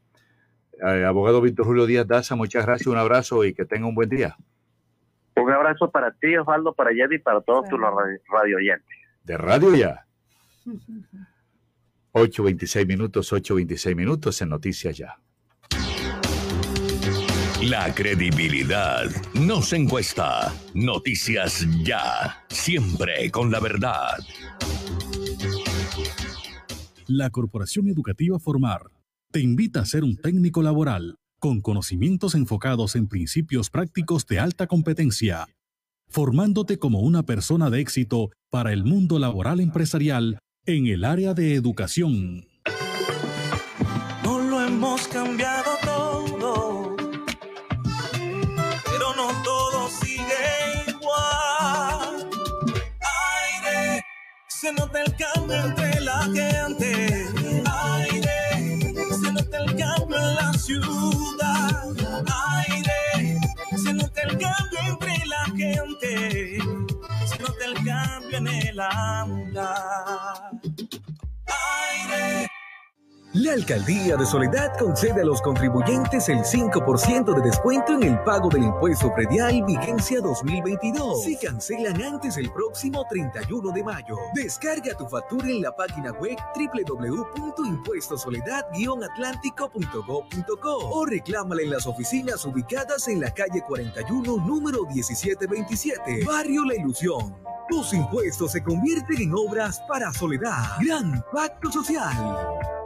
Eh, abogado Víctor Julio Díaz Daza, muchas gracias, un abrazo y que tenga un buen día. Un abrazo para ti, Osvaldo, para Yedi y para todos tus radio oyentes. De radio ya. [laughs] 8.26 minutos, 8.26 minutos en Noticias Ya. La credibilidad no se encuesta. Noticias Ya. Siempre con la verdad. La Corporación Educativa Formar te invita a ser un técnico laboral con conocimientos enfocados en principios prácticos de alta competencia, formándote como una persona de éxito para el mundo laboral empresarial en el área de educación. No lo hemos cambiado se nota el cambio entre la gente. Aire, se nota el cambio en la ciudad. Aire, se nota el cambio entre la gente. Se nota el cambio en el habla. Aire. La Alcaldía de Soledad concede a los contribuyentes el 5% de descuento en el pago del impuesto predial vigencia 2022 si cancelan antes el próximo 31 de mayo. Descarga tu factura en la página web www.impuestosoledad-atlántico.gov.co o reclámala en las oficinas ubicadas en la calle 41, número 1727, Barrio La Ilusión. Tus impuestos se convierten en obras para Soledad. Gran Pacto Social.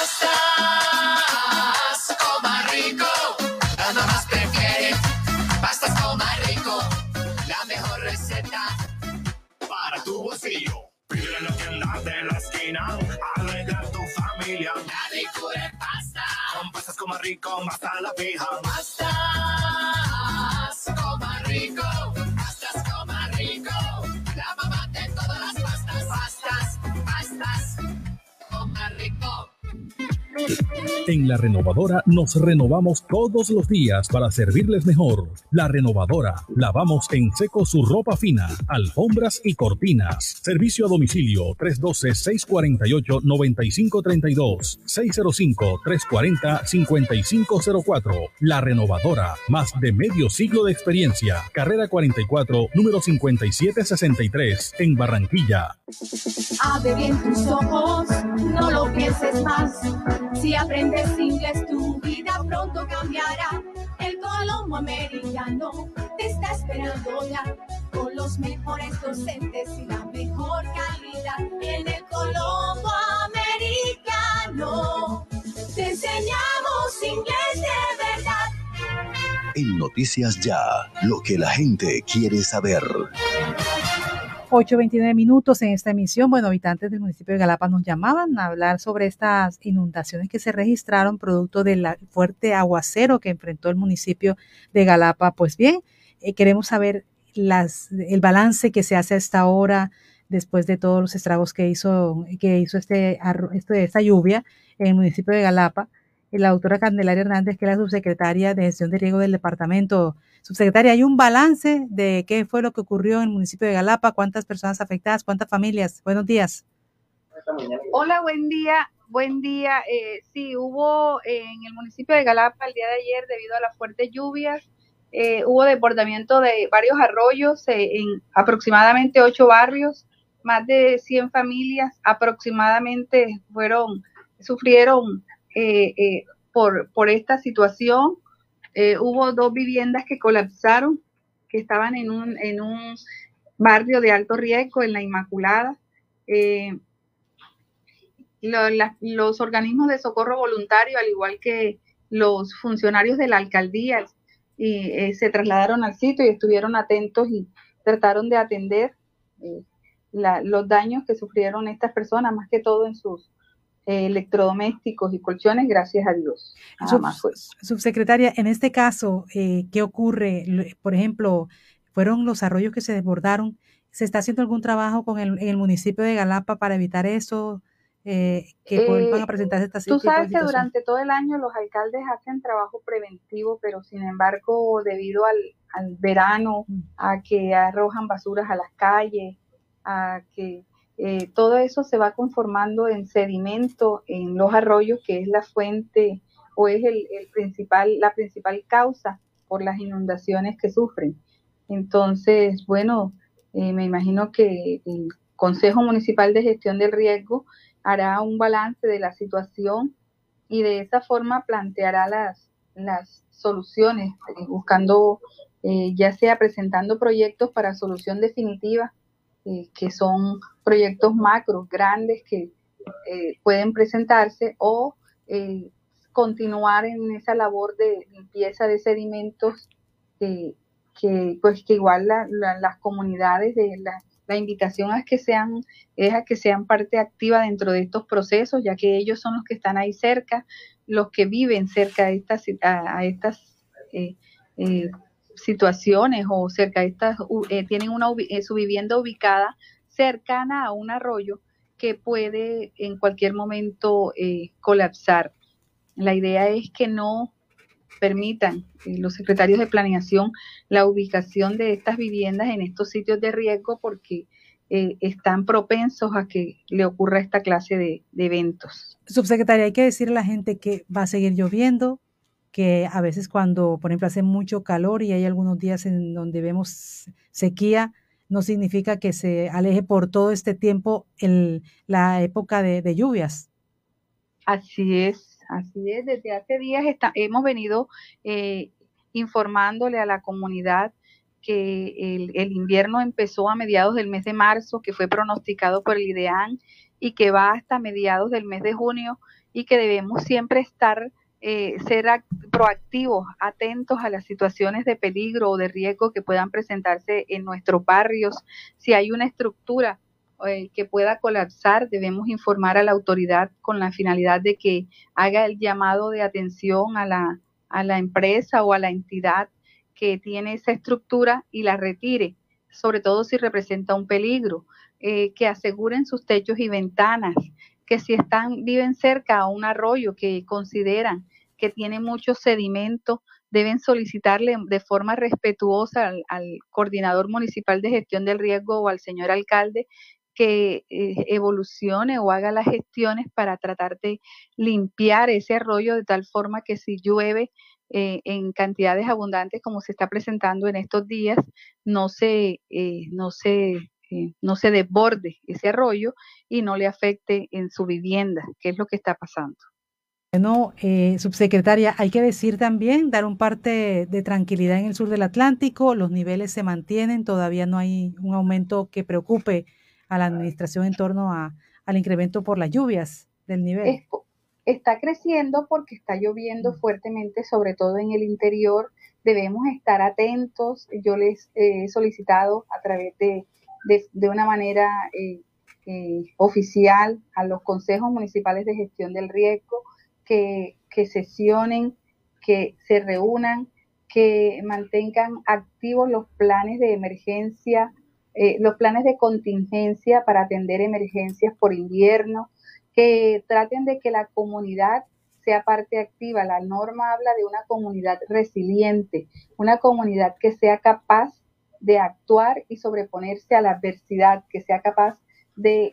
Alegra tu familia. La ricura pasta, con pastas, coma rico, más a la fija. Pastas, coma rico, pastas, coma rico, la mamá de todas las pastas. Pastas, pastas, coma rico. En la renovadora nos renovamos todos los días para servirles mejor. La renovadora, lavamos en seco su ropa fina, alfombras y cortinas. Servicio a domicilio 312-648-9532, 605-340-5504. La renovadora, más de medio siglo de experiencia. Carrera 44, número 5763, en Barranquilla. Abre bien tus ojos, no lo pienses más. Si aprendes inglés, tu vida pronto cambiará. El Colombo Americano te está esperando ya. Con los mejores docentes y la mejor calidad. En el Colombo Americano te enseñamos inglés de verdad. En Noticias Ya, lo que la gente quiere saber. 8.29 minutos en esta emisión. Bueno, habitantes del municipio de Galapa nos llamaban a hablar sobre estas inundaciones que se registraron producto del fuerte aguacero que enfrentó el municipio de Galapa. Pues bien, eh, queremos saber las, el balance que se hace a esta hora después de todos los estragos que hizo, que hizo este, este, esta lluvia en el municipio de Galapa. La doctora Candelaria Hernández, que es la subsecretaria de gestión de riego del departamento. Subsecretaria, ¿hay un balance de qué fue lo que ocurrió en el municipio de Galapa? ¿Cuántas personas afectadas? ¿Cuántas familias? Buenos días. Hola, buen día. Buen día. Eh, sí, hubo en el municipio de Galapa el día de ayer, debido a las fuertes lluvias, eh, hubo desbordamiento de varios arroyos eh, en aproximadamente ocho barrios, más de 100 familias aproximadamente fueron, sufrieron eh, por, por esta situación. Hubo dos viviendas que colapsaron, que estaban en un, en un barrio de alto riesgo, en la Inmaculada. los organismos de socorro voluntario, al igual que los funcionarios de la alcaldía, y eh, se trasladaron al sitio y estuvieron atentos y trataron de atender eh, los daños que sufrieron estas personas, más que todo en sus eh, electrodomésticos y colchones, gracias a Dios. Subsecretaria, en este caso, ¿qué ocurre? Por ejemplo, fueron los arroyos que se desbordaron. ¿Se está haciendo algún trabajo con el, en el municipio de Galapa para evitar eso? eh, que vuelvan a eh, presentarse estas Tú sabes que durante todo el año los alcaldes hacen trabajo preventivo, pero sin embargo, debido al, al verano, mm. a que arrojan basuras a las calles, a que eh, todo eso se va conformando en sedimento en los arroyos, que es la fuente o es el, principal, la principal causa por las inundaciones que sufren. Entonces, bueno, eh, me imagino que el Consejo Municipal de Gestión del Riesgo hará un balance de la situación y de esa forma planteará las, las soluciones, eh, buscando, eh, ya sea presentando proyectos para solución definitiva, eh, que son proyectos macros, grandes, que pueden presentarse, o continuar en esa labor de limpieza de sedimentos que, pues que igual las comunidades de las la invitación es que sean, es a que sean parte activa dentro de estos procesos, ya que ellos son los que están ahí cerca, los que viven cerca de estas, a, estas eh, eh, situaciones o cerca de estas, eh, tienen una, su vivienda ubicada cercana a un arroyo que puede en cualquier momento colapsar. La idea es que no permitan eh, los secretarios de planeación la ubicación de estas viviendas en estos sitios de riesgo porque eh, están propensos a que le ocurra esta clase de, eventos. Subsecretaria, hay que decirle a la gente que va a seguir lloviendo, que a veces cuando, por ejemplo, hace mucho calor y hay algunos días en donde vemos sequía, no significa que se aleje por todo este tiempo el, la época de lluvias. Así es, Así es, desde hace días hemos venido eh, informándole a la comunidad que el, invierno empezó a mediados del mes de marzo, que fue pronosticado por el IDEAN y que va hasta mediados del mes de junio y que debemos siempre estar, eh, ser proactivos, atentos a las situaciones de peligro o de riesgo que puedan presentarse en nuestros barrios. Si hay una estructura eh, que pueda colapsar, debemos informar a la autoridad con la finalidad de que haga el llamado de atención a la, a la empresa o a la entidad que tiene esa estructura y la retire, sobre todo si representa un peligro, eh, que aseguren sus techos y ventanas, que si están, viven cerca a un arroyo que consideran que tiene mucho sedimento, deben solicitarle de forma respetuosa al, coordinador municipal de gestión del riesgo o al señor alcalde que eh, evolucione o haga las gestiones para tratar de limpiar ese arroyo de tal forma que si llueve eh, en cantidades abundantes como se está presentando en estos días, no se, eh, no se no se desborde ese arroyo y no le afecte en su vivienda, que es lo que está pasando. Bueno, subsecretaria, hay que decir también, dar un parte de tranquilidad en el sur del Atlántico, los niveles se mantienen, todavía no hay un aumento que preocupe a la administración en torno a, al incremento por las lluvias del nivel? Está creciendo porque está lloviendo fuertemente, sobre todo en el interior. Debemos estar atentos. Yo les he solicitado a través de, de, una manera eh, oficial a los consejos municipales de gestión del riesgo que, que sesionen, que se reúnan, que mantengan activos los planes de emergencia eh, los planes de contingencia para atender emergencias por invierno, que traten de que la comunidad sea parte activa. La norma habla de una comunidad resiliente, una comunidad que sea capaz de actuar y sobreponerse a la adversidad, que sea capaz de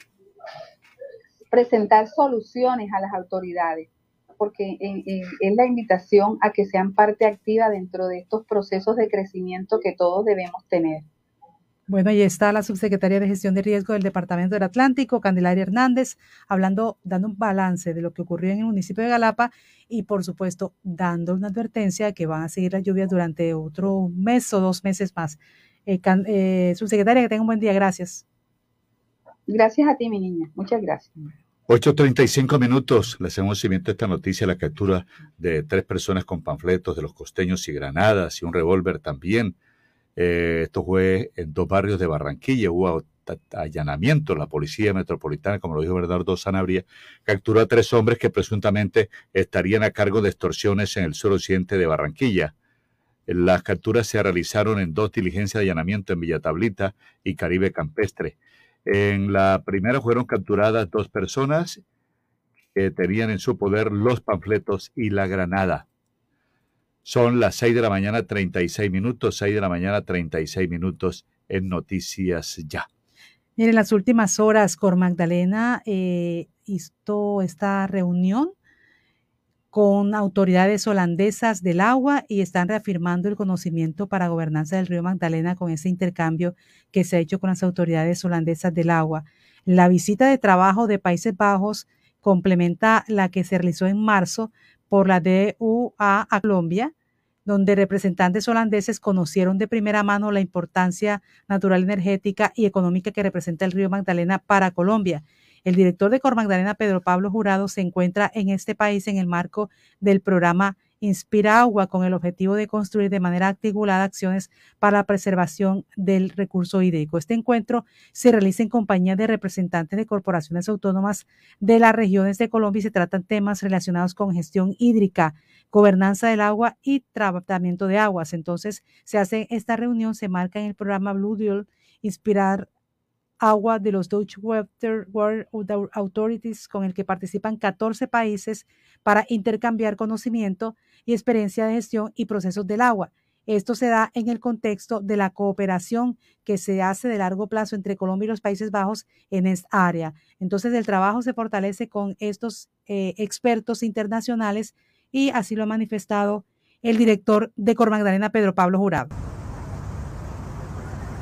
presentar soluciones a las autoridades. porque es la invitación a que sean parte activa dentro de estos procesos de crecimiento que todos debemos tener. Bueno, ahí está la subsecretaria de Gestión de Riesgo del Departamento del Atlántico, Candelaria Hernández, hablando, dando un balance de lo que ocurrió en el municipio de Galapa y, por supuesto, dando una advertencia que van a seguir las lluvias durante otro mes o dos meses más. Eh, eh, subsecretaria, que tenga un buen día. Gracias. Gracias a ti, mi niña. Muchas gracias. 8.35 minutos. Le hacemos seguimiento a esta noticia, la captura de tres personas con panfletos de los costeños y granadas y un revólver también eh, esto fue en dos barrios de Barranquilla, hubo allanamiento. La policía metropolitana, como lo dijo Bernardo Sanabria, capturó a tres hombres que presuntamente estarían a cargo de extorsiones en el suroccidente de Barranquilla. Las capturas se realizaron en dos diligencias de allanamiento en Villa Tablita y Caribe Campestre. En la primera fueron capturadas dos personas que tenían en su poder los panfletos y la granada. Son las 6 de la mañana, 36 minutos, 6 de la mañana, 36 minutos en Noticias Ya. Miren, en las últimas horas, Cor Magdalena eh, hizo esta reunión con autoridades holandesas del agua y están reafirmando el conocimiento para gobernanza del río Magdalena con ese intercambio que se ha hecho con las autoridades holandesas del agua. La visita de trabajo de Países Bajos complementa la que se realizó en marzo por la DUA a Colombia donde representantes holandeses conocieron de primera mano la importancia natural, energética y económica que representa el río Magdalena para Colombia. El director de Cor Magdalena, Pedro Pablo Jurado, se encuentra en este país en el marco del programa Inspira Agua con el objetivo de construir de manera articulada acciones para la preservación del recurso hídrico. Este encuentro se realiza en compañía de representantes de corporaciones autónomas de las regiones de Colombia y se tratan temas relacionados con gestión hídrica, gobernanza del agua y tratamiento de aguas. Entonces, se hace esta reunión, se marca en el programa Blue Deal, inspirar agua de los Dutch Water Authorities, con el que participan 14 países para intercambiar conocimiento y experiencia de gestión y procesos del agua. Esto se da en el contexto de la cooperación que se hace de largo plazo entre Colombia y los Países Bajos en esta área. Entonces, el trabajo se fortalece con estos eh, expertos internacionales y así lo ha manifestado el director de Cor Magdalena, Pedro Pablo Jurado.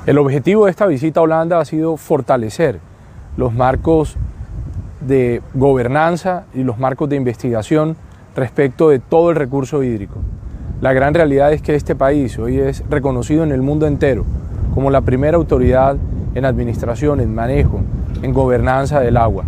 El objetivo de esta visita a Holanda ha sido fortalecer los marcos de gobernanza y los marcos de investigación respecto de todo el recurso hídrico. La gran realidad es que este país hoy es reconocido en el mundo entero como la primera autoridad en administración, en manejo, en gobernanza del agua.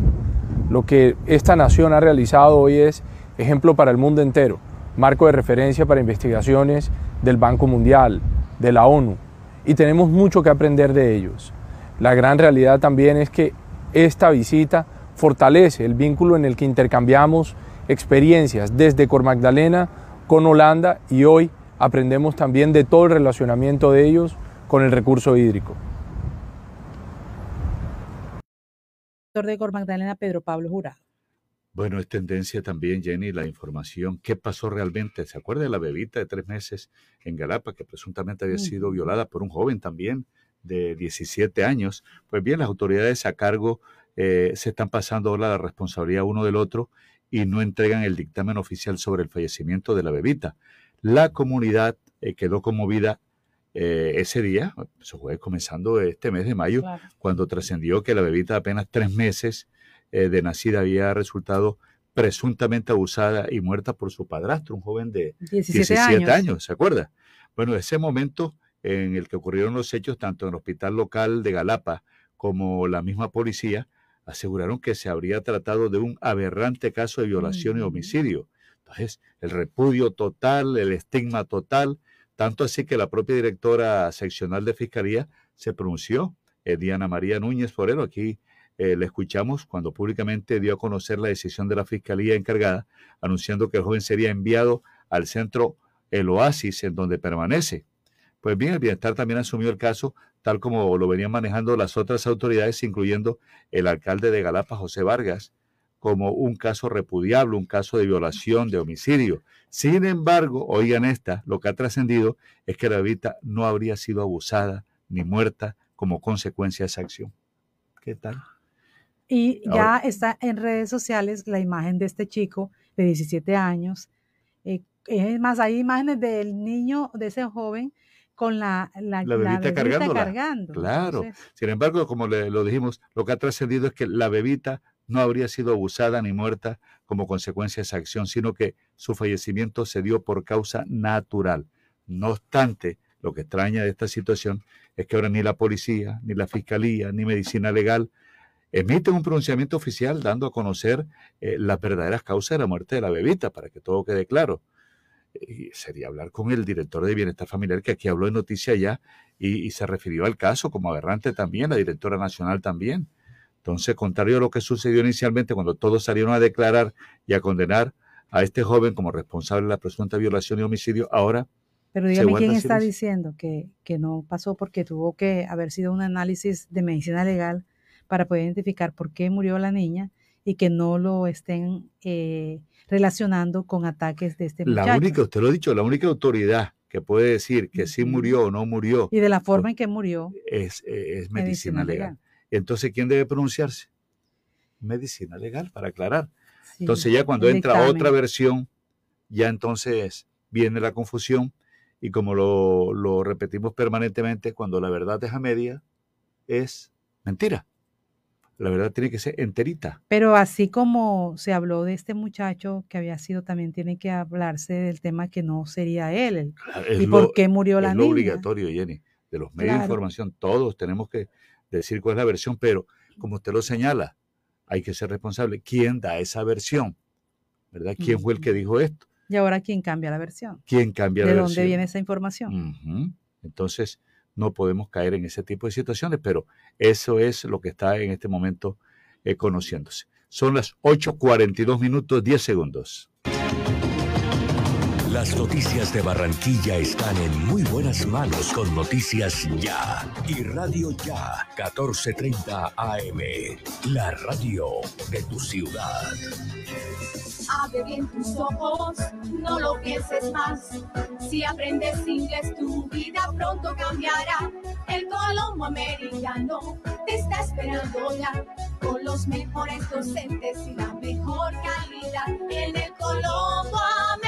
Lo que esta nación ha realizado hoy es ejemplo para el mundo entero, marco de referencia para investigaciones del Banco Mundial, de la ONU, y tenemos mucho que aprender de ellos. La gran realidad también es que esta visita fortalece el vínculo en el que intercambiamos experiencias desde Cor Magdalena con Holanda y hoy aprendemos también de todo el relacionamiento de ellos con el recurso hídrico. de Cor Magdalena, Pedro Pablo Jurado. Bueno, es tendencia también, Jenny, la información. ¿Qué pasó realmente? ¿Se acuerda de la bebita de tres meses en Galapa que presuntamente había sido violada por un joven también de 17 años? Pues bien, las autoridades a cargo eh, se están pasando ahora la responsabilidad uno del otro y no entregan el dictamen oficial sobre el fallecimiento de la bebita. La comunidad eh, quedó conmovida eh, ese día, eso fue comenzando este mes de mayo, cuando trascendió que la bebita apenas tres meses eh, de nacida había resultado presuntamente abusada y muerta por su padrastro, un joven de 17, años. ¿se acuerda? Bueno, ese momento en el que ocurrieron los hechos, tanto en el hospital local de Galapa como la misma policía, aseguraron que se habría tratado de un aberrante caso de violación y homicidio. Entonces, el repudio total, el estigma total, tanto así que la propia directora seccional de Fiscalía se pronunció, eh, Diana María Núñez Forero, aquí eh, le escuchamos cuando públicamente dio a conocer la decisión de la Fiscalía encargada, anunciando que el joven sería enviado al centro El Oasis, en donde permanece. Pues bien, el bienestar también asumió el caso, tal como lo venían manejando las otras autoridades, incluyendo el alcalde de Galapa, José Vargas, como un caso repudiable, un caso de violación, de homicidio. Sin embargo, oigan esta, lo que ha trascendido es que la bebita no habría sido abusada ni muerta como consecuencia de esa acción. ¿Qué tal? Y ya está en redes sociales la imagen de este chico de 17 años. Eh, es más, hay imágenes del niño, de ese joven, con la, la, La la bebita bebita cargándola. cargando. Claro. Entonces, Sin embargo, como le, lo dijimos, lo que ha trascendido es que la bebita no habría sido abusada ni muerta como consecuencia de esa acción, sino que su fallecimiento se dio por causa natural. No obstante, lo que extraña de esta situación es que ahora ni la policía, ni la fiscalía, ni medicina legal emiten un pronunciamiento oficial dando a conocer eh, las verdaderas causas de la muerte de la bebita, para que todo quede claro. Y sería hablar con el director de Bienestar Familiar, que aquí habló en noticia ya, y, y se refirió al caso como aberrante también, la directora nacional también. Entonces, contrario a lo que sucedió inicialmente cuando todos salieron a declarar y a condenar a este joven como responsable de la presunta violación y homicidio, ahora Pero dígame quién está diciendo que, que no pasó porque tuvo que haber sido un análisis de medicina legal para poder identificar por qué murió la niña y que no lo estén eh, relacionando con ataques de este La muchacho. única, usted lo ha dicho, la única autoridad que puede decir que sí murió o no murió y de la forma en que murió. es, eh, es medicina Medicina legal. legal. Entonces, ¿quién debe pronunciarse? Medicina legal, para aclarar. Sí, Entonces, ya cuando entra dictamen. otra versión, ya entonces viene la confusión y como lo, lo repetimos permanentemente, cuando la verdad es a media, es mentira. La verdad tiene que ser enterita. Pero así como se habló de este muchacho que había sido, también tiene que hablarse del tema que no sería él. el- Es ¿Y lo- por qué murió la es lo niña? obligatorio, Jenny. De los medios de Claro. información, todos tenemos que decir cuál es la versión, pero como usted lo señala, hay que ser responsable. ¿Quién da esa versión? ¿Verdad? ¿Quién fue el que dijo esto? Y ahora, ¿quién cambia la versión? ¿Quién cambia ¿De la dónde versión? viene esa información? Entonces, no podemos caer en ese tipo de situaciones, pero eso es lo que está en este momento eh, conociéndose. Son las 8.42 minutos 10 segundos. Las noticias de Barranquilla están en muy buenas manos con Noticias Ya y Radio Ya 1430 AM, la radio de tu ciudad. Abre bien tus ojos, no lo pienses más. Si aprendes inglés, tu vida pronto cambiará. El Colombo Americano te está esperando ya. Con los mejores docentes y la mejor calidad. En el Colombo Americano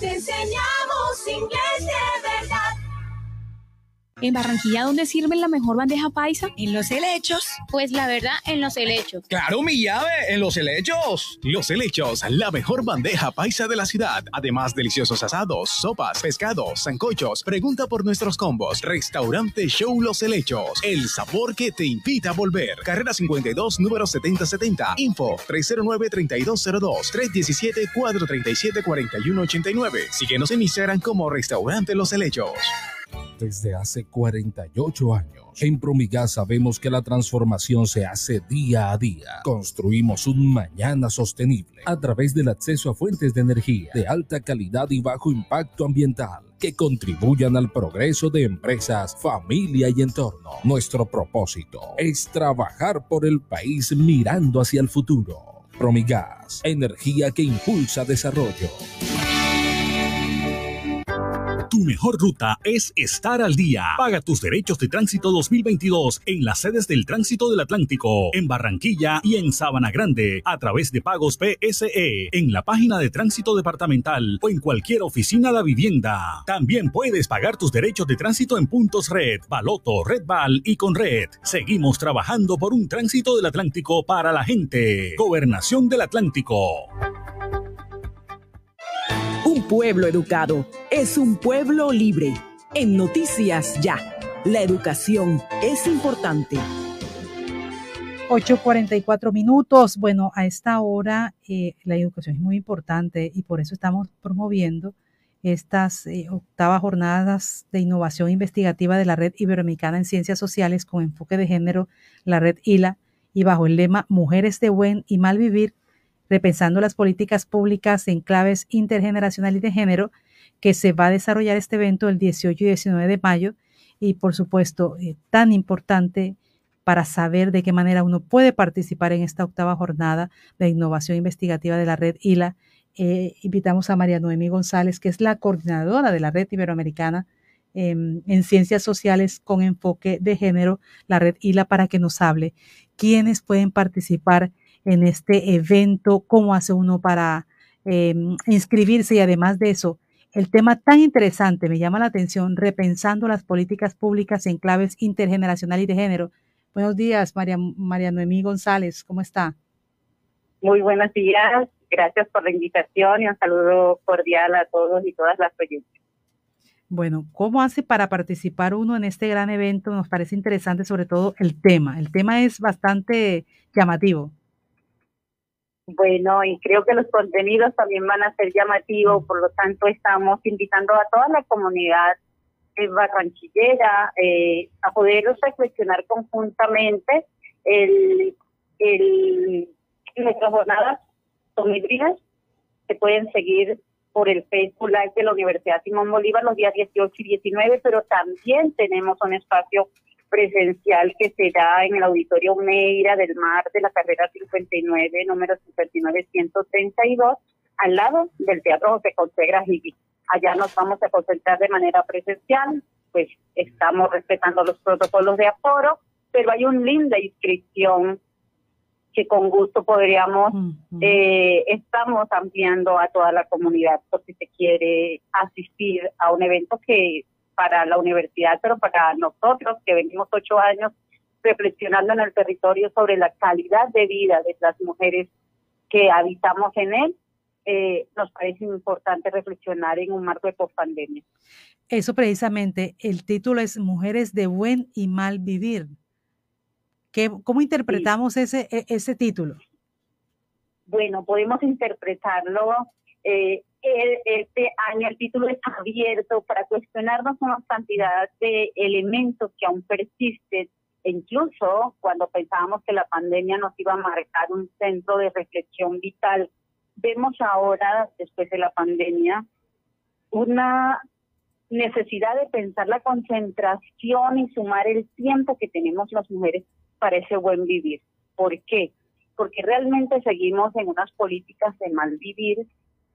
te enseñamos inglés de. En Barranquilla, ¿dónde sirven la mejor bandeja paisa? En los helechos. Pues la verdad, en los helechos. Claro, mi llave, en los helechos. Los helechos, la mejor bandeja paisa de la ciudad. Además, deliciosos asados, sopas, pescados, zancochos. Pregunta por nuestros combos. Restaurante Show Los Helechos. El sabor que te invita a volver. Carrera 52, número 7070. Info 309-3202. 317-437-4189. Síguenos en Instagram como Restaurante Los Helechos. Desde hace 48 años, en Promigas sabemos que la transformación se hace día a día. Construimos un mañana sostenible a través del acceso a fuentes de energía de alta calidad y bajo impacto ambiental que contribuyan al progreso de empresas, familia y entorno. Nuestro propósito es trabajar por el país mirando hacia el futuro. Promigas, energía que impulsa desarrollo. Tu mejor ruta es estar al día. Paga tus derechos de tránsito 2022 en las sedes del Tránsito del Atlántico, en Barranquilla y en Sabana Grande, a través de pagos PSE, en la página de Tránsito Departamental o en cualquier oficina de vivienda. También puedes pagar tus derechos de tránsito en puntos Red, Baloto, Red Val y con Red. Seguimos trabajando por un tránsito del Atlántico para la gente. Gobernación del Atlántico. Un pueblo educado es un pueblo libre. En Noticias Ya, la educación es importante. 8.44 minutos. Bueno, a esta hora eh, la educación es muy importante y por eso estamos promoviendo estas eh, octavas jornadas de innovación investigativa de la Red Iberoamericana en Ciencias Sociales con enfoque de género, la Red ILA, y bajo el lema Mujeres de Buen y Mal Vivir, repensando las políticas públicas en claves intergeneracional y de género, que se va a desarrollar este evento el 18 y 19 de mayo. Y por supuesto, eh, tan importante para saber de qué manera uno puede participar en esta octava jornada de innovación investigativa de la red ILA. Eh, invitamos a María Noemí González, que es la coordinadora de la red iberoamericana eh, en ciencias sociales con enfoque de género, la red ILA, para que nos hable quiénes pueden participar en este evento, cómo hace uno para em, inscribirse y además de eso, el tema tan interesante me llama la atención, repensando las políticas públicas en claves intergeneracional y de género. Buenos días, María, María Noemí González, ¿cómo está? Muy buenos días, gracias por la invitación y un saludo cordial a todos y todas las oyentes. Bueno, ¿cómo hace para participar uno en este gran evento? Nos parece interesante sobre todo el tema. El tema es bastante llamativo. Bueno, y creo que los contenidos también van a ser llamativos, por lo tanto estamos invitando a toda la comunidad barranquillera eh, a poder reflexionar conjuntamente. El, el, nuestras jornadas se pueden seguir por el Facebook Live de la Universidad Simón Bolívar los días 18 y 19, pero también tenemos un espacio presencial que se da en el Auditorio Meira del Mar de la carrera 59, número 59132, al lado del Teatro José Consegra Gigi. Allá nos vamos a concentrar de manera presencial, pues estamos respetando los protocolos de aforo, pero hay una linda inscripción que con gusto podríamos, eh, estamos ampliando a toda la comunidad por si se quiere asistir a un evento que para la universidad, pero para nosotros que venimos ocho años reflexionando en el territorio sobre la calidad de vida de las mujeres que habitamos en él, eh, nos parece importante reflexionar en un marco de pospandemia. Eso precisamente, el título es Mujeres de buen y mal vivir. ¿Cómo interpretamos ese, e, ese título? Bueno, podemos interpretarlo. Eh, este año el título está abierto para cuestionarnos una cantidad de elementos que aún persisten. Incluso cuando pensábamos que la pandemia nos iba a marcar un centro de reflexión vital, vemos ahora, después de la pandemia, una necesidad de pensar la concentración y sumar el tiempo que tenemos las mujeres para ese buen vivir. ¿Por qué? Porque realmente seguimos en unas políticas de mal vivir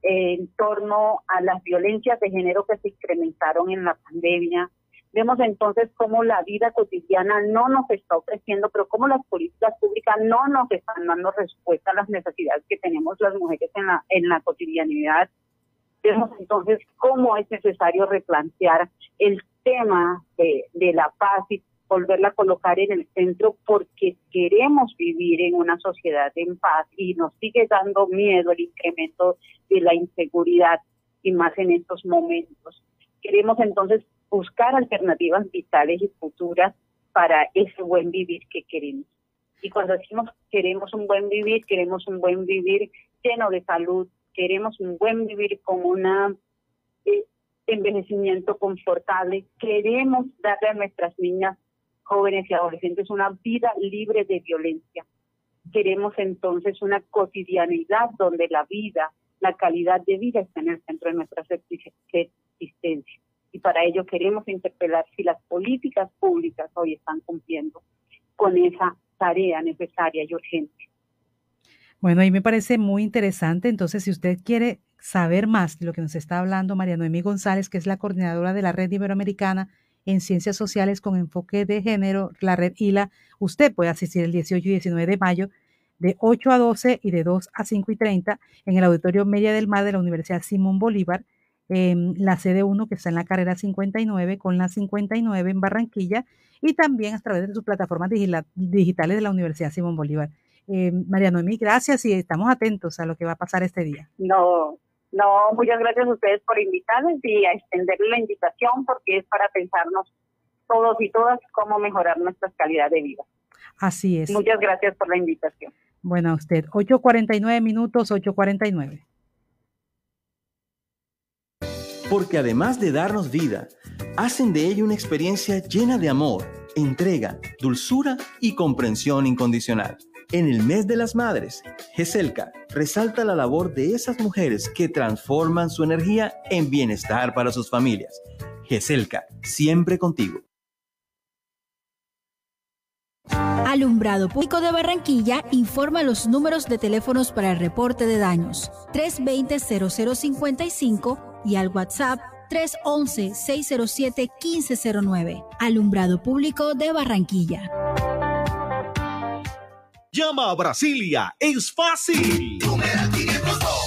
en torno a las violencias de género que se incrementaron en la pandemia. Vemos entonces cómo la vida cotidiana no nos está ofreciendo, pero cómo las políticas públicas no nos están dando respuesta a las necesidades que tenemos las mujeres en la, en la cotidianidad. Vemos entonces cómo es necesario replantear el tema de, de la paz y volverla a colocar en el centro porque queremos vivir en una sociedad en paz y nos sigue dando miedo el incremento de la inseguridad y más en estos momentos. Queremos entonces buscar alternativas vitales y futuras para ese buen vivir que queremos. Y cuando decimos queremos un buen vivir, queremos un buen vivir lleno de salud, queremos un buen vivir con un eh, envejecimiento confortable, queremos darle a nuestras niñas jóvenes y adolescentes una vida libre de violencia. Queremos entonces una cotidianidad donde la vida, la calidad de vida está en el centro de nuestra existencia. Y para ello queremos interpelar si las políticas públicas hoy están cumpliendo con esa tarea necesaria y urgente. Bueno, ahí me parece muy interesante. Entonces, si usted quiere saber más de lo que nos está hablando María Noemí González, que es la coordinadora de la Red Iberoamericana en Ciencias Sociales con enfoque de género, la red ILA. Usted puede asistir el 18 y 19 de mayo de 8 a 12 y de 2 a 5 y 30 en el Auditorio Media del Mar de la Universidad Simón Bolívar, en la sede 1 que está en la carrera 59 con la 59 en Barranquilla y también a través de sus plataformas digitales de la Universidad Simón Bolívar. Eh, María Noemí, gracias y estamos atentos a lo que va a pasar este día. No, no, muchas gracias a ustedes por invitarnos y a extenderle la invitación porque es para pensarnos todos y todas cómo mejorar nuestra calidad de vida. Así es. Muchas gracias por la invitación. Bueno, a usted, 8.49 minutos, 8.49. Porque además de darnos vida, hacen de ella una experiencia llena de amor, entrega, dulzura y comprensión incondicional. En el mes de las madres, GESELCA resalta la labor de esas mujeres que transforman su energía en bienestar para sus familias. GESELCA, siempre contigo. Alumbrado Público de Barranquilla informa los números de teléfonos para el reporte de daños 320-0055 y al WhatsApp 311-607-1509. Alumbrado Público de Barranquilla. Llama a Brasilia, es fácil.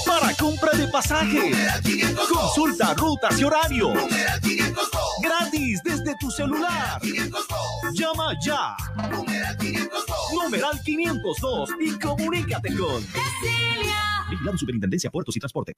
Para compra de pasajes, consulta rutas y horario. Gratis desde tu celular. Llama ya. Numeral 502 y comunícate con Vigilado Superintendencia Puertos y Transporte.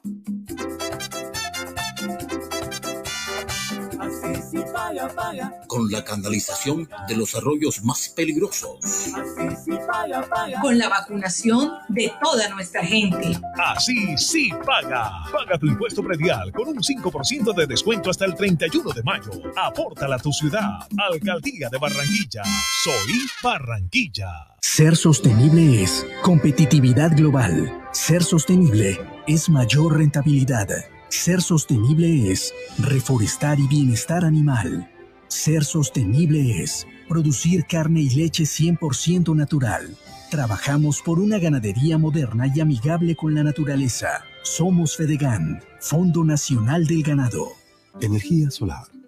Paga, paga. con la canalización de los arroyos más peligrosos. Así sí paga, paga. Con la vacunación de toda nuestra gente. Así sí paga. Paga tu impuesto predial con un 5% de descuento hasta el 31 de mayo. Apórtala a tu ciudad. Alcaldía de Barranquilla. Soy Barranquilla. Ser sostenible es competitividad global. Ser sostenible es mayor rentabilidad. Ser sostenible es reforestar y bienestar animal. Ser sostenible es producir carne y leche 100% natural. Trabajamos por una ganadería moderna y amigable con la naturaleza. Somos Fedegan, Fondo Nacional del Ganado. Energía Solar,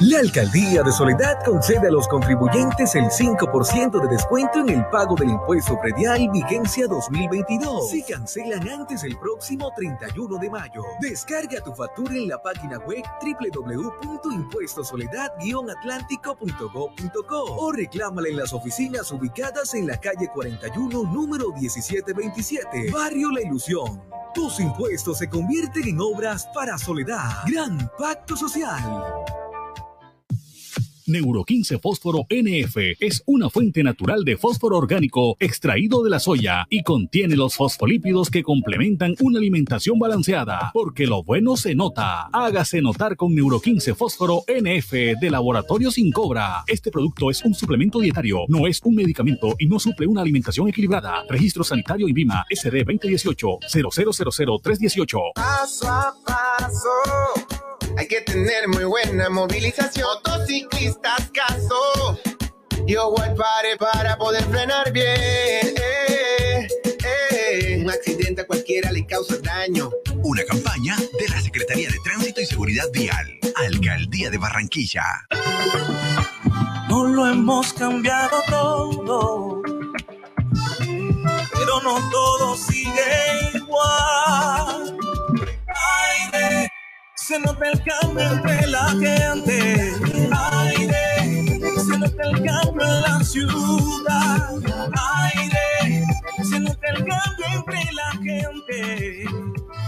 La Alcaldía de Soledad concede a los contribuyentes el 5% de descuento en el pago del impuesto predial vigencia 2022 si cancelan antes el próximo 31 de mayo. Descarga tu factura en la página web www.impuestosoledad-atlántico.gov.co o reclámala en las oficinas ubicadas en la calle 41, número 1727, Barrio La Ilusión. Tus impuestos se convierten en obras para Soledad. Gran Pacto Social. Neuro 15 Fósforo NF es una fuente natural de fósforo orgánico extraído de la soya y contiene los fosfolípidos que complementan una alimentación balanceada, porque lo bueno se nota. Hágase notar con Neuro 15 Fósforo NF de Laboratorio Sin Cobra. Este producto es un suplemento dietario, no es un medicamento y no suple una alimentación equilibrada. Registro sanitario INVIMA SD 2018 000318. Paso a paso. Hay que tener muy buena movilización. Motociclistas, caso. Yo voy pare para poder frenar bien. Eh, eh. Un accidente a cualquiera le causa daño. Una campaña de la Secretaría de Tránsito y Seguridad Vial, Alcaldía de Barranquilla. No lo hemos cambiado todo, pero no todo sigue igual. Aire, se nota el cambio entre la gente. Aire, se nota el cambio en la ciudad. Aire, se nota el cambio entre la gente.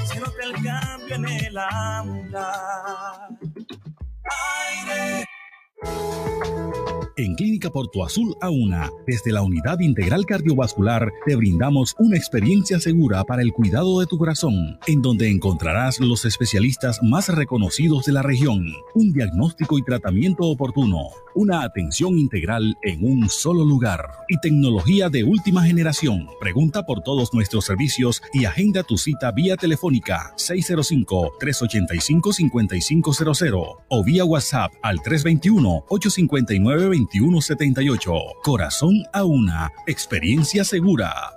Se nota el cambio en el andar. Aire. En Clínica Porto Azul A1, desde la Unidad Integral Cardiovascular, te brindamos una experiencia segura para el cuidado de tu corazón, en donde encontrarás los especialistas más reconocidos de la región, un diagnóstico y tratamiento oportuno, una atención integral en un solo lugar y tecnología de última generación. Pregunta por todos nuestros servicios y agenda tu cita vía telefónica 605-385-5500 o vía WhatsApp al 321-859-2178. Corazón a una, experiencia segura.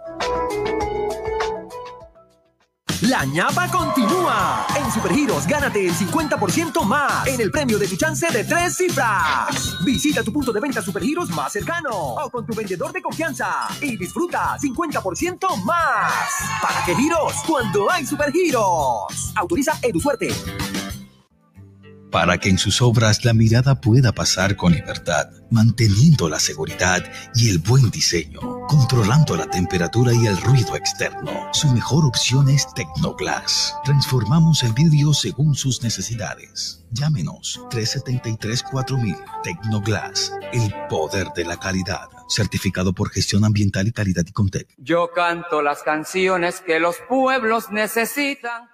La ñapa continúa. En Supergiros, gánate el 50% más en el premio de tu chance de tres cifras. Visita tu punto de venta Supergiros más cercano o con tu vendedor de confianza y disfruta 50% más. ¿Para qué giros? Cuando hay Supergiros. Autoriza EduSuerte. Para que en sus obras la mirada pueda pasar con libertad, manteniendo la seguridad y el buen diseño, controlando la temperatura y el ruido externo. Su mejor opción es Tecnoglass. Transformamos el vidrio según sus necesidades. Llámenos 373-4000 Tecnoglass, el poder de la calidad. Certificado por gestión ambiental y calidad y Contec. Yo canto las canciones que los pueblos necesitan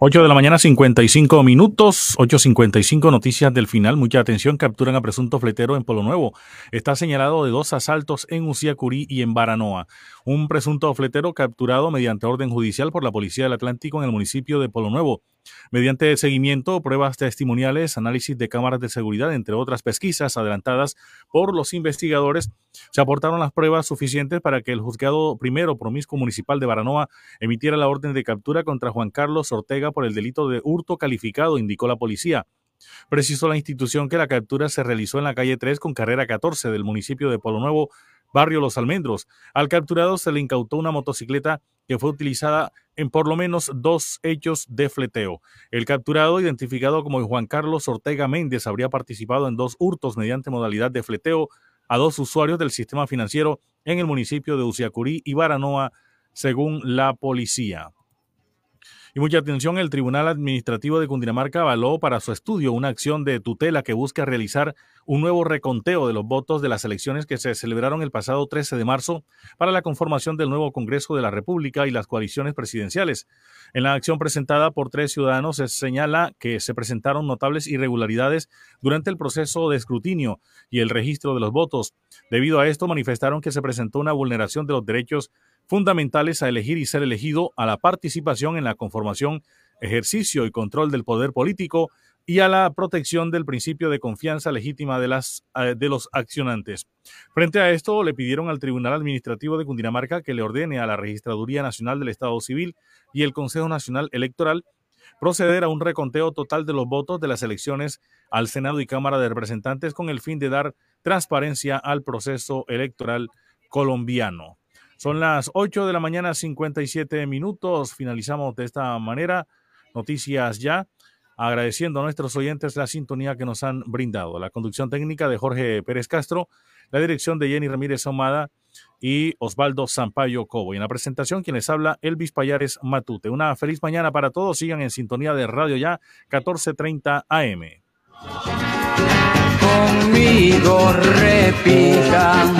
8 de la mañana, 55 minutos, 8.55 noticias del final. Mucha atención, capturan a presunto fletero en Polo Nuevo. Está señalado de dos asaltos en Uciacurí y en Baranoa. Un presunto fletero capturado mediante orden judicial por la Policía del Atlántico en el municipio de Polo Nuevo. Mediante seguimiento, pruebas testimoniales, análisis de cámaras de seguridad, entre otras pesquisas adelantadas por los investigadores, se aportaron las pruebas suficientes para que el juzgado primero promiscuo municipal de Baranoa emitiera la orden de captura contra Juan Carlos Ortega por el delito de hurto calificado, indicó la policía. Precisó la institución que la captura se realizó en la calle 3 con carrera 14 del municipio de Polo Nuevo, barrio Los Almendros. Al capturado se le incautó una motocicleta que fue utilizada en por lo menos dos hechos de fleteo. El capturado, identificado como Juan Carlos Ortega Méndez, habría participado en dos hurtos mediante modalidad de fleteo a dos usuarios del sistema financiero en el municipio de Uciacurí y Baranoa, según la policía. Y mucha atención, el Tribunal Administrativo de Cundinamarca avaló para su estudio una acción de tutela que busca realizar un nuevo reconteo de los votos de las elecciones que se celebraron el pasado 13 de marzo para la conformación del nuevo Congreso de la República y las coaliciones presidenciales. En la acción presentada por tres ciudadanos se señala que se presentaron notables irregularidades durante el proceso de escrutinio y el registro de los votos. Debido a esto, manifestaron que se presentó una vulneración de los derechos fundamentales a elegir y ser elegido, a la participación en la conformación, ejercicio y control del poder político y a la protección del principio de confianza legítima de, las, eh, de los accionantes. Frente a esto, le pidieron al Tribunal Administrativo de Cundinamarca que le ordene a la Registraduría Nacional del Estado Civil y el Consejo Nacional Electoral proceder a un reconteo total de los votos de las elecciones al Senado y Cámara de Representantes con el fin de dar transparencia al proceso electoral colombiano. Son las 8 de la mañana, 57 minutos. Finalizamos de esta manera. Noticias ya. Agradeciendo a nuestros oyentes la sintonía que nos han brindado. La conducción técnica de Jorge Pérez Castro, la dirección de Jenny Ramírez Omada y Osvaldo Sampaio Cobo. Y en la presentación, quien les habla, Elvis Payares Matute. Una feliz mañana para todos. Sigan en sintonía de Radio Ya, 1430 AM. Conmigo repitan